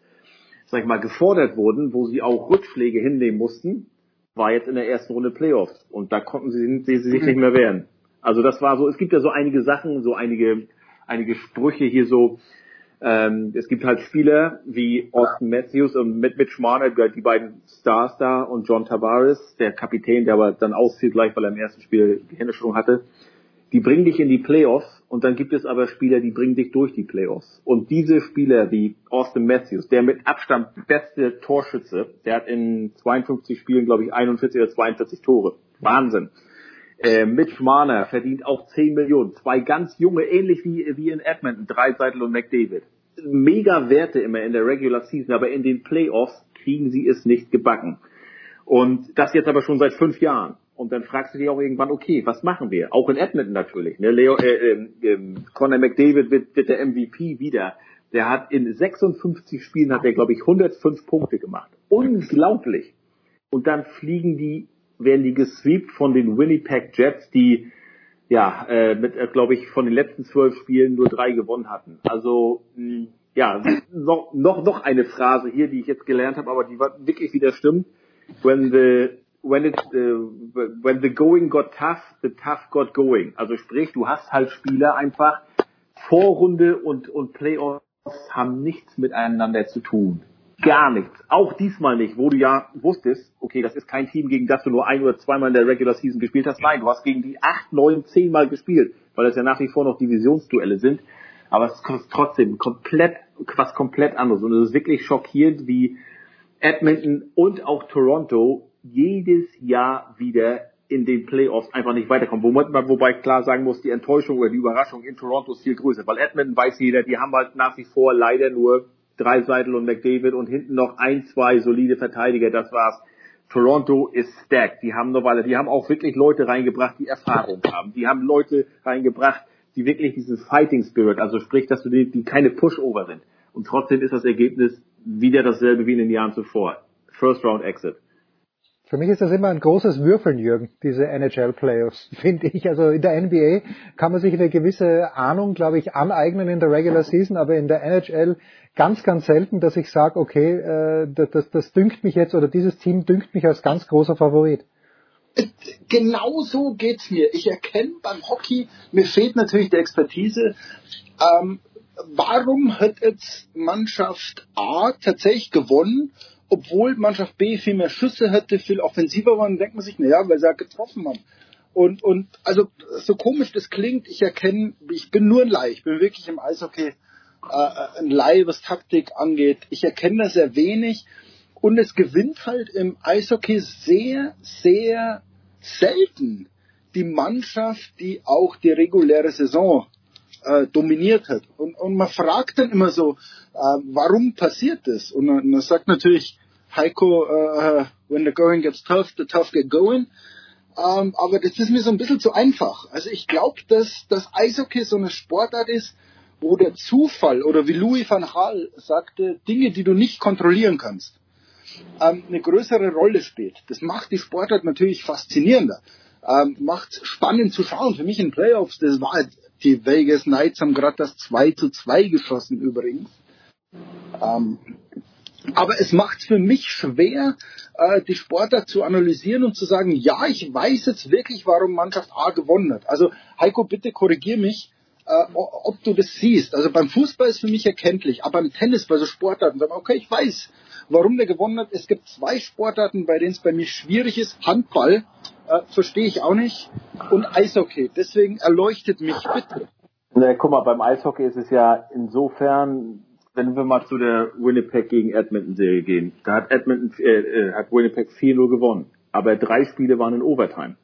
sag ich mal, gefordert wurden, wo sie auch Rückschläge hinnehmen mussten, war jetzt in der ersten Runde Playoffs. Und da konnten sie, sie sich nicht mehr wehren. Also das war so, es gibt ja so einige Sachen, so einige, einige Sprüche hier so, ähm, es gibt halt Spieler wie Austin Matthews und Mitch Marner, die beiden Stars da und John Tavares, der Kapitän, der aber dann auszieht gleich, weil er im ersten Spiel die Händeschwung hatte die bringen dich in die Playoffs und dann gibt es aber Spieler, die bringen dich durch die Playoffs. Und diese Spieler wie Austin Matthews, der mit Abstand beste Torschütze, der hat in 52 Spielen, glaube ich, 41 oder 42 Tore. Wahnsinn. Äh, Mitch Marner verdient auch 10 Millionen. Zwei ganz junge, ähnlich wie, wie in Edmonton, Dreiseitel und McDavid. Mega Werte immer in der Regular Season, aber in den Playoffs kriegen sie es nicht gebacken. Und das jetzt aber schon seit fünf Jahren. Und dann fragst du dich auch irgendwann, okay, was machen wir? Auch in Edmonton natürlich. Ne? Leo, äh, äh, Conor McDavid wird, wird der MVP wieder. Der hat in 56 Spielen hat er glaube ich 105 Punkte gemacht. Unglaublich. Und dann fliegen die, werden die gesweept von den Winnipeg Jets, die ja äh, mit äh, glaube ich von den letzten zwölf Spielen nur drei gewonnen hatten. Also mh, ja noch noch noch eine Phrase hier, die ich jetzt gelernt habe, aber die wirklich wieder stimmt. When the when it, uh, when the going got tough, the tough got going. Also sprich, du hast halt Spieler einfach, Vorrunde und, und Playoffs haben nichts miteinander zu tun. Gar nichts. Auch diesmal nicht, wo du ja wusstest, okay, das ist kein Team, gegen das du nur ein oder zweimal in der Regular Season gespielt hast. Nein, du hast gegen die acht, neun, zehn Mal gespielt, weil das ja nach wie vor noch Divisionsduelle sind. Aber es ist trotzdem komplett, was komplett anderes. Und es ist wirklich schockierend, wie Edmonton und auch Toronto jedes Jahr wieder in den Playoffs einfach nicht weiterkommen. Womit man wobei klar sagen muss, die Enttäuschung oder die Überraschung in Toronto ist viel größer, weil Edmonton weiß jeder, die haben halt nach wie vor leider nur drei Seidel und McDavid und hinten noch ein, zwei solide Verteidiger, das war's. Toronto ist stacked. Die haben noch weiter, die haben auch wirklich Leute reingebracht, die Erfahrung haben. Die haben Leute reingebracht, die wirklich diesen Fighting Spirit, also sprich, dass du die, die keine Pushover sind. Und trotzdem ist das Ergebnis wieder dasselbe wie in den Jahren zuvor. First Round Exit.
Für mich ist das immer ein großes Würfeln, Jürgen, diese NHL-Playoffs, finde ich. Also in der NBA kann man sich eine gewisse Ahnung, glaube ich, aneignen in der Regular Season, aber in der NHL ganz, ganz selten, dass ich sage, okay, äh, das, das, das dünkt mich jetzt oder dieses Team dünkt mich als ganz großer Favorit.
Genau so geht's mir. Ich erkenne beim Hockey, mir fehlt natürlich die Expertise. Ähm, warum hat jetzt Mannschaft A tatsächlich gewonnen obwohl Mannschaft B viel mehr Schüsse hätte, viel offensiver waren, denkt man sich, naja, weil sie halt getroffen haben. Und, und also so komisch das klingt, ich erkenne, ich bin nur ein Laie, ich bin wirklich im Eishockey äh, ein Laie, was Taktik angeht. Ich erkenne da sehr wenig und es gewinnt halt im Eishockey sehr, sehr selten die Mannschaft, die auch die reguläre Saison äh, dominiert hat. Und, und man fragt dann immer so, äh, warum passiert das? Und dann, sagt natürlich Heiko, äh, when the going gets tough, the tough get going. Ähm, aber das ist mir so ein bisschen zu einfach. Also ich glaube, dass das Eishockey so eine Sportart ist, wo der Zufall oder wie Louis van Gaal sagte, Dinge, die du nicht kontrollieren kannst, ähm, eine größere Rolle spielt. Das macht die Sportart natürlich faszinierender. Ähm, macht spannend zu schauen. Für mich in Playoffs, das war die Vegas Knights haben gerade das 2 zu 2 geschossen übrigens. Ähm, aber es macht für mich schwer, äh, die Sportler zu analysieren und zu sagen, ja, ich weiß jetzt wirklich, warum Mannschaft A gewonnen hat. Also Heiko, bitte korrigier mich.
äh, ob du das siehst. Also beim Fußball ist für mich erkenntlich, aber beim Tennis, bei so Sportarten, sagen okay, ich weiß, warum der gewonnen hat. Es gibt zwei Sportarten, bei denen es bei mir schwierig ist. Handball, äh, verstehe ich auch nicht. Und Eishockey. Deswegen erleuchtet mich bitte.
Na, guck mal, beim Eishockey ist es ja insofern, wenn wir mal zu der Winnipeg gegen Edmonton Serie gehen, da hat Edmonton, äh, äh hat Winnipeg 4-0 gewonnen. Aber drei Spiele waren in Overtime.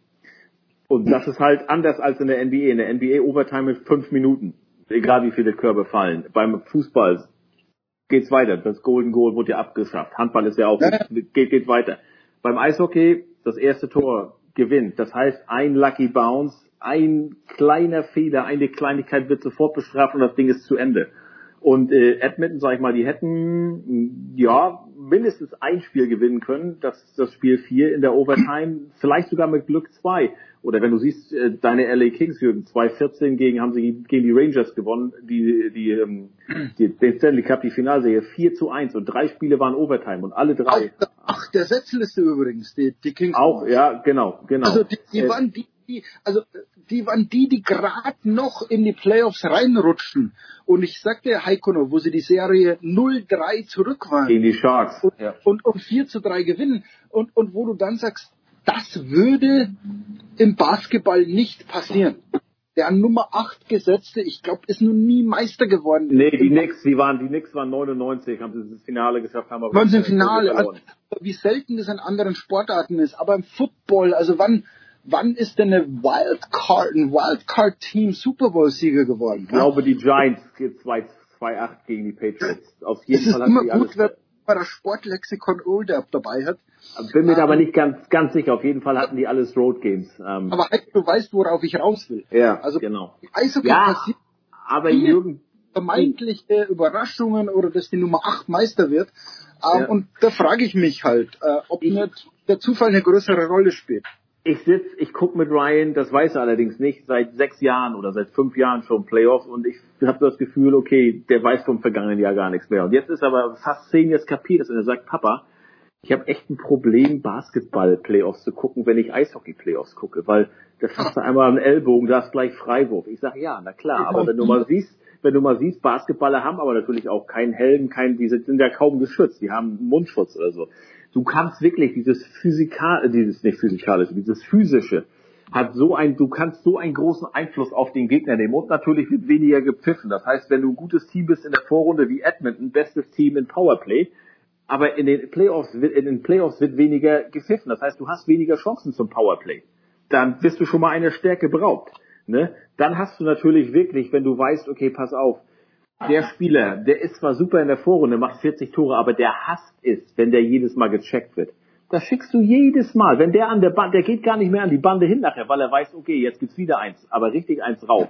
Und das ist halt anders als in der NBA. In der NBA Overtime mit fünf Minuten. Egal wie viele Körbe fallen. Beim Fußball geht's weiter. Das Golden Goal wurde ja abgeschafft. Handball ist ja auch, geht, geht weiter. Beim Eishockey, das erste Tor gewinnt. Das heißt, ein Lucky Bounce, ein kleiner Fehler, eine Kleinigkeit wird sofort bestraft und das Ding ist zu Ende. Und äh, Edmonton, sag ich mal, die hätten ja mindestens ein Spiel gewinnen können, das das Spiel 4 in der Overtime, vielleicht sogar mit Glück zwei. Oder wenn du siehst, äh, deine LA Kings, Jürgen, 2-14 gegen, haben sie gegen die Rangers gewonnen, die, die, ähm, die, den Stanley Cup, die Finalserie, 4 zu 1 und drei Spiele waren Overtime und alle drei.
Ach, ach der Setzliste übrigens, die, die Kings.
Auch, ja, genau, genau.
Also die, die äh, waren die, die, also die waren die, die gerade noch in die Playoffs reinrutschen. Und ich sagte Heikono, wo sie die Serie 0-3 zurück waren.
Gegen die Sharks.
Und, ja. und, und 4 zu 3 gewinnen. Und, und wo du dann sagst, das würde im Basketball nicht passieren. Der an Nummer 8 gesetzte, ich glaube, ist nun nie Meister geworden.
Nee, die Knicks, die waren, die Knicks waren 99, haben sie das Finale geschafft, haben aber.
Waren sie im Finale. Also, wie selten das in anderen Sportarten ist. Aber im Football, also wann, wann ist denn eine Wildcard, ein Wildcard-Team Super Bowl-Sieger geworden?
Ich glaube, die Giants 2-8 gegen die Patriots. Auf jeden
es
Fall
ist immer gut, wenn man das Sportlexikon Older dabei hat.
Bin mir ähm, aber nicht ganz, ganz sicher. Auf jeden Fall hatten die alles Road Games.
Ähm, aber du weißt, worauf ich raus will.
Ja, also, genau.
Eishockey
ja, aber Jürgen,
vermeintliche Überraschungen oder dass die Nummer 8 Meister wird. Ähm, ja. Und da frage ich mich halt, äh, ob nicht der Zufall eine größere Rolle spielt.
Ich sitz, ich guck mit Ryan, das weiß er allerdings nicht, seit sechs Jahren oder seit fünf Jahren schon Playoffs und ich habe das Gefühl, okay, der weiß vom vergangenen Jahr gar nichts mehr. Und jetzt ist aber fast zehn Jahre kapiert und er sagt, Papa, ich habe echt ein Problem, Basketball-Playoffs zu gucken, wenn ich Eishockey-Playoffs gucke, weil da fasst du einmal am Ellbogen, da ist gleich Freiwurf. Ich sage, ja, na klar, aber wenn du mal siehst, wenn du mal siehst, Basketballer haben aber natürlich auch keinen Helm, keinen, die sind ja kaum geschützt, die haben Mundschutz oder so du kannst wirklich dieses physikal, dieses nicht physikalische, dieses physische hat so ein, du kannst so einen großen Einfluss auf den Gegner nehmen und natürlich wird weniger gepfiffen. Das heißt, wenn du ein gutes Team bist in der Vorrunde wie Edmonton, bestes Team in Powerplay, aber in den Playoffs wird, in den Playoffs wird weniger gepfiffen. Das heißt, du hast weniger Chancen zum Powerplay. Dann bist du schon mal eine Stärke beraubt. Ne? Dann hast du natürlich wirklich, wenn du weißt, okay, pass auf, der Spieler, der ist zwar super in der Vorrunde, macht 40 Tore, aber der hasst es, wenn der jedes Mal gecheckt wird. Das schickst du jedes Mal. Wenn der an der Bande, der geht gar nicht mehr an die Bande hin nachher, weil er weiß, okay, jetzt gibt's wieder eins, aber richtig eins rauf.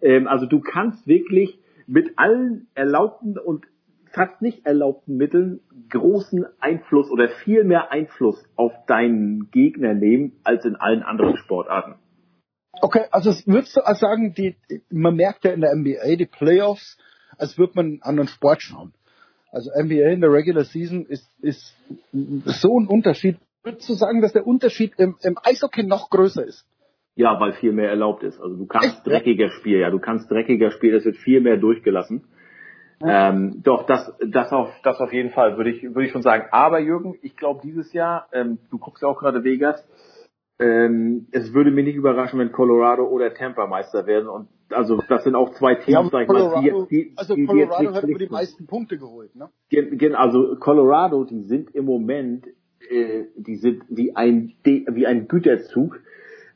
Ähm, also du kannst wirklich mit allen erlaubten und fast nicht erlaubten Mitteln großen Einfluss oder viel mehr Einfluss auf deinen Gegner nehmen als in allen anderen Sportarten.
Okay, also würdest du sagen, die, man merkt ja in der NBA, die Playoffs, als würde man einen anderen Sport schauen. Also NBA in der Regular Season ist, ist so ein Unterschied. Würdest du sagen, dass der Unterschied im, im Eishockey noch größer ist?
Ja, weil viel mehr erlaubt ist. Also du kannst Echt? dreckiger spielen, ja, du kannst dreckiger spielen, es wird viel mehr durchgelassen. Ja. Ähm, doch, das, das auf, das auf jeden Fall, würde ich, würde ich schon sagen. Aber Jürgen, ich glaube dieses Jahr, ähm, du guckst ja auch gerade Vegas, ähm, es würde mich nicht überraschen, wenn Colorado oder Tampa Meister werden. Und also das sind auch zwei Teams, ja, sag ich
Colorado,
mal, die,
die, also die, Colorado die hat über die meisten Punkte geholt, ne?
Also Colorado, die sind im Moment, äh, die sind wie ein wie ein Güterzug.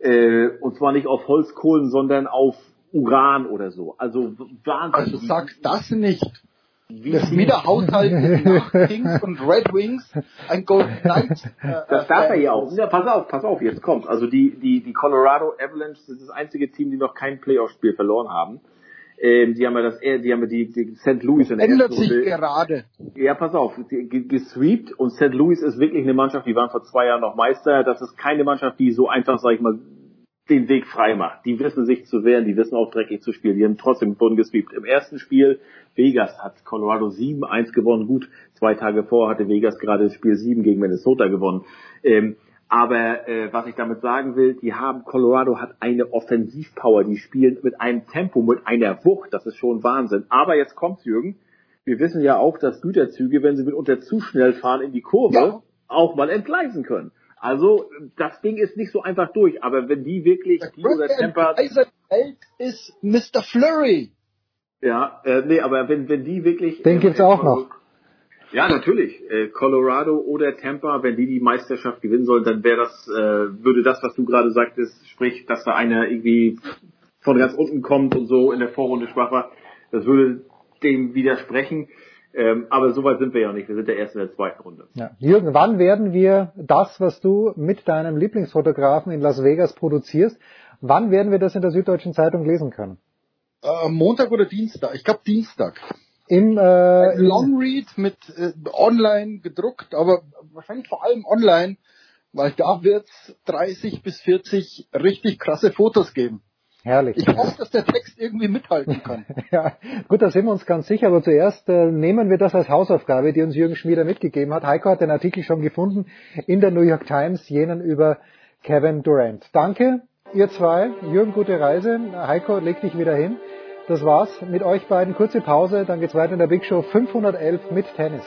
Äh, und zwar nicht auf Holzkohlen, sondern auf Uran oder so. Also
Wahnsinn. Also sag das nicht. Wie das Wiederhaushalt nach Kings und Red Wings ein Golden Knights.
Äh, das darf er ja auch. Ja, pass auf, pass auf, jetzt kommt. Also die, die, die Colorado Avalanche das ist das einzige Team, die noch kein Playoff-Spiel verloren haben. Ähm, die haben ja das, die haben ja die, die St. Louis in
der Ändert sich gerade.
Ja, pass auf, gesweept und St. Louis ist wirklich eine Mannschaft, die waren vor zwei Jahren noch Meister. Das ist keine Mannschaft, die so einfach, sag ich mal, den Weg frei macht. Die wissen sich zu wehren, die wissen auch dreckig zu spielen. Die haben trotzdem wurden gesweept. Im ersten Spiel, Vegas hat Colorado 7-1 gewonnen. Gut, zwei Tage vor hatte Vegas gerade das Spiel 7 gegen Minnesota gewonnen. Ähm, Aber äh, was ich damit sagen will, die haben, Colorado hat eine Offensivpower, die spielen mit einem Tempo, mit einer Wucht, das ist schon Wahnsinn. Aber jetzt kommt's, Jürgen. Wir wissen ja auch, dass Güterzüge, wenn sie mitunter zu schnell fahren in die Kurve, ja. auch mal entgleisen können. Also das Ding ist nicht so einfach durch, aber wenn die wirklich
die oder Temper Welt ist Mr. Flurry.
Ja, äh, nee, aber wenn wenn die wirklich
Den gibt's auch noch.
Ja, natürlich. Äh, Colorado oder Tampa, wenn die die Meisterschaft gewinnen sollen, dann wäre das, äh, würde das, was du gerade sagtest, sprich, dass da einer irgendwie von ganz unten kommt und so in der Vorrunde schwach war, das würde dem widersprechen. Ähm, aber so weit sind wir ja nicht. Wir sind ja erst in der zweiten Runde.
Ja. Jürgen, wann werden wir das, was du mit deinem Lieblingsfotografen in Las Vegas produzierst, wann werden wir das in der Süddeutschen Zeitung lesen können?
Äh, Montag oder Dienstag? Ich glaube Dienstag.
Im äh,
Longread mit äh, online gedruckt, aber wahrscheinlich vor allem online, weil da wird's 30 bis 40 richtig krasse Fotos geben.
Herrlich.
Ich hoffe, dass der Text irgendwie mithalten kann.
ja, gut, da sind wir uns ganz sicher, aber zuerst äh, nehmen wir das als Hausaufgabe, die uns Jürgen Schmieder mitgegeben hat. Heiko hat den Artikel schon gefunden in der New York Times, jenen über Kevin Durant. Danke, ihr zwei. Jürgen, gute Reise. Heiko, leg dich wieder hin. Das war's mit euch beiden. Kurze Pause, dann geht's weiter in der Big Show 511 mit Tennis.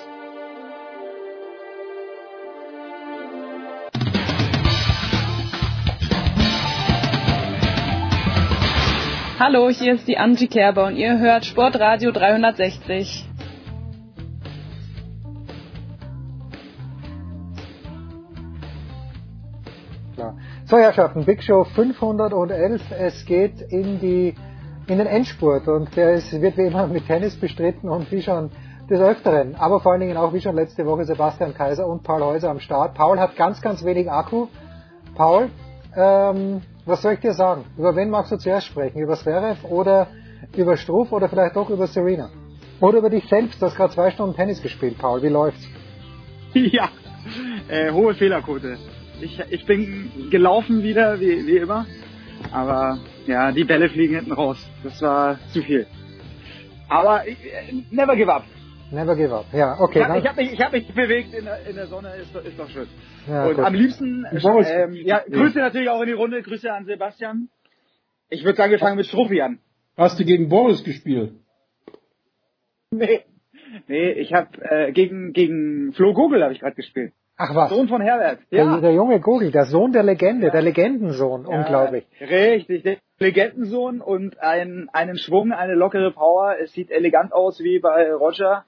Hallo, hier ist die Angie Kerber und ihr hört Sportradio 360.
So Herrschaften, Big Show 511. Es geht in die in den Endspurt und der ist, wird wie immer mit Tennis bestritten und wie schon des Öfteren, aber vor allen Dingen auch wie schon letzte Woche Sebastian Kaiser und Paul Häuser am Start. Paul hat ganz, ganz wenig Akku. Paul, ähm, was soll ich dir sagen? Über wen magst du zuerst sprechen? Über Zverev oder über Struff oder vielleicht doch über Serena? Oder über dich selbst? Du hast gerade zwei Stunden Tennis gespielt, Paul. Wie läuft's?
Ja, äh, hohe Fehlerquote. Ich, ich bin gelaufen wieder, wie, wie immer. Aber ja, die Bälle fliegen hinten raus. Das war zu viel. Aber äh, never give up.
Never give up. Ja, okay.
Ich habe hab mich, ich hab mich bewegt in der, in der Sonne, ist, ist doch schön. Ja, und gut. am liebsten, ähm, ja, Grüße natürlich auch in die Runde, Grüße an Sebastian. Ich würde sagen, wir fangen mit Struffi an.
Hast du gegen Boris gespielt?
Nee, nee, ich habe äh, gegen gegen Flo Google habe ich gerade gespielt.
Ach was.
Sohn von Herbert.
Ja. Der, der junge Google, der Sohn der Legende, ja. der Legendensohn, ja, unglaublich.
Richtig, der Legendensohn und ein, einen Schwung, eine lockere Power. Es sieht elegant aus wie bei Roger.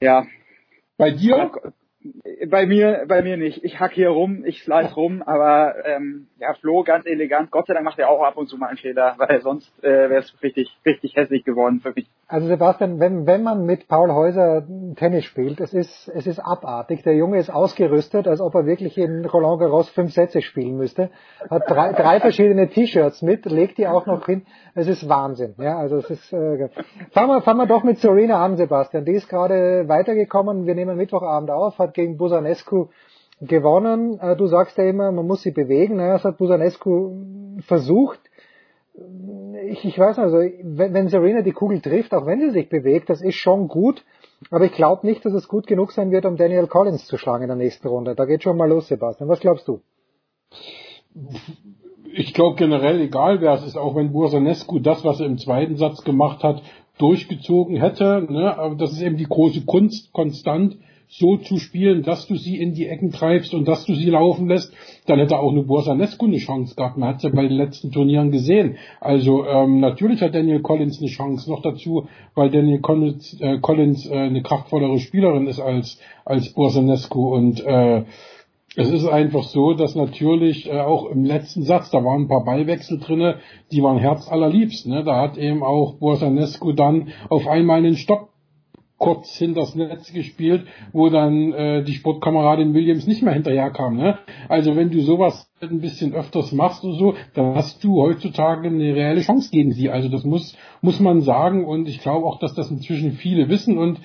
Ja.
Bei dir?
Bei mir, bei mir nicht. Ich hack hier rum, ich slice rum, aber ähm, ja, Flo ganz elegant. Gott sei Dank macht er auch ab und zu mal einen Fehler, weil sonst äh, wäre es richtig, richtig hässlich geworden für mich.
Also Sebastian, wenn, wenn man mit Paul Häuser Tennis spielt, es ist, es ist abartig. Der Junge ist ausgerüstet, als ob er wirklich in Roland Garros fünf Sätze spielen müsste. Hat drei, drei verschiedene T-Shirts mit, legt die auch noch hin. Es ist Wahnsinn. Ja, also es ist. Äh, fangen wir, fangen wir doch mit Serena an, Sebastian. Die ist gerade weitergekommen. Wir nehmen Mittwochabend auf, hat gegen Busanescu gewonnen. Äh, du sagst ja immer, man muss sie bewegen. Naja, das hat Busanescu versucht. Ich, ich weiß nicht, also wenn, wenn Serena die Kugel trifft, auch wenn sie sich bewegt, das ist schon gut. Aber ich glaube nicht, dass es gut genug sein wird, um Daniel Collins zu schlagen in der nächsten Runde. Da geht schon mal los, Sebastian. Was glaubst du?
Ich glaube generell, egal wer es ist, auch wenn Bursanescu das, was er im zweiten Satz gemacht hat, durchgezogen hätte, ne, aber das ist eben die große Kunst, konstant so zu spielen, dass du sie in die Ecken treibst und dass du sie laufen lässt, dann hätte auch eine Borsanescu eine Chance gehabt. Man hat es ja bei den letzten Turnieren gesehen. Also ähm, natürlich hat Daniel Collins eine Chance noch dazu, weil Daniel Collins, äh, Collins äh, eine kraftvollere Spielerin ist als als Borsanescu und äh, es ist einfach so, dass natürlich äh, auch im letzten Satz, da waren ein paar Ballwechsel drinne, die waren herzallerliebst. Ne? Da hat eben auch Borsanescu dann auf einmal einen Stopp kurz hinters Netz gespielt, wo dann äh, die Sportkameradin Williams nicht mehr hinterherkam. Ne? Also wenn du sowas ein bisschen öfters machst und so, dann hast du heutzutage eine reelle Chance gegen sie. Also das muss, muss man sagen und ich glaube auch, dass das inzwischen viele wissen und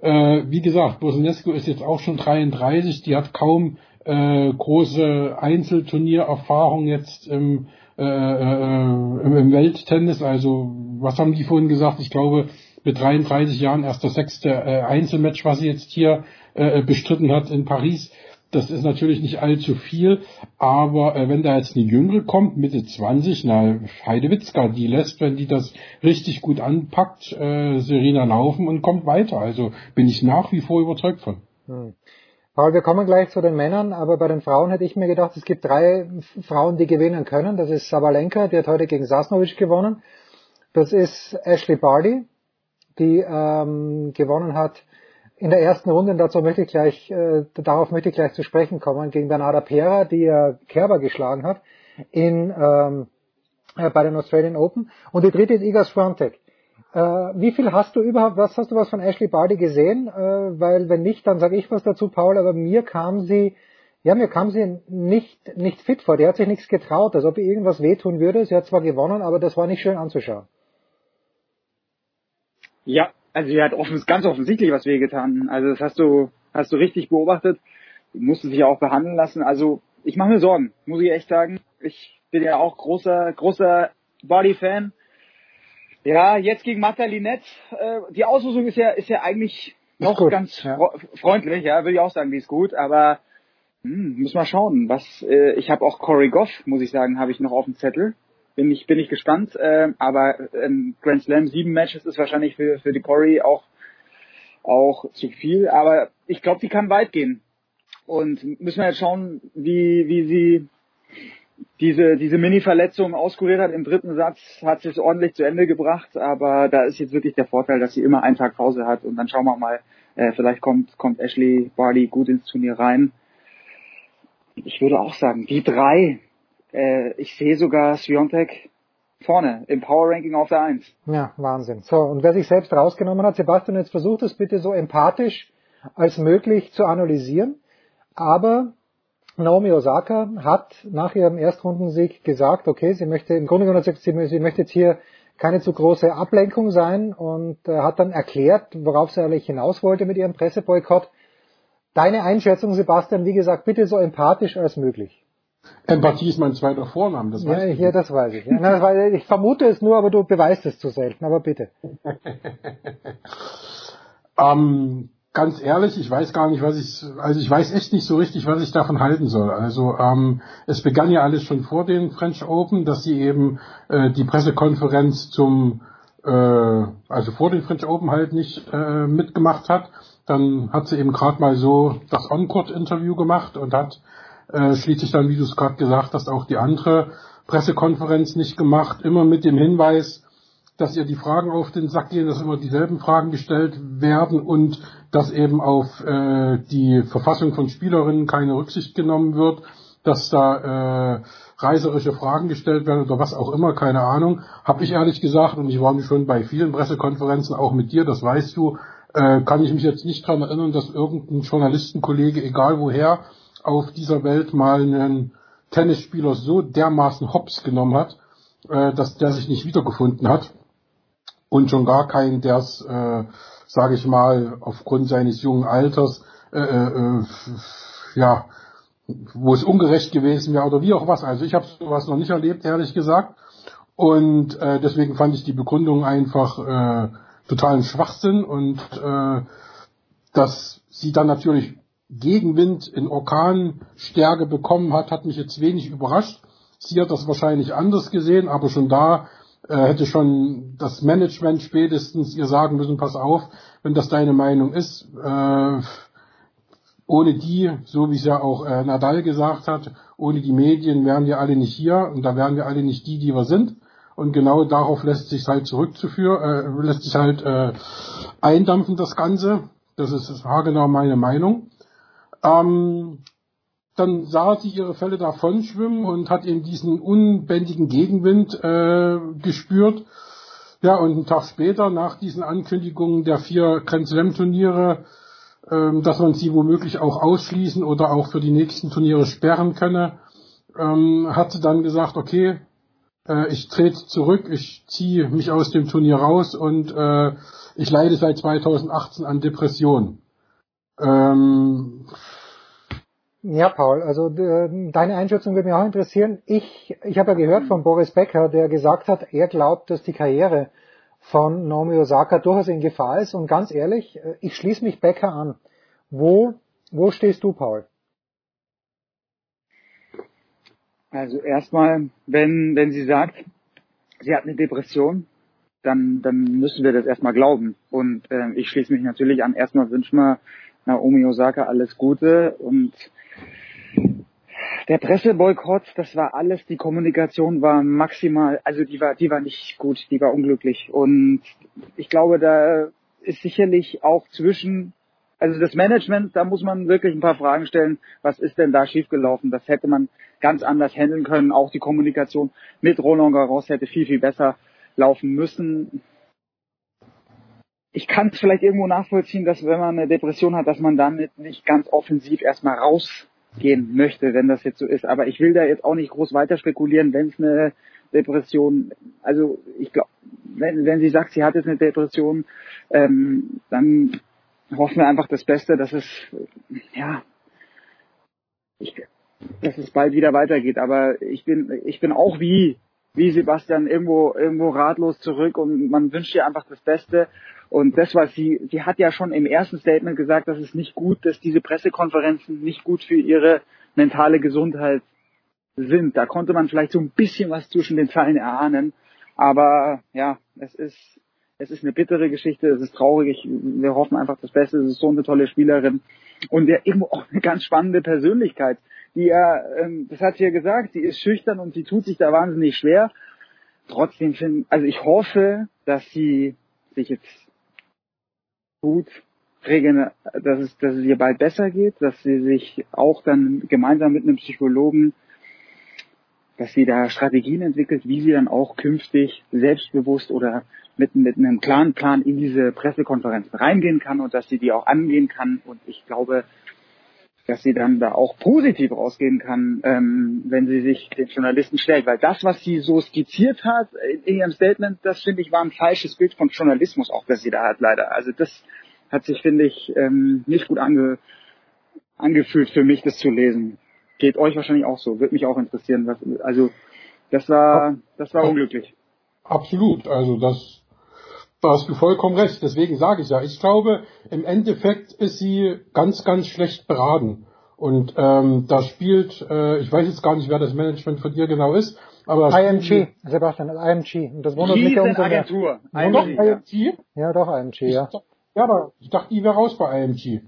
äh, wie gesagt, Bosnescu ist jetzt auch schon 33, die hat kaum äh, große Einzelturniererfahrung jetzt im, äh, äh, im, im Welttennis. Also was haben die vorhin gesagt? Ich glaube, mit 33 Jahren erst das sechste äh, Einzelmatch, was sie jetzt hier äh, bestritten hat in Paris. Das ist natürlich nicht allzu viel, aber äh, wenn da jetzt eine Jüngere kommt, Mitte 20, na, Heidewitzka, die lässt, wenn die das richtig gut anpackt, äh, Serena laufen und kommt weiter. Also bin ich nach wie vor überzeugt von.
Hm. Paul, wir kommen gleich zu den Männern, aber bei den Frauen hätte ich mir gedacht, es gibt drei Frauen, die gewinnen können. Das ist Sabalenka, die hat heute gegen Sasnovic gewonnen. Das ist Ashley Barty, die ähm, gewonnen hat in der ersten Runde, und dazu möchte ich gleich, äh, darauf möchte ich gleich zu sprechen kommen, gegen Bernarda Pera, die ja Kerber geschlagen hat in, ähm, äh, bei den Australian Open. Und die dritte ist Iga Swiatek. Äh, wie viel hast du überhaupt, was hast du was von Ashley Barty gesehen? Äh, weil wenn nicht, dann sage ich was dazu, Paul, aber mir kam sie, ja, mir kam sie nicht, nicht fit vor. Die hat sich nichts getraut, als ob ihr irgendwas wehtun würde. Sie hat zwar gewonnen, aber das war nicht schön anzuschauen.
Ja, also sie hat offens ganz offensichtlich was wehgetan. Also das hast du, hast du richtig beobachtet. Musste sich ja auch behandeln lassen. Also ich mache mir Sorgen, muss ich echt sagen. Ich bin ja auch großer, großer Body-Fan. Ja, jetzt gegen Marta Linette. Äh, die Auslosung ist ja, ist ja eigentlich noch gut, ganz ja. freundlich, ja, würde ich auch sagen, die ist gut, aber hm, muss mal schauen. Was, äh, ich habe auch Corey Goff, muss ich sagen, habe ich noch auf dem Zettel bin ich, bin ich gespannt. Äh, aber ähm, Grand Slam sieben Matches ist wahrscheinlich für, für die Corey auch, auch zu viel. Aber ich glaube, die kann weit gehen. Und müssen wir jetzt schauen, wie, wie sie diese, diese Mini-Verletzung auskuriert hat. Im dritten Satz hat sie es ordentlich zu Ende gebracht. Aber da ist jetzt wirklich der Vorteil, dass sie immer einen Tag Pause hat. Und dann schauen wir mal, äh, vielleicht kommt, kommt Ashley Barley gut ins Turnier rein. Ich würde auch sagen, die drei, äh, ich sehe sogar Sviontek vorne im Power Ranking auf der Eins.
Ja, Wahnsinn. So, und wer sich selbst rausgenommen hat, Sebastian, jetzt versucht es bitte so empathisch als möglich zu analysieren. Aber Naomi Osaka hat nach ihrem Erstrundensieg gesagt, okay, sie möchte im Grunde genommen sie, sie möchte jetzt hier keine zu große Ablenkung sein und äh, hat dann erklärt, worauf sie eigentlich hinaus wollte mit ihrem Presseboykott. Deine Einschätzung, Sebastian, wie gesagt, bitte so empathisch als möglich.
Empathie ist mein zweiter Vorname, das
weiß ja, ich. Ja, das weiß ich. Ja. Ich vermute es nur, aber du beweist es zu selten, aber bitte.
ähm, ganz ehrlich, ich weiß gar nicht, was ich, also ich weiß echt nicht so richtig, was ich davon halten soll. Also ähm, es begann ja alles schon vor den French Open, dass sie eben äh, die Pressekonferenz zum, äh, also vor den French Open halt nicht äh, mitgemacht hat. Dann hat sie eben gerade mal so das On-Court-Interview gemacht und hat äh, schließlich dann, wie du es gerade gesagt hast, auch die andere Pressekonferenz nicht gemacht, immer mit dem Hinweis, dass ihr die Fragen auf den Sack gehen, dass immer dieselben Fragen gestellt werden und dass eben auf äh, die Verfassung von Spielerinnen keine Rücksicht genommen wird, dass da äh, reiserische Fragen gestellt werden oder was auch immer, keine Ahnung. Habe ich ehrlich gesagt, und ich war mich schon bei vielen Pressekonferenzen, auch mit dir, das weißt du, äh, kann ich mich jetzt nicht dran erinnern, dass irgendein Journalistenkollege, egal woher, auf dieser Welt mal einen Tennisspieler so dermaßen hops genommen hat, äh, dass der sich nicht wiedergefunden hat. Und schon gar keinen, der es, äh, sage ich mal, aufgrund seines jungen Alters, äh, äh, ja, wo es ungerecht gewesen wäre oder wie auch was. Also ich habe sowas noch nicht erlebt, ehrlich gesagt. Und äh, deswegen fand ich die Begründung einfach äh, totalen Schwachsinn und äh, dass sie dann natürlich Gegenwind in Orkanstärke bekommen hat, hat mich jetzt wenig überrascht. Sie hat das wahrscheinlich anders gesehen, aber schon da äh, hätte schon das Management spätestens ihr sagen müssen, pass auf, wenn das deine Meinung ist, äh, ohne die, so wie es ja auch äh, Nadal gesagt hat, ohne die Medien wären wir alle nicht hier und da wären wir alle nicht die, die wir sind. Und genau darauf lässt sich halt zurückzuführen, äh, lässt sich halt äh, eindampfen das Ganze. Das ist haargenau meine Meinung. Ähm, dann sah sie ihre Fälle davon schwimmen und hat eben diesen unbändigen Gegenwind äh, gespürt. Ja, und einen Tag später, nach diesen Ankündigungen der vier Grand Slam Turniere, ähm, dass man sie womöglich auch ausschließen oder auch für die nächsten Turniere sperren könne, ähm, hat sie dann gesagt, okay, äh, ich trete zurück, ich ziehe mich aus dem Turnier raus und äh, ich leide seit 2018 an Depressionen. Ähm,
ja, Paul, also äh, deine Einschätzung würde mich auch interessieren. Ich, ich habe ja gehört von Boris Becker, der gesagt hat, er glaubt, dass die Karriere von Naomi Osaka durchaus in Gefahr ist. Und ganz ehrlich, äh, ich schließe mich Becker an. Wo, wo stehst du, Paul?
Also erstmal, wenn, wenn sie sagt, sie hat eine Depression, dann, dann müssen wir das erstmal glauben. Und äh, ich schließe mich natürlich an. Erstmal wünschen wir Naomi Osaka alles Gute und der Presseboykott, das war alles, die Kommunikation war maximal, also die war, die war nicht gut, die war unglücklich. Und ich glaube, da ist sicherlich auch zwischen, also das Management, da muss man wirklich ein paar Fragen stellen, was ist denn da schiefgelaufen? Das hätte man ganz anders handeln können. Auch die Kommunikation mit Roland Garros hätte viel, viel besser laufen müssen. Ich kann es vielleicht irgendwo nachvollziehen, dass wenn man eine Depression hat, dass man damit nicht ganz offensiv erstmal rausgehen möchte, wenn das jetzt so ist. Aber ich will da jetzt auch nicht groß weiter spekulieren, wenn es eine Depression, also ich glaube, wenn, wenn sie sagt, sie hat jetzt eine Depression, ähm, dann hoffen wir einfach das Beste, dass es, ja, ich, dass es bald wieder weitergeht. Aber ich bin, ich bin auch wie wie Sebastian irgendwo, irgendwo ratlos zurück und man wünscht ihr einfach das Beste. Und das, was sie, sie hat ja schon im ersten Statement gesagt, dass es nicht gut, dass diese Pressekonferenzen nicht gut für ihre mentale Gesundheit sind. Da konnte man vielleicht so ein bisschen was zwischen den Zeilen erahnen. Aber ja, es ist, es ist eine bittere Geschichte, es ist traurig. Wir hoffen einfach das Beste. Es ist so eine tolle Spielerin und ja irgendwo auch eine ganz spannende Persönlichkeit die ja, ähm, das hat sie ja gesagt, sie ist schüchtern und sie tut sich da wahnsinnig schwer. Trotzdem finde, also ich hoffe, dass sie sich jetzt gut regeln, dass es, dass es ihr bald besser geht, dass sie sich auch dann gemeinsam mit einem Psychologen, dass sie da Strategien entwickelt, wie sie dann auch künftig selbstbewusst oder mit, mit einem klaren Plan in diese Pressekonferenzen reingehen kann und dass sie die auch angehen kann. Und ich glaube, dass sie dann da auch positiv rausgehen kann, ähm, wenn sie sich den Journalisten stellt. Weil das, was sie so skizziert hat in ihrem Statement, das finde ich war ein falsches Bild von Journalismus auch, das sie da hat leider. Also das hat sich, finde ich, ähm, nicht gut ange angefühlt für mich, das zu lesen. Geht euch wahrscheinlich auch so. Würde mich auch interessieren. Was, also das war, das war unglücklich.
Absolut. Also das da hast du vollkommen recht. Deswegen sage ich ja, ich glaube, im Endeffekt ist sie ganz, ganz schlecht beraten. Und ähm, da spielt, äh, ich weiß jetzt gar nicht, wer das Management von ihr genau ist, aber
IMG, Sebastian, IMG. Und das wundert mich ja umso mehr. Agentur. IMG, IMG? Ja, doch IMG, ja.
Ja, aber ich dachte, die wäre raus bei IMG.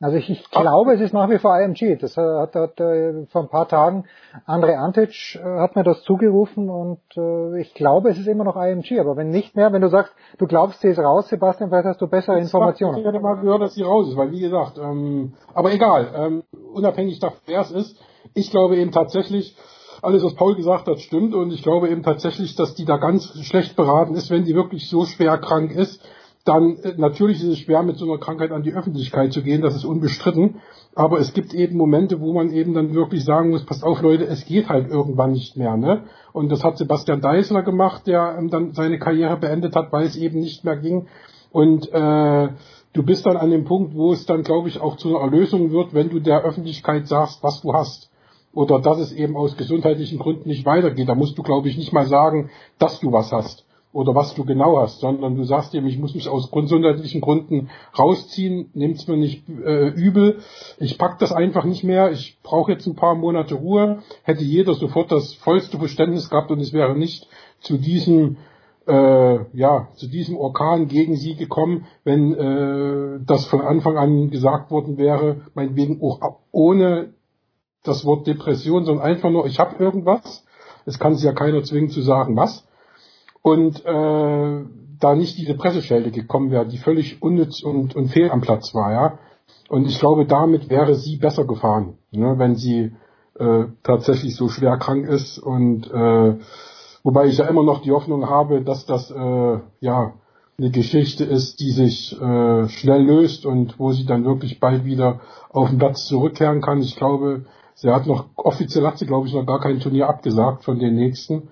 Also ich, ich glaube, es ist nach wie vor IMG. Das hat, hat äh, vor ein paar Tagen Andre Antic äh, hat mir das zugerufen und äh, ich glaube, es ist immer noch IMG. Aber wenn nicht mehr, wenn du sagst, du glaubst, sie ist raus, Sebastian, vielleicht hast du bessere Informationen.
Ich hätte mal gehört, dass sie raus ist, weil wie gesagt, ähm, aber egal, ähm, unabhängig davon, wer es ist, ich glaube eben tatsächlich, alles, was Paul gesagt hat, stimmt und ich glaube eben tatsächlich, dass die da ganz schlecht beraten ist, wenn die wirklich so schwer krank ist dann äh, natürlich ist es schwer, mit so einer Krankheit an die Öffentlichkeit zu gehen, das ist unbestritten. Aber es gibt eben Momente, wo man eben dann wirklich sagen muss, passt auf Leute, es geht halt irgendwann nicht mehr. Ne? Und das hat Sebastian Deißler gemacht, der ähm, dann seine Karriere beendet hat, weil es eben nicht mehr ging. Und äh, du bist dann an dem Punkt, wo es dann, glaube ich, auch zu einer Erlösung wird, wenn du der Öffentlichkeit sagst, was du hast. Oder dass es eben aus gesundheitlichen Gründen nicht weitergeht. Da musst du, glaube ich, nicht mal sagen, dass du was hast oder was du genau hast, sondern du sagst ihm, ich muss mich aus gesundheitlichen Gründen rausziehen, nimm's mir nicht äh, übel, ich pack das einfach nicht mehr, ich brauche jetzt ein paar Monate Ruhe, hätte jeder sofort das vollste Verständnis gehabt und es wäre nicht zu diesem äh, ja, zu diesem Orkan gegen sie gekommen, wenn äh, das von Anfang an gesagt worden wäre, meinetwegen auch ohne das Wort Depression, sondern einfach nur, ich habe irgendwas. Es kann sich ja keiner zwingen zu sagen, was und äh, da nicht diese Presseschelte gekommen wäre, die völlig unnütz und, und fehl am Platz war, ja. Und ich glaube, damit wäre sie besser gefahren, ne, wenn sie äh, tatsächlich so schwer krank ist und äh, wobei ich ja immer noch die Hoffnung habe, dass das äh, ja eine Geschichte ist, die sich äh, schnell löst und wo sie dann wirklich bald wieder auf den Platz zurückkehren kann. Ich glaube, sie hat noch offiziell hat sie glaube ich noch gar kein Turnier abgesagt von den nächsten.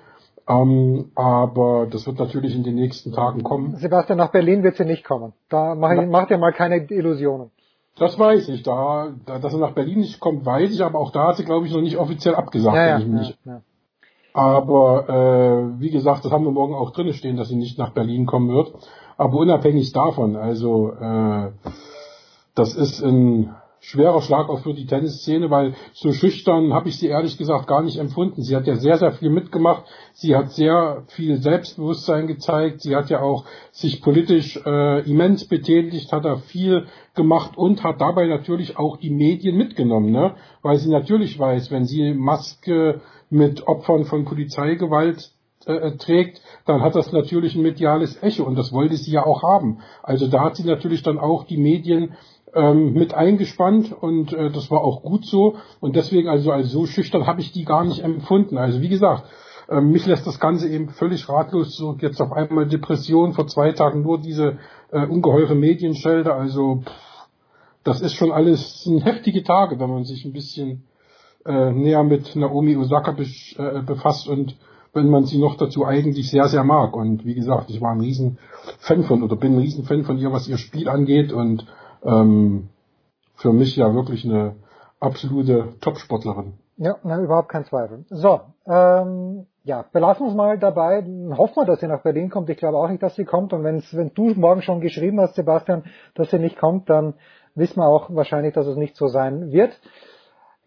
Ähm, aber das wird natürlich in den nächsten Tagen kommen.
Sebastian, nach Berlin wird sie nicht kommen. Da mach, ich, macht ihr mal keine Illusionen.
Das weiß ich. Da, da, dass er nach Berlin nicht kommt, weiß ich, aber auch da hat sie, glaube ich, noch nicht offiziell abgesagt.
Ja, ja, ja, ja.
Aber äh, wie gesagt, das haben wir morgen auch drin stehen, dass sie nicht nach Berlin kommen wird. Aber unabhängig davon, also äh, das ist ein schwerer Schlag auch für die Tennisszene, weil so schüchtern habe ich sie ehrlich gesagt gar nicht empfunden. Sie hat ja sehr, sehr viel mitgemacht. Sie hat sehr viel Selbstbewusstsein gezeigt. Sie hat ja auch sich politisch äh, immens betätigt, hat da viel gemacht und hat dabei natürlich auch die Medien mitgenommen, ne? weil sie natürlich weiß, wenn sie Maske mit Opfern von Polizeigewalt äh, trägt, dann hat das natürlich ein mediales Echo und das wollte sie ja auch haben. Also da hat sie natürlich dann auch die Medien ähm, mit eingespannt und äh, das war auch gut so und deswegen also als so schüchtern habe ich die gar nicht empfunden. Also wie gesagt, äh, mich lässt das Ganze eben völlig ratlos so jetzt auf einmal Depression vor zwei Tagen nur diese äh, ungeheure Medienschelte. Also pff, das ist schon alles sind heftige Tage, wenn man sich ein bisschen äh, näher mit Naomi Osaka äh, befasst und wenn man sie noch dazu eigentlich sehr, sehr mag. Und wie gesagt, ich war ein riesen Fan von oder bin ein riesen Fan von ihr, was ihr Spiel angeht und ähm, für mich ja wirklich eine absolute Top-Sportlerin.
Ja, na, überhaupt kein Zweifel. So, ähm, ja, belassen wir es mal dabei. Hoffen wir, dass sie nach Berlin kommt. Ich glaube auch nicht, dass sie kommt. Und wenn's, wenn du morgen schon geschrieben hast, Sebastian, dass sie nicht kommt, dann wissen wir auch wahrscheinlich, dass es nicht so sein wird.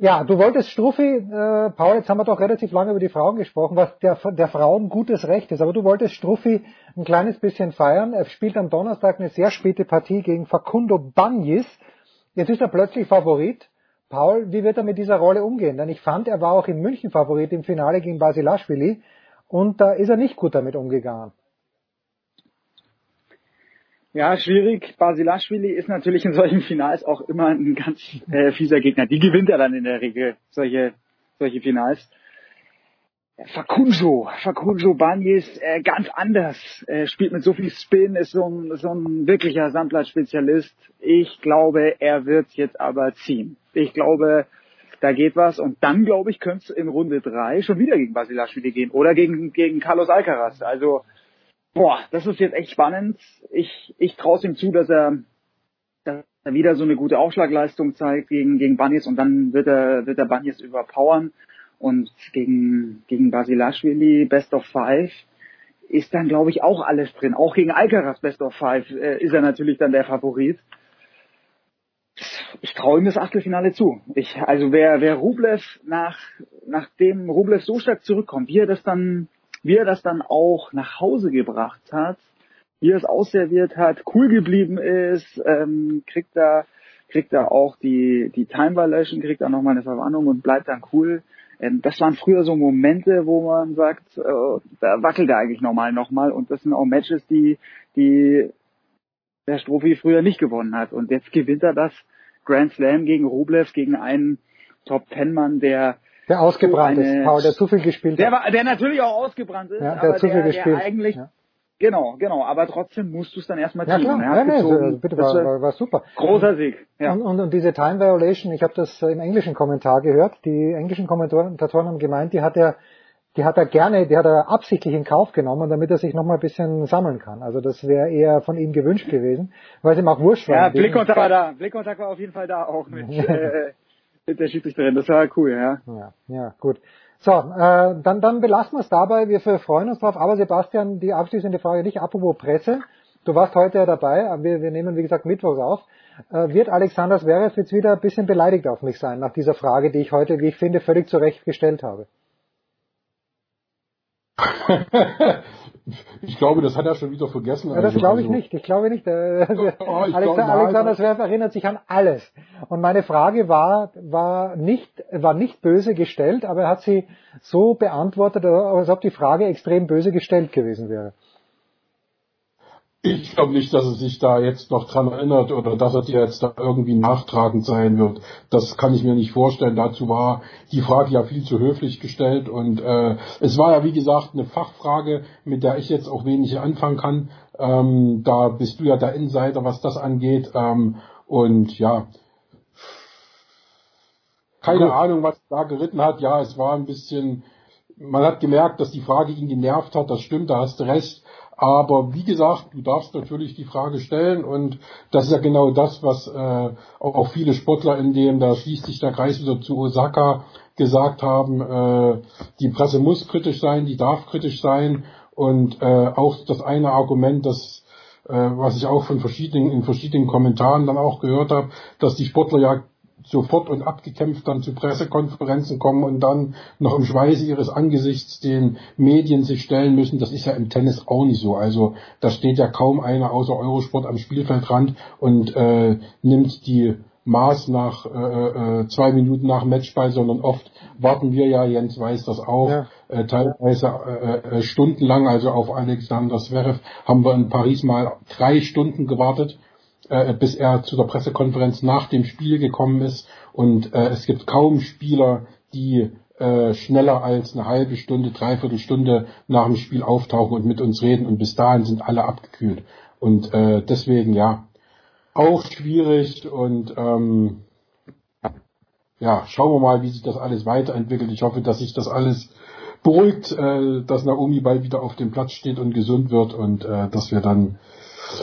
Ja, du wolltest Struffi, äh, Paul, jetzt haben wir doch relativ lange über die Frauen gesprochen, was der, der Frauen gutes Recht ist. Aber du wolltest Struffi ein kleines bisschen feiern. Er spielt am Donnerstag eine sehr späte Partie gegen Facundo Bagnis. Jetzt ist er plötzlich Favorit. Paul, wie wird er mit dieser Rolle umgehen? Denn ich fand, er war auch in München Favorit im Finale gegen Basilashvili und da ist er nicht gut damit umgegangen.
Ja, schwierig. Basilashvili ist natürlich in solchen Finals auch immer ein ganz äh, fieser Gegner. Die gewinnt er dann in der Regel, solche, solche Finals. Fakunjo, Fakunjo Banyes, äh, ganz anders, äh, spielt mit so viel Spin, ist so ein, so ein wirklicher Sandplatz-Spezialist. Ich glaube, er wird jetzt aber ziehen. Ich glaube, da geht was und dann, glaube ich, könnte es in Runde drei schon wieder gegen Basilashvili gehen oder gegen, gegen Carlos Alcaraz. Also, boah, das ist jetzt echt spannend. Ich, ich traue ihm zu, dass er, dass er wieder so eine gute Aufschlagleistung zeigt gegen, gegen Banyes und dann wird er, wird er Banyes überpowern und gegen, gegen Basilashvili Best of Five ist dann, glaube ich, auch alles drin. Auch gegen Alcaraz Best of Five äh, ist er natürlich dann der Favorit. Ich traue ihm das Achtelfinale zu. Ich, also wer, wer Rublev nach, nachdem Rublev so stark zurückkommt, wie er das dann wie er das dann auch nach Hause gebracht hat, wie er es ausserviert hat, cool geblieben ist, ähm, kriegt er kriegt er auch die die Time Violation, kriegt er nochmal eine Verwarnung und bleibt dann cool. Ähm, das waren früher so Momente, wo man sagt, äh, da wackelt er eigentlich normal nochmal und das sind auch Matches, die die der Strophi früher nicht gewonnen hat und jetzt gewinnt er das Grand Slam gegen Rublev, gegen einen Top Ten Mann, der
der ausgebrannt so eine, ist, Paul, der zu viel gespielt
der
hat.
War, der natürlich auch ausgebrannt ist,
ja, der
aber
zu viel
der,
gespielt.
der eigentlich,
ja.
genau, genau, aber trotzdem musst du es dann erstmal
ja,
ziehen.
Klar. Ja, nee, also, bitte, war, war, war super.
Großer Sieg. Ja.
Und, und, und diese Time Violation, ich habe das im englischen Kommentar gehört, die englischen Kommentatoren haben gemeint, die hat er die hat er gerne, die hat er absichtlich in Kauf genommen, damit er sich noch mal ein bisschen sammeln kann. Also das wäre eher von ihm gewünscht gewesen, weil es ihm auch wurscht war.
Ja, Blickkontakt war da. Blickkontakt war auf jeden Fall da auch mit, äh, mit der Schiedsrichterin. Das war cool, ja.
Ja, ja gut. So, äh, dann, dann belassen wir es dabei. Wir freuen uns drauf. Aber Sebastian, die abschließende Frage nicht. Apropos Presse. Du warst heute ja dabei. Wir, wir nehmen, wie gesagt, Mittwochs auf. Äh, wird Alexander Zverev jetzt wieder ein bisschen beleidigt auf mich sein nach dieser Frage, die ich heute, wie ich finde, völlig zu Recht gestellt habe?
ich glaube, das hat er schon wieder vergessen.
Ja, das
also,
glaube ich
also,
nicht. Ich glaube nicht. Äh,
Oh, ich
Alexander,
glaub, nein,
Alexander. Zverev erinnert sich an alles. Und meine Frage war, war nicht, war nicht böse gestellt, aber er hat sie so beantwortet, als ob die Frage extrem böse gestellt gewesen wäre.
Ich glaube nicht, dass er sich da jetzt noch dran erinnert oder dass er dir jetzt da irgendwie nachtragend sein wird. Das kann ich mir nicht vorstellen. Dazu war die Frage ja viel zu höflich gestellt und äh, es war ja wie gesagt eine Fachfrage, mit der ich jetzt auch wenig anfangen kann. Ähm, da bist du ja der Insider, was das angeht. Ähm, und ja, keine
Gut.
Ahnung, was da geritten hat. Ja, es war ein bisschen, man hat gemerkt, dass die Frage ihn genervt hat. Das stimmt, da hast du recht. Aber wie gesagt, du darfst natürlich die Frage stellen und das ist ja genau das, was äh, auch viele Sportler in dem, da schließt sich der Kreis wieder zu Osaka, gesagt haben, äh, die Presse muss kritisch sein, die darf kritisch sein und äh, auch das eine Argument, das äh, was ich auch von verschiedenen in verschiedenen Kommentaren dann auch gehört habe, dass die Sportler ja sofort und abgekämpft dann zu Pressekonferenzen kommen und dann noch im Schweiße ihres Angesichts den Medien sich stellen müssen. Das ist ja im Tennis auch nicht so. Also da steht ja kaum einer außer Eurosport am Spielfeldrand und äh, nimmt die Maß nach äh, äh, zwei Minuten nach Matchball, sondern oft warten wir ja, Jens weiß das auch, ja. äh, teilweise äh, äh, stundenlang, also auf Alexander Zverev haben wir in Paris mal drei Stunden gewartet, äh, bis er zu der Pressekonferenz nach dem Spiel gekommen ist und äh, es gibt kaum Spieler, die äh, schneller als eine halbe Stunde, dreiviertel Stunde nach dem Spiel auftauchen und mit uns reden und bis dahin sind alle abgekühlt. Und äh, deswegen ja, auch schwierig und ähm, ja, schauen wir mal, wie sich das alles weiterentwickelt. Ich hoffe, dass sich das alles beruhigt, äh, dass Naomi bald wieder auf dem Platz steht und gesund wird und äh, dass wir dann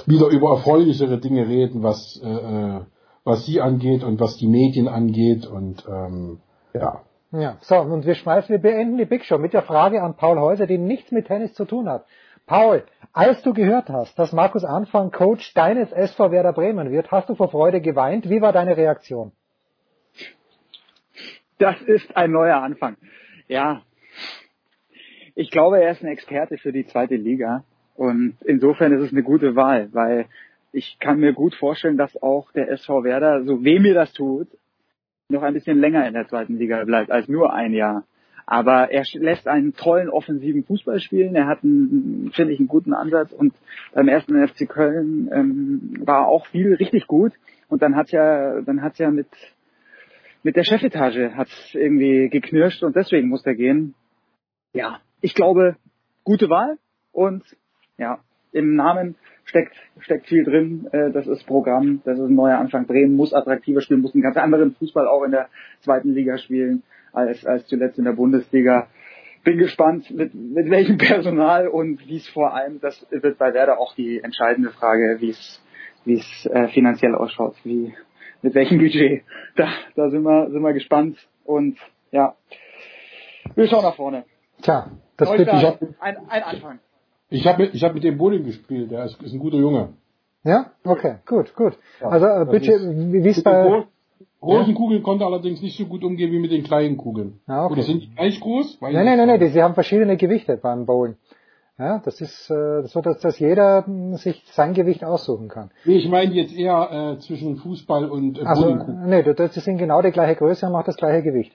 wieder über erfreulichere Dinge reden, was äh, äh, was sie angeht und was die Medien angeht und ähm, ja.
Ja, so, und wir schmeißen, wir beenden die Big Show mit der Frage an Paul Häuser, die nichts mit Tennis zu tun hat. Paul, als du gehört hast, dass Markus Anfang Coach deines SV Werder Bremen wird, hast du vor Freude geweint. Wie war deine Reaktion?
Das ist ein neuer Anfang. Ja. Ich glaube, er ist ein Experte für die zweite Liga. Und insofern ist es eine gute Wahl, weil ich kann mir gut vorstellen, dass auch der SV Werder, so weh mir das tut, noch ein bisschen länger in der zweiten Liga bleibt als nur ein Jahr. Aber er lässt einen tollen offensiven Fußball spielen. Er hat, einen, finde ich, einen guten Ansatz und beim ersten FC Köln ähm, war auch viel richtig gut. Und dann hat's ja, dann hat's ja mit mit der Chefetage hat's irgendwie geknirscht und deswegen muss er gehen. Ja, ich glaube, gute Wahl und ja, im Namen steckt, steckt viel drin. Äh, das ist Programm, das ist ein neuer Anfang. Bremen muss attraktiver spielen, muss einen ganz anderen Fußball auch in der zweiten Liga spielen als, als zuletzt in der Bundesliga. Bin gespannt, mit, mit welchem Personal und wie es vor allem, das wird bei Werder auch die entscheidende Frage, wie es wie es äh, finanziell ausschaut, wie mit welchem Budget. Da, da sind wir, sind wir gespannt und ja, wir schauen nach vorne.
Tja, das
wird ein, ein Anfang.
Ich habe ich hab mit dem Bowling gespielt, der ist, ist ein guter Junge.
Ja, okay, gut, gut. Ja, also äh, Budget, wie es bei
großen ja? Kugeln konnte allerdings nicht so gut umgehen wie mit den kleinen Kugeln.
Ah, okay.
Oder sind die gleich groß?
Weiß nein, nein, nein, nein, sie haben verschiedene Gewichte beim Bowlen. Ja, das ist äh, so, dass, dass jeder sich sein Gewicht aussuchen kann.
Nee, ich meine jetzt eher äh, zwischen Fußball und äh,
also, Nee, das sind genau die gleiche Größe und auch das gleiche Gewicht.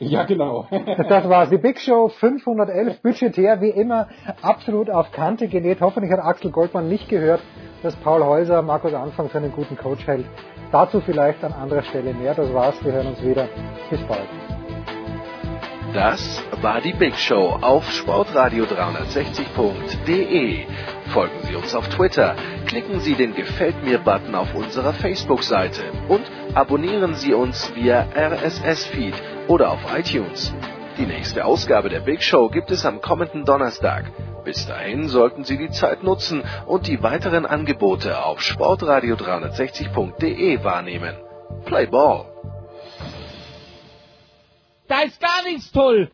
Ja, genau.
das war die Big Show 511, budgetär wie immer, absolut auf Kante genäht. Hoffentlich hat Axel Goldmann nicht gehört, dass Paul Häuser Markus Anfang für einen guten Coach hält. Dazu vielleicht an anderer Stelle mehr. Das war's, wir hören uns wieder. Bis bald.
Das war die Big Show auf sportradio360.de. Folgen Sie uns auf Twitter, klicken Sie den Gefällt mir-Button auf unserer Facebook-Seite und abonnieren Sie uns via RSS-Feed oder auf iTunes. Die nächste Ausgabe der Big Show gibt es am kommenden Donnerstag. Bis dahin sollten Sie die Zeit nutzen und die weiteren Angebote auf sportradio360.de wahrnehmen. Play Ball!
Da ist gar nichts toll!